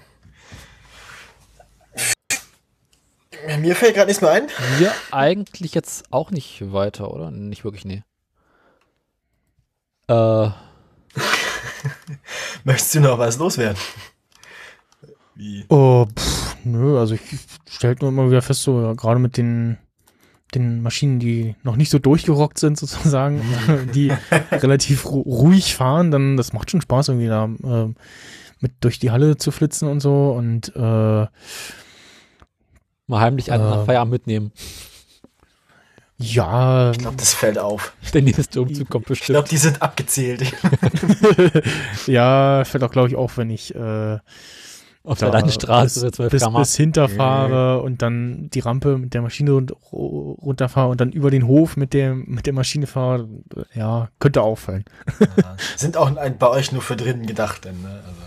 Mir fällt gerade nichts mehr ein. Wir eigentlich jetzt auch nicht weiter, oder? Nicht wirklich, nee. Äh, Möchtest du noch was loswerden? Wie? Oh, pff, nö, also ich stelle nur immer wieder fest, so ja, gerade mit den, den Maschinen, die noch nicht so durchgerockt sind, sozusagen, die relativ ru ruhig fahren, dann das macht schon Spaß, irgendwie da ähm, mit durch die Halle zu flitzen und so. Und äh, mal heimlich einen Äh. nach Feierabend mitnehmen. Ja, Ich glaube, das fällt auf. Der nächste Umzug kommt Ich glaube, bestimmt. die sind abgezählt. ja, fällt auch, glaube ich, auch, wenn ich äh, Auf der Landstraße bis, oder 12 bis, bis hinterfahre und dann die Rampe mit der Maschine run- ru- runterfahre und dann über den Hof mit dem mit der Maschine fahre, ja, könnte auffallen. sind auch ein, bei euch nur für drinnen gedacht, denn, ne? Also,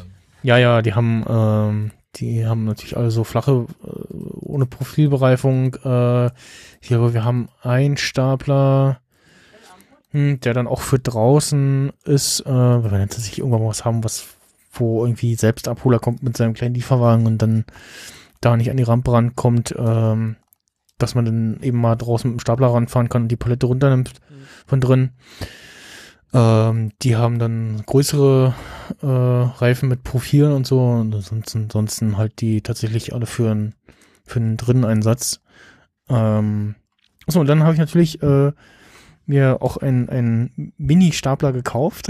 Ja, ja, die haben ähm, die haben natürlich alle so flache äh, ohne Profilbereifung. Äh, hier, wir haben einen Stapler, hm, der dann auch für draußen ist, äh, weil wir tatsächlich irgendwann mal was haben, was wo irgendwie selbst Abholer kommt mit seinem kleinen Lieferwagen und dann da nicht an die Rampe rankommt, ähm, dass man dann eben mal draußen mit dem Stapler ranfahren kann und die Palette runternimmt von drin. Ähm, die haben dann größere äh, Reifen mit Profilen und so und ansonsten, ansonsten halt die tatsächlich alle für einen für einen drinnen Einsatz. Ähm, so, und dann habe ich natürlich äh, mir auch einen Mini-Stapler gekauft.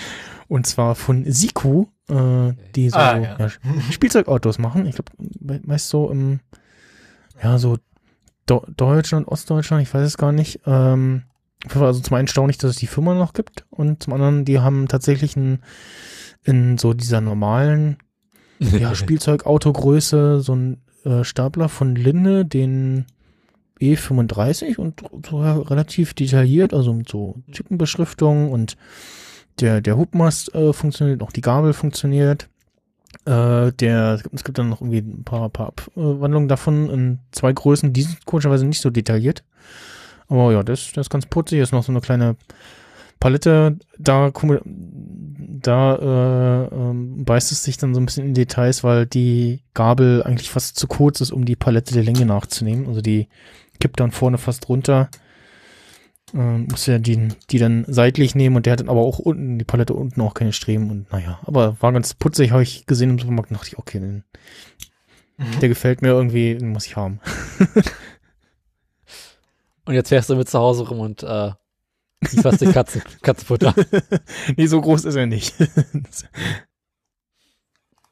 und zwar von Siku, äh, die so Ah, ja. ja, Spielzeugautos machen. Ich glaube, meist so im, ja, so Do Deutschland, Ostdeutschland, ich weiß es gar nicht. Ähm, also zum einen staunlich, dass es die Firma noch gibt und zum anderen, die haben tatsächlich ein, in so dieser normalen ja, Spielzeugautogröße so ein äh, Stapler von Linde, den E35 und so relativ detailliert, also mit so Typenbeschriftung und der, der Hubmast äh, funktioniert, auch die Gabel funktioniert. Äh, der, es gibt- dann noch irgendwie ein paar, paar Abwandlungen davon in zwei Größen, die sind komischerweise nicht so detailliert. Aber ja, das, das ist ganz putzig, ist noch so eine kleine Palette, da, da äh, ähm, beißt es sich dann so ein bisschen in Details, weil die Gabel eigentlich fast zu kurz ist, um die Palette der Länge nachzunehmen. Also die kippt dann vorne fast runter. Ähm, muss ja die, die dann seitlich nehmen und der hat dann aber auch unten, die Palette unten auch keine Streben und naja, aber war ganz putzig, habe ich gesehen im Supermarkt, dachte ich, okay, den, der gefällt mir irgendwie, den muss ich haben. Und jetzt fährst du mit zu Hause rum und äh, lieferst dir Katzen, Katzenfutter. nee, so groß ist er nicht.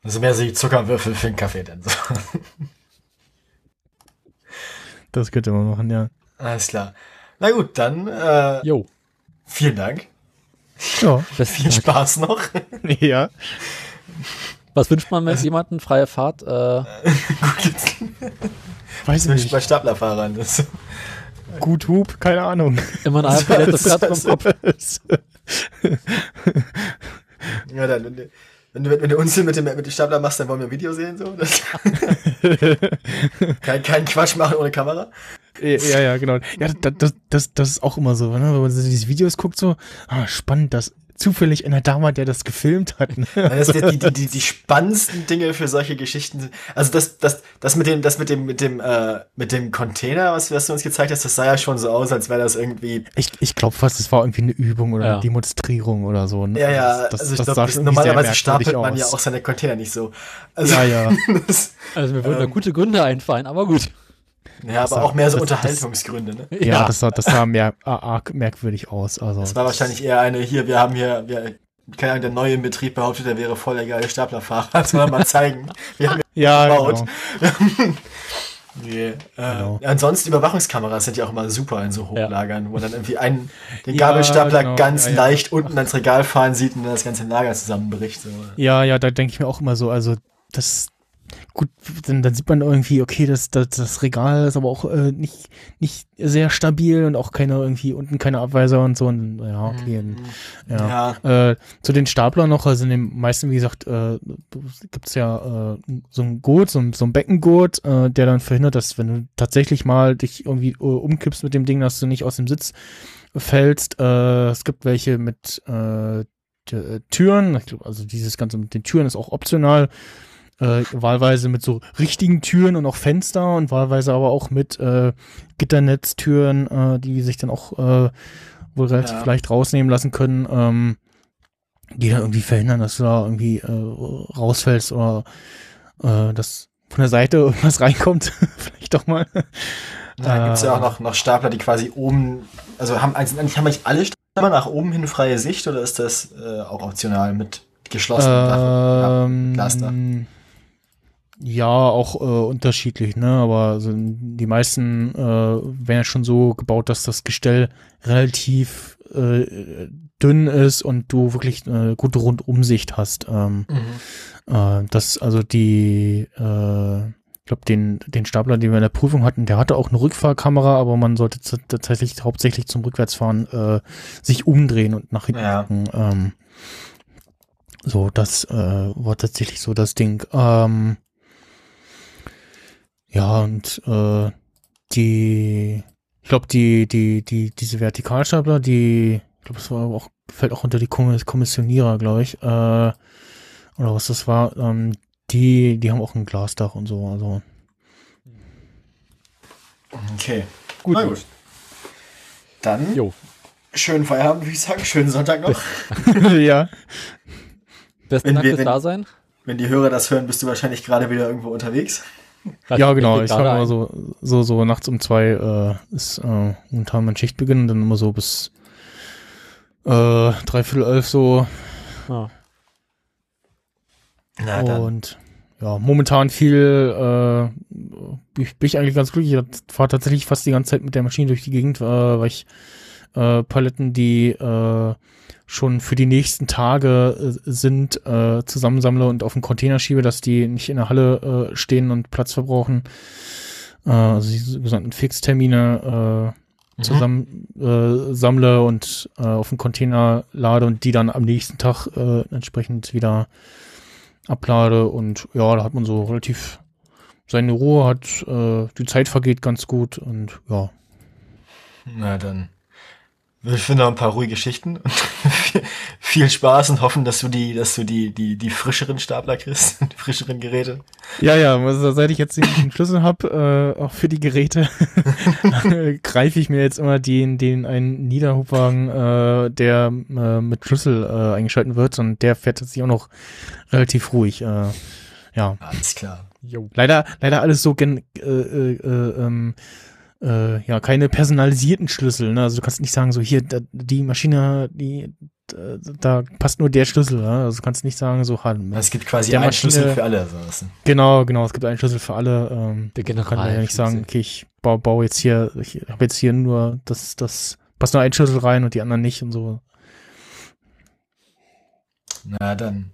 Also mehr so die Zuckerwürfel für den Kaffee denn so. Das könnte man machen, ja. Alles klar. Na gut, dann äh, Jo, vielen Dank. Ja, Viel Dank. Spaß noch. ja. Was wünscht man mit jemandem? Freie Fahrt? Äh, Weiß ich Bei nicht. Staplerfahrern. Das Gut Hub, keine Ahnung. immer eine halbe Palette Platte im Kopf. ja, dann, wenn du, wenn du, Unsinn mit dem, mit dem Stapler machst, dann wollen wir ein Video sehen. So. Das, kein, kein Quatsch machen ohne Kamera. ja, ja, genau. Ja, das, das, das, das ist auch immer so, ne? wenn man so diese Videos guckt, so, ah, spannend, dass zufällig einer da war, der das gefilmt hat. Ne? Jetzt die, die, die, die spannendsten Dinge für solche Geschichten. sind- Also das, das, das mit dem, das mit dem, mit dem, äh, mit dem Container, was, was du uns gezeigt hast, das sah ja schon so aus, als wäre das irgendwie. Ich, ich glaube fast, es war irgendwie eine Übung oder Ja. eine Demonstrierung oder so. Ne? Ja, ja. Das, das, also ich das glaube, normalerweise stapelt man aus. ja auch seine Container nicht so. Also, Ja, ja. das, Also mir würden da Ähm, gute Gründe einfallen, aber gut. Ja, aber sah- auch mehr so das- Unterhaltungsgründe, ne? Ja, das sah, das sah mehr, arg merkwürdig aus. Also, Das war wahrscheinlich eher eine, hier, wir haben hier, wir, keine Ahnung, der neue Betrieb behauptet, er wäre voll der geile Staplerfahrer. Das wollen wir mal zeigen. Wir haben ja, gebaut. genau. Nee, äh, Genau. Ansonsten Überwachungskameras sind ja auch immer super in so Hochlagern, wo dann irgendwie einen, den Ja, Gabelstapler genau. ganz Ja, ja. leicht unten ans Regal fahren sieht und dann das ganze Lager zusammenbricht. So. Ja, ja, da denke ich mir auch immer so, also das gut, dann, dann sieht man irgendwie, okay, das, das, das Regal ist aber auch äh, nicht, nicht sehr stabil und auch keine irgendwie unten keine Abweiser und so. Und, ja, okay. Und, ja. Äh, zu den Staplern noch, also in den meisten, wie gesagt, äh, gibt's ja äh, so ein Gurt, so ein, so ein Beckengurt, äh, der dann verhindert, dass wenn du tatsächlich mal dich irgendwie äh, umkippst mit dem Ding, dass du nicht aus dem Sitz fällst. Äh, es gibt welche mit äh, äh, Türen. Also dieses Ganze mit den Türen ist auch optional. Äh, wahlweise mit so richtigen Türen und auch Fenster und wahlweise aber auch mit äh, Gitternetztüren, äh, die sich dann auch äh, wohl relativ Ja. leicht rausnehmen lassen können, ähm, die dann irgendwie verhindern, dass du da irgendwie äh, rausfällst oder äh, dass von der Seite irgendwas reinkommt. Vielleicht doch mal. Da gibt's ja Äh, auch noch, noch Stapler, die quasi oben, also haben, also eigentlich haben eigentlich alle Stapler nach oben hin freie Sicht oder ist das äh, auch optional mit? Ja, Ähm, Glasdach. Ja, auch äh, unterschiedlich, ne? Aber also die meisten äh, werden ja schon so gebaut, dass das Gestell relativ äh, dünn ist und du wirklich äh, gute Rundumsicht hast. Ähm, Mhm. äh, das, also die, äh, ich glaube, den, den Stapler, den wir in der Prüfung hatten, der hatte auch eine Rückfahrkamera, aber man sollte tatsächlich hauptsächlich zum Rückwärtsfahren äh, sich umdrehen und nach hinten Ja. gucken. Ähm, so, das äh, war tatsächlich so das Ding. Ähm, ja, und äh, die, ich glaube, die, die, die, diese Vertikalstapler, die, ich glaube, das war auch, fällt auch unter die Kommis- Kommissionierer, glaube ich, äh, oder was das war, ähm, die, die haben auch ein Glasdach und so, also. Okay. Gut. Na gut. Dann Jo. schönen Feierabend, würde ich sagen. Schönen Sonntag noch. ja. Besten Wenn Dank wir- fürs wenn- Dasein. Wenn die Hörer das hören, bist du wahrscheinlich gerade wieder irgendwo unterwegs. Ja, genau. Ich gerade immer so, so, so nachts um zwei äh, ist äh, momentan mein Schichtbeginn und dann immer so bis äh, dreiviertel elf so Ja. Na dann. und ja, momentan viel, äh, bin ich- bin ich eigentlich ganz glücklich. Ich fahre tatsächlich fast die ganze Zeit mit der Maschine durch die Gegend, äh, weil ich äh, Paletten, die äh, schon für die nächsten Tage äh, sind, äh, zusammensammle und auf den Container schiebe, dass die nicht in der Halle äh, stehen und Platz verbrauchen. Äh, also die sogenannten Fixtermine äh, zusammen äh, sammle und äh, auf den Container lade und die dann am nächsten Tag äh, entsprechend wieder ablade und ja, da hat man so relativ seine Ruhe, hat äh, die Zeit vergeht ganz gut und ja. Na dann. Wir finden noch ein paar ruhige Geschichten und viel- Spaß und hoffen, dass du die, dass du die, die, die frischeren Stapler kriegst, die frischeren Geräte. Ja, ja, also seit ich jetzt den, Schlüssel habe, äh, auch für die Geräte, greife ich mir jetzt immer den, den einen Niederhubwagen, äh, der äh, mit Schlüssel äh, eingeschalten wird und der fährt sich auch noch relativ ruhig. Äh, ja. Alles klar. Jo. Leider, leider alles so gen, äh, äh, äh, ähm, äh, ja, keine personalisierten Schlüssel. Ne? Also du kannst nicht sagen, so hier, da, die Maschine, die, da, da passt nur der Schlüssel. Ne? Also du kannst nicht sagen, so, ha, Es gibt quasi einen Maschine- Schlüssel für alle. So. genau, genau, es gibt einen Schlüssel für alle. Ähm, Der man kann ja nicht sagen, General. okay, ich baue, baue jetzt hier, ich habe jetzt hier nur das, das, passt nur ein Schlüssel rein und die anderen nicht und so. Na dann.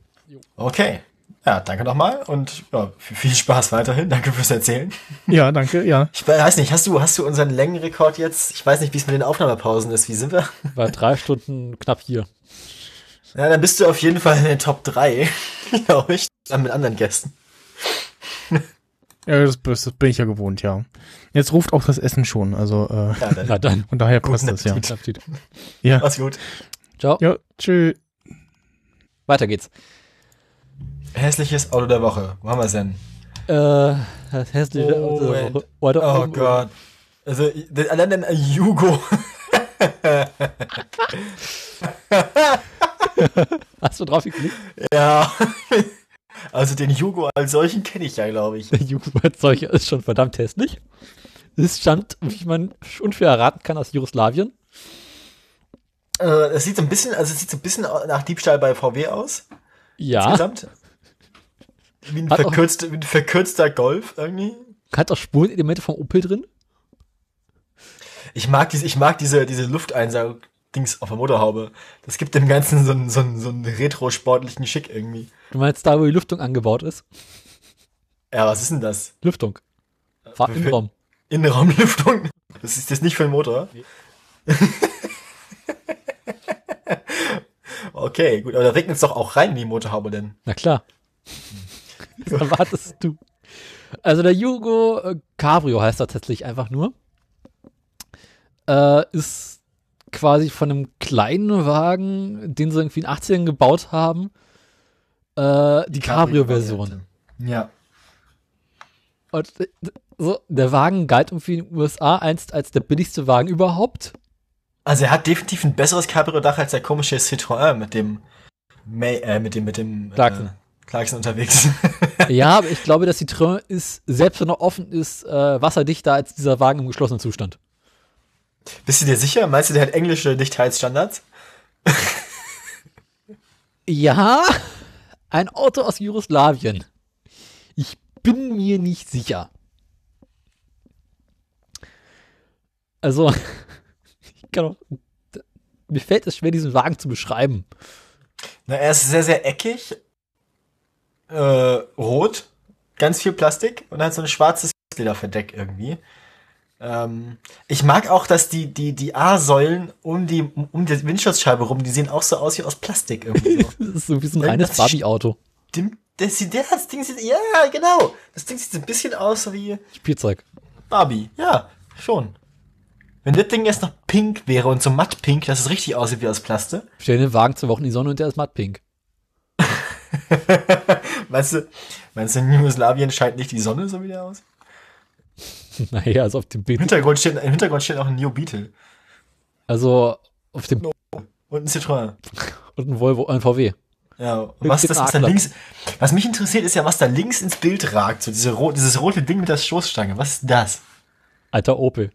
Okay. Ja, danke nochmal und ja, viel Spaß weiterhin. Danke fürs Erzählen. Ja, danke, ja. Ich weiß nicht, hast du, hast du unseren Längenrekord jetzt? Ich weiß nicht, wie es mit den Aufnahmepausen ist. Wie sind wir? War drei Stunden knapp hier. Ja, dann bist du auf jeden Fall in den Top 3, glaube ich, zusammen mit anderen Gästen. Ja, das, das bin ich ja gewohnt, ja. Jetzt ruft auch das Essen schon, also äh, Ja, dann. Na dann. von daher Guten passt das, ja. Appetit. Ja, Mach's gut. Ciao. ja tschüss. Weiter geht's. Hässliches Auto der Woche. Wo haben wir es denn? Äh, das hässliche Oh, Auto der. Woche. Oder- Oh Gott. Also, allein ein Jugo. Hast du drauf geklickt? ja. Also, den Jugo als solchen kenne ich ja, glaube ich. Der Jugendzeug ist schon verdammt hässlich. Es stammt, wie man unschwer erraten kann, aus Jugoslawien. Äh, Es sieht so ein bisschen, also, es sieht so ein bisschen nach Diebstahl bei VW aus. Ja, Insgesamt. Wie ein, verkürzter, wie ein verkürzter Golf irgendwie. hat auch Spurenelemente vom Opel drin. Ich mag diese, ich mag diese, diese Lufteinsaug-Dings auf der Motorhaube. Das gibt dem Ganzen so einen, so einen, so einen retro-sportlichen Schick irgendwie. Du meinst da, wo die Lüftung angebaut ist? Ja, was ist denn das? Lüftung. Fahr im Raum. Innenraumlüftung? Das ist das nicht für den Motor? okay, gut, aber da regnet es doch auch rein in die Motorhaube denn. Na klar. Was erwartest du? Also der Jugo äh, Cabrio heißt er tatsächlich einfach nur. Äh, ist quasi von einem kleinen Wagen, den sie irgendwie in den 80ern gebaut haben. Äh, die Cabrio-Version. Ja. Und äh, so, der Wagen galt irgendwie in den USA einst als der billigste Wagen überhaupt. Also er hat definitiv ein besseres Cabrio-Dach als der komische Citroën mit dem May, äh, mit dem mit dem Clarkson. Äh, Clarkson unterwegs. ja, aber ich glaube, dass die Citroën ist, selbst wenn er offen ist, äh, wasserdichter als dieser Wagen im geschlossenen Zustand. Bist du dir sicher? Meinst du, der hat englische Dichtheitsstandards? Ja, ein Auto aus Jugoslawien. Ich bin mir nicht sicher. Also, ich kann auch, mir fällt es schwer, diesen Wagen zu beschreiben. Na, er ist sehr, sehr eckig. Äh, rot. Ganz viel Plastik und hat so ein schwarzes Lederverdeck irgendwie. Ähm, ich mag auch, dass die, die, die A-Säulen um die, um die Windschutzscheibe rum, die sehen auch so aus wie aus Plastik irgendwie so. Das ist so wie so ein reines Barbie-Auto. Das, sieht- der, das Ding sieht, ja, genau. Das Ding sieht so ein bisschen aus wie Spielzeug. Barbie. Ja, schon. Wenn das Ding jetzt noch pink wäre und so matt pink, dass es richtig aussieht wie aus Plastik. Stell den Wagen zwei Wochen in die Sonne und der ist mattpink. Meinst du, meinst du, in Jugoslawien scheint nicht die Sonne so wie der aus? Naja, also auf dem Im Bild. Hintergrund steht, im Hintergrund steht auch ein New Beetle. Also auf dem Und ein Citroën. und ein Volvo, ein VW. Ja, und was, das, was da links, was mich interessiert, ist ja, was da links ins Bild ragt. So diese dieses rote Ding mit der Stoßstange. Was ist das? Alter Opel.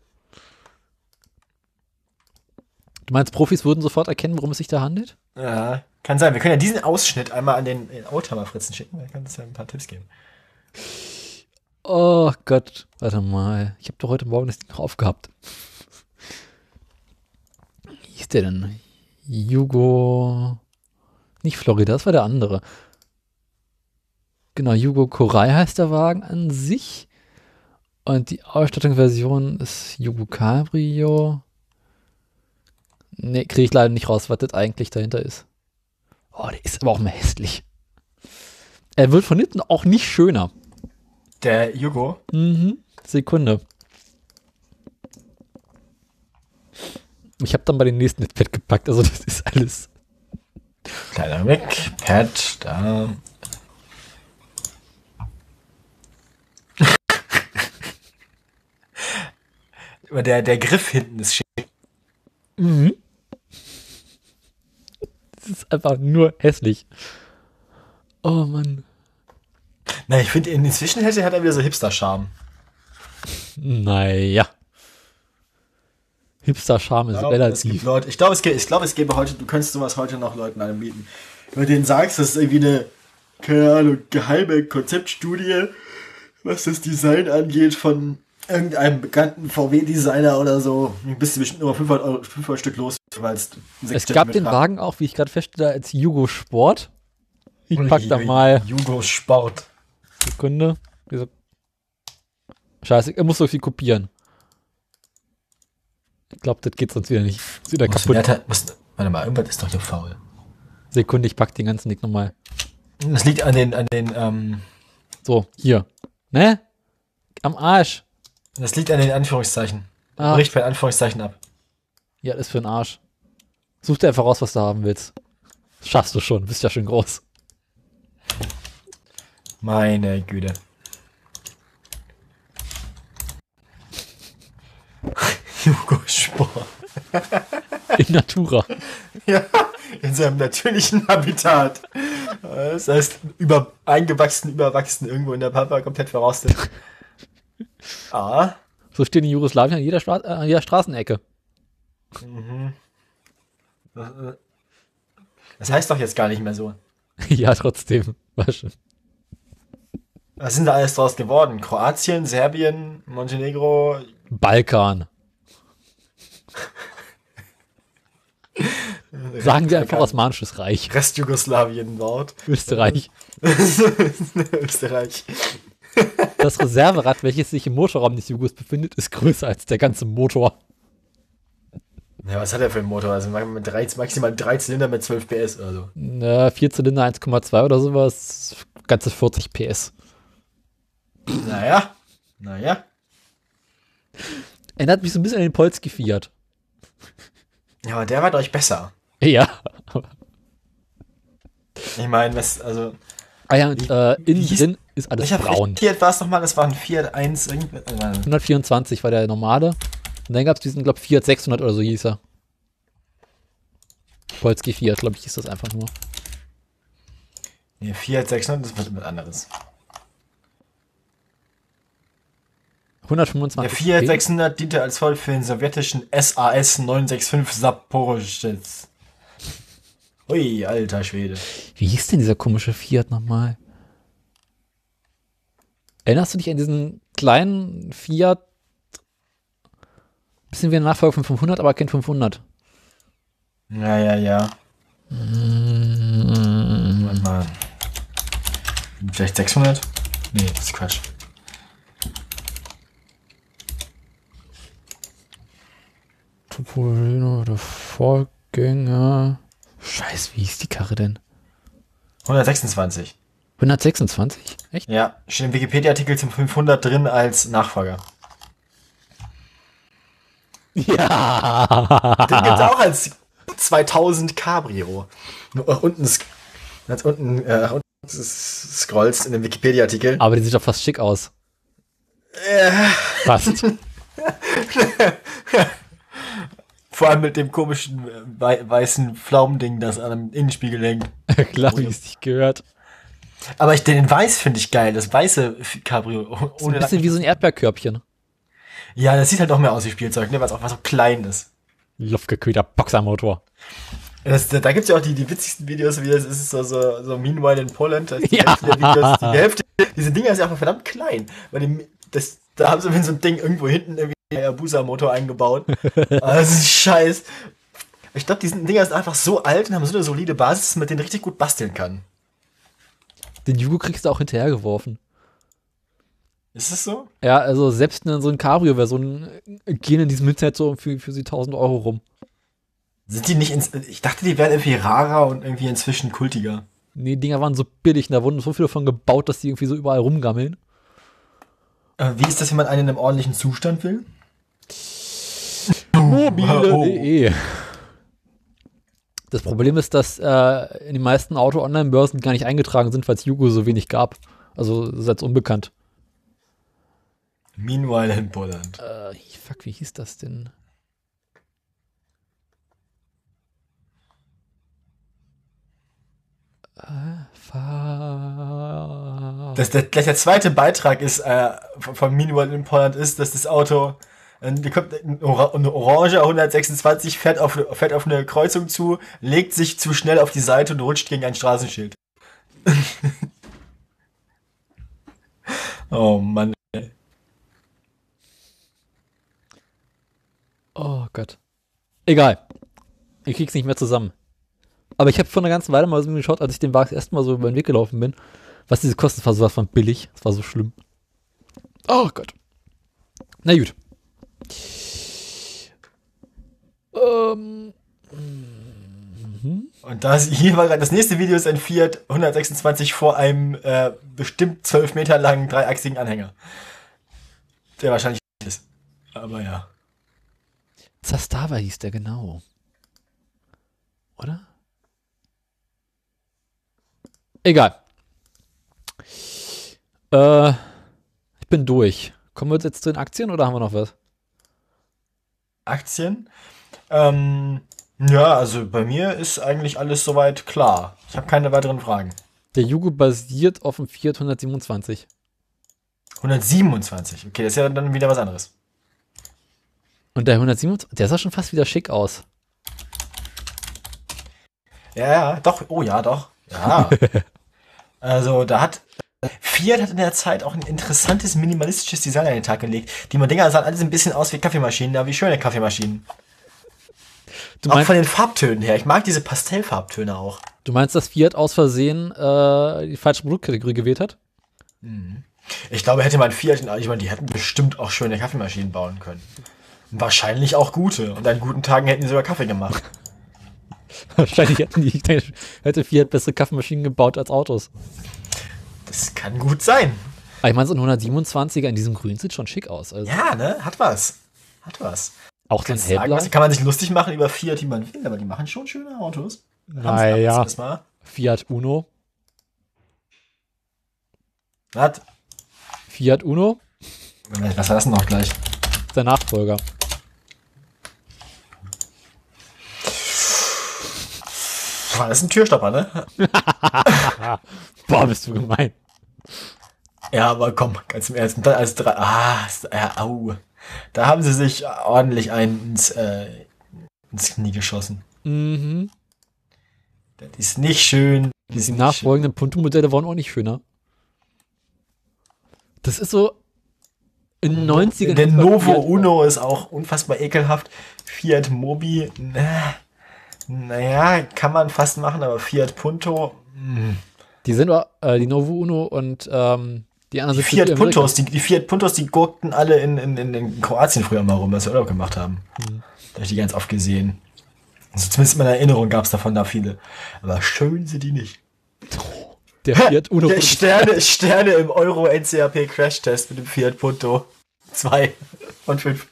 Du meinst, Profis würden sofort erkennen, worum es sich da handelt? Ja, kann sein. Wir können ja diesen Ausschnitt einmal an den, den Oldtimer-Fritzen schicken. Da kann es ja ein paar Tipps geben. Oh Gott, warte mal. Ich habe doch heute Morgen das Ding noch aufgehabt. Wie hieß der denn? Jugo. Nicht Florida, das war der andere. Genau, Jugo Korai heißt der Wagen an sich. Und die Ausstattungsversion ist Jugo Cabrio. Nee, kriege ich leider nicht raus, was das eigentlich dahinter ist. Oh, der ist aber auch mal hässlich. Er wird von hinten auch nicht schöner. Der Jugo. Mhm. Sekunde. Ich habe dann bei den nächsten ins Bett gepackt, also das ist alles. Kleiner weg. Pad, da. Aber der, der Griff hinten ist schick. Mhm. Ist einfach nur hässlich. Oh Mann. Na, ich finde, inzwischen hätte, hat er wieder so Hipster-Charme. Naja. Hipster-Charme ist relativ. Leute, ich glaube, es, ich glaube, es gäbe heute, du könntest sowas heute noch Leuten anbieten. Wenn du denen sagst, das ist irgendwie eine, keine Ahnung, geheime Konzeptstudie, was das Design angeht von irgendeinem bekannten VW-Designer oder so, bist du bestimmt nur 500, Euro, 500 Stück los, weil es Es gab den Wagen auch, wie ich gerade feststelle, als Jugo Sport. Ich pack da mal. Jugo Sport. Sekunde. Scheiße, er muss so viel kopieren. Ich glaube, das geht sonst wieder nicht. Ist wieder kaputt. der hat- muss, warte mal, irgendwas ist doch hier faul. Sekunde, ich pack den ganzen Nick nochmal. Das liegt an den, an den, ähm, So, hier. Ne? Am Arsch. Das liegt an den Anführungszeichen. Ah. Bricht bei Anführungszeichen ab. Ja, das ist für ein Arsch. Such dir einfach raus, was du haben willst. Das schaffst du schon, bist ja schon groß. Meine Güte. Jugo Sport. In Natura. Ja, in seinem natürlichen Habitat. Das heißt, über, eingewachsen, überwachsen, irgendwo in der Pampa, komplett verrostet. Ah, So stehen die Jugoslawien an jeder, Stra äh, an jeder Straßenecke. das heißt doch jetzt gar nicht mehr so. ja, trotzdem. War schon. Was sind da alles draus geworden? Kroatien, Serbien, Montenegro, Balkan. Sagen wir einfach Osmanisches Reich. Restjugoslawien, Nord, Österreich. Österreich. Das Reserverad, welches sich im Motorraum des Jugos befindet, ist größer als der ganze Motor. Ja, was hat er für einen Motor? Also maximal drei Zylinder mit 12 PS oder so. Na, vier Zylinder 1,2 oder sowas. Ganze 40 PS. Naja, naja. Erinnert mich so ein bisschen an den Polski Fiat. Ja, aber der war doch besser. Ja. Ich meine, was, also, Ah ja, und äh, innen drin ist alles welcher braun. Fiat war es nochmal? Das war ein Fiat 1, irgendwie, äh, 124 war der normale. Und dann gab es diesen, glaube ich, Fiat 600 oder so hieß er. Polski Fiat, glaube ich, hieß das einfach nur. nee, Fiat 600, das wird was anderes. 125. Der Fiat P. 600 diente als Voll für den sowjetischen SAS 965 Saporoschitz. Ui, alter Schwede. Wie hieß denn dieser komische Fiat nochmal? Erinnerst du dich an diesen kleinen Fiat? Bisschen wie ein Nachfolger von 500, aber kein 500. Ja, ja, ja. Warte mal. Vielleicht 600? Nee, das ist Quatsch. Topolino oder Vorgänger. Scheiß, wie hieß die Karre denn? 126. 126? Echt? Ja, steht im Wikipedia-Artikel zum 500 drin als Nachfolger. Ja. Den gibt's auch als 2000 Cabrio. Nach unten, sk- ganz unten, äh, nach unten scrollst in dem Wikipedia-Artikel. Aber die sieht doch fast schick aus. Fast. Vor allem mit dem komischen äh, wei weißen Pflaumending, das an einem Innenspiegel hängt. Klar, wie es dich gehört. Aber ich, den Weiß finde ich geil, das weiße Cabrio. oh- So ein Ohne bisschen wie so ein Erdbeerkörbchen. ja, das sieht halt noch mehr aus wie Spielzeug, ne, weil es auch mal so klein ist. Luftgekühlter Boxermotor. Das, da gibt's ja auch die, die witzigsten Videos, wie das ist so, so, so Meanwhile in Poland. Das ist die Ja. Hälfte der Videos, die Hälfte, diese Dinger ist ja einfach verdammt klein. Weil die, das, da haben sie so ein Ding irgendwo hinten irgendwie einen Hayabusa-Motor eingebaut. Aber das ist scheiß. Ich glaube, diese Dinger sind einfach so alt und haben so eine solide Basis, dass man mit denen richtig gut basteln kann. Den Jugo kriegst du auch hinterhergeworfen. Ist das so? Ja, also selbst in so ein Cabrio-Version gehen in diesem Internet so für, für sie 1000 Euro rum. Sind die nicht ins, ich dachte, die wären irgendwie rarer und irgendwie inzwischen kultiger. Nee, die Dinger waren so billig und da wurden so viele davon gebaut, dass die irgendwie so überall rumgammeln. Äh, wie ist das, wenn man einen in einem ordentlichen Zustand will? Mobile.de. Das Problem ist, dass äh, in den meisten Auto-Online-Börsen gar nicht eingetragen sind, weil es Jugo so wenig gab. Also jetzt unbekannt. Meanwhile in Poland. Äh, fuck, wie hieß das denn? Das, der, gleich der zweite Beitrag ist äh, von Meanwhile in Poland ist, dass das Auto die kommt eine Orange 126 fährt auf, fährt auf eine Kreuzung zu, legt sich zu schnell auf die Seite und rutscht gegen ein Straßenschild. oh Mann. Oh Gott. Egal. Ich krieg's nicht mehr zusammen. Aber ich habe vor einer ganzen Weile mal so geschaut, als ich den Wagen das erste Mal so über den Weg gelaufen bin, was diese Kosten war, sowas von billig. Das war so schlimm. Oh Gott. Na gut. Ähm, Und das, hier war das nächste Video ist ein Fiat 126 vor einem äh, bestimmt 12 Meter langen dreiachsigen Anhänger. Der wahrscheinlich ist. Aber ja. Zastava hieß der genau. Oder? Egal. Äh, ich bin durch. Kommen wir jetzt zu den Aktien oder haben wir noch was? Aktien. Ähm, ja, also bei mir ist eigentlich alles soweit klar. Ich habe keine weiteren Fragen. Der Jugo basiert auf dem Fiat 127. 127. Okay, das ist ja dann wieder was anderes. Und der 127, der sah schon fast wieder schick aus. Ja, ja, doch. Oh ja, doch. Ja. also da hat Fiat hat in der Zeit auch ein interessantes minimalistisches Design an den Tag gelegt. Die Dinger sahen alles ein bisschen aus wie Kaffeemaschinen, aber wie schöne Kaffeemaschinen. Du auch von den Farbtönen her. Ich mag diese Pastellfarbtöne auch. du meinst, dass Fiat aus Versehen äh, die falsche Produktkategorie gewählt hat? Ich glaube, hätte man Fiat, ich meine, die hätten bestimmt auch schöne Kaffeemaschinen bauen können. Wahrscheinlich auch gute. Und an guten Tagen hätten die sogar Kaffee gemacht. Wahrscheinlich hätten die, hätte Fiat bessere Kaffeemaschinen gebaut als Autos. Das kann gut sein. Aber ich meine, so ein 127er in diesem Grün sieht schon schick aus. Also. Ja, ne? Hat was. Hat was. Auch so ein sagen, hellblau? was kann man sich lustig machen über Fiat, die man will, aber die machen schon schöne Autos. Naja. Fiat Uno. Was? Fiat Uno, Was war das denn noch gleich? der Nachfolger. Das ist ein Türstopper, ne? Boah, bist du gemein. Ja, aber komm, ganz im Ernst. Und dann als drei. Ah, ja, au. Da haben sie sich ordentlich ein ins, äh, ins Knie geschossen. Mhm. Das ist nicht schön. Das Die nachfolgenden Punto-Modelle waren auch nicht schöner. Das ist so in den 90ern. schön. Der Novo Fiat- Uno ist auch unfassbar ekelhaft. Fiat Mobi, na, naja, kann man fast machen, aber Fiat Punto. Die sind äh, die Novo Uno und ähm, die anderen Die sind Fiat. Puntos, die, die Fiat Puntos, die gurkten alle in, in, in, in Kroatien früher mal rum, als wir Urlaub gemacht haben. Mhm. Da habe ich die ganz oft gesehen. Also zumindest in meiner Erinnerung gab es davon da viele. Aber schön sind die nicht. Der Fiat Uno. Der Sterne, Sterne im Euro NCAP Crash Test mit dem Fiat Punto. Zwei von fünf.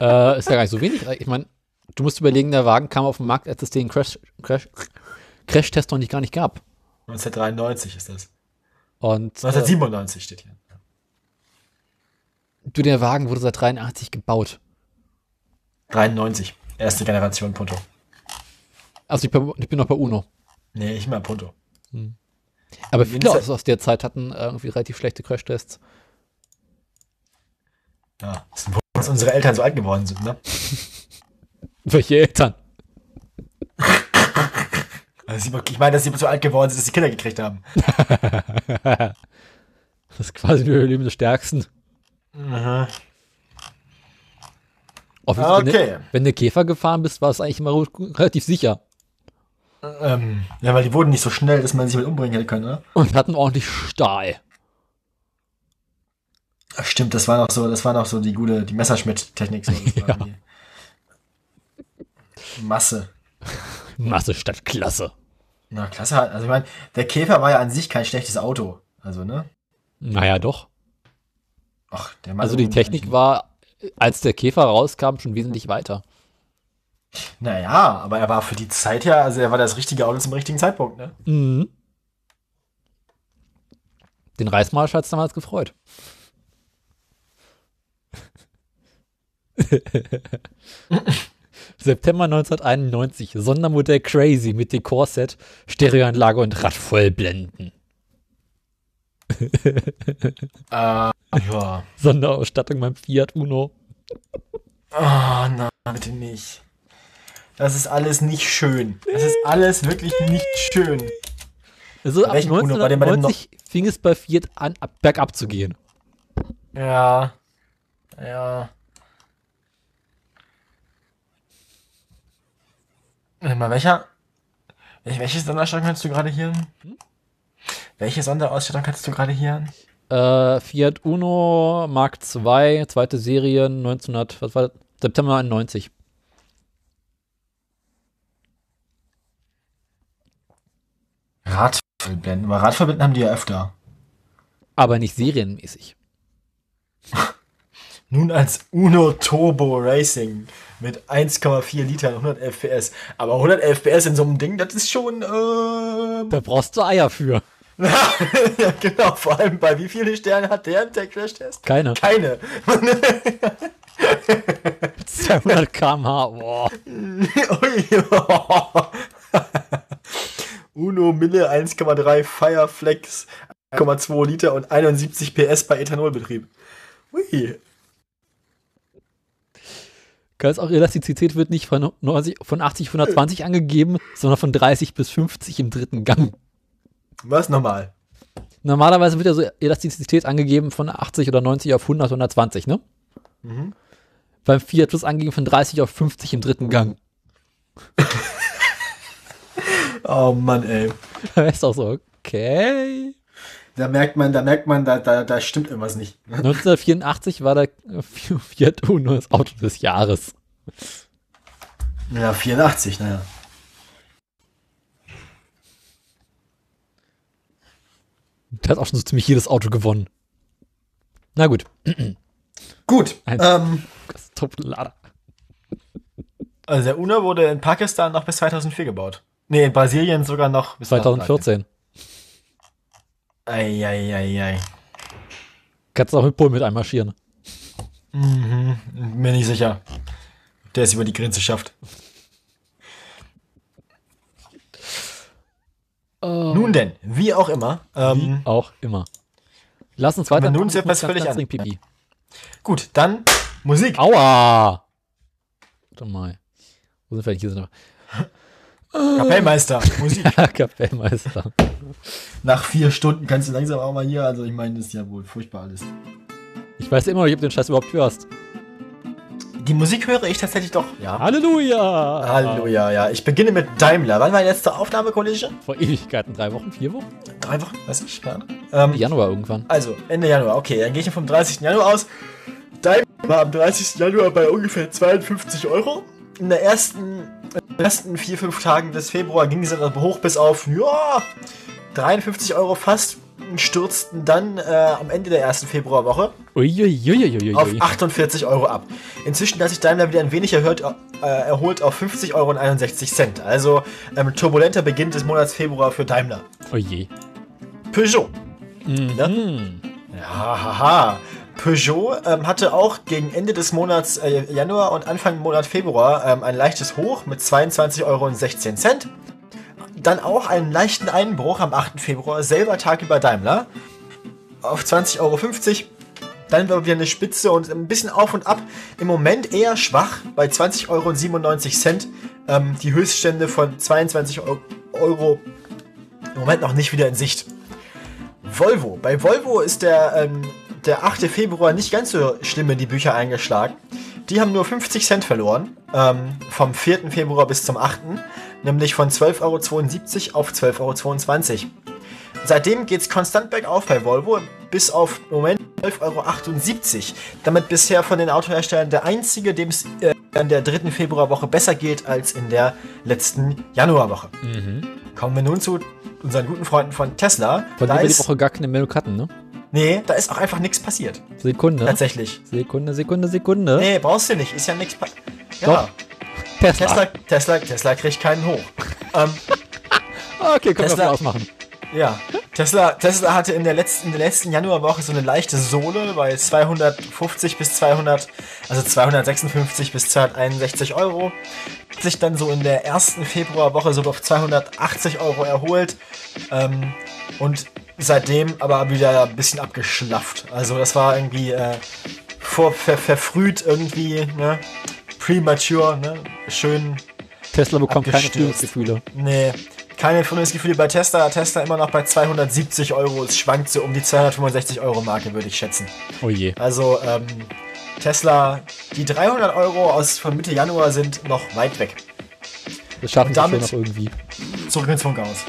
äh, ist ja gar nicht so wenig. Ich meine, du musst überlegen, der Wagen kam auf den Markt, als es den Crash, Crash, Crash-Test noch nicht gar nicht gab. 1993 ist das. Und äh, 1997 steht hier. du, der Wagen wurde seit 83 gebaut. 93. Erste Generation Punto. Also ich bin, ich bin noch bei Uno. Nee, ich mal Punto. Aber Wie viele ist Autos aus der Zeit hatten äh, irgendwie relativ schlechte Crash-Tests. Ja, das sind, dass unsere Eltern so alt geworden sind, ne? Welche Eltern? Also ich meine, dass sie so alt geworden sind, dass sie Kinder gekriegt haben. Das ist quasi nur Leben des Stärksten. Jeden Fall, Okay. Wenn, du- Käfer gefahren bist, war es eigentlich immer relativ sicher. Ähm, ja, weil die wurden nicht so schnell, dass man sich mit umbringen hätte können, ne? Und hatten ordentlich Stahl. Ach, stimmt, das war noch so, das war noch so die gute, die Messerschmitt-Technik. So. Die Masse. Masse statt Klasse. Na, klasse. halt. Also ich meine, der Käfer war ja an sich kein schlechtes Auto. Also, ne? Naja, doch. Ach, der Mann Also die Technik war, als der Käfer rauskam, schon wesentlich weiter. Naja, aber er war für die Zeit ja, also er war das richtige Auto zum richtigen Zeitpunkt, ne? Mhm. Den Reismarsch hat es damals gefreut. September 1991, Sondermodell Crazy mit Dekorset, Stereoanlage und Radvollblenden. Äh, ja. Sonderausstattung beim Fiat Uno. Oh, nein, bitte nicht. Das ist alles nicht schön. Das ist alles wirklich nicht schön. Also ab welchem Uno? Bei dem- bei dem 1990 fing es bei Fiat an, ab, bergab zu gehen. Ja. Ja. Mal, welcher? wel- Welche Sonderausstattung kannst du gerade hier? Welche Sonderausstattung kannst du gerade hier? Äh, Fiat Uno Mark II, zweite Serie, 1900, was war das? September 91. Radvollblenden. Aber Radvollblenden haben die ja öfter. Aber nicht serienmäßig. Nun als Uno Turbo Racing mit 1,4 Litern 111 PS. Aber 111 PS in so einem Ding, das ist schon, äh, Da brauchst du Eier für. ja, genau, vor allem bei wie viele Sterne hat der der Crash-Test? Keine. Keine. 200 km/h. Boah. Uno Mille 1,3 Fireflex 1,2 Liter und 71 PS bei Ethanolbetrieb. Ui. Ganz auch Elastizität wird nicht von, 90, von 80 auf 120 angegeben, sondern von 30 bis 50 im dritten Gang. Was nochmal? Normalerweise wird ja so Elastizität angegeben von 80 oder 90 auf 100, 120, ne? Beim Fiat es angegeben von 30 auf 50 im dritten Gang. Oh Mann, ey. Da ist auch so, okay. Da merkt man, da merkt man, da, da, da stimmt irgendwas nicht. 1984 war der Fiat Uno das Auto des Jahres. Ja, 84, naja. Der hat auch schon so ziemlich jedes Auto gewonnen. Na gut, Gut. Ein- Ähm, das ist Top-Lader. Also der Uno wurde in Pakistan noch bis 2004 gebaut. Nee, in Brasilien sogar noch bis 2014. Eieiei. Kannst du auch mit Polen mit einmarschieren. Mir nicht sicher. Der es über die Grenze schafft. Nun denn, wie auch immer. Ähm, Auch immer. Lass uns weiter. Nun etwas ganz, völlig ganz an- Pipi. gut, dann Musik. Aua! Warte mal. Wo sind wir denn? Hier sind Kapellmeister. Musik. wir. Kapellmeister. Nach vier Stunden kannst du langsam auch mal hier. Also ich meine, das ist ja wohl furchtbar alles. Ich weiß immer noch nicht, ob du den Scheiß überhaupt hörst. Die Musik höre ich tatsächlich doch. Ja. Halleluja! Halleluja, ja. Ich beginne mit Daimler. Wann war die letzte Aufnahme, Kollege? Vor Ewigkeiten. Drei Wochen, vier Wochen? Drei Wochen? Weiß ich gar nicht. Ähm, Januar irgendwann. Also, Ende Januar. Okay, dann gehe ich vom 30. Januar aus. Daimler war am 30. Januar bei ungefähr 52 Euro. In der ersten, in den ersten vier, fünf Tagen des Februar ging es dann hoch bis auf, ja, 53 Euro fast. Und stürzten dann äh, am Ende der ersten Februarwoche auf 48 Euro ab. Inzwischen hat sich Daimler wieder ein wenig erhöht, äh, erholt auf 50 Euro und 61 Cent. Also ähm, turbulenter Beginn des Monats Februar für Daimler. Oje. Peugeot. Mhm. Ja, haha. Peugeot ähm, hatte auch gegen Ende des Monats äh, Januar und Anfang Monat Februar ähm, ein leichtes Hoch mit 22,16 Euro. Dann auch einen leichten Einbruch am 8. Februar, selber Tag über Daimler, auf 20,50 Euro. Dann war wieder eine Spitze und ein bisschen auf und ab. Im Moment eher schwach bei 20,97 Euro. Ähm, die Höchststände von 22 Eu- Euro im Moment noch nicht wieder in Sicht. Volvo. Bei Volvo ist der, ähm, der 8. Februar nicht ganz so schlimm in die Bücher eingeschlagen. Die haben nur 50 Cent verloren. Ähm, vom 4. Februar bis zum 8. Nämlich von 12,72 Euro auf 12,22 Euro. Seitdem geht es konstant bergauf bei Volvo, bis auf im Moment 12,78 Euro. Damit bisher von den Autoherstellern der einzige, dem es äh, in der dritten Februarwoche besser geht als in der letzten Januarwoche. Kommen wir nun zu unseren guten Freunden von Tesla. Von da dem wir die Woche gar keine Meldung hatten, ne? Nee, da ist auch einfach nichts passiert. Sekunde. Tatsächlich. Sekunde, Sekunde, Sekunde. Nee, brauchst du nicht. Ist ja nichts passiert. Ja. Tesla. Tesla, Tesla, Tesla kriegt keinen hoch. ähm, Okay, können Tesla- wir ausmachen. Ja, Tesla, Tesla hatte in der letzten, in der letzten Januarwoche so eine leichte Sohle bei 250 bis 200, also 256 bis 261 Euro. Hat sich dann so in der ersten Februarwoche so auf 280 Euro erholt ähm, und seitdem aber wieder ein bisschen abgeschlafft. Also das war irgendwie äh, vor, ver, verfrüht irgendwie, ne? Premature, ne? Schön Tesla bekommt keine Abgestürzt. Fühlungsgefühle. Nee, keine Frühlingsgefühle bei Tesla. Tesla immer noch bei 270 Euro. Es schwankt so um die 265 Euro Marke, würde ich schätzen. Oh je. Also, ähm, Tesla, die 300 Euro aus von Mitte Januar sind noch weit weg. Das schaffen wir noch irgendwie. Zurück ins Funkhaus.